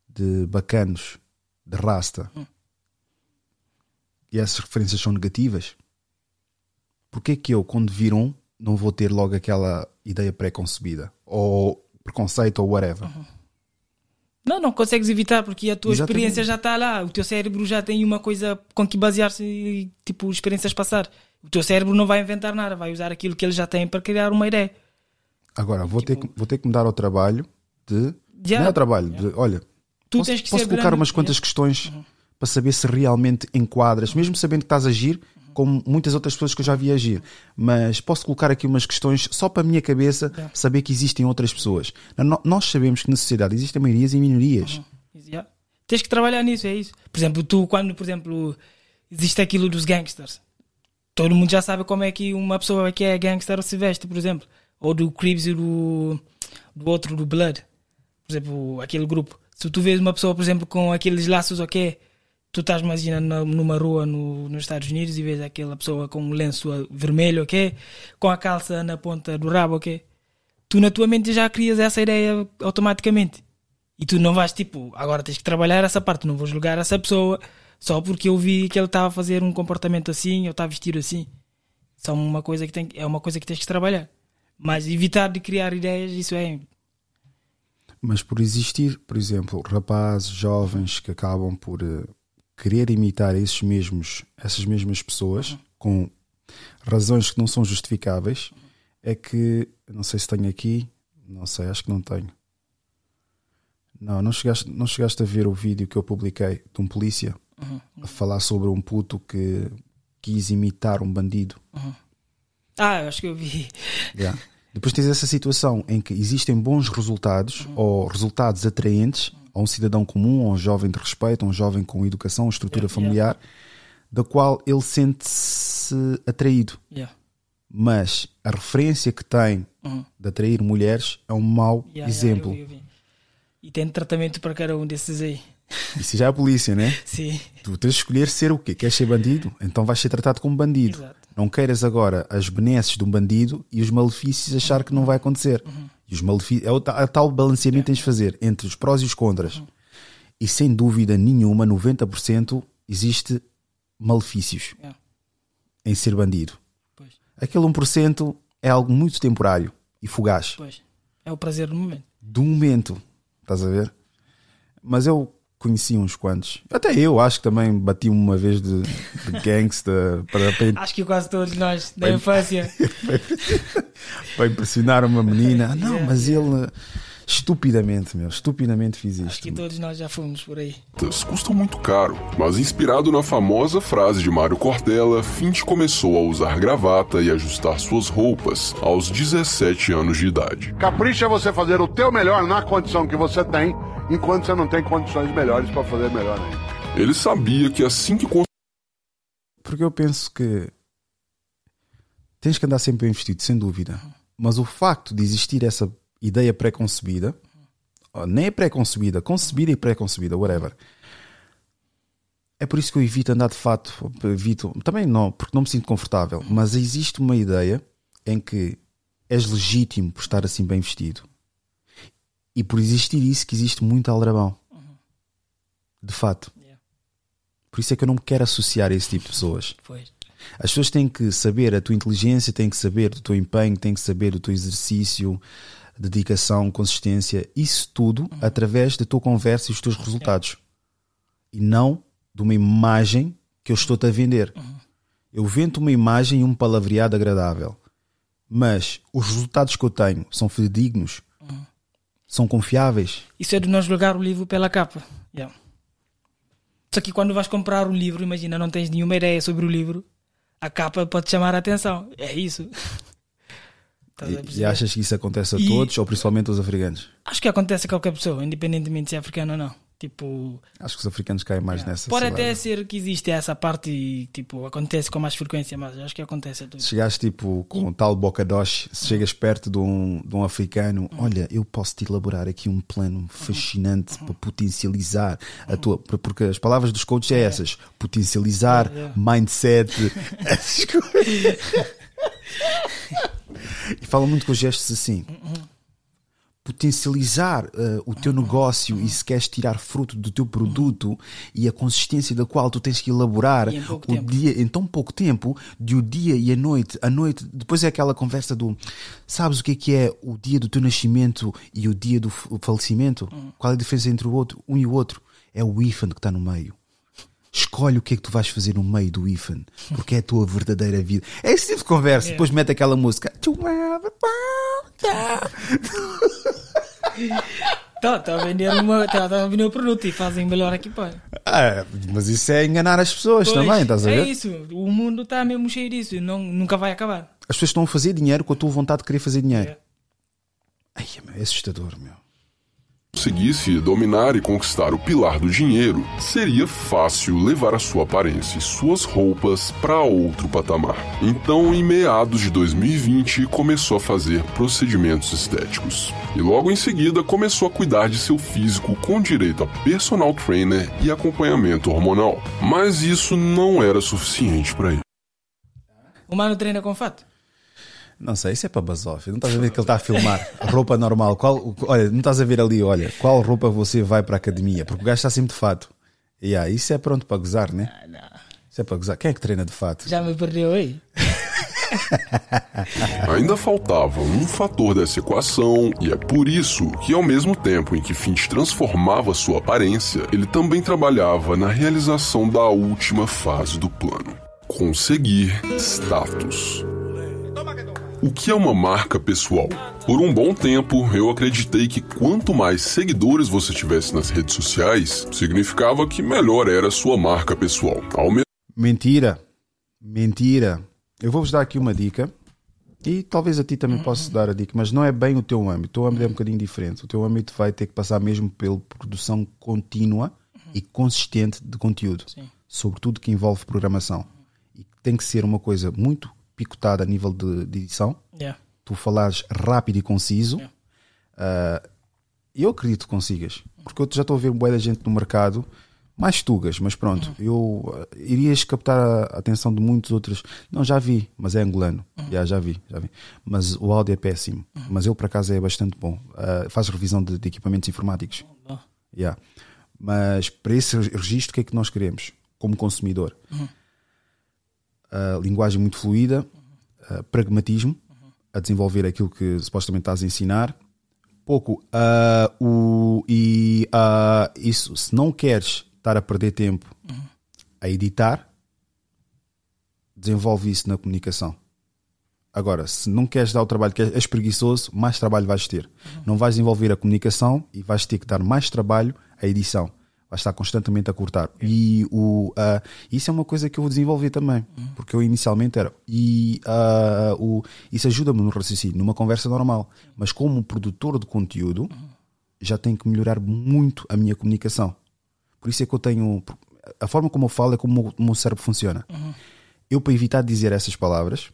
de bacanos, de rasta, e essas referências são negativas, porque é que eu, quando vir um, não vou ter logo aquela ideia pré-concebida? Ou preconceito, ou whatever. Não, não consegues evitar porque a tua Exatamente. experiência já está lá. O teu cérebro já tem uma coisa com que basear-se e, tipo, experiências passar. O teu cérebro não vai inventar nada, vai usar aquilo que ele já tem para criar uma ideia. Agora, vou, ter que, vou ter que me dar ao trabalho de. Já. Não é ao trabalho, de, olha, Tu posso, tens que posso colocar grande, umas quantas yeah. questões para saber se realmente enquadras, mesmo sabendo que estás a agir como muitas outras pessoas que eu já vi agir. Mas posso colocar aqui umas questões só para a minha cabeça saber que existem outras pessoas. No- Nós sabemos que na sociedade existem maiorias e minorias. Já. Tens que trabalhar nisso, é isso. Por exemplo, tu, quando, por exemplo, existe aquilo dos gangsters, todo mundo já sabe como é que uma pessoa que é gangster se veste, por exemplo. Ou do Cribs e do, do outro, do Blood. Por exemplo, aquele grupo. Se tu vês uma pessoa, por exemplo, com aqueles laços, ok, tu estás, imagina, na- numa rua no, nos Estados Unidos e vês aquela pessoa com um lenço vermelho, ok, com a calça na ponta do rabo, ok, tu na tua mente já crias essa ideia automaticamente. E tu não vais tipo, agora tens que trabalhar essa parte, não vou julgar essa pessoa só porque eu vi que ele estava a fazer um comportamento assim ou está a vestir assim. São uma coisa que tem, é uma coisa que tens que trabalhar. Mas evitar de criar ideias, isso é. Mas por existir, por exemplo, rapazes, jovens que acabam por eh, querer imitar esses mesmos, essas mesmas pessoas com razões que não são justificáveis, é que não sei se tenho aqui, não sei, acho que não tenho. Não, não chegaste, não chegaste a ver o vídeo que eu publiquei de um polícia Uhum. a falar sobre um puto que quis imitar um bandido. Ah, eu acho que eu vi. Yeah. Depois tens essa situação em que existem bons resultados ou resultados atraentes a um cidadão comum, a um jovem de respeito, a um jovem com educação, estrutura familiar, da qual ele sente-se atraído. Yeah. Mas a referência que tem Uhum. de atrair mulheres é um mau Yeah, yeah, exemplo. eu vi, eu vi. E tem tratamento para cada um desses aí. Isso já é a polícia, né? Sim. Tu tens de escolher ser o quê? Queres ser bandido? Então vais ser tratado como bandido. Exato. Não queiras agora as benesses de um bandido e os malefícios achar que não vai acontecer. Uhum. E os malefícios, é o a tal balanceamento que tens de fazer entre os prós e os contras. Uhum. E sem dúvida nenhuma, 90% existe malefícios Yeah. em ser bandido. Pois. Aquele 1% é algo muito temporário e fugaz. Pois. É o prazer do momento. Do momento, estás a ver? Mas eu conheci uns quantos. Até eu acho que também bati uma vez de, de <laughs> gangsta para, para, Acho que quase todos nós, da infância. <laughs> para impressionar uma menina. <laughs> Não, mas ele estupidamente, meu, estupidamente fiz Acho isto. que todos nós já fomos por aí. custam muito caro, mas inspirado na famosa frase de Mário Cortella, Fint começou a usar gravata e ajustar suas roupas aos 17 anos de idade. Capricha é você fazer o teu melhor na condição que você tem, enquanto você não tem condições melhores para fazer melhor ainda. Ele sabia que assim que Porque eu penso que tens que andar sempre bem vestido, sem dúvida. Mas o facto de existir essa ideia pré-concebida, ou nem é pré-concebida, concebida e pré-concebida, whatever. É por isso que eu evito andar de fato, evito, também não, porque não me sinto confortável, mas existe uma ideia em que és legítimo por estar assim bem vestido. E por existir isso que existe muito aldrabão. De fato. Por isso é que eu não me quero associar a esse tipo de pessoas. Pois. As pessoas têm que saber a tua inteligência, têm que saber do teu empenho, têm que saber do teu exercício, dedicação, consistência, isso tudo através da tua conversa e os teus resultados. E não de uma imagem que eu estou-te a vender. Eu vendo uma imagem e um palavreado agradável. Mas os resultados que eu tenho são fidedignos? São confiáveis? Isso é de não julgar o livro pela capa. Yeah. Só que quando vais comprar um livro, imagina, não tens nenhuma ideia sobre o livro, a capa pode chamar a atenção. É isso. <laughs> E, e achas que isso acontece a E- todos ou principalmente aos africanos? Acho que acontece a qualquer pessoa, independentemente se é africano ou não. Tipo, Acho que os africanos caem mais nessa. pode até ser que existe essa parte e tipo, acontece com mais frequência, mas acho que acontece a todos. Se chegares tipo com tal bocadoche, se chegas perto de um, de um africano, olha, eu posso te elaborar aqui um plano fascinante para potencializar a tua. Porque as palavras dos coaches é essas: potencializar, É, é. mindset, <laughs> essas coisas. <laughs> fala muito com gestos assim. Potencializar uh, o teu negócio e se queres tirar fruto do teu produto e a consistência da qual tu tens que elaborar E em o tempo. dia em tão pouco tempo, de o dia e a noite, a noite, depois é aquela conversa do sabes o que é que é o dia do teu nascimento e o dia do falecimento? Qual é a diferença entre o outro, um e o outro? É o IFAN que está no meio. Escolhe o que é que tu vais fazer no meio do IFAN, porque é a tua verdadeira vida. É esse tipo de conversa. É. Depois mete aquela música. Have a Tá, a vender uma, tá, tá a vender o produto e fazem melhor aqui, pá. Ah, mas isso é enganar as pessoas Pois, também, estás a ver? É isso, o mundo está mesmo cheio disso e não, nunca vai acabar. As pessoas estão a fazer dinheiro com a tua vontade de querer fazer dinheiro. É. Ai, é assustador, meu. Conseguisse dominar e conquistar o pilar do dinheiro, seria fácil levar a sua aparência e suas roupas para outro patamar. Então, em meados de 2020, começou a fazer procedimentos estéticos. E logo em seguida começou a cuidar de seu físico com direito a personal trainer e acompanhamento hormonal. Mas isso não era suficiente para ele. O mano treina com fato. Não sei, isso é para Basoff. Não estás a ver que ele está a filmar roupa normal. Qual, olha, não estás a ver ali, olha, qual roupa você vai para a academia? Porque o gajo está sempre de fato. E yeah, isso é pronto para gozar, né? Isso é para gozar. Quem é que treina de fato? Já me perdeu aí. <laughs> <laughs> Ainda faltava um fator dessa equação, e é por isso que, ao mesmo tempo em que Finch transformava sua aparência, ele também trabalhava na realização da última fase do plano: conseguir status. O que é uma marca pessoal? Por um bom tempo, eu acreditei que quanto mais seguidores você tivesse nas redes sociais, significava que melhor era a sua marca pessoal. Ao mesmo Mentira. Mentira. Eu vou-vos dar aqui uma dica. E talvez a ti também possa dar a dica, mas não é bem o teu âmbito. O teu âmbito é um bocadinho diferente. O teu âmbito vai ter que passar mesmo pela produção contínua e consistente de conteúdo, sobretudo que envolve programação. E tem que ser uma coisa muito picotada a nível de, de edição. Yeah. Tu falares rápido e conciso. Ah, eu acredito que consigas, porque eu já estou a ver boa da gente no mercado mais tugas, mas pronto, eu uh, irias captar a atenção de muitos outros. Não, já vi, mas é angolano. Já, já vi, já vi. Mas o áudio é péssimo. Mas ele, por acaso, é bastante bom. Uh, faz revisão de, de equipamentos informáticos. Bom. Yeah. Mas para esse registro, o que é que nós queremos como consumidor? Uh, linguagem muito fluida, uh, pragmatismo, a desenvolver aquilo que supostamente estás a ensinar. Pouco. uh, o, e isso, se não queres estar a perder tempo a editar, desenvolve isso na comunicação. Agora, se não queres dar o trabalho que és preguiçoso, mais trabalho vais ter. Não vais desenvolver a comunicação e vais ter que dar mais trabalho à edição. Vais estar constantemente a cortar. E o, ah, isso é uma coisa que eu vou desenvolver também. Porque eu inicialmente era. E ah, o, isso ajuda-me no raciocínio, numa conversa normal. Mas como produtor de conteúdo, já tenho que melhorar muito a minha comunicação. Por isso é que eu tenho. A forma como eu falo é como o meu- cérebro funciona. Eu, para evitar dizer essas palavras,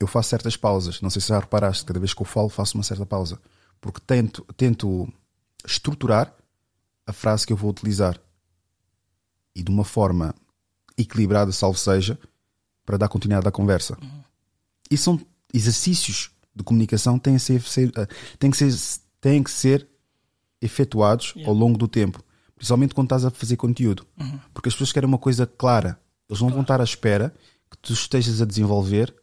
eu faço certas pausas. Não sei se já reparaste, cada vez que eu falo, faço uma certa pausa. Porque tento, tento estruturar a frase que eu vou utilizar e de uma forma equilibrada, salvo seja, para dar continuidade à conversa. E são exercícios de comunicação que têm, ser, eh, têm, que, ser, têm que ser efetuados ao longo do tempo. Principalmente quando estás a fazer conteúdo. Porque as pessoas querem uma coisa clara. Eles não vão estar à espera que tu estejas a desenvolver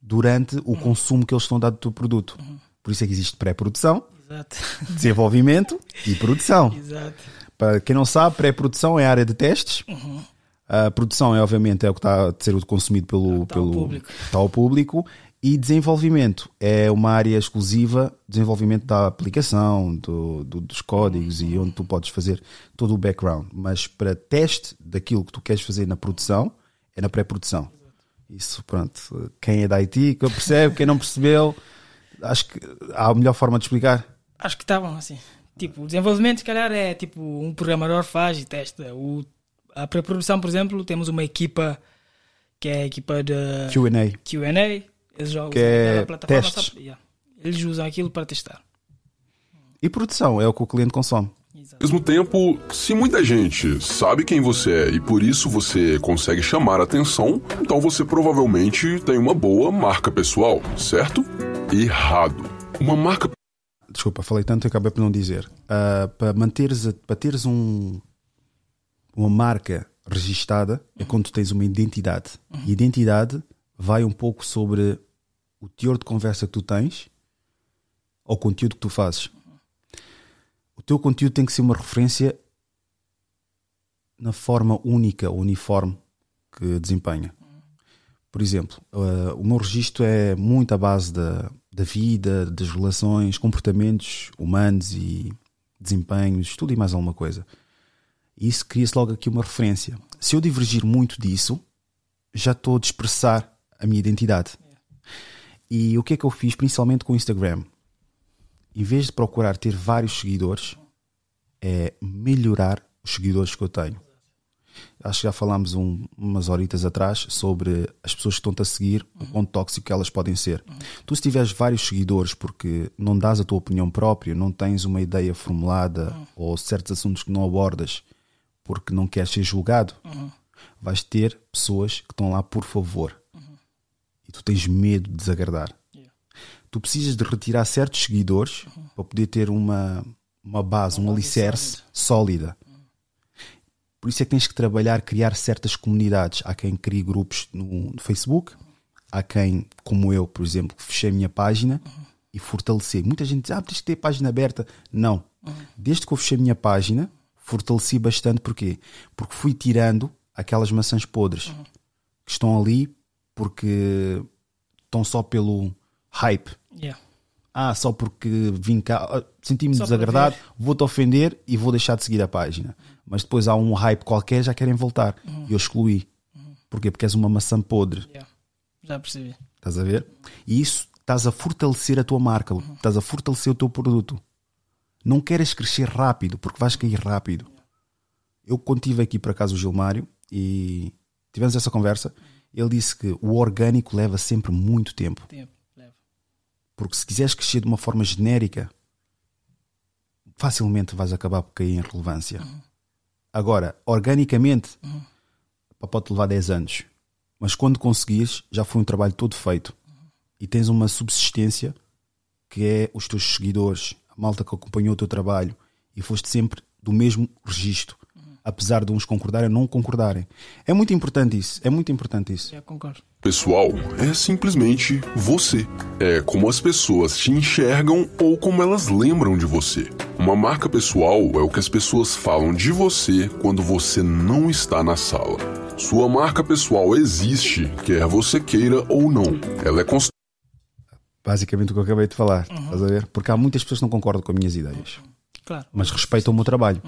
durante o consumo que eles estão a dar do teu produto. Por isso é que existe pré-produção, Exato. <laughs> desenvolvimento e produção. Exato. Para quem não sabe, pré-produção é a área de testes. Uhum. A produção é, obviamente, é o que está a ser consumido pelo, pelo público. está ao público. E desenvolvimento é uma área exclusiva, desenvolvimento da aplicação, do, do- dos códigos e onde tu podes fazer todo o background. Mas para teste daquilo que tu queres fazer na produção, é na pré-produção. Isso, pronto. Quem é da IT, que percebe, quem não percebeu, acho que há a melhor forma de explicar. Acho que está bom assim. Tipo, o desenvolvimento, se calhar, é tipo um programador faz e testa. O, a pré-produção, por exemplo, temos uma equipa que é a equipa de Q&A. QA. Eles já Que usam é aquela plataforma testes. só- yeah. Eles usam aquilo para testar. E produção é o que o cliente consome. Ao mesmo tempo, se muita gente sabe quem você é e por isso você consegue chamar a atenção, então você provavelmente tem uma boa marca pessoal, certo? errado. Uma marca. Desculpa, falei tanto e acabei por não dizer. Ah, para manteres, para teres um, uma marca registada é quando tens uma identidade. E identidade vai um pouco sobre o teor de conversa que tu tens ou o conteúdo que tu fazes. O teu conteúdo tem que ser uma referência na forma única uniforme que desempenha. Por exemplo, eh, o meu registro é muito à base da, da vida, das relações, comportamentos humanos e desempenhos, tudo e mais alguma coisa. E isso cria-se logo aqui uma referência. Se eu divergir muito disso, já estou a dispersar a minha identidade. E o que é que eu fiz, principalmente com o Instagram? Em vez de procurar ter vários seguidores, é melhorar os seguidores que eu tenho. Acho que já falámos um- umas horitas atrás sobre as pessoas que estão-te a seguir, o quão tóxico que elas podem ser. Tu, se tiveres vários seguidores porque não dás a tua opinião própria, não tens uma ideia formulada ou certos assuntos que não abordas porque não queres ser julgado, vais ter pessoas que estão lá por favor. E tu tens medo de desagradar. Tu precisas de retirar certos seguidores para poder ter uma, uma base, um alicerce sólida. Por isso é que tens que trabalhar, criar certas comunidades. Há quem crie grupos no, no Facebook, há quem, como eu, por exemplo, fechei a minha página e fortaleci. Muita gente diz, ah, tens que ter a página aberta. Não. Desde que eu fechei a minha página, fortaleci bastante. Porquê? Porque fui tirando aquelas maçãs podres que estão ali porque estão só pelo hype. Yeah. Ah, só porque vim cá, ah, senti-me desagradado, vou-te ofender e vou deixar de seguir a página. Mas depois há um hype qualquer, já querem voltar. E eu excluí. Porquê? Porque és uma maçã podre. Yeah. Já percebi. Estás a ver? E isso estás a fortalecer a tua marca, estás a fortalecer o teu produto. Não queres crescer rápido, porque vais cair rápido. Eu, quando tive aqui por acaso o Gilmário e tivemos essa conversa, ele disse que o orgânico leva sempre muito tempo. Tempo. Porque se quiseres crescer de uma forma genérica, facilmente vais acabar por cair em relevância. Agora, organicamente, pá, pode levar 10 anos. Mas quando conseguires, já foi um trabalho todo feito. E tens uma subsistência que é os teus seguidores, a malta que acompanhou o teu trabalho e foste sempre do mesmo registro. Apesar de uns concordarem ou não concordarem. É muito importante isso. É muito importante isso. Já concordo. Pessoal, é simplesmente você. É como as pessoas te enxergam ou como elas lembram de você. Uma marca pessoal é o que as pessoas falam de você quando você não está na sala. Sua marca pessoal existe, quer você queira ou não. Ela é const... Basicamente o que eu acabei de falar. Estás a ver? Porque há muitas pessoas que não concordam com as minhas ideias. Claro. mas respeitam o meu trabalho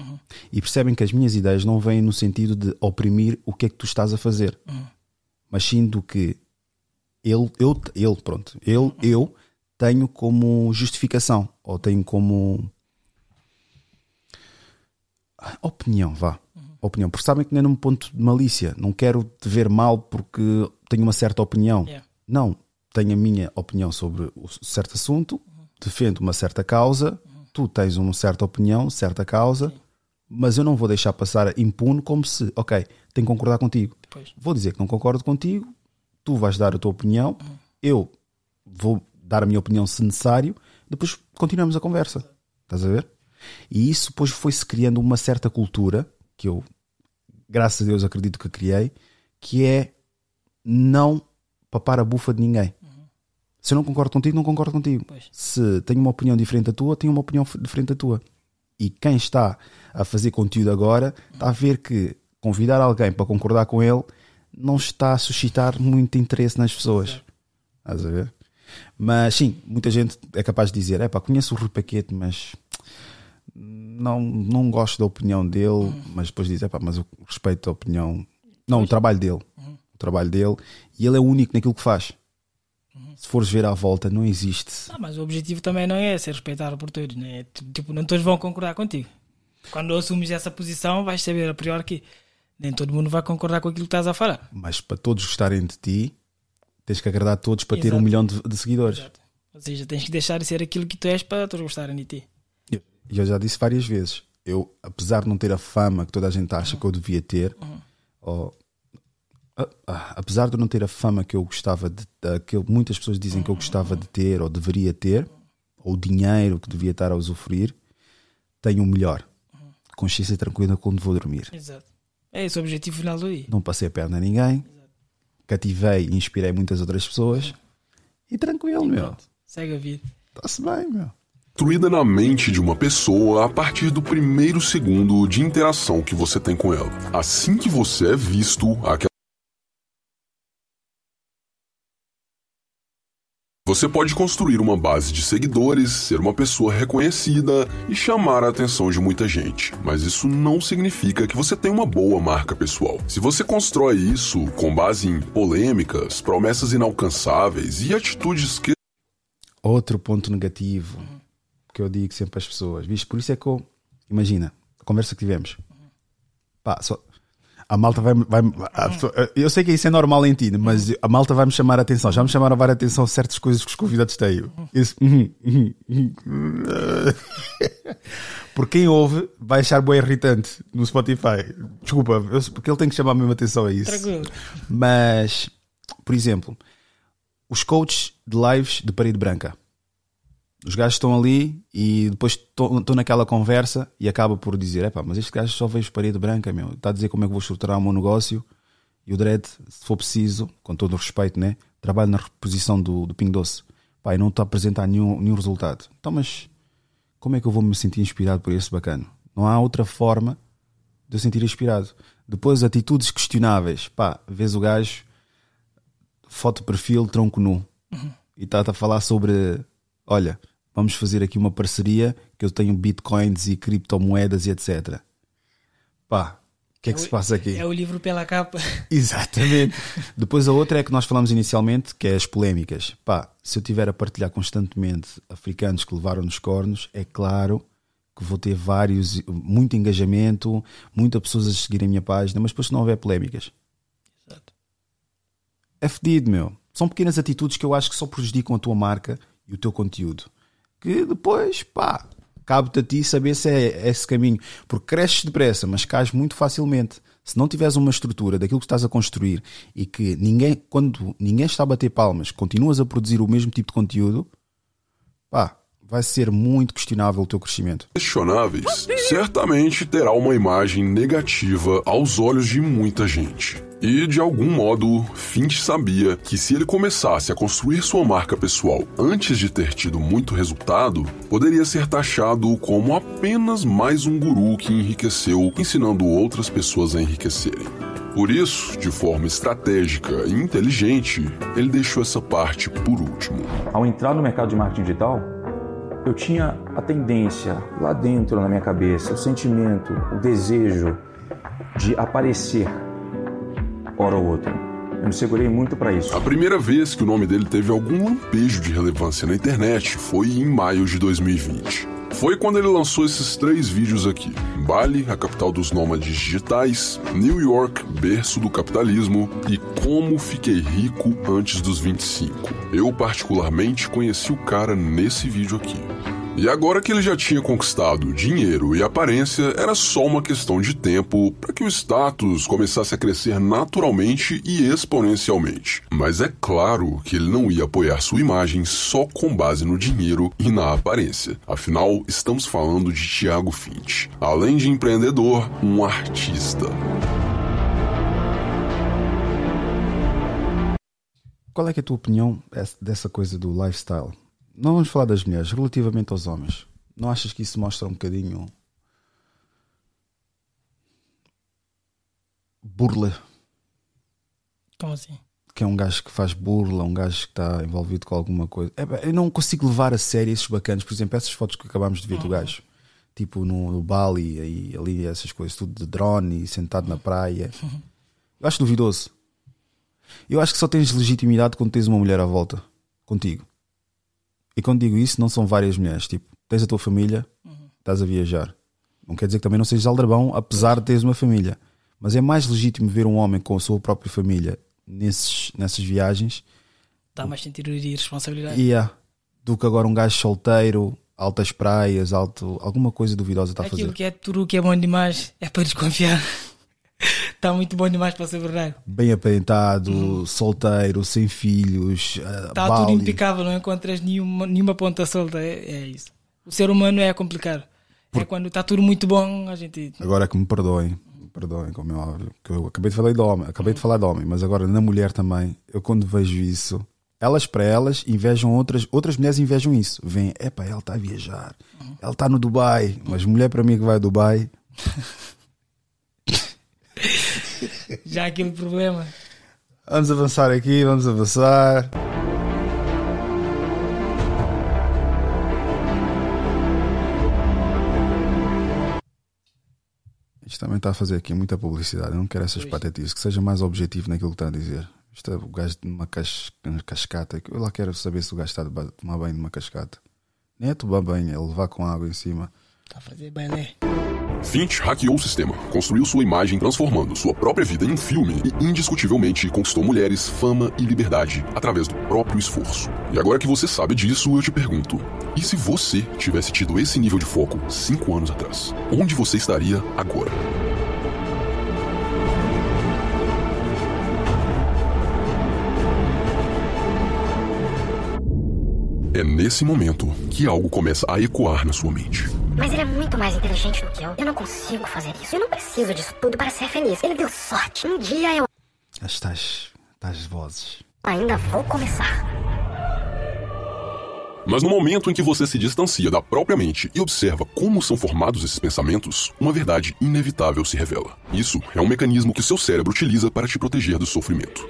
e percebem que as minhas ideias não vêm no sentido de oprimir o que é que tu estás a fazer, mas sim do que ele, eu, ele, pronto, ele, eu tenho como justificação ou tenho como opinião, vá. Opinião, porque sabem que nem num ponto de malícia, não quero te ver mal porque tenho uma certa opinião. Yeah. Não, tenho a minha opinião sobre o certo assunto, defendo uma certa causa, tu tens uma certa opinião, certa causa, mas eu não vou deixar passar impune como se, ok, tenho que concordar contigo. Pois. Vou dizer que não concordo contigo, tu vais dar a tua opinião, eu vou dar a minha opinião se necessário, depois continuamos a conversa. Estás a ver? E isso depois foi-se criando uma certa cultura, que eu, graças a Deus, acredito que criei, que é não papar a bufa de ninguém. Se eu não concordo contigo, não concordo contigo. Se tenho uma opinião diferente da tua, tenho uma opinião diferente da tua. E quem está a fazer conteúdo agora está a ver que convidar alguém para concordar com ele não está a suscitar muito interesse nas pessoas. Estás a ver? Mas sim, muita gente é capaz de dizer: é pá, conheço o Rui Paquete, mas não, não gosto da opinião dele. Mas depois diz: é pá, mas eu respeito a opinião. Não, o trabalho dele. O trabalho dele. E ele é o único naquilo que faz. Se fores ver à volta, não existe. Ah, mas o objetivo também não é ser respeitado por todos, né? Tipo, não todos vão concordar contigo. Quando assumes essa posição, vais saber a priori que nem todo mundo vai concordar com aquilo que estás a falar. Mas para todos gostarem de ti, tens que agradar todos para ter Exato. um milhão de, de seguidores. Ou seja, tens que deixar de ser aquilo que tu és para todos gostarem de ti. E eu já disse várias vezes, eu, apesar de não ter a fama que toda a gente acha que eu devia ter, ou ah, ah, apesar de eu não ter a fama que eu gostava de que eu- muitas pessoas dizem que eu gostava de ter ou deveria ter, ou o dinheiro que devia estar a usufruir, tenho o melhor. Consciência tranquila quando vou dormir. Exato. É esse o objetivo final do dia. Não passei a perna a ninguém, cativei e inspirei muitas outras pessoas e tranquilo, meu. Segue a vida. Está-se bem, meu. Construída na mente de uma pessoa a partir do primeiro segundo de interação que você tem com ela. Assim que você é visto, aquela Você pode construir uma base de seguidores, ser uma pessoa reconhecida e chamar a atenção de muita gente. Mas isso não significa que você tem uma boa marca pessoal. Se você constrói isso com base em polêmicas, promessas inalcançáveis e atitudes que Outro ponto negativo que eu digo sempre às pessoas, viste? Por isso é que eu, imagina, a conversa que tivemos, pá, só, a malta vai, vai a pessoa- eu sei que isso é normal em ti, mas a malta vai me chamar a atenção, já me chamaram a várias atenção certas coisas que os convidados têm. Isso, uhum, uhum, uhum. <laughs> Por quem ouve, vai achar bem irritante no Spotify. Desculpa, eu- porque ele tem que chamar a mesma atenção a isso. Tranquilo. Mas, por exemplo, os coaches de lives de parede branca. Os gajos estão ali e depois estão estão naquela conversa e acaba por dizer: Epá, mas este gajo só vejo parede branca, meu. Está a dizer como é que vou estruturar o meu negócio. E o Dredd, se for preciso, com todo o respeito, né? Trabalho na reposição do, do Ping Doce. Pá, e não está a apresentar nenhum, nenhum resultado. Então, mas como é que eu vou me sentir inspirado por esse bacana? Não há outra forma de eu sentir inspirado. Depois, atitudes questionáveis. Pá, vês o gajo, foto de perfil, tronco nu. E está a falar sobre: olha, vamos fazer aqui uma parceria que eu tenho bitcoins e criptomoedas e etc. Pá, o que é que se passa aqui? É o livro pela capa. <laughs> Exatamente. Depois a outra é que nós falamos inicialmente, que é as polémicas. Pá, se eu tiver a partilhar constantemente africanos que levaram nos cornos, é claro que vou ter vários, muito engajamento, muitas pessoas a seguirem a minha página, mas depois se não houver polémicas. É fedido, meu. São pequenas atitudes que eu acho que só prejudicam a tua marca e o teu conteúdo. Que depois, pá, cabe-te a ti saber se é esse caminho. Porque cresces depressa, mas cais muito facilmente. Se não tiveres uma estrutura daquilo que estás a construir e que ninguém, quando ninguém está a bater palmas, continuas a produzir o mesmo tipo de conteúdo, pá, vai ser muito questionável o teu crescimento. questionáveis, certamente terá uma imagem negativa aos olhos de muita gente. E de algum modo, Finch sabia que se ele começasse a construir sua marca pessoal antes de ter tido muito resultado, poderia ser taxado como apenas mais um guru que enriqueceu ensinando outras pessoas a enriquecerem. Por isso, de forma estratégica e inteligente, ele deixou essa parte por último. Ao entrar no mercado de marketing digital, eu tinha a tendência lá dentro na minha cabeça, o sentimento, o desejo de aparecer hora ou outra. Eu me segurei muito para isso. A primeira vez que o nome dele teve algum lampejo de relevância na internet foi em maio de 2020. Foi quando ele lançou esses três vídeos aqui: Bali, a capital dos nômades digitais, New York, berço do capitalismo e Como Fiquei Rico Antes dos 25. Eu, particularmente, conheci o cara nesse vídeo aqui. E agora que ele já tinha conquistado dinheiro e aparência, era só uma questão de tempo para que o status começasse a crescer naturalmente e exponencialmente. Mas é claro que ele não ia apoiar sua imagem só com base no dinheiro e na aparência. Afinal, estamos falando de Thiago Finch. Além de empreendedor, um artista. Qual é, é a tua opinião dessa coisa do lifestyle? Não vamos falar das mulheres, relativamente aos homens. Não achas que isso mostra um bocadinho burla? Como assim? Que é um gajo que faz burla, um gajo que está envolvido com alguma coisa. É, eu não consigo levar a sério esses bacanas. Por exemplo, essas fotos que acabámos de ver do gajo, tipo no, no Bali, aí, ali, essas coisas, tudo de drone e sentado na praia. <laughs> Eu acho duvidoso. Eu acho que só tens legitimidade quando tens uma mulher à volta contigo. E quando digo isso, não são várias mulheres. Tipo, tens a tua família, estás a viajar. Não quer dizer que também não sejas aldrabão, apesar de teres uma família. Mas é mais legítimo ver um homem com a sua própria família nesses, nessas viagens Dá mais sentido de responsabilidade. yeah, do que agora um gajo solteiro, altas praias, alto, alguma coisa duvidosa está a Aquilo fazer. que é tudo que é bom demais é para desconfiar. Está muito bom demais para ser verdade. Bem aparentado, solteiro, sem filhos. Uh, Está tudo impecável, não encontras nenhuma, nenhuma ponta solta. É, é isso. O ser humano é complicado. Por... É quando está tudo muito bom, a gente. Agora que me perdoem, me perdoem, como é óbvio, que eu acabei de falar de homem, acabei de falar de homem, mas agora na mulher também, eu quando vejo isso, elas para elas invejam outras, outras mulheres invejam isso. Vêm, epá, ela está a viajar, ela está no Dubai, mas mulher para mim que vai a Dubai. <laughs> <laughs> Já aquele problema. Vamos avançar aqui, vamos avançar. Isto também está a fazer aqui muita publicidade. Eu não quero essas patetices. Que seja mais objetivo naquilo que está a dizer. Isto é o gajo de uma cas cascata. Eu lá quero saber se o gajo está a tomar banho de uma cascata. Nem é tomar banho, é levar com água em cima. Está a fazer bem, né? Finch hackeou o sistema, construiu sua imagem transformando sua própria vida em um filme e indiscutivelmente conquistou mulheres, fama e liberdade através do próprio esforço. E agora que você sabe disso, eu te pergunto: e se você tivesse tido esse nível de foco cinco anos atrás? Onde você estaria agora? É nesse momento que algo começa a ecoar na sua mente. Mas ele é muito mais inteligente do que eu. Eu não consigo fazer isso. Eu não preciso disso tudo para ser feliz. Ele deu sorte. Um dia eu. As tais, tais vozes. Ainda vou começar. Mas no momento em que você se distancia da própria mente e observa como são formados esses pensamentos, uma verdade inevitável se revela. Isso é um mecanismo que seu cérebro utiliza para te proteger do sofrimento.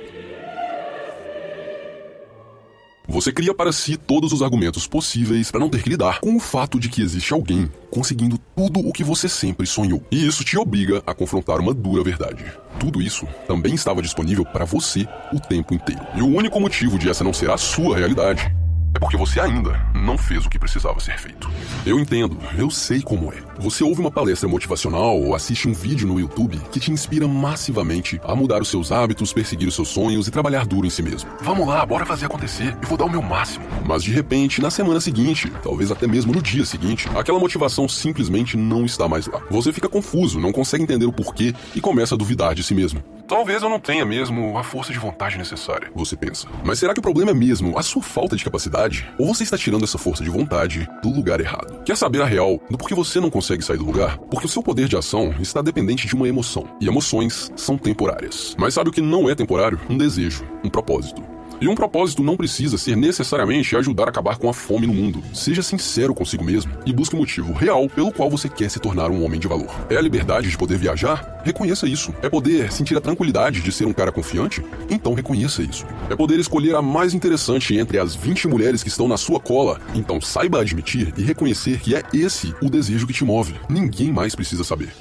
Você cria para si todos os argumentos possíveis para não ter que lidar com o fato de que existe alguém conseguindo tudo o que você sempre sonhou. E isso te obriga a confrontar uma dura verdade. Tudo isso também estava disponível para você o tempo inteiro. E o único motivo de essa não ser a sua realidade é porque você ainda não fez o que precisava ser feito. Eu entendo, eu sei como é. Você ouve uma palestra motivacional ou assiste um vídeo no YouTube que te inspira massivamente a mudar os seus hábitos, perseguir os seus sonhos e trabalhar duro em si mesmo. Vamos lá, bora fazer acontecer. Eu vou dar o meu máximo. Mas de repente, na semana seguinte, talvez até mesmo no dia seguinte, aquela motivação simplesmente não está mais lá. Você fica confuso, não consegue entender o porquê e começa a duvidar de si mesmo. Talvez eu não tenha mesmo a força de vontade necessária, você pensa. Mas será que o problema é mesmo a sua falta de capacidade? Ou você está tirando essa força de vontade do lugar errado? Quer saber a real do porquê você não consegue sair do lugar? Porque o seu poder de ação está dependente de uma emoção. E emoções são temporárias. Mas sabe o que não é temporário? Um desejo, um propósito. E um propósito não precisa ser necessariamente ajudar a acabar com a fome no mundo. Seja sincero consigo mesmo e busque o um motivo real pelo qual você quer se tornar um homem de valor. É a liberdade de poder viajar? Reconheça isso. É poder sentir a tranquilidade de ser um cara confiante? Então reconheça isso. É poder escolher a mais interessante entre as 20 mulheres que estão na sua cola? Então saiba admitir e reconhecer que é esse o desejo que te move. Ninguém mais precisa saber.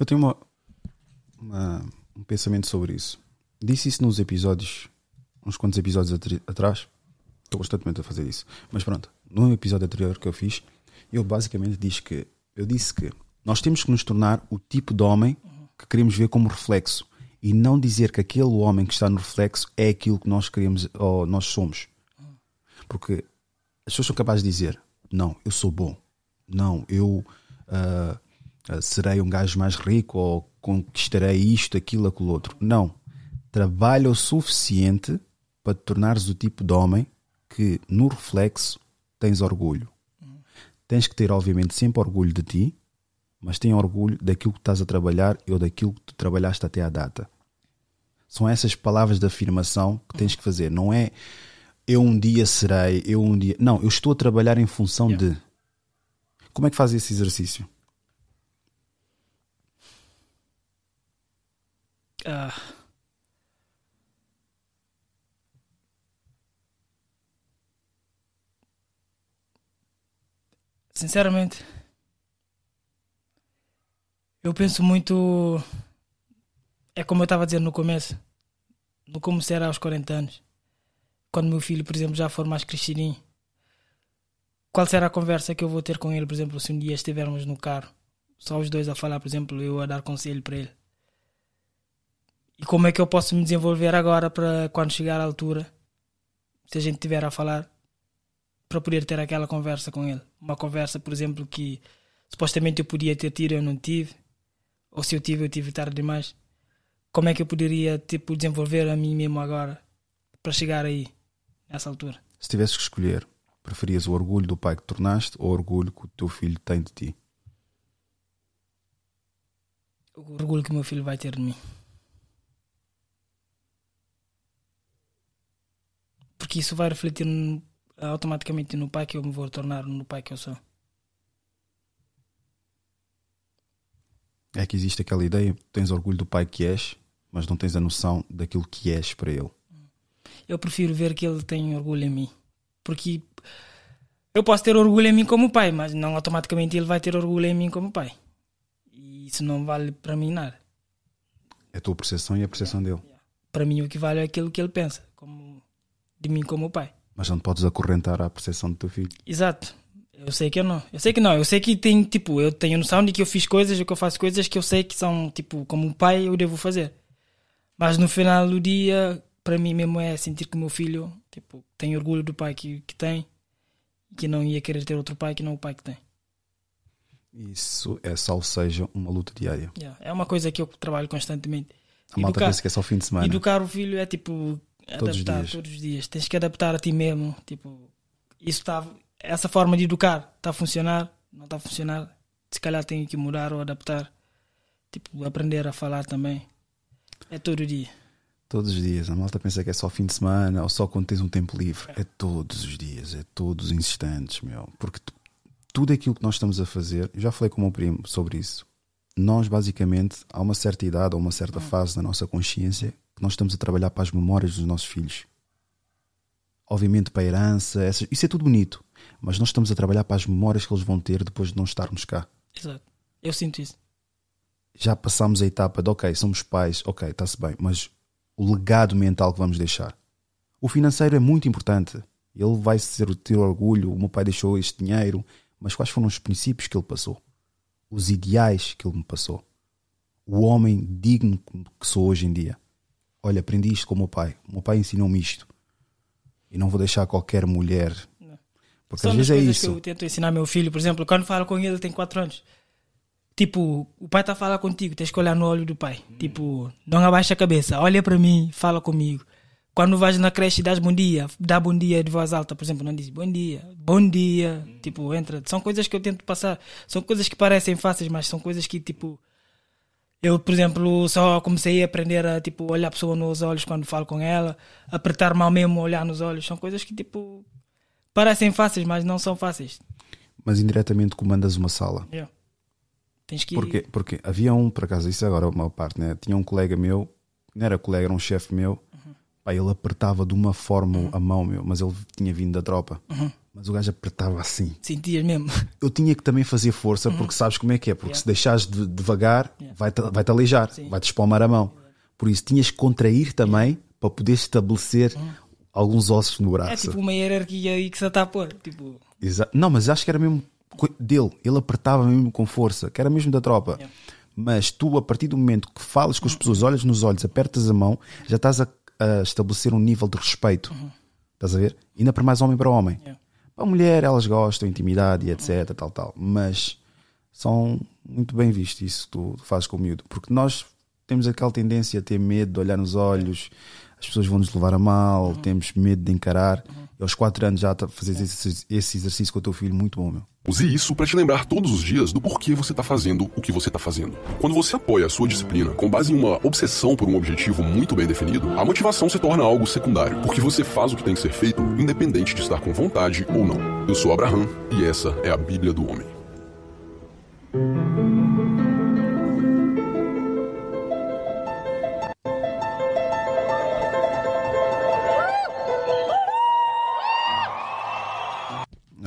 Eu tenho uma, uma um pensamento sobre isso. Disse isso nos episódios uns quantos episódios atrás. Estou constantemente a fazer isso. Mas pronto, no episódio anterior que eu fiz, eu basicamente disse que eu disse que nós temos que nos tornar o tipo de homem que queremos ver como reflexo e não dizer que aquele homem que está no reflexo é aquilo que nós queremos ou nós somos. Porque as pessoas são capazes de dizer: Não, eu sou bom. Não, eu uh, uh, serei um gajo mais rico ou conquistarei isto, aquilo, aquilo outro. Não. Trabalha o suficiente para te tornares o tipo de homem que, no reflexo, tens orgulho. Tens que ter, obviamente, sempre orgulho de ti, mas tem orgulho daquilo que estás a trabalhar ou daquilo que tu trabalhaste até à data. São essas palavras de afirmação que tens que fazer. Não é eu um dia serei, eu um dia. Não, eu estou a trabalhar em função yeah. de. Como é que faz esse exercício? Uh. Sinceramente, eu penso muito. É como eu estava dizendo no começo, no como será aos 40 anos, quando meu filho, por exemplo, já for mais crescidinho. Qual será a conversa que eu vou ter com ele, por exemplo, se um dia estivermos no carro, só os dois a falar, por exemplo, eu a dar conselho para ele? E como é que eu posso me desenvolver agora para quando chegar à altura, se a gente tiver a falar, para poder ter aquela conversa com ele. Uma conversa, por exemplo, que supostamente eu podia ter tido e eu não tive, ou se eu tive, eu tive tarde demais. como é que eu poderia tipo, desenvolver a mim mesmo agora para chegar aí, nessa altura. Se tivesses que escolher, preferias o orgulho do pai que tornaste ou o orgulho que o teu filho tem de ti? O orgulho que o meu filho vai ter de mim. Porque isso vai refletir no- automaticamente no pai que eu me vou tornar, no pai que eu sou. É que existe aquela ideia, tens orgulho do pai que és, mas não tens a noção daquilo que és para ele. Eu prefiro ver que ele tem orgulho em mim. Porque eu posso ter orgulho em mim como pai, mas não automaticamente ele vai ter orgulho em mim como pai. E isso não vale para mim nada. É a tua percepção e a percepção dele. Para mim o que vale é aquilo que ele pensa como, de mim como pai. Mas não podes acorrentar à percepção do teu filho. Exato. Eu sei que eu não. Eu sei que não. Eu sei que tem, tipo, eu tenho noção de que eu fiz coisas, ou que eu faço coisas que eu sei que são, tipo, como pai eu devo fazer. Mas no final do dia, para mim mesmo é sentir que o meu filho, tipo, tem orgulho do pai que, que tem, que não ia querer ter outro pai que não o pai que tem. Isso é só seja uma luta diária. Yeah. É uma coisa que eu trabalho constantemente. A malta pensa que é só fim de semana. Educar o filho é tipo Todos os adaptar dias. todos os dias. Tens que adaptar a ti mesmo. Tipo, isso tá, essa forma de educar está a funcionar, não está a funcionar. Se calhar tenho que mudar ou adaptar. Tipo, aprender a falar também. É todo dia. Todos os dias. A malta pensa que é só fim de semana ou só quando tens um tempo livre. É todos os dias, é todos os instantes, meu. Porque tu- tudo aquilo que nós estamos a fazer, já falei com o meu primo sobre isso. Nós, basicamente, há uma certa idade ou uma certa fase da nossa consciência que nós estamos a trabalhar para as memórias dos nossos filhos. Obviamente, para a herança, essas- isso é tudo bonito. Mas nós estamos a trabalhar para as memórias que eles vão ter depois de não estarmos cá. Exato. Eu sinto isso. já passamos a etapa de ok, somos pais, ok, está-se bem, mas o legado mental que vamos deixar. O financeiro é muito importante. Ele vai ser ter orgulho, o meu pai deixou este dinheiro, mas quais foram os princípios que ele passou? Os ideais que ele me passou? O homem digno que sou hoje em dia. Olha, aprendi isto com o meu pai. O meu pai ensinou-me isto. E não vou deixar qualquer mulher. Porque São às vezes é isso. que eu tento ensinar meu filho, por exemplo, quando falo com ele, ele tem 4 anos. Tipo, o pai está a falar contigo, tens que olhar no olho do pai. Tipo, não abaixa a cabeça, olha para mim, fala comigo. Quando vais na creche, dás bom dia, dá bom dia de voz alta, por exemplo, não diz bom dia, bom dia, tipo, entra. São coisas que eu tento passar, são coisas que parecem fáceis, mas são coisas que, tipo, eu, por exemplo, só comecei a aprender a, tipo, olhar a pessoa nos olhos quando falo com ela, apertar mal mesmo, olhar nos olhos, são coisas que, tipo, parecem fáceis, mas não são fáceis. Mas indiretamente comandas uma sala. Yeah. Tens que Porque, porque havia um, por acaso, isso agora é uma parte, né? Tinha um colega meu, não era colega, era um chefe meu, pá, ele apertava de uma forma a mão, meu, mas ele tinha vindo da tropa. Uhum. Mas o gajo apertava assim. Sentias mesmo. Eu tinha que também fazer força, porque sabes como é que é? Porque se deixares de, devagar, vai-te vai-te aleijar, vai-te espalmar a mão. Por isso tinhas que contrair também para poder estabelecer alguns ossos no braço. É tipo uma hierarquia aí que se está a pôr. Tipo, Exa- Não, mas acho que era mesmo dele. Ele apertava mesmo com força, que era mesmo da tropa. Mas tu, a partir do momento que falas com as pessoas, olhas nos olhos, apertas a mão, já estás a, a estabelecer um nível de respeito. Estás a ver? Ainda para mais homem para homem. Para a mulher, elas gostam, intimidade e etc. Tal, tal. Mas são muito bem vistos isso que tu fazes com o miúdo. Porque nós temos aquela tendência a ter medo de olhar nos olhos, as pessoas vão nos levar a mal, temos medo de encarar. E aos 4 anos já tá- fazer esse, esse exercício com o teu filho, muito bom, meu. Use isso para te lembrar todos os dias do porquê você está fazendo o que você está fazendo. Quando você apoia a sua disciplina com base em uma obsessão por um objetivo muito bem definido, a motivação se torna algo secundário, porque você faz o que tem que ser feito, independente de estar com vontade ou não. Eu sou Abraham e essa é a Bíblia do Homem.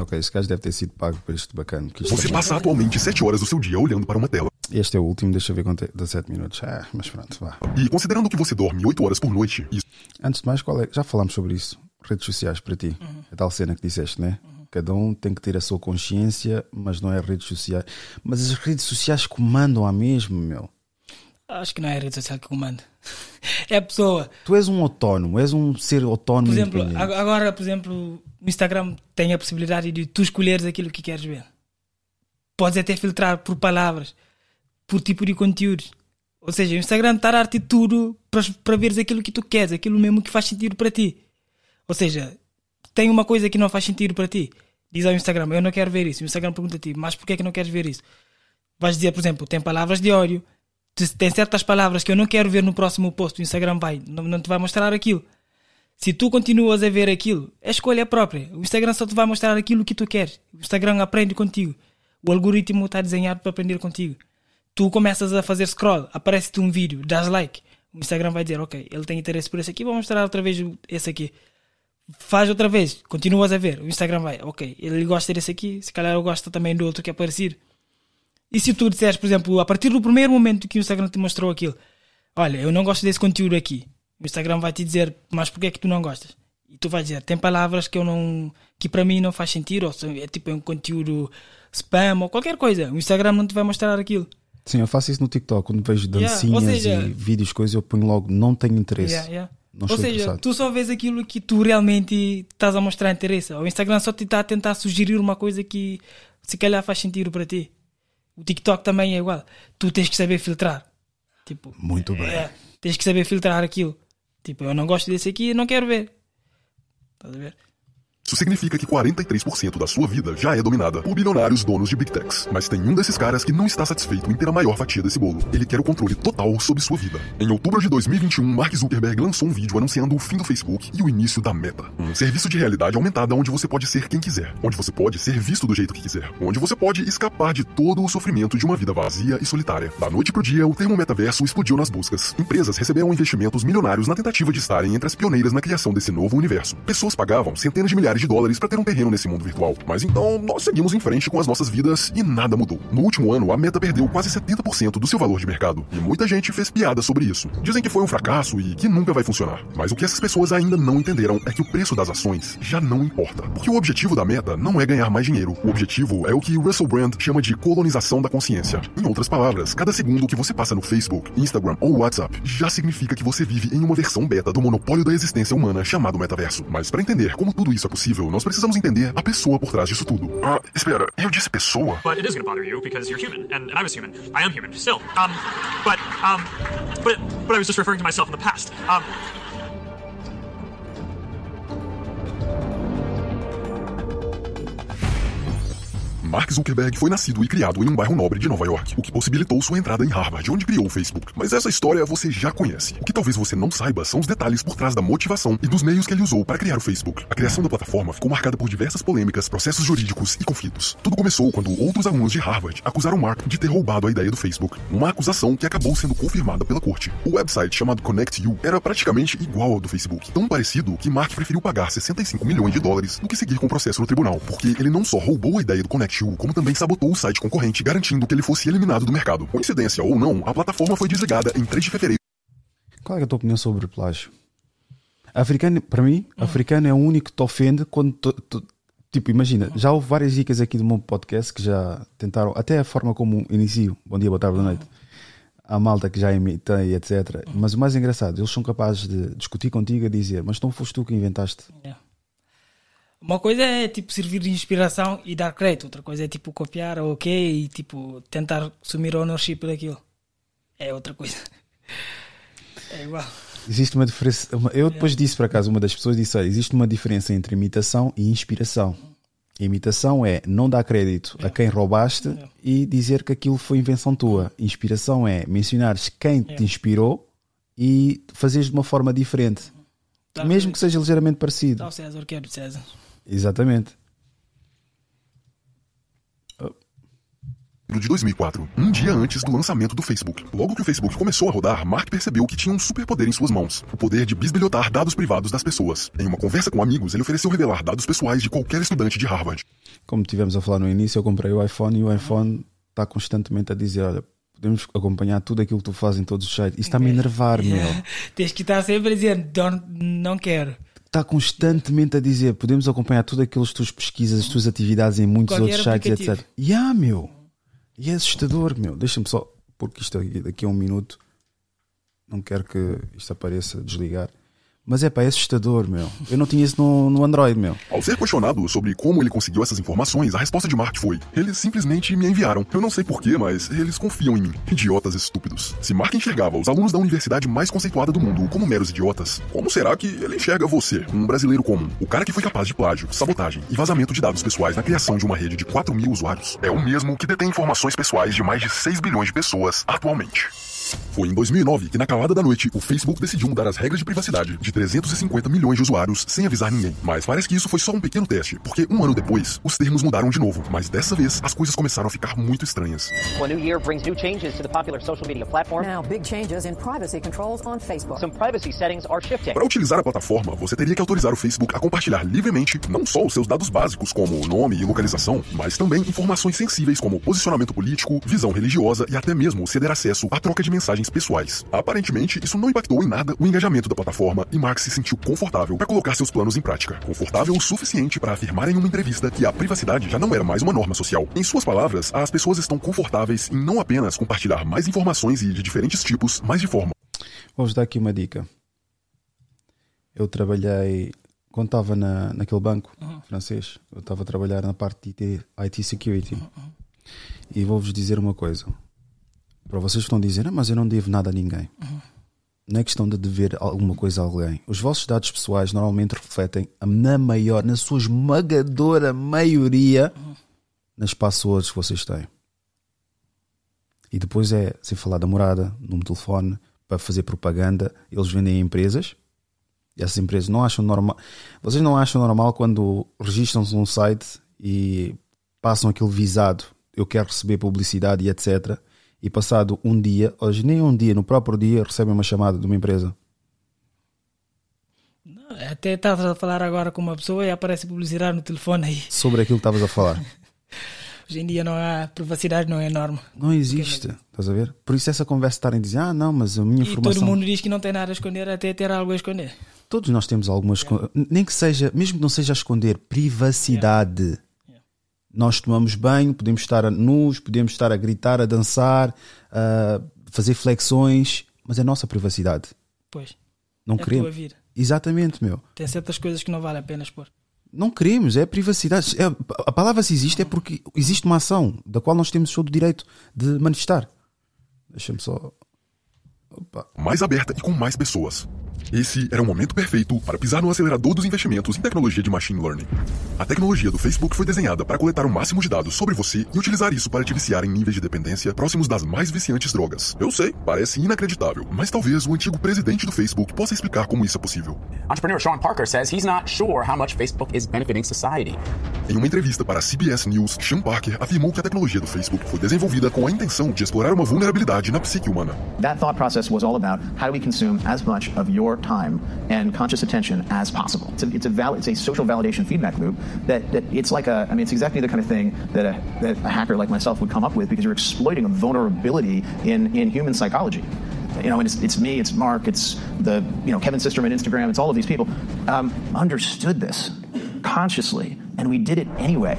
Ok, esse gajo deve ter sido pago por este bacana. Você é- passa atualmente 7 horas do seu dia olhando para uma tela. Este é o último, deixa eu ver quanto é. 17 minutos. Ah, mas pronto, vá. E considerando que você dorme 8 horas por noite, isso Antes de mais, qual é? Já falámos sobre isso. Redes sociais para ti. A tal cena que disseste, né? Cada um tem que ter a sua consciência, mas não é redes sociais. Mas as redes sociais comandam a mesmo, meu. Acho que não é a rede social que comanda. <laughs> É a pessoa. Tu és um autónomo, és um ser autónomo. Por exemplo, agora, por exemplo, no Instagram tem a possibilidade de tu escolheres aquilo que queres ver. Podes até filtrar por palavras, por tipo de conteúdo. Ou seja, o Instagram está a dar-te tudo para, para veres aquilo que tu queres, aquilo mesmo que faz sentido para ti. Ou seja, tem uma coisa que não faz sentido para ti. Diz ao Instagram, eu não quero ver isso. O Instagram pergunta-te, mas porquê é que não queres ver isso? Vais dizer, por exemplo, tem palavras de ódio, tem certas palavras que eu não quero ver no próximo post. O Instagram vai, não, não te vai mostrar aquilo. Se tu continuas a ver aquilo, é escolha própria. O Instagram só te vai mostrar aquilo que tu queres. O Instagram aprende contigo. O algoritmo está desenhado para aprender contigo. Tu começas a fazer scroll, aparece-te um vídeo, dás like. O Instagram vai dizer, ok, ele tem interesse por esse aqui, vou mostrar outra vez esse aqui. Faz outra vez, continuas a ver. O Instagram vai, ok, ele gosta desse aqui, se calhar eu gosto também do outro que é parecido. E se tu disseres, por exemplo, a partir do primeiro momento que o Instagram te mostrou aquilo, olha, eu não gosto desse conteúdo aqui, o Instagram vai te dizer, mas porquê é que tu não gostas? E tu vais dizer, tem palavras que eu não, que para mim não faz sentido, ou é tipo um conteúdo spam ou qualquer coisa. O Instagram não te vai mostrar aquilo. Sim, eu faço isso no TikTok, quando vejo dancinhas Yeah, seja- e vídeos, coisas, eu ponho logo, não tenho interesse. Yeah, yeah. Não Ou seja, interessado. tu só vês aquilo que tu realmente estás a mostrar interesse. O Instagram só te está a tentar sugerir uma coisa que se calhar faz sentido para ti. O TikTok também é igual. Tu tens que saber filtrar. Tipo, Muito bem. é, tens que saber filtrar aquilo. Tipo, eu não gosto desse aqui, não quero ver. Estás a ver? Isso significa que 43% da sua vida já é dominada por bilionários donos de Big Techs. Mas tem um desses caras que não está satisfeito em ter a maior fatia desse bolo. Ele quer o controle total sobre sua vida. Em outubro de 2021, Mark Zuckerberg lançou um vídeo anunciando o fim do Facebook e o início da Meta. Um serviço de realidade aumentada onde você pode ser quem quiser, onde você pode ser visto do jeito que quiser, onde você pode escapar de todo o sofrimento de uma vida vazia e solitária. Da noite pro dia, o termo metaverso explodiu nas buscas. Empresas receberam investimentos milionários na tentativa de estarem entre as pioneiras na criação desse novo universo. Pessoas pagavam centenas de milhares de dólares para ter um terreno nesse mundo virtual. Mas então, nós seguimos em frente com as nossas vidas e nada mudou. No último ano, a Meta perdeu quase 70% do seu valor de mercado. E muita gente fez piada sobre isso. Dizem que foi um fracasso e que nunca vai funcionar. Mas o que essas pessoas ainda não entenderam é que o preço das ações já não importa. Porque o objetivo da Meta não é ganhar mais dinheiro. O objetivo é o que Russell Brand chama de colonização da consciência. Em outras palavras, cada segundo que você passa no Facebook, Instagram ou WhatsApp já significa que você vive em uma versão beta do monopólio da existência humana chamado metaverso. Mas para entender como tudo isso é possível, nós precisamos entender a pessoa por trás disso tudo. Ah, espera, eu disse pessoa? But it is to bother you because you're human, and, and I was human. I am human still. Um, but um, but but I was just referring to myself in the past. Um, Mark Zuckerberg foi nascido e criado em um bairro nobre de Nova York, o que possibilitou sua entrada em Harvard, onde criou o Facebook. Mas essa história você já conhece. O que talvez você não saiba são os detalhes por trás da motivação e dos meios que ele usou para criar o Facebook. A criação da plataforma ficou marcada por diversas polêmicas, processos jurídicos e conflitos. Tudo começou quando outros alunos de Harvard acusaram Mark de ter roubado a ideia do Facebook, uma acusação que acabou sendo confirmada pela corte. O website chamado Connect You era praticamente igual ao do Facebook, tão parecido que Mark preferiu pagar 65 milhões de dólares do que seguir com o processo no tribunal, porque ele não só roubou a ideia do Connect Como também sabotou o site concorrente, garantindo que ele fosse eliminado do mercado. Coincidência ou não, a plataforma foi desligada em 3 de fevereiro. Qual é a tua opinião sobre o plágio? Africano, para mim, africano é o único que te ofende quando. tu- tu- tipo, imagina, já houve várias dicas aqui do meu podcast que já tentaram, até a forma como inicio, bom dia, boa tarde, boa noite, a malta que já imitei, etc. Mas o mais engraçado, eles são capazes de discutir contigo e dizer, mas não foste tu que inventaste. Uma coisa é tipo servir de inspiração e dar crédito, outra coisa é tipo copiar, ok, e tipo tentar assumir ownership daquilo. É outra coisa. <laughs> É igual. Existe uma diferença. uma- eu depois disse para acaso, uma das pessoas disse: "Olha, existe uma diferença entre imitação e inspiração. Imitação é não dar crédito a quem roubaste e dizer que aquilo foi invenção tua. Inspiração é mencionares quem te inspirou e fazeres de uma forma diferente, Tá mesmo que seja ligeiramente parecido. O César, o que é do César. Exatamente. de 2004, um dia antes do lançamento do Facebook. Logo que o Facebook começou a rodar, Mark percebeu que tinha um superpoder em suas mãos, o poder de bisbilhotar dados privados das pessoas. Em uma conversa com amigos, ele ofereceu revelar dados pessoais de qualquer estudante de Harvard. Como tivemos a falar no início, eu comprei o iPhone e o iPhone está constantemente a dizer: olha, podemos acompanhar tudo aquilo que tu fazes em todos os sites. Isso está-me a enervar, meu. <laughs> Tens que estar sempre "Don't- não quero. Está constantemente a dizer podemos acompanhar tudo aquilo que tu pesquisas, as tuas atividades em muitos Qualquer outros sites, aplicativo. etc. E yeah, meu. E é assustador, meu. Deixa-me só, porque isto aqui, daqui a um minuto não quero que isto apareça desligar. Mas é pá, é assustador, meu. Eu não tinha isso no, no Android, meu. Ao ser questionado sobre como ele conseguiu essas informações, a resposta de Mark foi: Eles simplesmente me enviaram. Eu não sei porquê, mas eles confiam em mim. Idiotas estúpidos. Se Mark enxergava os alunos da universidade mais conceituada do mundo como meros idiotas, como será que ele enxerga você, um brasileiro comum? O cara que foi capaz de plágio, sabotagem e vazamento de dados pessoais na criação de uma rede de 4 mil usuários é o mesmo que detém informações pessoais de mais de 6 bilhões de pessoas atualmente. Foi em 2009 que, na calada da noite, o Facebook decidiu mudar as regras de privacidade de 350 milhões de usuários sem avisar ninguém. Mas parece que isso foi só um pequeno teste, porque um ano depois, os termos mudaram de novo. Mas dessa vez, as coisas começaram a ficar muito estranhas. Well, a new year brings new changes to the popular social media platform. Now, big changes in privacy controls on Facebook. Some privacy settings are shifting. Para utilizar a plataforma, você teria que autorizar o Facebook a compartilhar livremente não só os seus dados básicos, como nome e localização, mas também informações sensíveis como posicionamento político, visão religiosa e até mesmo ceder acesso à troca de mensagens pessoais. Aparentemente, isso não impactou em nada o engajamento da plataforma e Mark se sentiu confortável para colocar seus planos em prática. Confortável o suficiente para afirmar em uma entrevista que a privacidade já não era mais uma norma social. Em suas palavras, as pessoas estão confortáveis em não apenas compartilhar mais informações e de diferentes tipos, mas de forma. Vou-vos dar aqui uma dica. Eu trabalhei, quando estava na, naquele banco Uhum. francês, eu estava a trabalhar na parte de IT, IT Security. E vou-vos dizer uma coisa. Para vocês que estão a dizer, ah, mas eu não devo nada a ninguém. Não é questão de dever alguma coisa a alguém. Os vossos dados pessoais normalmente refletem, na maior, na sua esmagadora maioria, nas passwords que vocês têm. E depois é, sem falar da morada, número de telefone, para fazer propaganda, eles vendem a empresas. E essas empresas não acham normal. Vocês não acham normal quando registram-se num site e passam aquele visado, eu quero receber publicidade e etc. E passado um dia, hoje nem um dia, no próprio dia, recebem uma chamada de uma empresa. Até estás a falar agora com uma pessoa e aparece publicidade no telefone aí. Sobre aquilo que estavas a falar. <laughs> Hoje em dia não há privacidade, não é norma. Não existe. Estás a ver? Por isso essa conversa estarem a dizer, ah não, mas a minha E informação. todo mundo diz que não tem nada a esconder até ter algo a esconder. Todos nós temos algumas. esco- Nem que seja, mesmo que não seja a esconder, privacidade. Nós tomamos banho, podemos estar a nus, podemos estar a gritar, a dançar, a fazer flexões, mas é nossa privacidade. Pois. Não É a queremos. tua vida. Exatamente, meu. Tem certas coisas que não vale a pena expor. Não queremos, é privacidade. É- a palavra se existe é porque existe uma ação da qual nós temos todo o direito de manifestar. Deixa-me só. mais aberta e com mais pessoas. Esse era o momento perfeito para pisar no acelerador dos investimentos em tecnologia de machine learning. A tecnologia do Facebook foi desenhada para coletar o máximo de dados sobre você e utilizar isso para te viciar em níveis de dependência próximos das mais viciantes drogas. Eu sei, parece inacreditável, mas talvez o antigo presidente do Facebook possa explicar como isso é possível. Entrepreneur Sean Parker says he's not sure how much Facebook is benefiting society. Em uma entrevista para a CBS News, Sean Parker afirmou que a tecnologia do Facebook foi desenvolvida com a intenção de explorar uma vulnerabilidade na psique humana. That thought process was all about how do we consume as much of your time and conscious attention as possible. It's a, it's a, val- it's a social validation feedback loop that, that it's like a, I mean, it's exactly the kind of thing that a, that a hacker like myself would come up with because you're exploiting a vulnerability in, in human psychology. You know, and it's, it's me, it's Mark, it's the, you know, Kevin Systrom at Instagram, it's all of these people. Um, understood this consciously, and we did it anyway.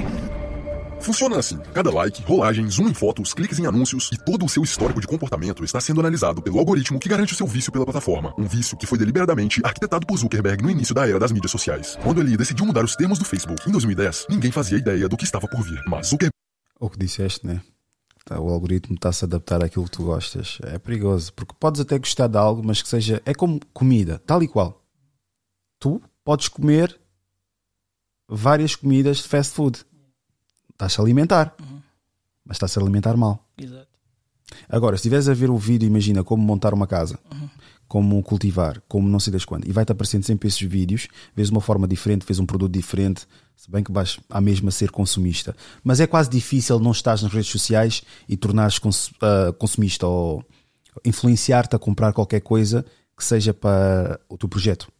Funciona assim: cada like, rolagem, zoom em fotos, cliques em anúncios e todo o seu histórico de comportamento está sendo analisado pelo algoritmo que garante o seu vício pela plataforma. Um vício que foi deliberadamente arquitetado por Zuckerberg no início da era das mídias sociais. Quando ele decidiu mudar os termos do Facebook em 2010, ninguém fazia ideia do que estava por vir. Mas Zuckerberg. O que disseste, né? Tá, O algoritmo está a se adaptar àquilo que tu gostas. É perigoso, porque podes até gostar de algo, mas que seja. É como comida, tal e qual. Tu podes comer várias comidas de fast food. Estás-te a alimentar, mas estás-te a alimentar mal. Exato. Agora, se estiveres a ver o vídeo, imagina como montar uma casa, como cultivar, como não sei das quantas, e vai-te aparecendo sempre esses vídeos, vês uma forma diferente, vês um produto diferente, se bem que vais à mesma ser consumista. Mas é quase difícil não estar nas redes sociais e tornares cons ah, consumista ou influenciar-te a comprar qualquer coisa que seja para o teu projeto.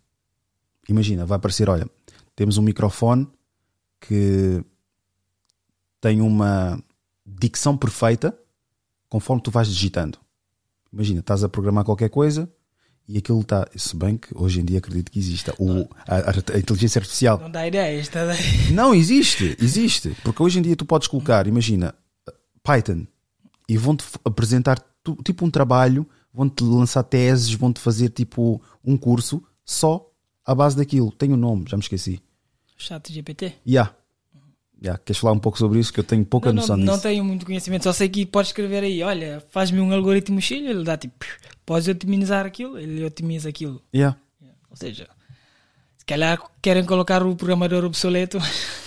Imagina, vai aparecer, olha, temos um microfone que tem uma dicção perfeita conforme tu vais digitando. Imagina, estás a programar qualquer coisa e aquilo está. Se bem que hoje em dia acredito que exista o, a, a- inteligência artificial. Não dá ideia, está a dar- Não, existe, existe. Porque hoje em dia tu podes colocar, imagina, Python e vão-te apresentar tu- tipo um trabalho, vão-te lançar teses, vão-te fazer tipo um curso só à base daquilo. Tem um nome, já me esqueci. Chat GPT. Yeah. Yeah. Queres falar um pouco sobre isso? Que eu tenho pouca não, noção não, disso. não tenho muito conhecimento, só sei que podes escrever aí, olha, faz-me um algoritmo X, ele dá tipo, podes otimizar aquilo, ele otimiza aquilo. Yeah. Ou seja, se calhar querem colocar o programador obsoleto. <laughs>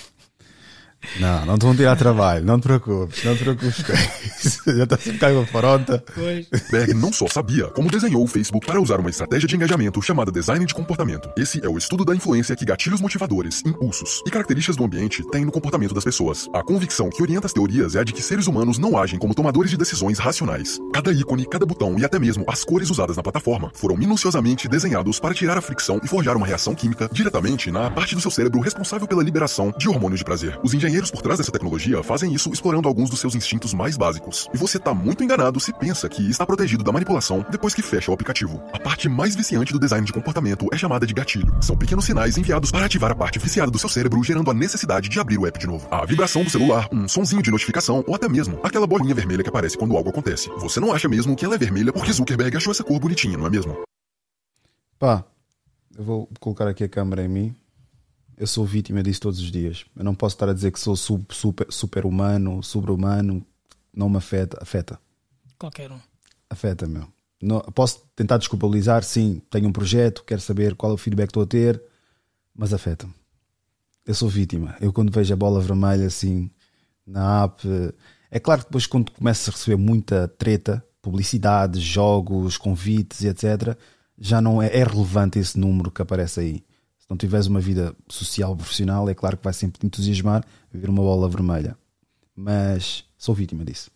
Não, não te vão tirar trabalho, não te preocupes, não te preocupes com isso. <laughs> Já está a ficar uma faronta. Berg não só sabia como desenhou o Facebook para usar uma estratégia de engajamento chamada design de comportamento. Esse é o estudo da influência que gatilhos motivadores, impulsos e características do ambiente têm no comportamento das pessoas. A convicção que orienta as teorias é a de que seres humanos não agem como tomadores de decisões racionais. Cada ícone, cada botão e até mesmo as cores usadas na plataforma foram minuciosamente desenhados para tirar a fricção e forjar uma reação química diretamente na parte do seu cérebro responsável pela liberação de hormônios de prazer. Os engenheiros por trás dessa tecnologia fazem isso explorando alguns dos seus instintos mais básicos. E você tá muito enganado se pensa que está protegido da manipulação depois que fecha o aplicativo. A parte mais viciante do design de comportamento é chamada de gatilho. São pequenos sinais enviados para ativar a parte viciada do seu cérebro, gerando a necessidade de abrir o app de novo. A vibração do celular, um sonzinho de notificação ou até mesmo aquela bolinha vermelha que aparece quando algo acontece. Você não acha mesmo que ela é vermelha porque Zuckerberg achou essa cor bonitinha, não é mesmo? Pá, eu vou colocar aqui a câmera em mim. Eu sou vítima disso todos os dias. Eu não posso estar a dizer que sou sub, super, super humano, sobre-humano. Não me afeta. Afeta. Qualquer um. Afeta, meu. Não, posso tentar desculpabilizar, sim. Tenho um projeto, quero saber qual é o feedback que estou a ter, mas afeta-me. Eu sou vítima. Eu, quando vejo a bola vermelha assim na app. É claro que depois, quando começas a receber muita treta, publicidade, jogos, convites e etc., já não é, é relevante esse número que aparece aí. Não tiveres uma vida social, profissional, é claro que vai sempre te entusiasmar ver uma bola vermelha. Mas sou vítima disso.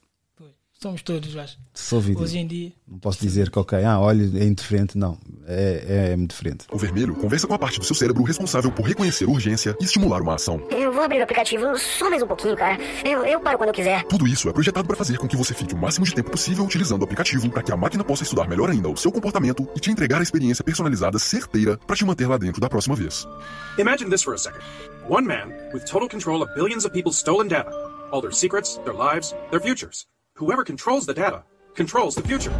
Somos todos, acho. Sou vítima. Hoje em dia. Não posso dizer que, ok, ah, olha, é indiferente. Não, é, é indiferente. O vermelho conversa com a parte do seu cérebro responsável por reconhecer urgência e estimular uma ação. Eu vou abrir o aplicativo só mais um pouquinho, cara. Eu, eu paro quando eu quiser. Tudo isso é projetado para fazer com que você fique o máximo de tempo possível utilizando o aplicativo para que a máquina possa estudar melhor ainda o seu comportamento e te entregar a experiência personalizada certeira para te manter lá dentro da próxima vez. Imagine this for a second. One man with total control of billions of people's stolen data. All their secrets, their lives, their futures. Whoever controls the data controls the future.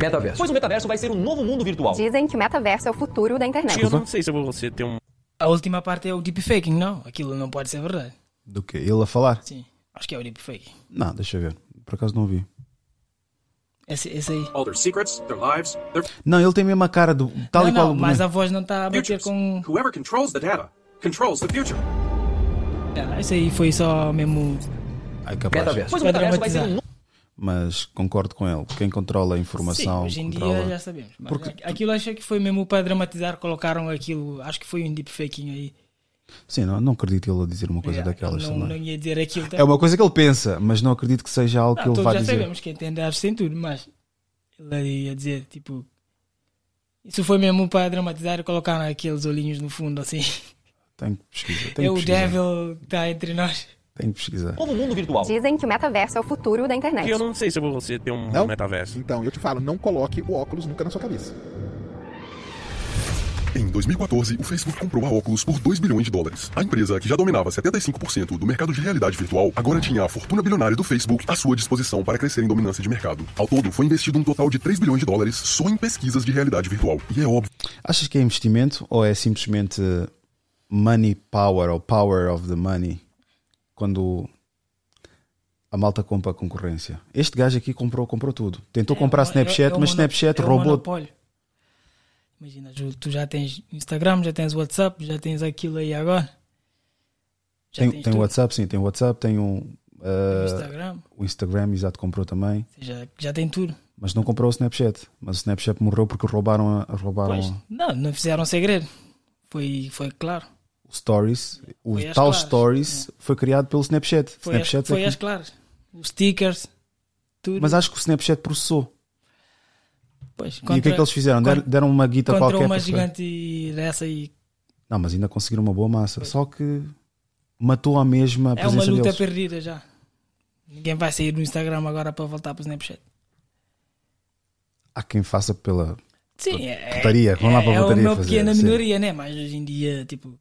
Metaverso. Pois o metaverso vai ser um novo mundo virtual. Dizem que o metaverso é o futuro da internet. Eu não sei se você tem um. A última parte é o deepfaking, não? Aquilo não pode ser verdade. Do que? Ele a falar? Sim, acho que é o deepfake. Não, deixa eu ver. Por acaso não vi. Esse, esse aí. All their secrets, their lives, their Não, ele tem mesmo a cara do. Tal não, e qual não, mas a voz não está a bater futures. com. Whoever controls the data controls the future. Ah, Esse aí foi só mesmo. Ai, capaz. Metaverso. Pois o metaverso vai ser um dramatizar. Mas concordo com ele. Quem controla a informação. Sim, hoje em controla... dia já sabemos. Mas Porque- aqu- Aquilo achei que foi mesmo para dramatizar, colocaram aquilo. Acho que foi um deepfaking aí. Sim, não, não acredito ele a dizer uma coisa É, daquelas não, também. não ia dizer aquilo. É uma coisa que ele pensa, mas não acredito que seja algo Não, que ele vá já dizer. sabemos que entende arte sem tudo, mas ele ia dizer, tipo, isso foi mesmo para dramatizar e colocar aqueles olhinhos no fundo, assim. Tenho que pesquisar. É Tenho o que pesquisar. devil que está entre nós. Tenho que pesquisar. novo mundo virtual. Dizem que o metaverso é o futuro da internet. Eu não sei se você tem um Não? metaverso. Então, eu te falo, não coloque o óculos nunca na sua cabeça. Em 2014, o Facebook comprou a Oculus por 2 bilhões de dólares. A empresa, que já dominava 75% do mercado de realidade virtual, agora tinha a fortuna bilionária do Facebook à sua disposição para crescer em dominância de mercado. Ao todo, foi investido um total de 3 bilhões de dólares só em pesquisas de realidade virtual. E é óbvio Achas que é investimento ou é simplesmente money power ou power of the money quando a malta compra a concorrência? Este gajo aqui comprou, comprou tudo. Tentou comprar Snapchat, É- é o mas Snapchat é roubou. Imagina, Ju, tu já tens Instagram, já tens WhatsApp, já tens aquilo aí agora. Já Tem, tem. WhatsApp, sim, tem WhatsApp, tem um. uh, Instagram. O Instagram, exato, comprou também. Já, já tem tudo. Mas não comprou o Snapchat. Mas o Snapchat morreu porque roubaram, a, roubaram Pois, não, não fizeram segredo. Foi, foi claro. O Stories. O Foi tal claras, Stories foi criado pelo Snapchat. Foi, Snapchat as, foi é que- claras. Os stickers, tudo. Mas acho que o Snapchat processou. Pois, e o que é que contra- eles fizeram? Deram, contra- deram uma guita contra qualquer. uma para- gigante dessa e Não, mas ainda conseguiram uma boa massa. Só que matou a mesma é presença uma luta deles. perdida já. Ninguém vai sair do Instagram agora para voltar para o Snapchat. Há quem faça pela Sim, é, putaria. Vão lá para a é putaria uma fazer. pequena sim. minoria, né? Mas hoje em dia, tipo,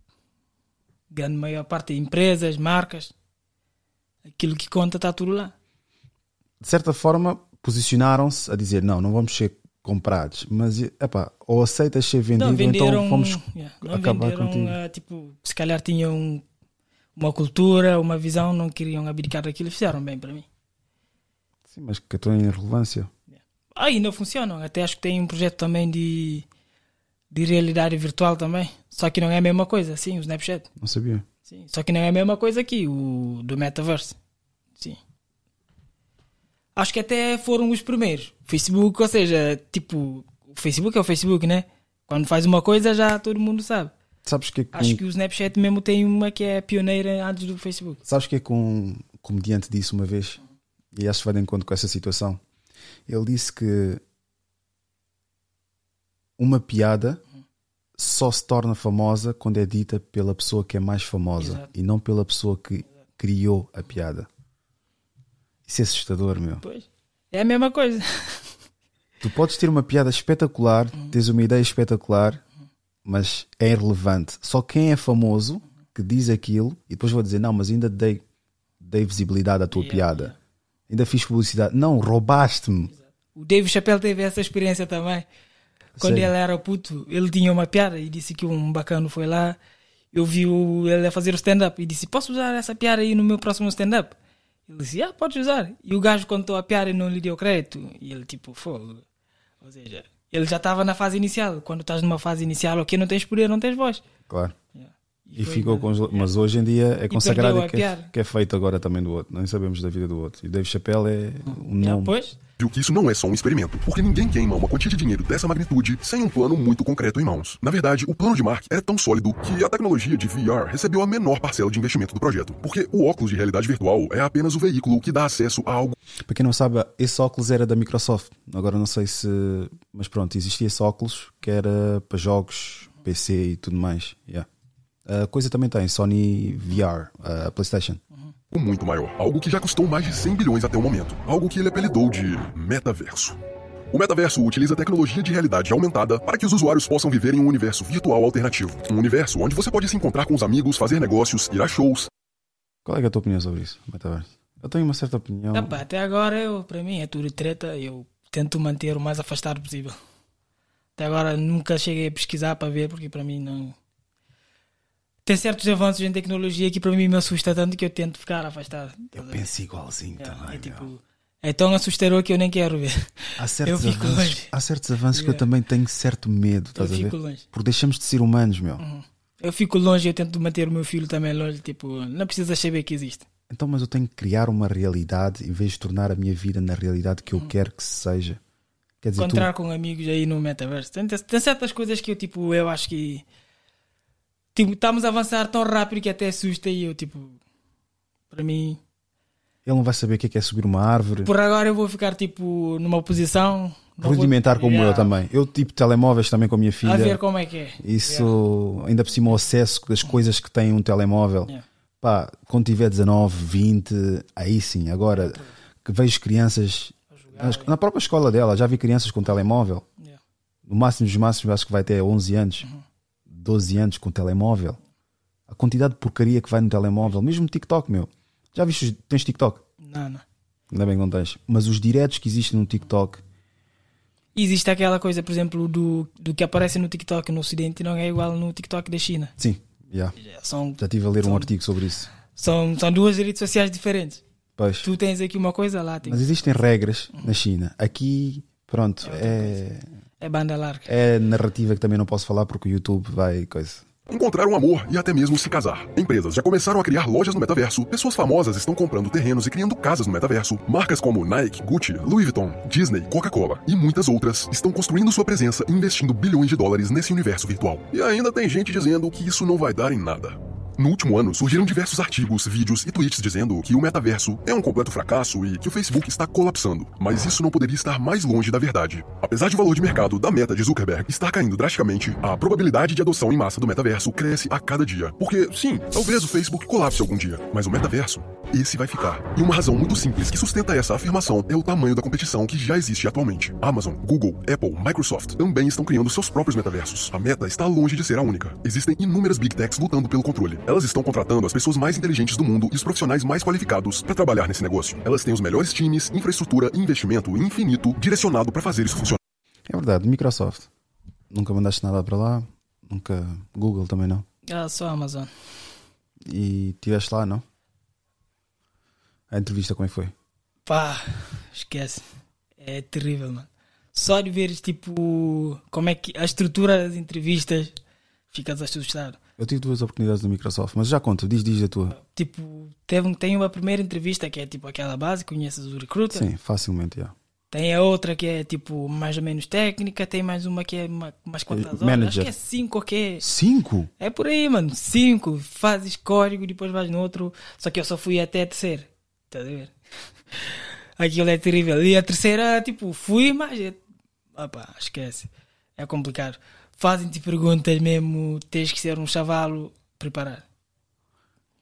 grande maior parte de empresas, marcas, aquilo que conta está tudo lá. De certa forma, posicionaram-se a dizer: não, não vamos ser comprados, mas epá, ou aceitas ser vendido, Não, venderam. então vamos yeah, acabar venderam, contigo. ah, tipo, se calhar tinham uma cultura, uma visão, não queriam abdicar daquilo, fizeram bem para mim. Sim, mas que estão em relevância. Ah, ainda funcionam, até acho que tem um projeto também de, de realidade virtual também, só que não é a mesma coisa, sim, o Snapchat. Não sabia. Sim, só que não é a mesma coisa aqui, o do Metaverse. Sim. Acho que até foram os primeiros. Facebook, ou seja, tipo, o Facebook é o Facebook, né? Quando faz uma coisa já todo mundo sabe. Sabes que é com, Acho que o Snapchat mesmo tem uma que é pioneira antes do Facebook. sabes que é com um comediante disse uma vez, e acho que vai de encontro com essa situação. Ele disse que uma piada só se torna famosa quando é dita pela pessoa que é mais famosa Exato. e não pela pessoa que criou a piada. Isso é assustador, meu. Pois. É a mesma coisa. <laughs> Tu podes ter uma piada espetacular, Uhum. tens uma ideia espetacular, mas é irrelevante. Só quem é famoso que diz aquilo e depois vou dizer: Não, mas ainda dei, dei visibilidade à tua piada, ainda fiz publicidade. Não, roubaste-me. O Dave Chappelle teve essa experiência também. Quando Sério? ele era puto, ele tinha uma piada e disse que um bacano foi lá. Eu vi ele a fazer o stand-up e disse: Posso usar essa piada aí no meu próximo stand-up? Ele disse: Ah, podes usar. E o gajo contou a piada e não lhe deu crédito. E ele, tipo, fogo. Ou seja, ele já estava na fase inicial. Quando estás numa fase inicial, ok, não tens poder, não tens voz. Claro. E E ficou com os, mas- mas hoje em dia é E consagrado a que é, que é feito agora também do outro. Nem sabemos da vida do outro. E Dave Chappelle é um nome. pois. Viu que isso não é só um experimento, porque ninguém queima uma quantia de dinheiro dessa magnitude sem um plano muito concreto em mãos. Na verdade, o plano de Mark era tão sólido que a tecnologia de VR recebeu a menor parcela de investimento do projeto, porque o óculos de realidade virtual é apenas o veículo que dá acesso a algo Para quem não sabe, esse óculos era da Microsoft. Agora não sei se. Mas pronto, existia esse óculos que era para jogos, PC e tudo mais. Yeah. A coisa também tem Sony VR, a PlayStation. muito maior, algo que já custou mais de 100 bilhões até o momento, algo que ele apelidou de metaverso. O metaverso utiliza tecnologia de realidade aumentada para que os usuários possam viver em um universo virtual alternativo. Um universo onde você pode se encontrar com os amigos, fazer negócios, ir a shows. Qual é, é a tua opinião sobre isso, metaverso? Eu tenho uma certa opinião. Epá, até agora, eu, para mim, é tudo treta. Eu tento manter o mais afastado possível. Até agora nunca cheguei a pesquisar para ver, porque para mim não. Tem certos avanços em tecnologia que para mim me assusta tanto que eu tento ficar afastado. Eu penso igualzinho É, também. é tipo, é tão assustador que eu nem quero ver. Há certos eu avanços, longe. há certos avanços que eu Yeah. também tenho certo medo, estás a ver? longe. Porque deixamos de ser humanos, meu. Uhum. Eu fico longe, eu tento manter o meu filho também longe. Tipo, não precisas saber que existe. Então, mas eu tenho que criar uma realidade em vez de tornar a minha vida na realidade que eu quero que seja. Quer dizer, tu, Encontrar com amigos aí no metaverso. Tem, tem certas coisas que eu, tipo, eu acho que. Tipo, estamos a avançar tão rápido que até assusta e eu, tipo. Para mim. ele não vai saber o que é, que é subir uma árvore. Por agora eu vou ficar, tipo, numa posição. não vou- rudimentar como Yeah. eu também. Eu tipo telemóveis também com a minha filha. A ver como é que é. Isso, ainda por cima o acesso das coisas que tem um telemóvel. Yeah. Pá, quando tiver 19, 20, aí sim. Agora que vejo crianças na própria escola dela, já vi crianças com telemóvel. Yeah. No máximo dos máximos, acho que vai ter 11 anos, Uhum. 12 anos com telemóvel. A quantidade de porcaria que vai no telemóvel, mesmo TikTok, meu. Já viste? Tens TikTok? Não, não. Ainda bem que não tens. Mas os diretos que existem no TikTok, Existe aquela coisa, por exemplo, do, do que aparece no TikTok no Ocidente não é igual no TikTok da China. sim, já. São, Já estive a ler um são- artigo sobre isso. são, são duas redes sociais diferentes. Pois. Tu tens aqui uma coisa lá, tem Mas existem regras na China. Aqui, pronto, é, é banda larga. é narrativa que também não posso falar porque o YouTube vai coisa. Encontrar um amor e até mesmo se casar. Empresas já começaram a criar lojas no metaverso, pessoas famosas estão comprando terrenos e criando casas no metaverso. Marcas como Nike, Gucci, Louis Vuitton, Disney, Coca-Cola e muitas outras estão construindo sua presença e investindo bilhões de dólares nesse universo virtual. E ainda tem gente dizendo que isso não vai dar em nada. No último ano, surgiram diversos artigos, vídeos e tweets dizendo que o metaverso é um completo fracasso e que o Facebook está colapsando. Mas isso não poderia estar mais longe da verdade. Apesar de o valor de mercado da meta de Zuckerberg estar caindo drasticamente, a probabilidade de adoção em massa do metaverso cresce a cada dia. Porque, sim, talvez o Facebook colapse algum dia, mas o metaverso, esse vai ficar. E uma razão muito simples que sustenta essa afirmação é o tamanho da competição que já existe atualmente. Amazon, Google, Apple, Microsoft também estão criando seus próprios metaversos. A meta está longe de ser a única. Existem inúmeras big techs lutando pelo controle. Elas estão contratando as pessoas mais inteligentes do mundo e os profissionais mais qualificados para trabalhar nesse negócio. Elas têm os melhores times, infraestrutura e investimento infinito direcionado para fazer isso funcionar. É verdade, Microsoft. Nunca mandaste nada para lá, nunca. Google também não. Ah, só a Amazon. E estiveste lá, não? A entrevista como é que foi? Pá, esquece. É terrível, mano. Só de ver, tipo, como é que a estrutura das entrevistas, ficas assustado. Eu tive duas oportunidades no Microsoft, mas já conto, diz, diz a tua. Tipo, teve, tem uma primeira entrevista que é tipo aquela base, conheces o recruiter. Sim, facilmente, já. Tem a outra que é tipo mais ou menos técnica, tem mais uma que é uma, umas quantas horas. Manager. Acho que é cinco, ok? Cinco? É por aí, mano. Cinco. Fazes código, depois vais no outro. Só que eu só fui até a terceira. Estás a ver? <laughs> Aquilo é terrível. E a terceira, tipo, fui, mas. É... Opa, esquece. É complicado. Fazem-te perguntas mesmo, tens que ser um chavalo preparado.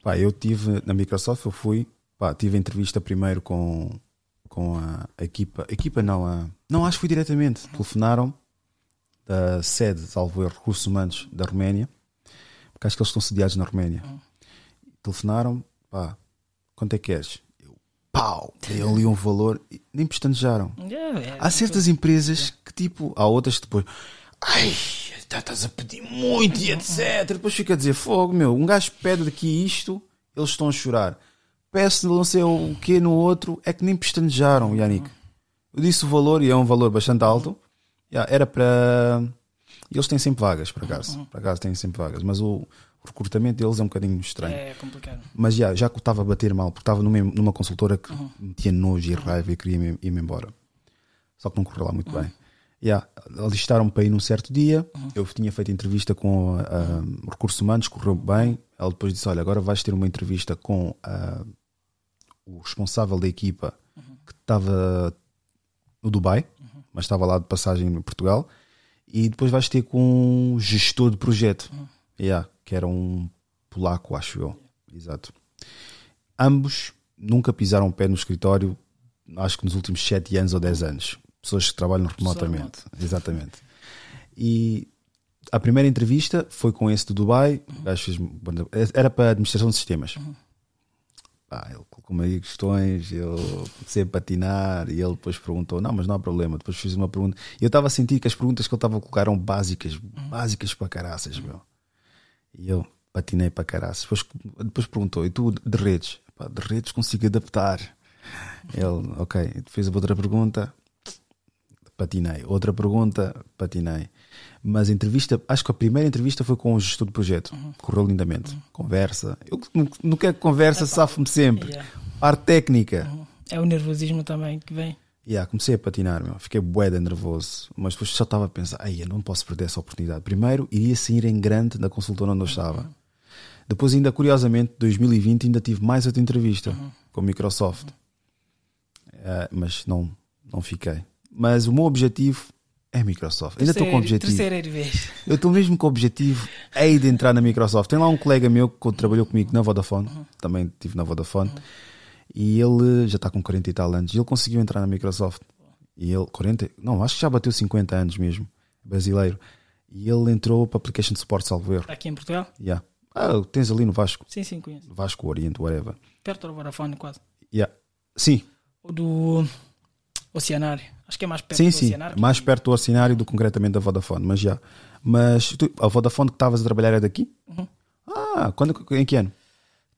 Pá, eu tive na Microsoft, eu fui, pá, tive entrevista primeiro com, com a equipa, equipa não, a, não, acho que fui diretamente, telefonaram da sede, salvo erro, recursos humanos da Roménia, porque acho que eles estão sediados na Roménia. Telefonaram, pá, quanto é que queres? Eu, pau, dei ali um valor, e nem pestanejaram. Yeah, <laughs> é, Há certas empresas que tipo, há outras que depois, ai, tá- estás a pedir muito e etc. Depois fica a dizer, fogo, meu, um gajo pede aqui isto, eles estão a chorar. Peço não sei o que no outro, é que nem pestanejaram, Yannick. Eu disse o valor e é um valor bastante alto. Yeah, era para. Eles têm sempre vagas, por acaso. Por acaso têm sempre vagas, mas o, recrutamento deles é um bocadinho estranho. É complicado. Mas já, já que eu estava a bater mal, porque estava numa, numa consultora que me tinha nojo e raiva e queria ir- ir-me embora. Só que não correu lá muito bem. Yeah, alistaram-me para ir num certo dia. Eu tinha feito entrevista com ah, recursos humanos, correu bem. Ela depois disse: Olha, agora vais ter uma entrevista com ah, o responsável da equipa que estava no Dubai, mas estava lá de passagem em Portugal. E depois vais ter com um gestor de projeto, yeah, que era um polaco, acho eu. Exato. Ambos nunca pisaram o pé no escritório, acho que nos últimos 7 anos ou 10 anos. Pessoas que trabalham remotamente. Exatamente. E a primeira entrevista foi com esse do Dubai. fez- era para a administração de sistemas. Pá, ele colocou-me aí questões, eu comecei a patinar e ele depois perguntou: Não, mas não há problema. Depois fiz uma pergunta. E eu estava a sentir que as perguntas que ele estava a colocar eram básicas, básicas para caraças, meu. E eu patinei para caraças. Depois, depois perguntou: E tu de redes? Pá, de redes consigo adaptar. Ele, ok. Fez a outra pergunta, patinei. Outra pergunta, patinei. Mas a entrevista, acho que a primeira entrevista foi com o gestor do projeto. Correu lindamente. Conversa. Eu não, não quero conversa, safo-me sempre. Yeah. Parte técnica. É o nervosismo também que vem. Yeah, comecei a patinar, meu. fiquei bué de nervoso, mas depois só estava a pensar, ai, eu não posso perder essa oportunidade. Primeiro, iria sair em grande da consultora onde eu estava. Depois, ainda curiosamente, 2020, ainda tive mais outra entrevista com a Microsoft. Eh, mas não, não fiquei. Mas o meu objetivo é Microsoft. Ainda estou com o objetivo. Terceira vez. Eu estou mesmo com o objetivo é de entrar na Microsoft. Tem lá um colega meu que trabalhou comigo na Vodafone, também estive na Vodafone, e ele já está com 40 e tal anos, e ele conseguiu entrar na Microsoft. E ele, 40, não, acho que já bateu 50 anos mesmo, brasileiro. E ele entrou para Application Support, salvo erro. Aqui em Portugal? Yeah. Ah, tens ali no Vasco. Sim, sim, conheço. Vasco, Oriente, whatever. Perto do Vodafone, quase. Yeah. Sim, O do Oceanário. Acho que é mais perto sim, do sim. Oceanário. Mais perto do Oceanário do que concretamente da Vodafone, mas já. Mas tu, a Vodafone que estavas a trabalhar é daqui? Uhum. Ah, quando, em que ano?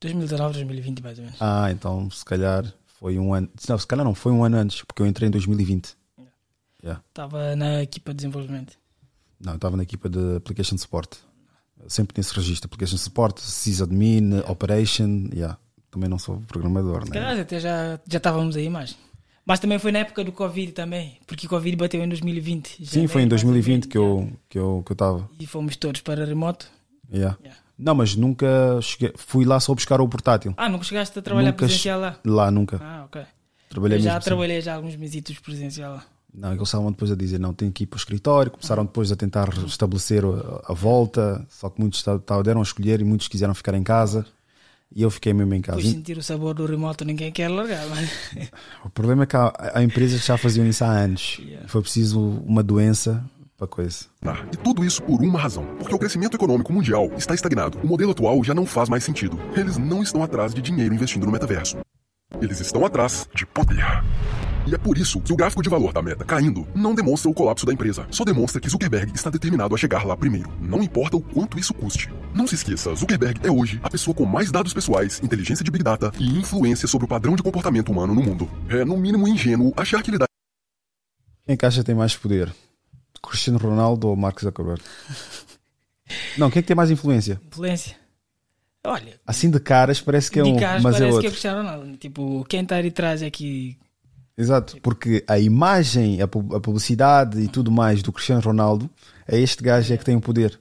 2019, 2020, mais ou menos. Ah, então se calhar foi um ano. Não, se calhar não, foi um ano antes, porque eu entrei em 2020. Yeah. Estava na equipa de desenvolvimento. Não, estava na equipa de Application Support. Sempre tinha esse registro: Application Support, Sysadmin, Operation. Yeah. Também não sou programador, Se né? calhar até já, já estávamos aí mais. Mas também foi na época do Covid também, porque o Covid bateu em 2020. Sim, foi em 2020 que eu que eu que eu estava. E fomos todos para remoto. Yeah. Não, mas nunca cheguei. Fui lá só buscar o portátil. Ah, nunca chegaste a trabalhar Nunca presencial lá? Lá nunca. Ah, ok. Trabalhei Eu já mesmo assim. trabalhei já alguns mesitos presencial lá. Não, eles estavam depois a dizer, não, tem que ir para o escritório. Começaram depois a tentar restabelecer a, a volta, só que muitos deram a escolher e muitos quiseram ficar em casa. E eu fiquei mesmo em casa. Depois sentir o sabor do remoto ninguém quer largar, mas... <laughs> O problema é que há, há empresas que já faziam isso há anos. Foi preciso uma doença para coisa. E tudo isso por uma razão. Porque o crescimento econômico mundial está estagnado. O modelo atual já não faz mais sentido. Eles não estão atrás de dinheiro investindo no metaverso. Eles estão atrás de poder. E é por isso que o gráfico de valor da meta caindo não demonstra o colapso da empresa, só demonstra que Zuckerberg está determinado a chegar lá primeiro. Não importa o quanto isso custe. Não se esqueça, Zuckerberg é hoje a pessoa com mais dados pessoais, inteligência de Big Data e influência sobre o padrão de comportamento humano no mundo. É, no mínimo, ingênuo achar que ele dá Quem que tem mais poder? Cristiano Ronaldo ou Mark Zuckerberg? Não, quem é que tem mais influência? Influência. Olha, Assim de caras parece que é de um, caras mas é parece que é outro. o Cristiano Ronaldo. Tipo, quem está ali atrás é que. Exato, porque a imagem, a pu- a publicidade e tudo mais do Cristiano Ronaldo é este gajo é que tem o poder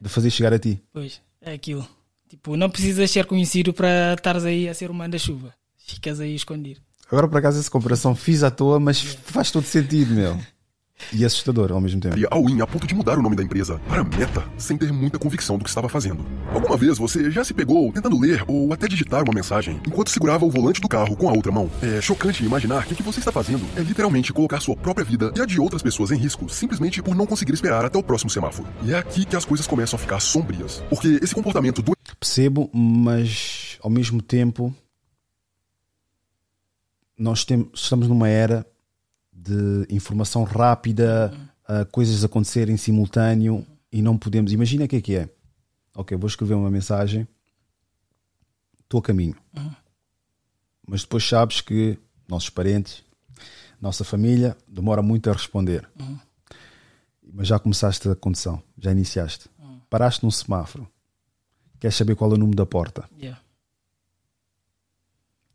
de fazer chegar a ti. Pois, é aquilo. Tipo, não precisas ser conhecido para estares aí a ser o manda-chuva. Ficas aí escondido. Agora, por acaso, essa comparação fiz à toa, mas faz todo sentido, meu. E assustador ao mesmo tempo. E all-in a ponto de mudar o nome da empresa para Meta, sem ter muita convicção do que estava fazendo. Alguma vez você já se pegou tentando ler ou até digitar uma mensagem enquanto segurava o volante do carro com a outra mão? É chocante imaginar que o que você está fazendo é literalmente colocar sua própria vida e a de outras pessoas em risco, simplesmente por não conseguir esperar até o próximo semáforo. E é aqui que as coisas começam a ficar sombrias. Porque esse comportamento do Percebo, mas ao mesmo tempo nós tem- estamos numa era de informação rápida, a coisas acontecerem em simultâneo e não podemos. Imagina o que é que é. Ok, vou escrever uma mensagem, estou a caminho. Mas depois sabes que nossos parentes, nossa família, demora muito a responder. Mas já começaste a condução, já iniciaste. Paraste num semáforo. Queres saber qual é o número da porta? Yeah.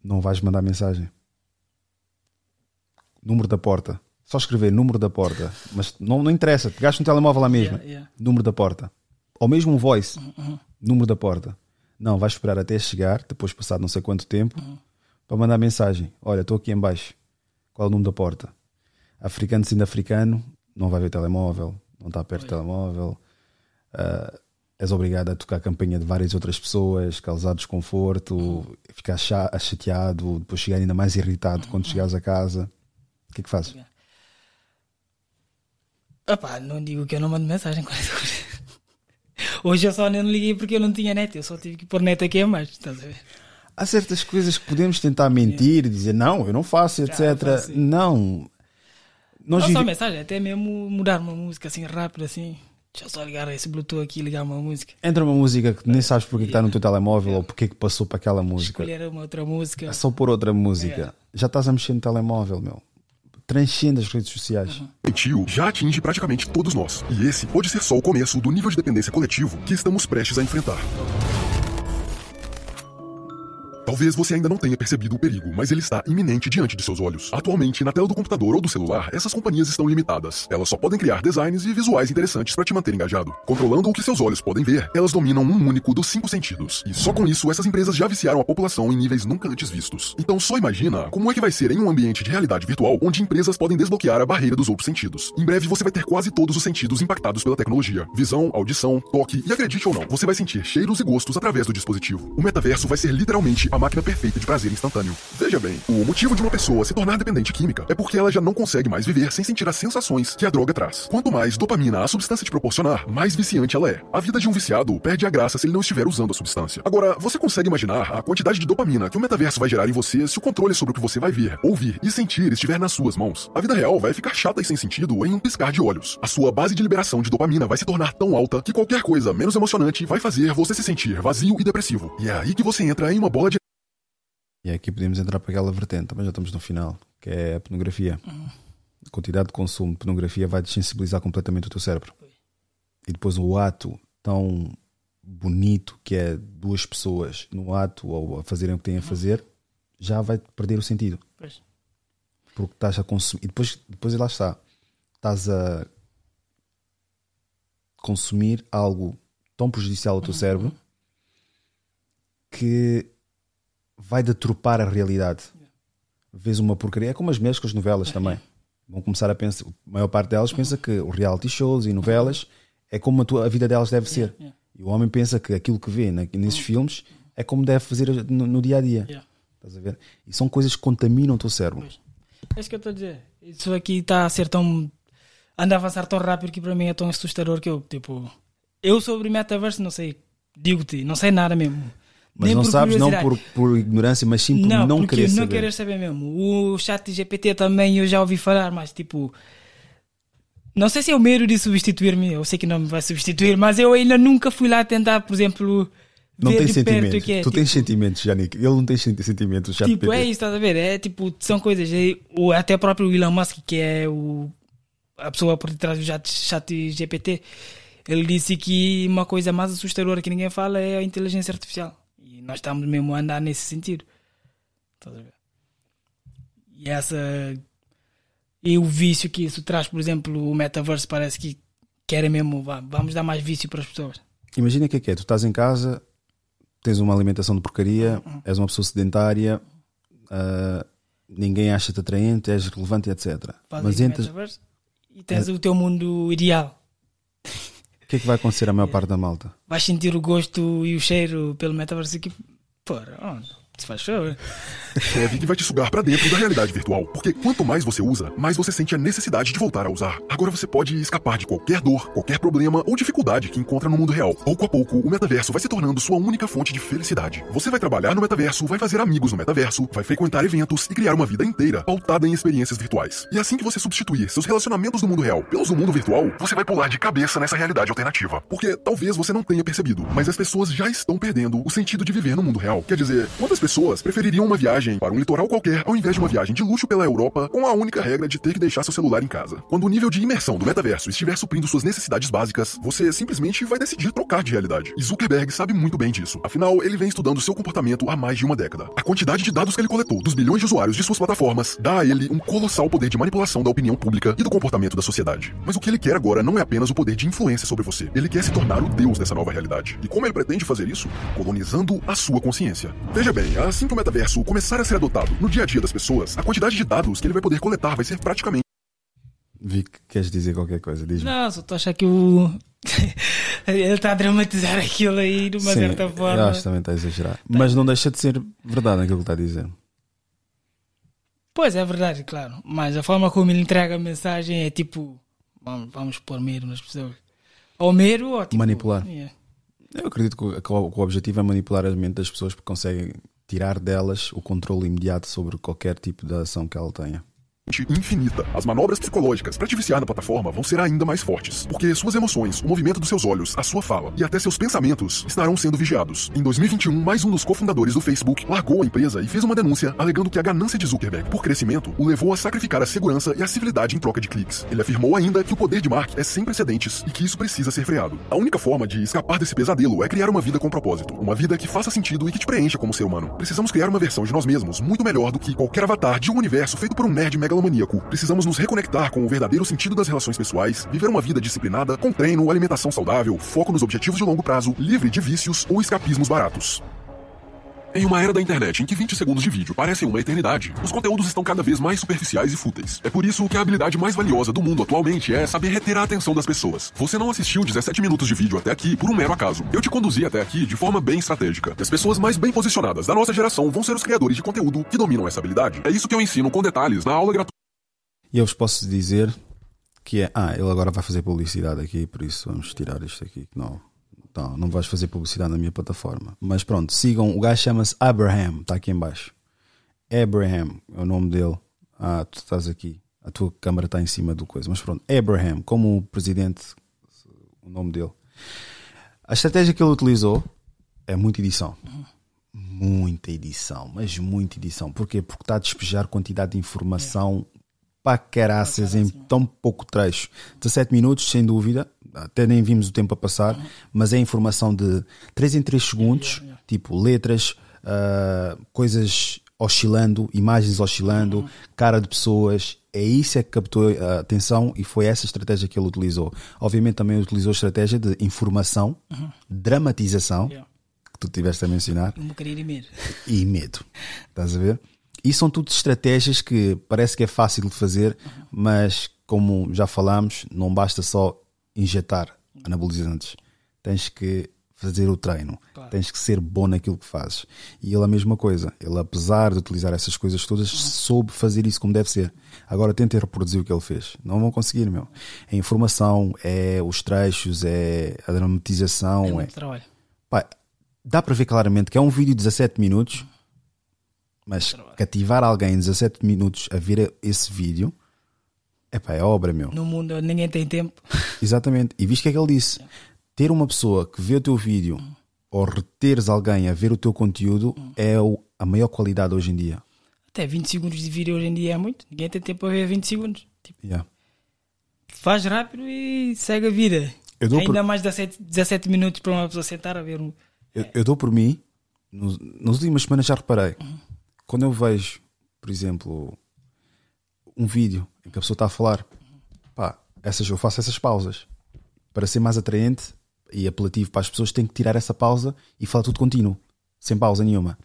Não vais mandar mensagem. Número da porta. Só escrever número da porta. Mas não, não interessa. Pegaste um telemóvel lá mesmo. Yeah, yeah. Número da porta. Ou mesmo um voice. Uhum. Número da porta. Não, vais esperar até chegar, depois passado não sei quanto tempo, Uhum. para mandar mensagem. Olha, estou aqui em baixo. Qual é o número da porta? Africano sendo africano, não vai ver telemóvel, não está perto do telemóvel. Ah, és obrigado a tocar a campanha de várias outras pessoas, causar desconforto, ficar cha- chateado, depois chegar ainda mais irritado quando chegares a casa. O que é que fazes? Epá, não digo que eu não mando mensagem com essa coisa. Hoje eu só não liguei porque eu não tinha net. Eu só tive que pôr net aqui a mais. Estás a ver? Há certas coisas que podemos tentar mentir e dizer não, eu não faço, etc. faço. Não. Nós não vive- só mensagem, até mesmo mudar uma música assim rápido assim. Deixa eu só ligar esse Bluetooth aqui e ligar uma música. Entra uma música que nem sabes porque que está no teu telemóvel ou porque que passou para aquela música. Escolher uma outra música. É só por outra música. Já estás a mexer no telemóvel, meu. Transcende as redes sociais. Doentio já atinge praticamente todos nós. E esse pode ser só o começo do nível de dependência coletivo que estamos prestes a enfrentar. Talvez você ainda não tenha percebido o perigo, mas ele está iminente diante de seus olhos. Atualmente, na tela do computador ou do celular, essas companhias estão limitadas. Elas só podem criar designs e visuais interessantes para te manter engajado. Controlando o que seus olhos podem ver, elas dominam um único dos cinco sentidos. E só com isso, essas empresas já viciaram a população em níveis nunca antes vistos. Então só imagina como é que vai ser em um ambiente de realidade virtual onde empresas podem desbloquear a barreira dos outros sentidos. Em breve você vai ter quase todos os sentidos impactados pela tecnologia: visão, audição, toque e acredite ou não, você vai sentir cheiros e gostos através do dispositivo. O metaverso vai ser literalmente a máquina perfeita de prazer instantâneo. Veja bem, o motivo de uma pessoa se tornar dependente química é porque ela já não consegue mais viver sem sentir as sensações que a droga traz. Quanto mais dopamina a substância te proporcionar, mais viciante ela é. A vida de um viciado perde a graça se ele não estiver usando a substância. Agora, você consegue imaginar a quantidade de dopamina que o metaverso vai gerar em você se o controle sobre o que você vai ver, ouvir e sentir estiver nas suas mãos? A vida real vai ficar chata e sem sentido em um piscar de olhos. A sua base de liberação de dopamina vai se tornar tão alta que qualquer coisa menos emocionante vai fazer você se sentir vazio e depressivo. E é aí que você entra em uma bola de E aqui podemos entrar para aquela vertente, mas já estamos no final, que é a pornografia. A quantidade de consumo de pornografia vai desensibilizar completamente o teu cérebro. E depois o ato tão bonito que é duas pessoas no ato ou a fazerem o que têm a fazer, já vai perder o sentido. Pois. Porque estás a consumir. E depois, depois lá está. Estás a consumir algo tão prejudicial ao teu cérebro que vai deturpar a realidade. Vês uma porcaria. É como as mesmas com as novelas também. Vão começar a pensar. A maior parte delas pensa que os reality shows e novelas é como a, tua, a vida delas deve ser. E o homem pensa que aquilo que vê na- nesses filmes é como deve fazer no, no dia a dia. Yeah. Estás a ver? E são coisas que contaminam o teu cérebro. É isso que eu estou a dizer. Isso aqui está a ser tão. anda a avançar tão rápido que para mim é tão assustador que eu, tipo. Eu sobre metaverso não sei. Digo-te, não sei nada mesmo. Mas Nem não por sabes, não por, por ignorância, mas sim por não, não, querer não saber. querer saber mesmo. O chat GPT também eu já ouvi falar, mas tipo. Não sei se é o medo de substituir-me, eu sei que não me vai substituir, mas eu ainda nunca fui lá tentar, por exemplo, Não tem perto sentimentos. é. tu tipo, tens sentimentos, Janik. Ele não tem senti- sentimentos. Já tipo, é isso, estás a ver? É tipo, são coisas. é, o, até o próprio Elon Musk, que é o, a pessoa por detrás do chat, chat GPT, ele disse que uma coisa mais assustadora que ninguém fala é a inteligência artificial. E nós estamos mesmo a andar nesse sentido. Estás a ver? E essa. E o vício que isso traz, por exemplo, o metaverse parece que querem mesmo. Vamos dar mais vício para as pessoas. Imagina o que é que é. Tu estás em casa, tens uma alimentação de porcaria, Uhum. és uma pessoa sedentária, ah, ninguém acha-te atraente, és relevante, etc. Mas entras. e tens o teu mundo ideal. O que é que vai acontecer à maior parte da malta? Vais sentir o gosto e o cheiro pelo metaverse aqui. Porra, onde? Se faz favor. É <laughs> que vai te sugar pra dentro da realidade virtual. Porque quanto mais você usa, mais você sente a necessidade de voltar a usar. Agora você pode escapar de qualquer dor, qualquer problema ou dificuldade que encontra no mundo real. Pouco a pouco, o metaverso vai se tornando sua única fonte de felicidade. Você vai trabalhar no metaverso, vai fazer amigos no metaverso, vai frequentar eventos e criar uma vida inteira pautada em experiências virtuais. E assim que você substituir seus relacionamentos do mundo real pelos do mundo virtual, você vai pular de cabeça nessa realidade alternativa. Porque talvez você não tenha percebido, mas as pessoas já estão perdendo o sentido de viver no mundo real. Quer dizer, quantas pessoas prefeririam uma viagem para um litoral qualquer ao invés de uma viagem de luxo pela Europa com a única regra de ter que deixar seu celular em casa? Quando o nível de imersão do metaverso estiver suprindo suas necessidades básicas, você simplesmente vai decidir trocar de realidade. E Zuckerberg sabe muito bem disso. Afinal, ele vem estudando seu comportamento há mais de uma década. A quantidade de dados que ele coletou dos bilhões de usuários de suas plataformas dá a ele um colossal poder de manipulação da opinião pública e do comportamento da sociedade. Mas o que ele quer agora não é apenas o poder de influência sobre você. Ele quer se tornar o deus dessa nova realidade. E como ele pretende fazer isso? Colonizando a sua consciência. Veja bem, assim que o metaverso começar a ser adotado no dia a dia das pessoas, a quantidade de dados que ele vai poder coletar vai ser praticamente Vi que queres dizer qualquer coisa, diz-me. Não, só estou a achar que o. <laughs> Ele está a dramatizar aquilo aí de uma Sim, certa eu forma. acho que também está a exagerar. Mas não deixa de ser verdade aquilo que está a dizer. Pois é verdade, claro. Mas a forma como ele entrega a mensagem é tipo. Vamos, vamos pôr medo nas pessoas. Ou medo ou tipo. Manipular. Yeah. Eu acredito que o, que o- que o objetivo é manipular a mente das pessoas porque conseguem tirar delas o controle imediato sobre qualquer tipo de ação que ela tenha. Infinita. As manobras psicológicas para te viciar na plataforma vão ser ainda mais fortes, porque suas emoções, o movimento dos seus olhos, a sua fala e até seus pensamentos estarão sendo vigiados. Em 2021, mais um dos cofundadores do Facebook largou a empresa e fez uma denúncia alegando que a ganância de Zuckerberg por crescimento o levou a sacrificar a segurança e a civilidade em troca de cliques. Ele afirmou ainda que o poder de Mark é sem precedentes e que isso precisa ser freado. A única forma de escapar desse pesadelo é criar uma vida com propósito, uma vida que faça sentido e que te preencha como ser humano. Precisamos criar uma versão de nós mesmos muito melhor do que qualquer avatar de um universo feito por um nerd megalomaníaco. Precisamos nos reconectar com o verdadeiro sentido das relações pessoais, viver uma vida disciplinada, com treino, alimentação saudável, foco nos objetivos de longo prazo, livre de vícios ou escapismos baratos. Em uma era da internet em que 20 segundos de vídeo parecem uma eternidade, os conteúdos estão cada vez mais superficiais e fúteis. É por isso que a habilidade mais valiosa do mundo atualmente é saber reter a atenção das pessoas. Você não assistiu 17 minutos de vídeo até aqui por um mero acaso. Eu te conduzi até aqui de forma bem estratégica. As pessoas mais bem posicionadas da nossa geração vão ser os criadores de conteúdo que dominam essa habilidade. É isso que eu ensino com detalhes na aula gratuita. E eu vos posso dizer que é. Ah, ele agora vai fazer publicidade aqui, por isso vamos tirar isto aqui. Não, não, não vais fazer publicidade na minha plataforma. Mas pronto, sigam. O gajo chama-se Abraham, está aqui em baixo. Abraham é o nome dele. Ah, tu estás aqui. A tua câmera está em cima do coisa. Mas pronto, Abraham, como o presidente, o nome dele. A estratégia que ele utilizou é muita edição. Muita edição, mas muita edição. Porquê? Porque está a despejar quantidade de informação para caraças em tão pouco trecho. 17 minutos, sem dúvida. Até nem vimos o tempo a passar, mas é informação de 3 em 3 segundos, tipo letras, ah, coisas oscilando, imagens oscilando, cara de pessoas. É isso é que captou a atenção e foi essa estratégia que ele utilizou. Obviamente também utilizou a estratégia de informação, Uhum. dramatização, que tu tiveste a mencionar, Um bocadinho de medo. e medo. Estás a ver? E são tudo estratégias que parece que é fácil de fazer, mas como já falámos, não basta só injetar anabolizantes. Tens que fazer o treino. Tens que ser bom naquilo que fazes. E ele a mesma coisa. Ele, apesar de utilizar essas coisas todas, soube fazer isso como deve ser. Agora tentem reproduzir o que ele fez. Não vão conseguir, meu. É informação, é os trechos, é a dramatização. É É muito trabalho. Pá, dá para ver claramente que é um vídeo de 17 minutos, mas cativar alguém em 17 minutos a ver esse vídeo, epá, é obra, meu. No mundo ninguém tem tempo. <laughs> Exatamente. E viste o que é que ele disse? Ter uma pessoa que vê o teu vídeo ou reteres alguém a ver o teu conteúdo é o- a maior qualidade hoje em dia. Até 20 segundos de vídeo hoje em dia é muito. Ninguém tem tempo para ver 20 segundos. Tipo, Yeah. faz rápido e segue a vida. Eu dou Ainda por- mais 17, 17 minutos para uma pessoa sentar a ver um. Eu, eu dou por mim, nos, nas últimas semanas já reparei, quando eu vejo, por exemplo, um vídeo em que a pessoa está a falar, pá, essas, eu faço essas pausas para ser mais atraente e apelativo para as pessoas, tenho que tirar essa pausa e falar tudo contínuo, sem pausa nenhuma.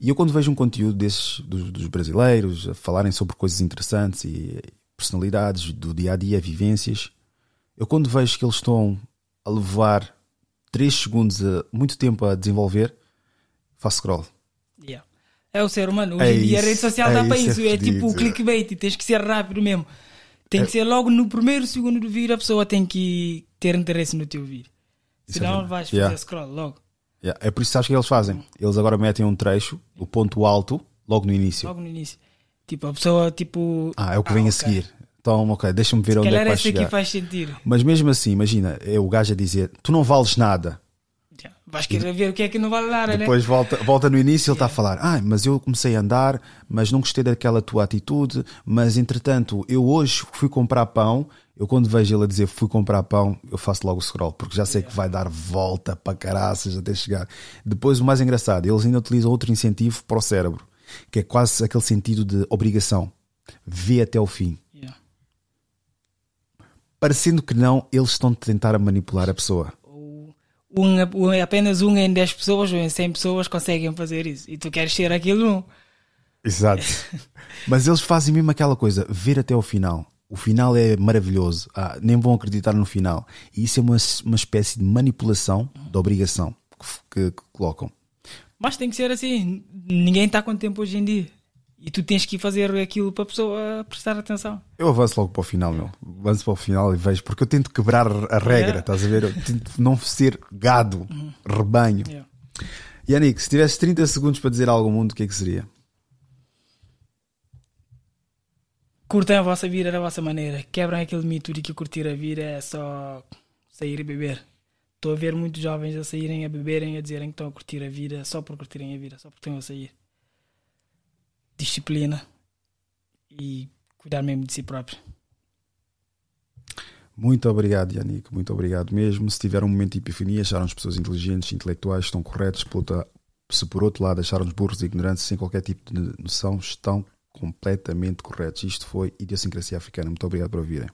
E eu quando vejo um conteúdo desses dos, dos brasileiros a falarem sobre coisas interessantes e personalidades do dia a dia, vivências, eu quando vejo que eles estão a levar 3 segundos, a, muito tempo a desenvolver, faço scroll. É o ser humano. Hoje É em dia a rede social é dá para isso, é É, tipo o clickbait. Tens que ser rápido mesmo. Tem É- que ser logo no primeiro segundo do vídeo. A pessoa tem que ter interesse no teu vídeo. Senão Exatamente. vais fazer Yeah. scroll logo. Yeah, É por isso que sabes o que eles fazem? Eles agora metem um trecho, o ponto alto, logo no início. Logo no início. Tipo, a pessoa, tipo. Ah, é o que vem a seguir. Então, ok, deixa-me ver onde é que vai esse aqui chegar. faz sentido. Mas mesmo assim, imagina, é o gajo a dizer: Tu não vales nada. Vais querer ver o que é que não vale nada, né? Depois volta, volta no início ele está a falar: Ah, mas eu comecei a andar, mas não gostei daquela tua atitude. Mas entretanto, eu hoje fui comprar pão. Eu, quando vejo ele a dizer fui comprar pão, eu faço logo o scroll, porque já sei que vai dar volta para caraças até chegar. Depois, o mais engraçado, eles ainda utilizam outro incentivo para o cérebro, que é quase aquele sentido de obrigação. Vê até o fim. Yeah. Parecendo que não, eles estão a tentar manipular a pessoa. Um, apenas um em 10 pessoas ou em 100 pessoas conseguem fazer isso. E tu queres ser aquele um. Exato. <laughs> Mas eles fazem mesmo aquela coisa, ver até o final. O final é maravilhoso. Ah, nem vão acreditar no final. E isso é uma, uma espécie de manipulação de obrigação que, que- que colocam. Mas tem que ser assim. Ninguém está com tempo hoje em dia. E tu tens que fazer aquilo para a pessoa prestar atenção. Eu avanço logo para o final, meu. Avanço para o final e vejo, porque eu tento quebrar a regra, Yeah. estás a ver? Eu tento não ser gado, rebanho. Yeah. Yannick, se tivesse 30 segundos para dizer algo ao mundo, o que é que seria? Curtem a vossa vida da vossa maneira. Quebram aquele mito de que curtir a vida é só sair e beber. Estou a ver muitos jovens a saírem a beberem, a dizerem que estão a curtir a vida só por curtirem a vida, só porque estão a sair. Disciplina e cuidar mesmo de si próprio. Muito obrigado, Yannick. Muito obrigado mesmo. Se tiver um momento de epifania, acharam-nos pessoas inteligentes, intelectuais, estão corretos. Se por outro lado acharam-nos burros e ignorantes, sem qualquer tipo de noção, estão completamente corretos. Isto foi Idiosincrasia Africana. Muito obrigado por ouvirem.